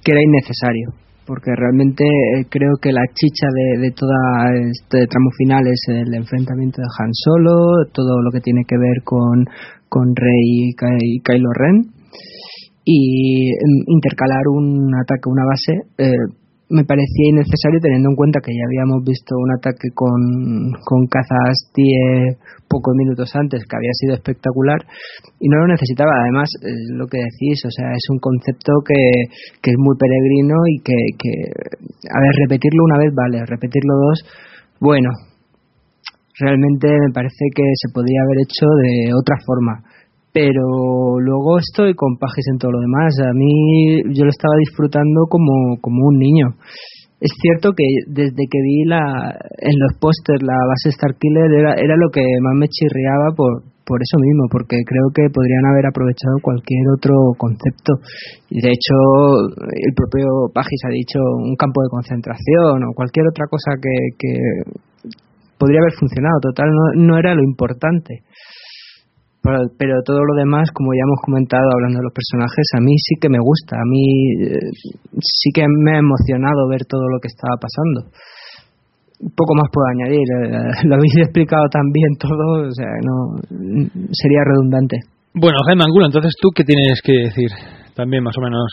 Speaker 5: que era innecesario. Porque realmente eh, creo que la chicha de, toda este tramo final es el enfrentamiento de Han Solo, todo lo que tiene que ver con, con Rey y Ky- y Kylo Ren. Y mm, intercalar un ataque una base eh, me parecía innecesario teniendo en cuenta que ya habíamos visto un ataque con, con cazas TIE pocos minutos antes que había sido espectacular y no lo necesitaba. Además es lo que decís o sea es un concepto que, que es muy peregrino y que, que a ver repetirlo una vez vale repetirlo dos bueno realmente me parece que se podría haber hecho de otra forma pero luego estoy con pajes en todo lo demás. A mí yo lo estaba disfrutando como, como un niño. Es cierto que desde que vi la, en los pósters la base Starkiller era, era lo que más me chirriaba por, por eso mismo, porque creo que podrían haber aprovechado cualquier otro concepto. Y de hecho, el propio Pagis ha dicho un campo de concentración o cualquier otra cosa que, que podría haber funcionado. Total, no, no era lo importante pero, pero todo lo demás, como ya hemos comentado hablando de los personajes, a mí sí que me gusta, a mí eh, sí que me ha emocionado ver todo lo que estaba pasando. Poco más puedo añadir, eh, lo habéis explicado tan bien todo, o sea, no sería redundante.
Speaker 2: Bueno, Jaime Angulo, entonces tú qué tienes que decir? También más o menos...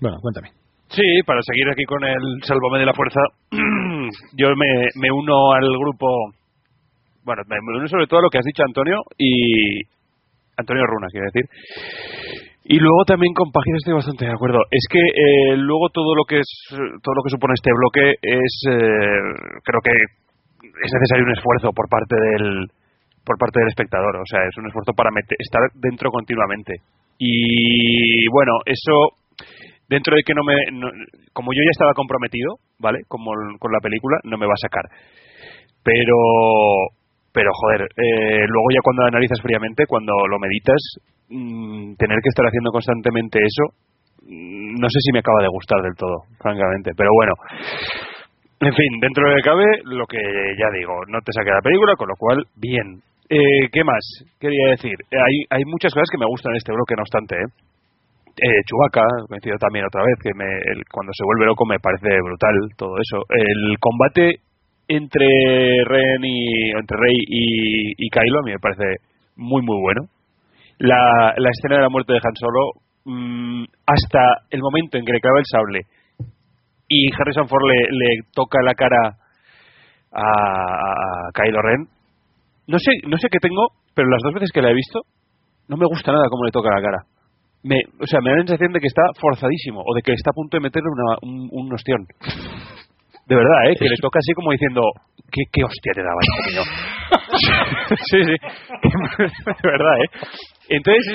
Speaker 2: Bueno, cuéntame.
Speaker 7: Sí, para seguir aquí con el Sálvame de la Fuerza, yo me, me uno al grupo. Bueno, me uno sobre todo a lo que has dicho, Antonio, y. Antonio Runa, quiero decir. Y luego también con páginas estoy bastante de acuerdo. Es que eh, luego todo lo que es todo lo que supone este bloque es eh, creo que es necesario un esfuerzo por parte del por parte del espectador, o sea, es un esfuerzo para meter, estar dentro continuamente. Y bueno, eso dentro de que no me como yo ya estaba comprometido, ¿vale? Como con la película no me va a sacar. Pero pero joder, eh, luego ya cuando analizas fríamente, cuando lo meditas, mm, tener que estar haciendo constantemente eso, mm, no sé si me acaba de gustar del todo, francamente. Pero bueno, en fin, dentro de lo que cabe, lo que ya digo, no te saque la película, con lo cual, bien. Eh, ¿Qué más quería decir? Eh, hay, hay muchas cosas que me gustan en este bloque, no obstante. ¿eh? Eh, Chewbacca, coincido también otra vez, que me, el- cuando se vuelve loco me parece brutal todo eso. El combate entre Ren y entre Rey y, y Kylo a mí me parece muy muy bueno. La, la escena de la muerte de Han Solo mm, hasta el momento en que le clava el sable y Harrison Ford le, le toca la cara a, a Kylo Ren. No sé, no sé qué tengo, pero las dos veces que la he visto no me gusta nada cómo le toca la cara. Me, o sea, me da la sensación de que está forzadísimo o de que está a punto de meterle una, un, un ostión. De verdad, ¿eh? Que le toca así como diciendo, ¿qué, qué hostia te daba, mío? sí, sí. De verdad, ¿eh? Entonces,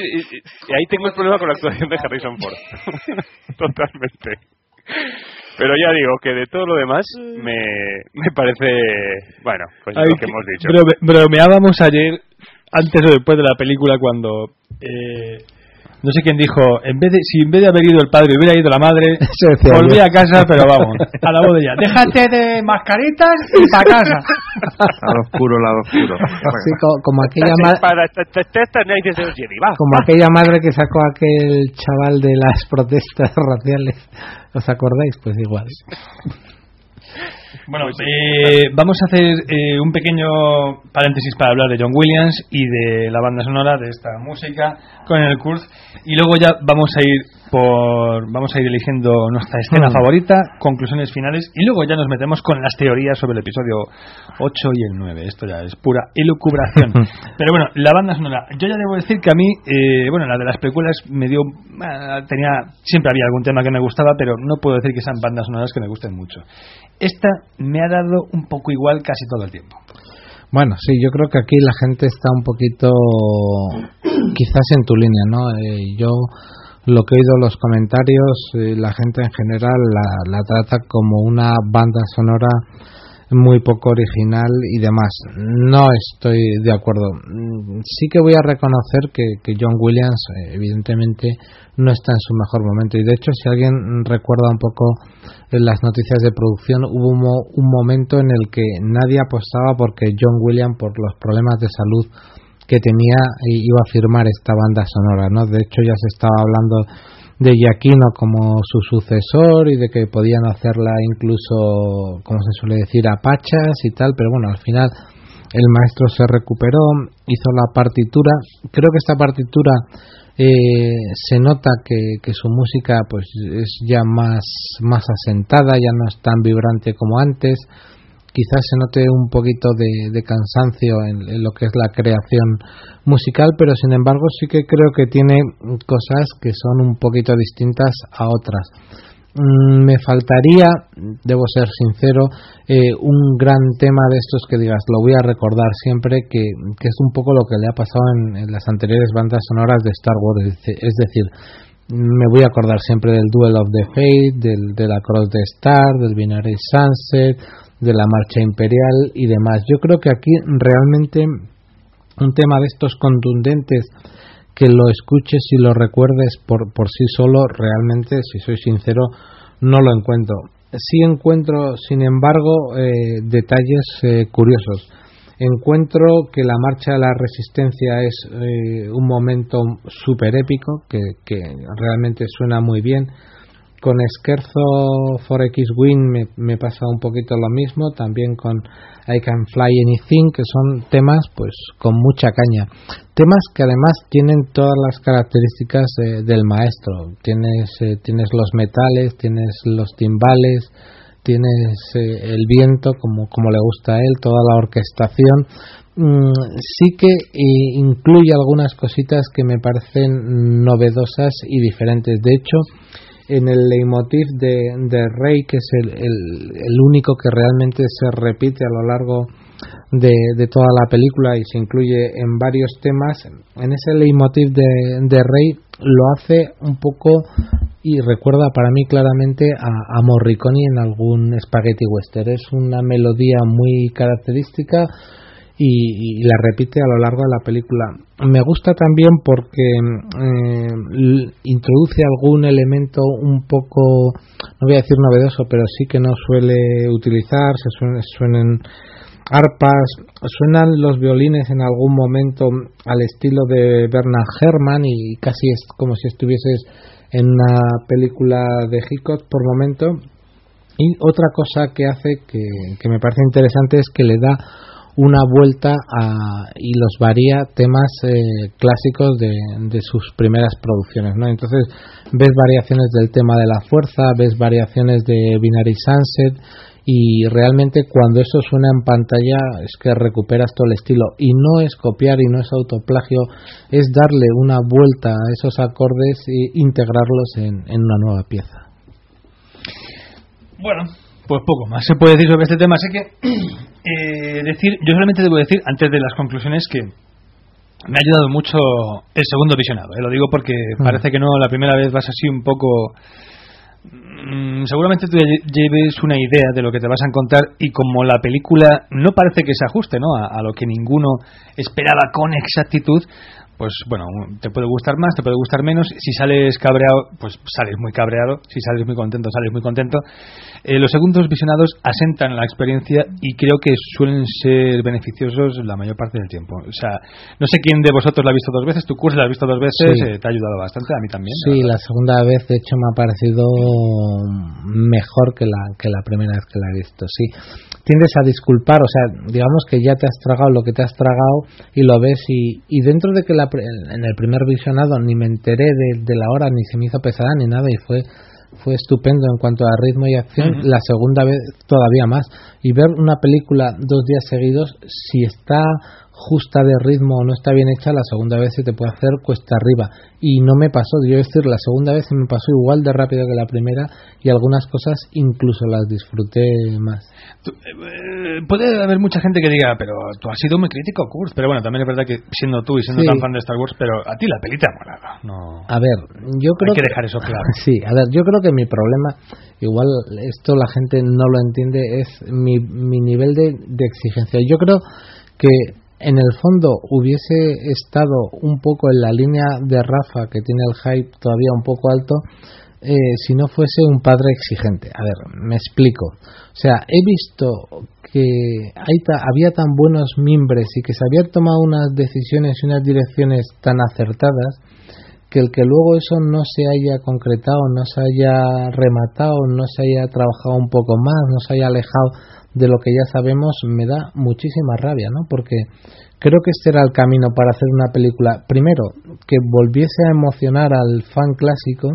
Speaker 7: ahí tengo el problema con la actuación de Harrison Ford. Totalmente. Pero ya digo que de todo lo demás me, me parece, bueno, pues
Speaker 2: Ay,
Speaker 7: lo que
Speaker 2: que-
Speaker 7: hemos dicho.
Speaker 2: brome- bromeábamos ayer, antes o después de la película, cuando eh, no sé quién dijo, en vez de, si en vez de haber ido el padre hubiera ido la madre, volví
Speaker 9: yo.
Speaker 2: a casa, pero vamos, a la boda ya. Déjate de mascaritas y para casa.
Speaker 6: Lado oscuro, lado oscuro.
Speaker 9: Sí, co- como aquella, como aquella madre que sacó a aquel chaval de las protestas raciales. ¿Os acordáis? Pues igual.
Speaker 2: Bueno, eh, vamos a hacer eh, un pequeño paréntesis para hablar de John Williams y de la banda sonora de esta música con el Kurz y luego ya vamos a ir por vamos a ir eligiendo nuestra escena
Speaker 9: Mm.
Speaker 2: favorita, conclusiones finales y luego ya nos metemos con las teorías sobre el episodio 8 y el 9. Esto ya es pura elucubración. Pero bueno, la banda sonora, yo ya debo decir que a mí, eh, bueno, la de las películas me dio ah, tenía siempre había algún tema que me gustaba, pero no puedo decir que sean bandas sonoras que me gusten mucho. Esta me ha dado un poco igual casi todo el tiempo.
Speaker 9: Bueno, sí, yo creo que aquí la gente está un poquito quizás en tu línea, ¿no? Eh, yo lo que he oído los comentarios, eh, la gente en general la, la trata como una banda sonora muy poco original y demás. No estoy de acuerdo. Mm, Sí que voy a reconocer que, que John Williams, eh, evidentemente, no está en su mejor momento. Y de hecho, si alguien recuerda un poco en las noticias de producción, hubo un momento en el que nadie apostaba porque John Williams, por los problemas de salud que tenía, i- iba a firmar esta banda sonora. ¿no? De hecho, ya se estaba hablando de Giacchino como su sucesor y de que podían hacerla incluso, como se suele decir, a pachas y tal, pero bueno, al final el maestro se recuperó, hizo la partitura. Creo que esta partitura eh, se nota que, que su música pues es ya más, más asentada, ya no es tan vibrante como antes. Quizás se note un poquito de, cansancio en, lo que es la creación musical, pero sin embargo sí que creo que tiene cosas que son un poquito distintas a otras. Mm, me faltaría, debo ser sincero, eh, un gran tema de estos que digas, lo voy a recordar siempre, que, que es un poco lo que le ha pasado en, en las anteriores bandas sonoras de Star Wars, es decir, me voy a acordar siempre del Duel of the Fate, del, de la Cross de Star, del Binary Sunset, de la Marcha Imperial y demás. Yo creo que aquí realmente un tema de estos contundentes que lo escuches y lo recuerdes por, por sí solo, realmente, si soy sincero, no lo encuentro. Sí encuentro, sin embargo, eh, detalles eh, curiosos. Encuentro que la marcha de la resistencia es eh, un momento súper épico, que, que realmente suena muy bien. Con Scherzo for X-Wing me, me pasa un poquito lo mismo, también con I Can Fly Anything, que son temas pues con mucha caña. Temas que además tienen todas las características del maestro. Tienes, eh, tienes los metales, tienes los timbales, tienes eh, el viento como, como le gusta a él, toda la orquestación. Mm, sí que eh, incluye algunas cositas que me parecen novedosas y diferentes. De hecho, en el leitmotiv de, de Rey, que es el, el, único que realmente se repite a lo largo de, de toda la película y se incluye en varios temas, en ese leitmotiv de, de Rey lo hace un poco y recuerda para mí claramente a, a Morricone en algún spaghetti western. Es una melodía muy característica y, la repite a lo largo de la película. Me gusta también porque eh, introduce algún elemento un poco, no voy a decir novedoso, pero sí que no suele utilizar, se suelen, suelen arpas, suenan los violines en algún momento al estilo de Bernard Herrmann y casi es como si estuvieses en una película de Hitchcock por momento. Y otra cosa que hace que, que me parece interesante es que le da una vuelta a, y los varía temas eh, clásicos de, de, sus primeras producciones. ¿no? Entonces ves variaciones del tema de la fuerza, ves variaciones de Binary Sunset y realmente cuando eso suena en pantalla es que recuperas todo el estilo y no es copiar y no es autoplagio, es darle una vuelta a esos acordes e integrarlos en, en una nueva pieza.
Speaker 2: Bueno, pues poco más se puede decir sobre este tema. Así que eh, decir, yo solamente debo decir antes de las conclusiones que me ha ayudado mucho el segundo visionado. Eh, lo digo porque
Speaker 9: Mm.
Speaker 2: parece que no la primera vez vas así un poco. mm, seguramente tú lleves una idea de lo que te vas a encontrar y como la película no parece que se ajuste ¿no? a, a lo que ninguno esperaba con exactitud, pues bueno, te puede gustar más, te puede gustar menos. Si sales cabreado, pues sales muy cabreado. Si sales muy contento, sales muy contento. Eh, los segundos visionados asentan la experiencia y creo que suelen ser beneficiosos la mayor parte del tiempo. O sea, no sé quién de vosotros la ha visto dos veces. Tu curso la has visto dos veces,
Speaker 9: Sí.
Speaker 2: eh, te ha ayudado bastante, a mí también.
Speaker 9: Sí, la segunda vez de hecho me ha parecido mejor que la, que la primera vez que la he visto, sí. Tiendes a disculpar, o sea, digamos que ya te has tragado lo que te has tragado y lo ves y, y dentro de que la, en el primer visionado ni me enteré de, de la hora, ni se me hizo pesada ni nada y fue fue estupendo en cuanto a ritmo y acción, la segunda vez todavía más. Y ver una película dos días seguidos, si está justa de ritmo o no está bien hecha, la segunda vez se te puede hacer cuesta arriba. Y no me pasó, yo decir, la segunda vez se me pasó igual de rápido que la primera y algunas cosas incluso las disfruté más.
Speaker 2: Tú- eh, puede haber mucha gente que diga, pero tú has sido muy crítico, Kurt. Pero bueno, también es verdad que siendo tú y siendo
Speaker 9: Sí.
Speaker 2: tan fan de Star Wars, pero a ti la peli te ha molado. No.
Speaker 9: A ver, yo creo
Speaker 2: Hay que dejar eso claro.
Speaker 9: Sí, a ver, yo creo que mi problema, igual esto la gente no lo entiende, es mi, mi nivel de, de exigencia. Yo creo que en el fondo hubiese estado un poco en la línea de Rafa, que tiene el hype todavía un poco alto, eh, si no fuese un padre exigente. A ver, me explico. O sea, he visto que hay ta- había tan buenos mimbres y que se habían tomado unas decisiones y unas direcciones tan acertadas que el que luego eso no se haya concretado, no se haya rematado, no se haya trabajado un poco más, no se haya alejado de lo que ya sabemos, me da muchísima rabia, ¿no? Porque creo que este era el camino para hacer una película, primero, que volviese a emocionar al fan clásico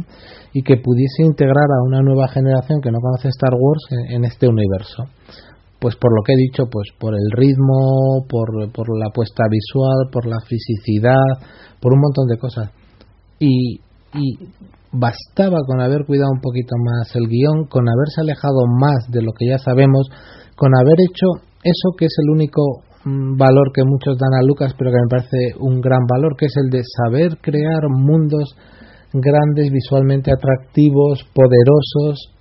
Speaker 9: y que pudiese integrar a una nueva generación que no conoce Star Wars en, este universo pues por lo que he dicho, pues por el ritmo, por, por la puesta visual, por la fisicidad, por un montón de cosas. Y, y bastaba con haber cuidado un poquito más el guion, con haberse alejado más de lo que ya sabemos, con haber hecho eso que es el único mm, valor que muchos dan a Lucas, pero que me parece un gran valor, que es el de saber crear mundos grandes, visualmente atractivos, poderosos,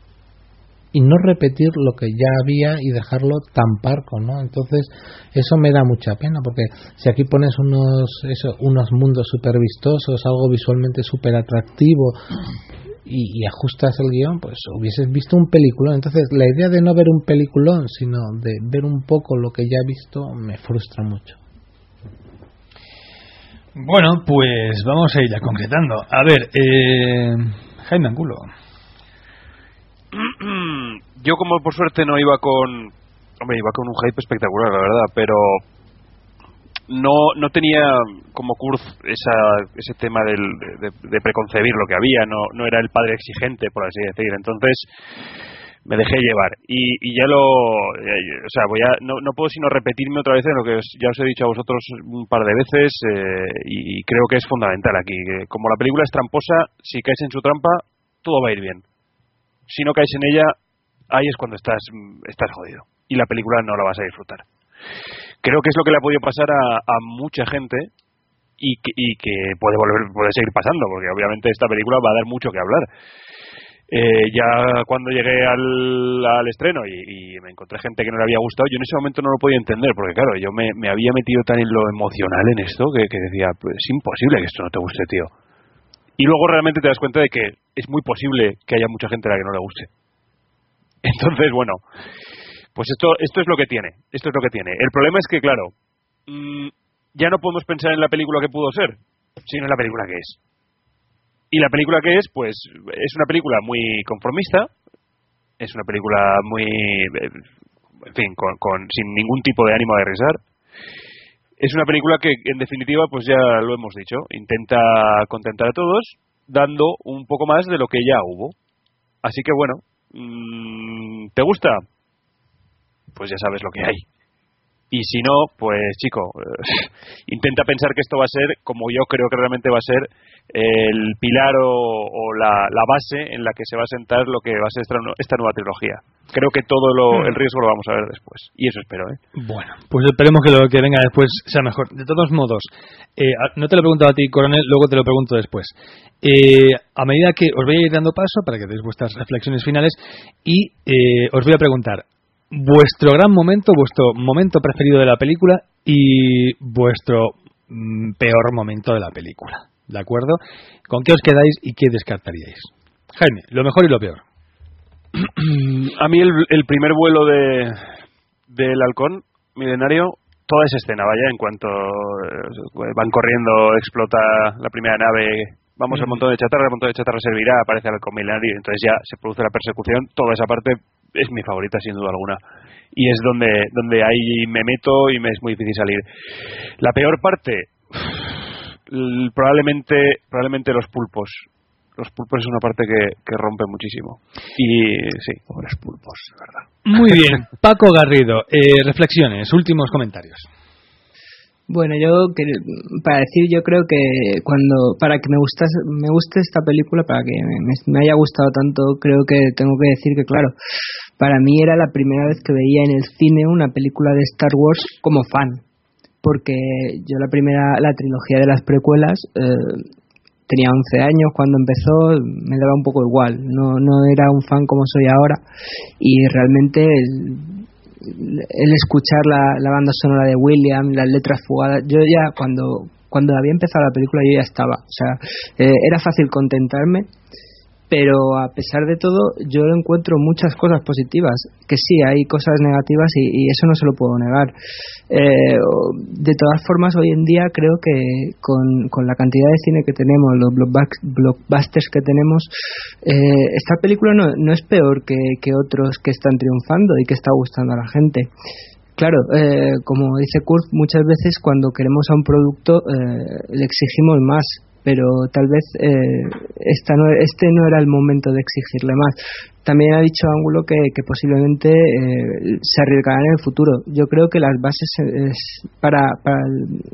Speaker 9: y no repetir lo que ya había y dejarlo tan parco, ¿no? Entonces, eso me da mucha pena, porque si aquí pones unos, eso, unos mundos súper vistosos, algo visualmente súper atractivo, y, y ajustas el guion, pues hubieses visto un peliculón. Entonces, la idea de no ver un peliculón, sino de ver un poco lo que ya he visto, me frustra mucho.
Speaker 2: Bueno, pues vamos a ir ya concretando. A ver, eh, Jaime Angulo.
Speaker 7: Yo como por suerte no iba con... Hombre, iba con un hype espectacular, la verdad, pero no, no tenía como Kurz esa, ese tema del, de, preconcebir lo que había, no, no era el padre exigente, por así decir. Entonces me dejé llevar. Y, y ya lo ya- o sea voy a no, no puedo sino repetirme otra vez en lo que os- ya os he dicho a vosotros un par de veces eh, y creo que es fundamental aquí como la película es tramposa si caes en su trampa todo va a ir bien. Si no caes en ella ahí es cuando estás estás jodido y la película no la vas a disfrutar creo que es lo que le ha podido pasar a, mucha gente y que, y que puede volver puede seguir pasando porque obviamente esta película va a dar mucho que hablar eh, ya cuando llegué al, al estreno y, me encontré gente que no le había gustado, yo en ese momento no lo podía entender, porque claro, yo me, me había metido tan en lo emocional en esto que, que decía, pues es imposible que esto no te guste, tío. Y luego realmente te das cuenta de que es muy posible que haya mucha gente a la que no le guste. Entonces, bueno, Pues esto, esto es lo que tiene, esto es lo que tiene. El problema es que, claro, mm, ya no podemos pensar en la película que pudo ser, sino en la película que es. Y la película que es, pues, es una película muy conformista, es una película muy, eh, en fin, con, con- sin ningún tipo de ánimo de arriesgar. Es una película que, en definitiva, pues ya lo hemos dicho, intenta contentar a todos, dando un poco más de lo que ya hubo. Así que bueno, mm, ¿te gusta? Pues ya sabes lo que hay. Y si no, pues chico, intenta pensar que esto va a ser, como yo creo que realmente va a ser, el pilar o, o la, la base en la que se va a sentar lo que va a ser esta, esta nueva trilogía. Creo que todo lo, el riesgo lo vamos a ver después. Y eso espero, ¿eh?
Speaker 2: Bueno, pues esperemos que lo que venga después sea mejor. De todos modos, eh, no te lo he preguntado a ti, coronel, luego te lo pregunto después. Eh, a medida que os voy a ir dando paso para que deis vuestras reflexiones finales y eh, os voy a preguntar vuestro gran momento, vuestro momento preferido de la película y vuestro mm, peor momento de la película. ¿De acuerdo? ¿Con qué os quedáis y qué descartaríais? Jaime, lo mejor y lo peor.
Speaker 7: a mí el, el primer vuelo de del halcón milenario toda esa escena vaya en cuanto eh, van corriendo explota la primera nave vamos al montón de chatarra el montón de chatarra servirá aparece el halcón milenario entonces ya se produce la persecución toda esa parte es mi favorita sin duda alguna. Y es donde donde ahí me meto y me es muy difícil salir. La peor parte probablemente probablemente los pulpos. Los pulpos es una parte que, que rompe muchísimo. Y sí. Pobres pulpos de verdad.
Speaker 2: Muy bien, Paco Garrido, eh, reflexiones, últimos comentarios.
Speaker 5: Bueno, yo para decir, yo creo que cuando para que me gustase, me guste esta película, para que me, haya gustado tanto, creo que tengo que decir que claro, para mí era la primera vez que veía en el cine una película de Star Wars como fan, porque yo la primera, la trilogía de las precuelas eh, tenía 11 años cuando empezó, me daba un poco igual, no no era un fan como soy ahora y realmente el escuchar la, la banda sonora de William, las letras fugadas, yo ya cuando cuando había empezado la película yo ya estaba, o sea, eh, era fácil contentarme, pero a pesar de todo yo encuentro muchas cosas positivas, que sí, hay cosas negativas y, y eso no se lo puedo negar. Eh, de todas formas, hoy en día creo que con, con la cantidad de cine que tenemos, los blockbus- blockbusters que tenemos, eh, esta película no, no es peor que, que otros que están triunfando y que está gustando a la gente. Claro, eh, como dice Kurt, muchas veces cuando queremos a un producto eh, le exigimos más, pero tal vez eh, esta no, este no era el momento de exigirle más. También ha dicho Ángulo que, posiblemente eh, se arriesgará en el futuro. Yo creo que las bases eh, para, para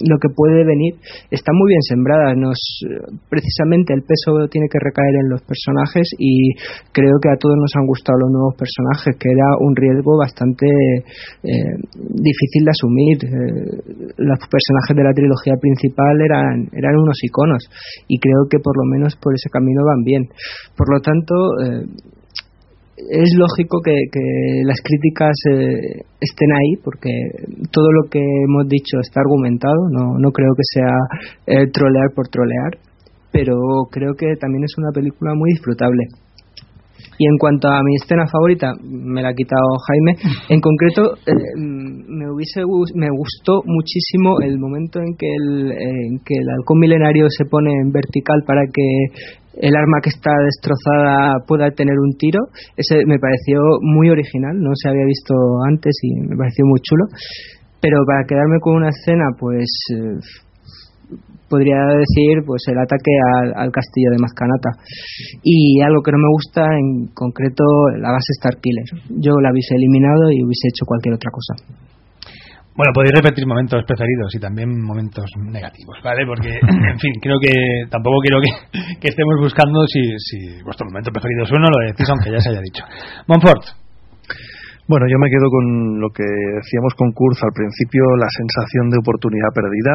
Speaker 5: lo que puede venir están muy bien sembradas. Nos, precisamente el peso tiene que recaer en los personajes y creo que a todos nos han gustado los nuevos personajes, que era un riesgo bastante eh, difícil de asumir. Eh, los personajes de la trilogía principal eran, eran unos iconos y creo que por lo menos por ese camino van bien. Por lo tanto, eh, es lógico que, que las críticas eh, estén ahí porque todo lo que hemos dicho está argumentado, no, creo que sea eh, trolear por trolear, pero creo que también es una película muy disfrutable. Y en cuanto a mi escena favorita, me la ha quitado Jaime. En concreto, eh, me hubiese me gustó muchísimo el momento en que el, en que el halcón milenario se pone en vertical para que el arma que está destrozada pueda tener un tiro. Ese me pareció muy original, no se había visto antes y me pareció muy chulo. Pero para quedarme con una escena, pues eh, podría decir pues el ataque al, al castillo de Mascanata y algo que no me gusta en concreto la base Starkiller yo la hubiese eliminado y hubiese hecho cualquier otra cosa.
Speaker 2: Bueno, podéis repetir momentos preferidos y también momentos negativos, ¿vale? Porque, en fin, creo que tampoco quiero que, que estemos buscando si, si vuestro momento preferido es uno, lo decís aunque ya se haya dicho. Monfort,
Speaker 6: Bueno, yo me quedo con lo que decíamos con Kurz al principio, la sensación de oportunidad perdida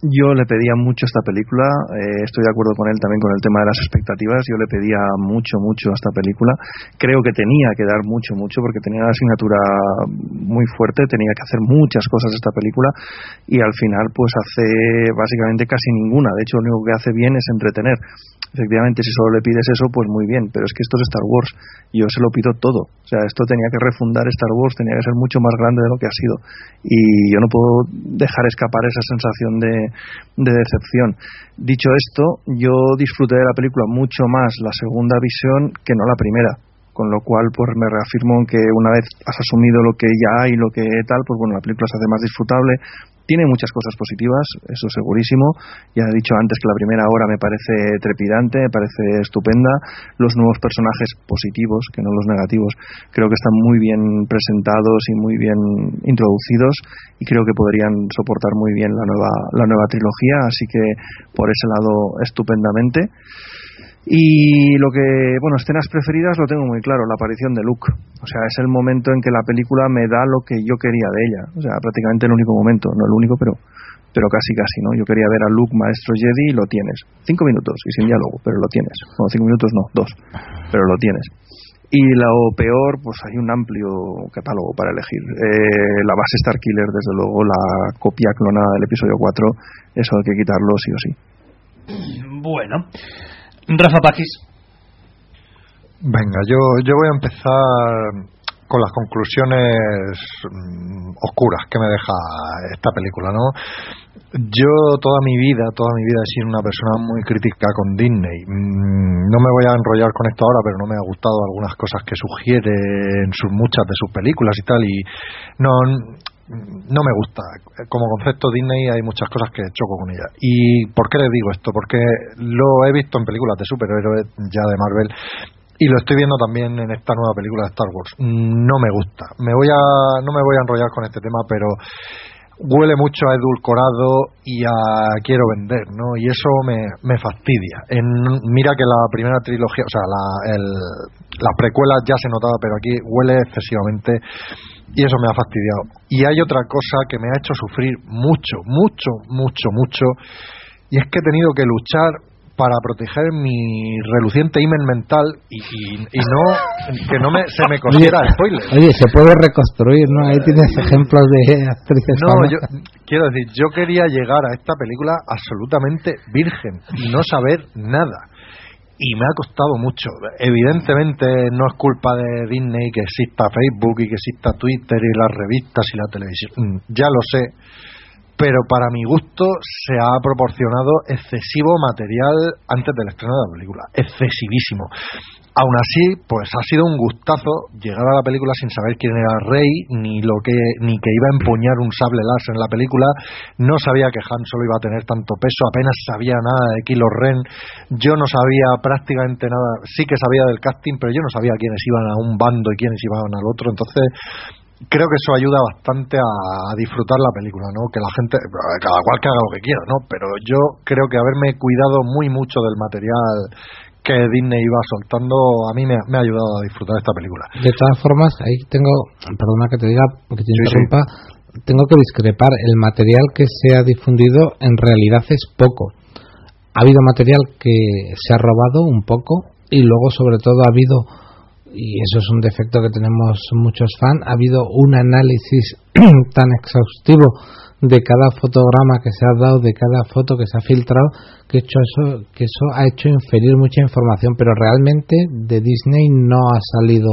Speaker 6: yo le pedía mucho esta película, eh, estoy de acuerdo con él también con el tema de las expectativas, yo le pedía mucho, mucho a esta película, creo que tenía que dar mucho, mucho porque tenía una asignatura muy fuerte, tenía que hacer muchas cosas esta película y al final pues hace básicamente casi ninguna, de hecho lo único que hace bien es entretener. Efectivamente si solo le pides eso pues muy bien pero es que esto es Star Wars yo se lo pido todo. O sea esto tenía que refundar Star Wars tenía que ser mucho más grande de lo que ha sido. Y yo no puedo dejar escapar esa sensación de, de decepción. Dicho esto yo disfruté de la película mucho más la segunda visión que no la primera con lo cual pues me reafirmo en que una vez has asumido lo que ya hay lo que tal pues bueno la película se hace más disfrutable tiene muchas cosas positivas, eso segurísimo. Ya he dicho antes que la primera hora me parece trepidante, me parece estupenda. Los nuevos personajes positivos, que no los negativos, creo que están muy bien presentados y muy bien introducidos y creo que podrían soportar muy bien la nueva, la nueva trilogía. Así que por ese lado, estupendamente. Y lo que, bueno, escenas preferidas lo tengo muy claro, la aparición de Luke. O sea, es el momento en que la película me da lo que yo quería de ella. O sea, prácticamente el único momento, no el único, pero, pero casi casi, ¿no? Yo quería ver a Luke, maestro Jedi, y lo tienes. Cinco minutos y sin diálogo, pero lo tienes. Bueno, cinco minutos no, dos, pero lo tienes. Y lo peor, pues hay un amplio catálogo para elegir. Eh, la base Starkiller, desde luego, la copia clonada del episodio 4, eso hay que quitarlo sí o sí.
Speaker 2: Bueno, Rafa Paquis.
Speaker 10: Venga, yo, yo voy a empezar con las conclusiones mm, oscuras que me deja esta película, ¿no? Yo toda mi vida, toda mi vida he sido una persona muy crítica con Disney. Mm, No me voy a enrollar con esto ahora, pero no me ha gustado algunas cosas que sugiere en sus muchas de sus películas y tal y no no me gusta. Como concepto Disney hay muchas cosas que choco con ella. ¿Y por qué le digo esto? Porque lo he visto en películas de superhéroes ya de Marvel y lo estoy viendo también en esta nueva película de Star Wars. No me gusta. Me voy a no me voy a enrollar con este tema, pero huele mucho a edulcorado y a quiero vender, ¿no? Y eso me, me fastidia. En, mira que la primera trilogía, o sea, la, el, las precuelas ya se notaba, pero aquí huele excesivamente y eso me ha fastidiado. Y hay otra cosa que me ha hecho sufrir mucho, mucho, mucho, mucho, y es que he tenido que luchar para proteger mi reluciente imen mental y, y, y no que no me, se me cosiera spoiler.
Speaker 9: Oye, se puede reconstruir, ¿no? Ahí tienes ejemplos de actrices
Speaker 10: No,
Speaker 9: famosas.
Speaker 10: yo quiero decir, yo quería llegar a esta película absolutamente virgen y no saber nada. Y me ha costado mucho. Evidentemente no es culpa de Disney que exista Facebook y que exista Twitter y las revistas y la televisión. Mm, Ya lo sé. Pero para mi gusto se ha proporcionado excesivo material antes del estreno de la película. Excesivísimo. Aún así, pues ha sido un gustazo llegar a la película sin saber quién era rey, ni lo que, ni que iba a empuñar un sable láser en la película. No sabía que Han Solo iba a tener tanto peso, apenas sabía nada de Kylo Ren. Yo no sabía prácticamente nada. Sí que sabía del casting, pero yo no sabía quiénes iban a un bando y quiénes iban al otro. Entonces, creo que eso ayuda bastante a disfrutar la película, ¿no? Que la gente, cada cual que haga lo que quiera, ¿no? Pero yo creo que haberme cuidado muy mucho del material que Disney iba soltando a mí me, ha- me ha ayudado a disfrutar esta película.
Speaker 9: De todas formas, ahí tengo, perdona que te diga, que te
Speaker 10: Sí, sí.
Speaker 9: interrumpa, tengo que discrepar. El material que se ha difundido en realidad es poco. Ha habido material que se ha robado un poco y luego sobre todo ha habido, y eso es un defecto que tenemos muchos fans, ha habido un análisis tan exhaustivo de cada fotograma que se ha dado, de cada foto que se ha filtrado, que, hecho eso, que eso ha hecho inferir mucha información, pero realmente de Disney no ha salido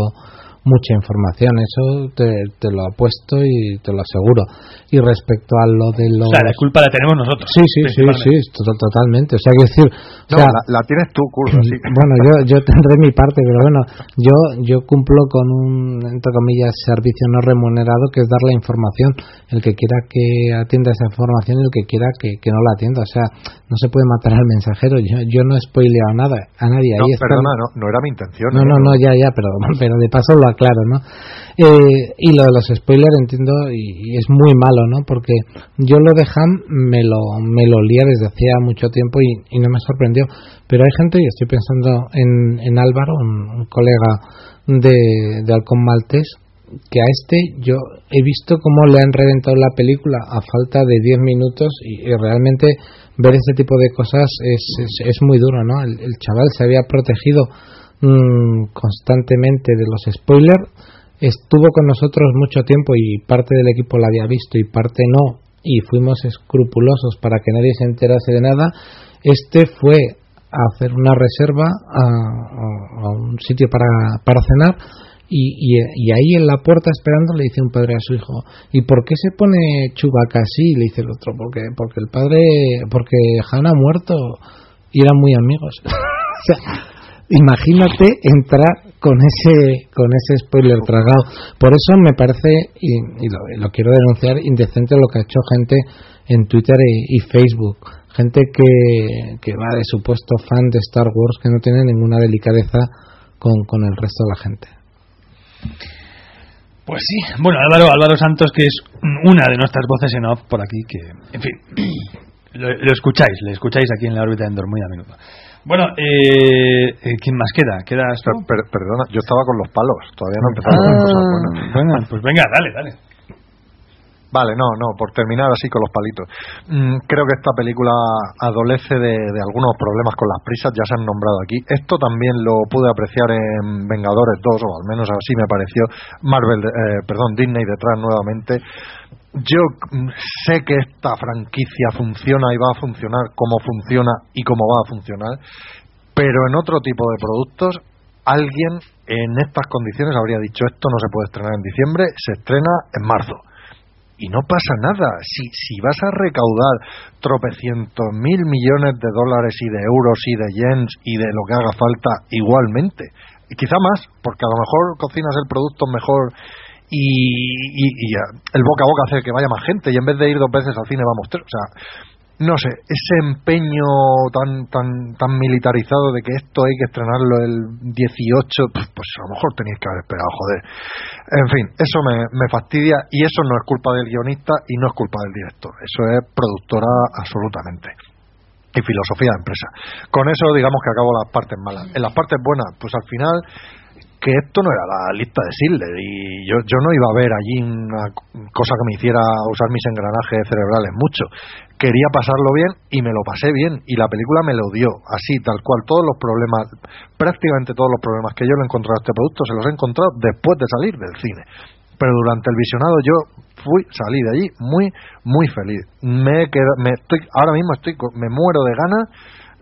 Speaker 9: mucha información, eso te, te lo apuesto y te lo aseguro. Y respecto a lo de los...
Speaker 2: O sea, la culpa la tenemos nosotros.
Speaker 9: Sí, sí, sí, sí, to- totalmente. O sea, quiero decir, o
Speaker 10: No,
Speaker 9: sea,
Speaker 10: la, la tienes tú, curso, sí.
Speaker 9: bueno, yo, yo tendré mi parte, pero bueno, yo, yo cumplo con un, entre comillas, servicio no remunerado que es dar la información. El que quiera que atienda esa información y el que quiera que, que no la atienda. O sea, no se puede matar al mensajero. Yo, yo no he spoileado nada a nadie.
Speaker 10: No,
Speaker 9: Ahí está
Speaker 10: perdona, no, no era mi intención.
Speaker 9: no,
Speaker 10: ¿eh?
Speaker 9: no, no, ya, ya, pero, pero de paso lo aclaro, ¿no? Eh, y lo de los spoilers entiendo y, es muy malo, ¿no? Porque yo lo de Ham me lo, me lo olía desde hacía mucho tiempo y, no me sorprendió. Pero hay gente, y estoy pensando en, en Álvaro, un, colega de, de Maltés, que a este yo he visto cómo le han reventado la película a falta de 10 minutos y, realmente ver este tipo de cosas es, es, es muy duro, ¿no? El chaval se había protegido mm, constantemente de los spoilers, estuvo con nosotros mucho tiempo y parte del equipo la había visto y parte no, y fuimos escrupulosos para que nadie se enterase de nada. Este fue a hacer una reserva a, un sitio para, para cenar y, y, ahí en la puerta esperando le dice un padre a su hijo ¿y por qué se pone Chubaca así? le dice el otro porque porque el padre porque Han ha muerto y eran muy amigos imagínate entrar con ese con ese spoiler tragado. Por eso me parece y, lo, lo quiero denunciar indecente lo que ha hecho gente en Twitter y, Facebook. Gente que, que va de supuesto fan de Star Wars que no tiene ninguna delicadeza con, con el resto de la gente.
Speaker 2: Pues sí, bueno, Álvaro, Álvaro Santos, que es una de nuestras voces en off por aquí, que, en fin, lo, lo escucháis, le escucháis aquí en la órbita de Endor muy a menudo. Bueno, eh, eh, ¿quién más queda?
Speaker 10: Per- perdona, yo estaba con los palos, todavía no he empezado con cosas buenas.
Speaker 2: Venga, pues venga, dale, dale.
Speaker 10: Vale, no, no, por terminar así con los palitos. Mm, creo que esta película adolece de, de algunos problemas con las prisas, ya se han nombrado aquí. Esto también lo pude apreciar en Vengadores 2, o al menos así me pareció. Marvel, eh, perdón, Disney detrás nuevamente. Yo sé que esta franquicia funciona y va a funcionar como funciona y como va a funcionar, pero en otro tipo de productos alguien en estas condiciones habría dicho esto no se puede estrenar en diciembre, se estrena en marzo y no pasa nada. Si, si vas a recaudar tropecientos mil millones de dólares y de euros y de yens y de lo que haga falta igualmente, y quizá más, porque a lo mejor cocinas el producto mejor y, y, y el boca a boca hace que vaya más gente y en vez de ir dos veces al cine vamos tres. O sea, no sé, ese empeño tan tan tan militarizado de que esto hay que estrenarlo el 18, pues pues a lo mejor tenéis que haber esperado, joder. En fin, eso me, me fastidia y eso no es culpa del guionista y no es culpa del director, eso es productora absolutamente y filosofía de empresa. Con eso digamos que acabo las partes malas. En las partes buenas, pues al final que esto no era la lista de Sidler y yo, yo no iba a ver allí una cosa que me hiciera usar mis engranajes cerebrales mucho. Quería pasarlo bien y me lo pasé bien y la película me lo dio así, tal cual. Todos los problemas, prácticamente todos los problemas que yo le he encontrado a este producto se los he encontrado después de salir del cine. Pero durante el visionado yo fui, salí de allí muy, muy feliz. Me, he queda- me estoy, ahora mismo estoy, me muero de ganas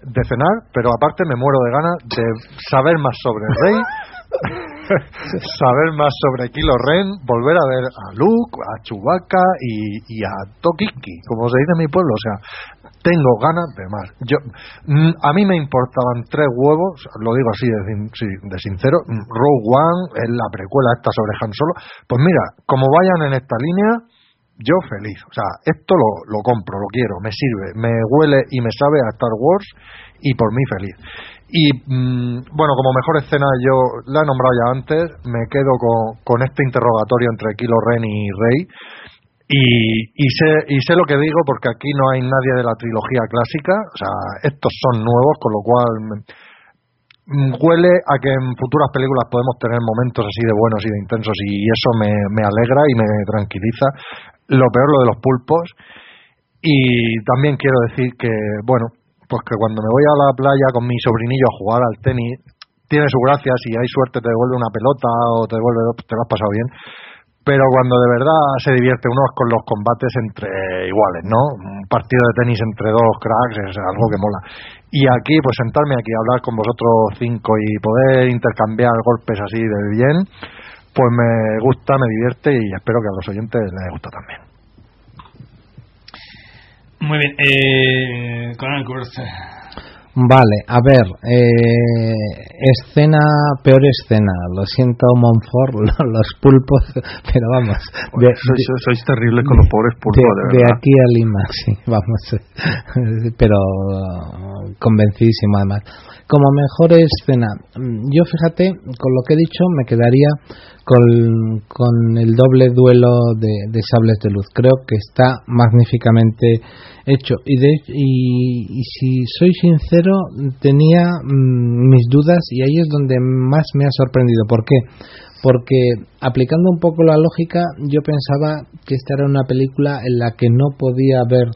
Speaker 10: de cenar, pero aparte me muero de ganas de saber más sobre el rey, saber más sobre Kilo Ren, volver a ver a Luke, a Chewbacca y, a Tokiki, como se dice en mi pueblo. O sea, tengo ganas de más. Yo, mm, a mí me importaban tres huevos, lo digo así de, de sincero. mm, Rogue One es la precuela esta sobre Han Solo. Pues mira, como vayan en esta línea, yo feliz. O sea, esto lo, lo compro, lo quiero, me sirve, me huele y me sabe a Star Wars y por mí feliz. Y mm, bueno, como mejor escena yo la he nombrado ya antes, me quedo con, con este interrogatorio entre Kilo Ren y Rey. Y, sé, y sé lo que digo porque aquí no hay nadie de la trilogía clásica, o sea, estos son nuevos, con lo cual mm, huele a que en futuras películas podemos tener momentos así de buenos y de intensos y eso me alegra y me tranquiliza. Lo peor lo de los pulpos y también quiero decir que, bueno, pues que cuando me voy a la playa con mi sobrinillo a jugar al tenis, tiene su gracia, si hay suerte te devuelve una pelota o te devuelve, te lo has pasado bien, pero cuando de verdad se divierte uno es con los combates entre iguales, ¿no? Un partido de tenis entre dos cracks es algo que mola. Y aquí, pues sentarme aquí a hablar con vosotros cinco y poder intercambiar golpes así de bien, pues me gusta, me divierte y espero que a los oyentes les gusta también.
Speaker 2: Muy bien, eh, Conan Kurz.
Speaker 9: Vale, a ver, eh, escena, peor escena, lo siento Monfort, lo- los pulpos, pero vamos. de-
Speaker 6: sois, sois terribles con los pobres pulpos, de,
Speaker 9: de, de
Speaker 6: verdad.
Speaker 9: aquí a Lima, sí, vamos, pero convencidísimo además. Como mejor escena, mm, yo fíjate, con lo que he dicho, me quedaría con, con el doble duelo de, de, sables de luz. Creo que está magníficamente hecho. Y, de, y, si soy sincero, tenía mm, mis dudas y ahí es donde más me ha sorprendido. ¿Por qué? Porque aplicando un poco la lógica, yo pensaba que esta era una película en la que no podía haber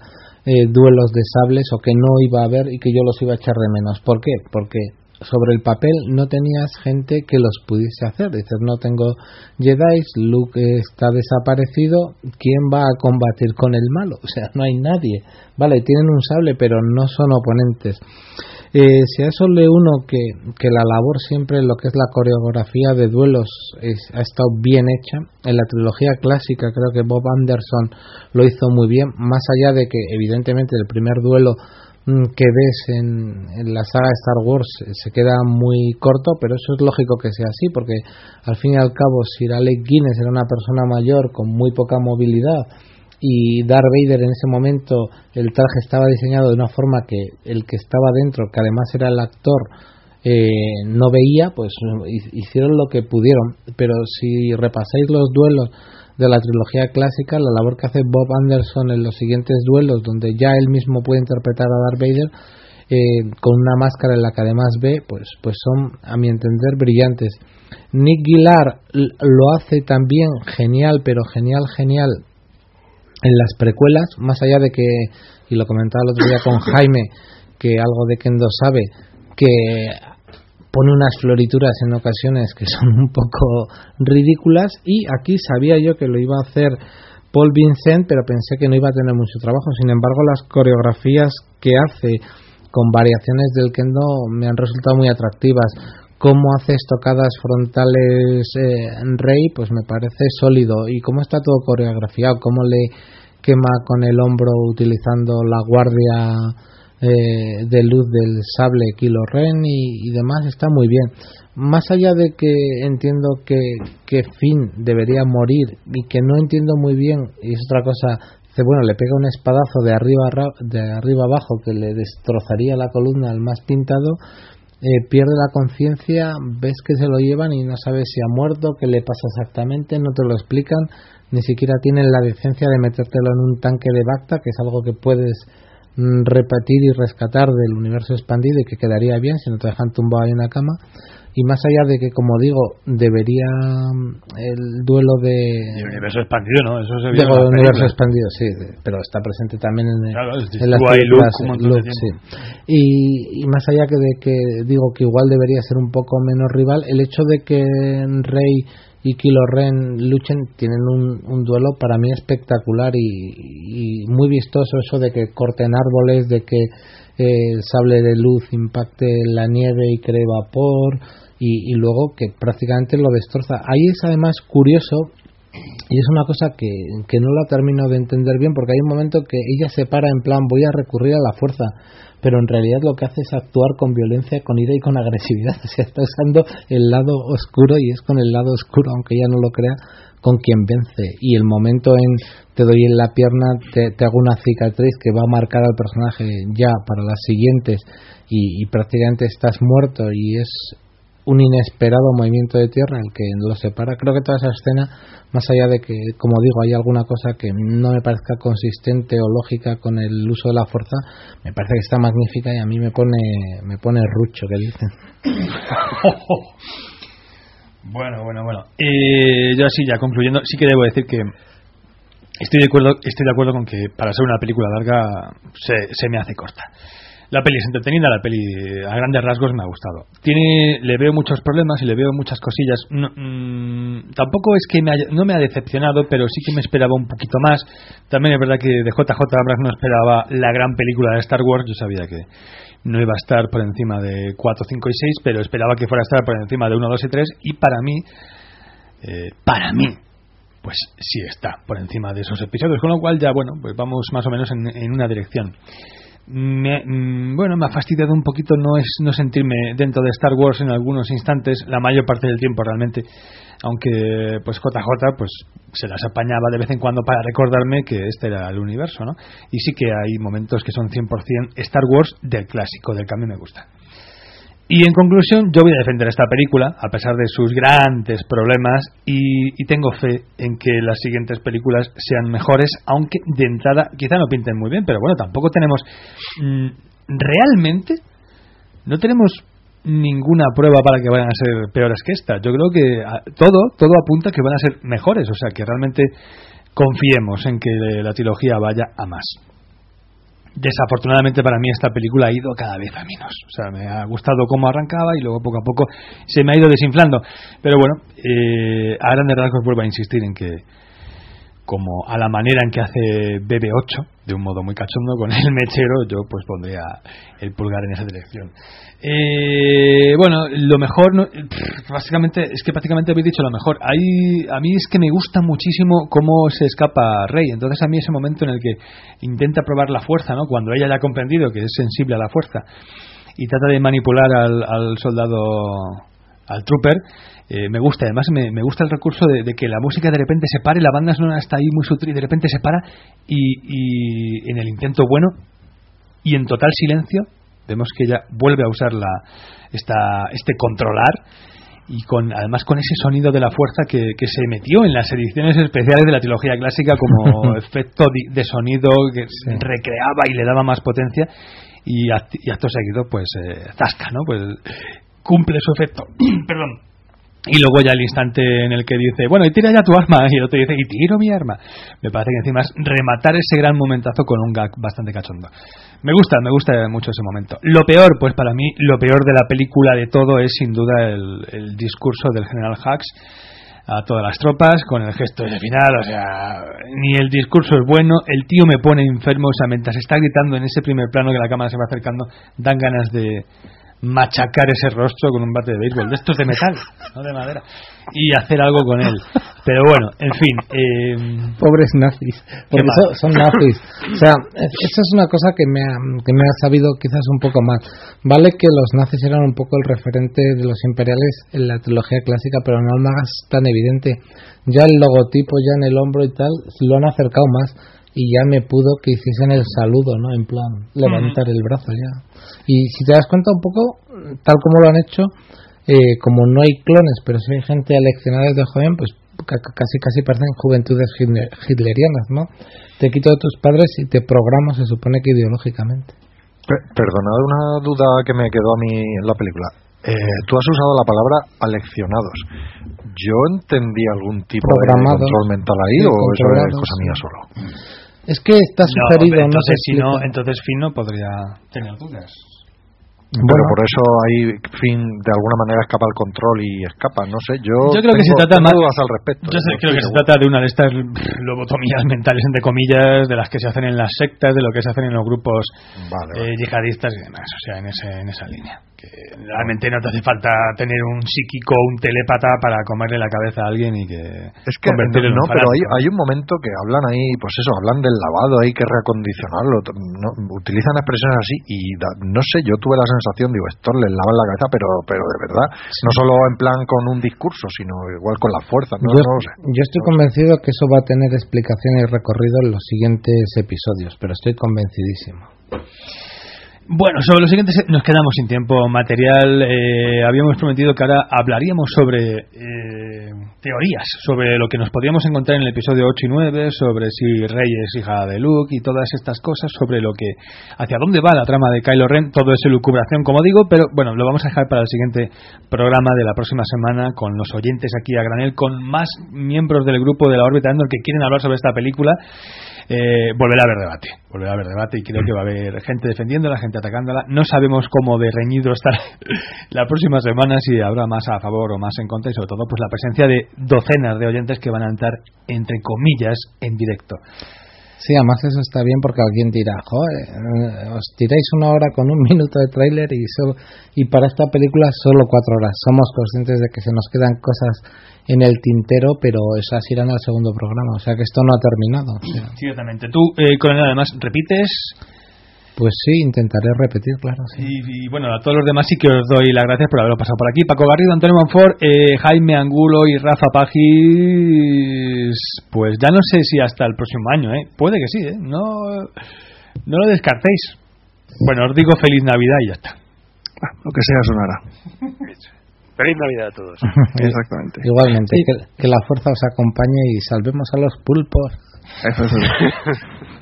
Speaker 9: eh, duelos de sables o que no iba a haber y que yo los iba a echar de menos. ¿Por qué? Porque sobre el papel no tenías gente que los pudiese hacer. Dices, no tengo Jedi, Luke está desaparecido, ¿quién va a combatir con el malo? O sea, no hay nadie. Vale, tienen un sable, pero no son oponentes. Eh, si a eso le uno que, que, la labor siempre, lo que es la coreografía de duelos, ha estado bien hecha. En la trilogía clásica creo que Bob Anderson lo hizo muy bien, más allá de que evidentemente el primer duelo que ves en, la saga Star Wars eh, se queda muy corto, pero eso es lógico que sea así, porque al fin y al cabo Sir Alec Guinness era una persona mayor con muy poca movilidad y Darth Vader en ese momento el traje estaba diseñado de una forma que el que estaba dentro, que además era el actor, eh, no veía, pues hicieron lo que pudieron. Pero si repasáis los duelos de la trilogía clásica, la labor que hace Bob Anderson en los siguientes duelos, donde ya él mismo puede interpretar a Darth Vader, eh, con una máscara en la que además ve, pues, pues son, a mi entender, brillantes. Nick Gillard lo hace también genial, pero genial, genial en las precuelas, más allá de que, y lo comentaba el otro día con Jaime, que algo de Kendo sabe, que pone unas florituras en ocasiones que son un poco ridículas y aquí sabía yo que lo iba a hacer Paul Vincent pero pensé que no iba a tener mucho trabajo. Sin embargo las coreografías que hace con variaciones del kendo me han resultado muy atractivas. Cómo hace estocadas frontales eh, Rey pues me parece sólido. Y cómo está todo coreografiado cómo le quema con el hombro utilizando la guardia eh, de luz del sable Kilo Ren y, demás está muy bien. Más allá de que entiendo que, que Finn debería morir y que no entiendo muy bien, y es otra cosa, bueno, le pega un espadazo de arriba, de arriba abajo que le destrozaría la columna al más pintado, eh, pierde la conciencia, ves que se lo llevan y no sabes si ha muerto, qué le pasa exactamente, no te lo explican, ni siquiera tienen la decencia de metértelo en un tanque de Bacta, que es algo que puedes repetir y rescatar del universo expandido y que quedaría bien si no te dejan tumbado en una cama. Y más allá de que como digo debería mm, el duelo de
Speaker 2: el universo expandido no eso se
Speaker 9: el universo expandido sí pero está presente también en, en las películas y, y, más allá que de que digo que igual debería ser un poco menos rival el hecho de que Rey y Kilo Ren luchen tienen un, un duelo para mí espectacular y, muy vistoso eso de que corten árboles, de que eh, el sable de luz impacte la nieve y cree vapor y, y, luego que prácticamente lo destroza. Ahí es además curioso y es una cosa que, que no la termino de entender bien porque hay un momento que ella se para en plan voy a recurrir a la fuerza pero en realidad lo que hace es actuar con violencia, con ira y con agresividad. O sea, está usando el lado oscuro y es con el lado oscuro, aunque ella no lo crea, con quien vence. Y el momento en te doy en la pierna, te, hago una cicatriz que va a marcar al personaje ya para las siguientes y, y prácticamente estás muerto y es un inesperado movimiento de tierra el que lo separa. Creo que toda esa escena, más allá de que, como digo, hay alguna cosa que no me parezca consistente o lógica con el uso de la fuerza, me parece que está magnífica y a mí me pone, me pone rucho, que dicen.
Speaker 2: bueno, bueno, bueno. Eh, yo así, ya concluyendo, sí que debo decir que estoy de acuerdo, estoy de acuerdo con que para ser una película larga se, se me hace corta. La peli es entretenida, la peli a grandes rasgos me ha gustado. Tiene, le veo muchos problemas y le veo muchas cosillas. Mm, tampoco es que me no me ha decepcionado, pero sí que me esperaba un poquito más. También es verdad que de JJ Abrams no esperaba la gran película de Star Wars. Yo sabía que no iba a estar por encima de 4, 5 y 6, pero esperaba que fuera a estar por encima de 1, 2 y 3. Y para mí, eh, para mí, pues sí está por encima de esos episodios. Con lo cual ya, bueno, pues vamos más o menos en, en una dirección me, mm, bueno, me ha fastidiado un poquito no es no sentirme dentro de Star Wars en algunos instantes, la mayor parte del tiempo realmente, aunque pues JJ pues se las apañaba de vez en cuando para recordarme que este era el universo, ¿no? Y sí que hay momentos que son 100% Star Wars del clásico, del que a mí me gusta. Y en conclusión, yo voy a defender esta película, a pesar de sus grandes problemas, y, tengo fe en que las siguientes películas sean mejores, aunque de entrada quizá no pinten muy bien, pero bueno, tampoco tenemos mm, realmente, no tenemos ninguna prueba para que vayan a ser peores que esta. Yo creo que a- todo, todo apunta que van a ser mejores, o sea que realmente confiemos en que la trilogía vaya a más. Desafortunadamente para mí esta película ha ido cada vez a menos. O sea, me ha gustado cómo arrancaba y luego poco a poco se me ha ido desinflando. Pero bueno, eh, a grandes rasgos vuelvo a insistir en que como a la manera en que hace BB8, de un modo muy cachondo, con el mechero, yo pues pondría el pulgar en esa dirección. Eh, bueno, lo mejor, no- básicamente, es que prácticamente habéis dicho lo mejor. Hay, a mí es que me gusta muchísimo cómo se escapa Rey. Entonces a mí ese momento en el que intenta probar la fuerza, ¿no? Cuando ella ya ha comprendido que es sensible a la fuerza y trata de manipular al, al soldado, al trooper, eh, me gusta. Además me, me gusta el recurso de, de que la música de repente se pare, la banda sonora está ahí muy sutil y de repente se para y, y en el intento bueno y en total silencio vemos que ella vuelve a usar la, esta, este controlar y con además con ese sonido de la fuerza que, que se metió en las ediciones especiales de la trilogía clásica como efecto de sonido que recreaba y le daba más potencia y, act- y acto seguido pues eh, zasca no pues cumple su efecto. Perdón y luego ya el instante en el que dice, bueno, y tira ya tu arma, y el otro dice, y tiro mi arma. Me parece que encima es rematar ese gran momentazo con un gag bastante cachondo. Me gusta, me gusta mucho ese momento. Lo peor, pues para mí, lo peor de la película de todo es sin duda el, discurso del general Hux a todas las tropas con el gesto de final, o sea, ni el discurso es bueno, el tío me pone enfermo, o sea, mientras está gritando en ese primer plano que la cámara se va acercando, dan ganas de machacar ese rostro con un bate de béisbol, de estos de metal, no de madera, y hacer algo con él. Pero bueno, en fin. Eh,
Speaker 9: Pobres nazis, porque son, nazis. O sea, es- eso es una cosa que me, ha, que me ha sabido quizás un poco más. Vale que los nazis eran un poco el referente de los imperiales en la trilogía clásica, pero no hagas tan evidente. Ya el logotipo, ya en el hombro y tal, lo han acercado más y ya me pudo que hiciesen el saludo, ¿no? En plan, levantar el brazo ya. Y si te das cuenta un poco, tal como lo han hecho, eh, como no hay clones, pero sí hay gente aleccionada desde joven, pues ca- ca- casi casi parecen juventudes hitler- hitlerianas, ¿no? Te quito de tus padres y te programo, se supone que ideológicamente.
Speaker 10: Pe- Perdonad una duda que me quedó a mí en la película. Eh, tú has usado la palabra aleccionados. ¿Yo entendí algún tipo de control mental ahí
Speaker 9: Sí,
Speaker 10: o eso es cosa mía solo?
Speaker 9: Es que está
Speaker 2: no,
Speaker 9: sugerido,
Speaker 2: hombre,
Speaker 9: no se
Speaker 2: entonces, si no, entonces Finn no podría tener dudas.
Speaker 10: Pero
Speaker 9: Bueno.
Speaker 10: por eso ahí, fin, de alguna manera escapa el control y escapa. No sé, yo,
Speaker 2: Yo creo que
Speaker 10: tengo-
Speaker 2: se trata más.
Speaker 10: dudas al respecto.
Speaker 2: Yo sé-
Speaker 10: no
Speaker 2: creo que se trata de una de estas lobotomías mentales, entre comillas, de las que se hacen en las sectas, de lo que se hacen en los grupos
Speaker 10: Vale,
Speaker 2: eh, yihadistas y demás. O sea, en, ese, en esa línea. Que realmente no te hace falta tener un psíquico o un telépata para comerle la cabeza a alguien y que.
Speaker 10: Es que
Speaker 2: convertirlo en
Speaker 10: no, pero hay, un momento que hablan ahí, pues eso, hablan del lavado, hay que reacondicionarlo, no, utilizan expresiones así y da- no sé, yo tuve la sensación, digo, esto les lavan la cabeza, pero pero de verdad, no solo en plan con un discurso, sino igual con la fuerza, no,
Speaker 9: yo,
Speaker 10: no lo sé.
Speaker 9: yo estoy convencido que eso va a tener explicación y recorrido en los siguientes episodios, pero estoy convencidísimo.
Speaker 2: Bueno, sobre los siguientes nos quedamos sin tiempo material. Eh, habíamos prometido que ahora hablaríamos sobre eh, teorías, sobre lo que nos podríamos encontrar en el episodio 8 y 9, sobre si Rey es hija de Luke y todas estas cosas, sobre lo que hacia dónde va la trama de Kylo Ren, todo es elucubración, como digo, pero bueno, lo vamos a dejar para el siguiente programa de la próxima semana con los oyentes aquí a granel, con más miembros del grupo de la órbita Endor que quieren hablar sobre esta película. Eh, volverá a haber debate, volverá a haber debate y creo que va a haber gente defendiéndola, gente atacándola. No sabemos cómo de reñido estará la próxima semana, si habrá más a favor o más en contra y sobre todo pues la presencia de docenas de oyentes que van a entrar entre comillas en directo.
Speaker 9: Sí, además eso está bien porque alguien dirá, joder, eh, os tiráis una hora con un minuto de tráiler y solo, y para esta película solo cuatro horas. Somos conscientes de que se nos quedan cosas en el tintero, pero esas irán al segundo programa, o sea que esto no ha terminado.
Speaker 2: Ciertamente. Tú, eh, Coronel, además, repites
Speaker 9: pues sí, intentaré repetir, claro. Sí.
Speaker 2: y, y, bueno, a todos los demás sí que os doy las gracias por haberlo pasado por aquí. Paco Garrido, Antonio Monfort, eh, Jaime Angulo y Rafa Pagis, pues ya no sé si hasta el próximo año, ¿eh? Puede que sí, ¿eh? No, no lo descartéis. Bueno, os digo feliz Navidad y ya está.
Speaker 6: Ah, lo que sea sonará.
Speaker 7: Feliz Navidad a todos.
Speaker 6: Exactamente.
Speaker 9: Igualmente, que, que la fuerza os acompañe y salvemos a los pulpos.
Speaker 6: Eso es.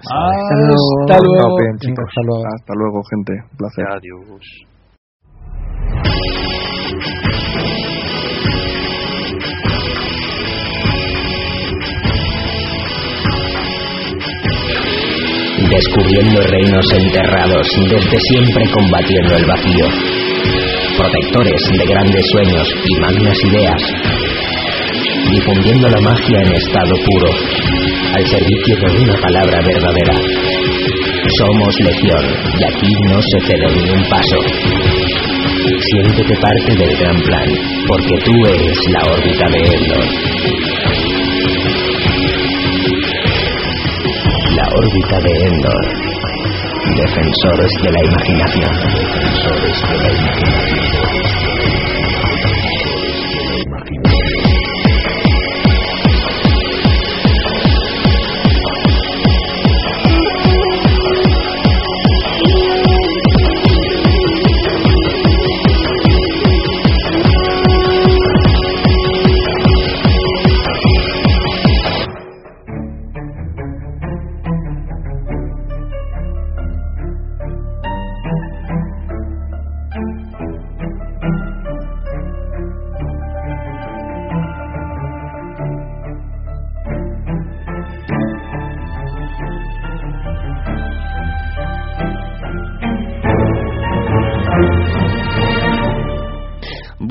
Speaker 9: Hasta
Speaker 5: luego.
Speaker 9: Hasta luego.
Speaker 6: Chicos.
Speaker 9: Hasta luego.
Speaker 6: Hasta luego, gente. Un placer.
Speaker 7: Adiós.
Speaker 3: Descubriendo reinos enterrados, desde siempre combatiendo el vacío. Protectores de grandes sueños y magnas ideas. Difundiendo la magia en estado puro, al servicio de una palabra verdadera. Somos Legión y aquí no se cede ni un paso. Siéntete parte del gran plan, porque tú eres la órbita de Endor. La órbita de Endor. Defensores de la imaginación. Defensores de la imaginación.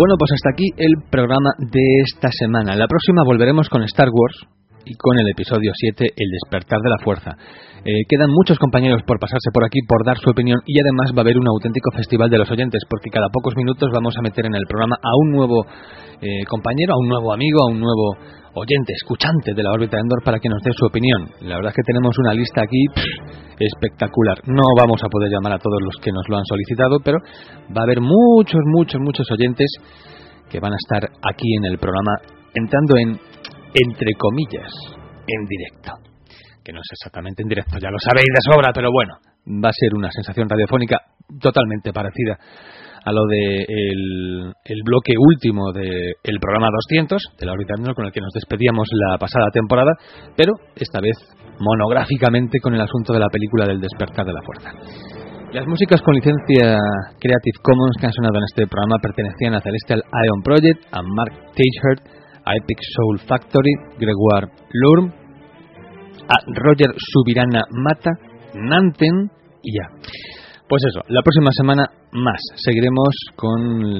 Speaker 2: Bueno, pues hasta aquí el programa de esta semana. La próxima volveremos con Star Wars y con el episodio 7, El despertar de la fuerza. Eh, quedan muchos compañeros por pasarse por aquí, por dar su opinión y además va a haber un auténtico festival de los oyentes porque cada pocos minutos vamos a meter en el programa a un nuevo eh, compañero, a un nuevo amigo, a un nuevo oyente, escuchante de la órbita de Endor para que nos dé su opinión. La verdad es que tenemos una lista aquí espectacular. No vamos a poder llamar a todos los que nos lo han solicitado, pero va a haber muchos, muchos, muchos oyentes que van a estar aquí en el programa entrando en, entre comillas, en directo. Que no es exactamente en directo, ya lo sabéis de sobra, pero bueno, va a ser una sensación radiofónica totalmente parecida a lo de el, bloque último del programa 200 de la órbita con el que nos despedíamos la pasada temporada, pero esta vez monográficamente con el asunto de la película del despertar de la fuerza. Las músicas con licencia Creative Commons que han sonado en este programa pertenecían a Celestial Ion Project, a Mark Teichert, a Epic Soul Factory, Gregoire Lurm, a Roger Subirana Mata, Nanten y ya. Pues eso, la próxima semana más. Seguiremos con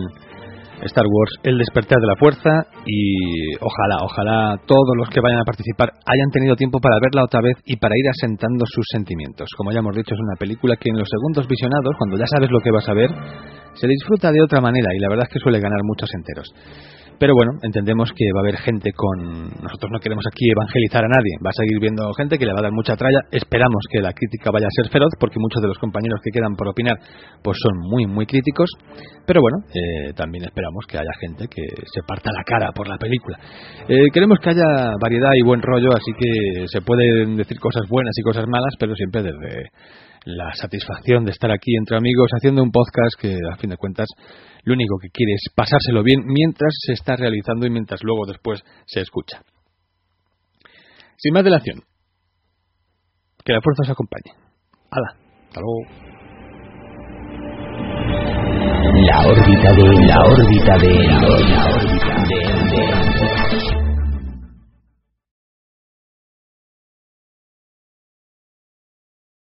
Speaker 2: Star Wars El despertar de la fuerza y ojalá, ojalá todos los que vayan a participar hayan tenido tiempo para verla otra vez y para ir asentando sus sentimientos. Como ya hemos dicho, es una película que en los segundos visionados, cuando ya sabes lo que vas a ver, se disfruta de otra manera y la verdad es que suele ganar muchos enteros. Pero bueno, entendemos que va a haber gente con... Nosotros no queremos aquí evangelizar a nadie. Va a seguir viendo gente que le va a dar mucha tralla. Esperamos que la crítica vaya a ser feroz porque muchos de los compañeros que quedan por opinar pues son muy, muy críticos. Pero bueno, eh, también esperamos que haya gente que se parta la cara por la película. Eh, queremos que haya variedad y buen rollo, así que se pueden decir cosas buenas y cosas malas, pero siempre desde la satisfacción de estar aquí entre amigos haciendo un podcast que a fin de cuentas lo único que quiere es pasárselo bien mientras se está realizando y mientras luego después se escucha. Sin más dilación, que la fuerza os acompañe. Hala, hasta luego.
Speaker 3: La órbita de la órbita de la órbita.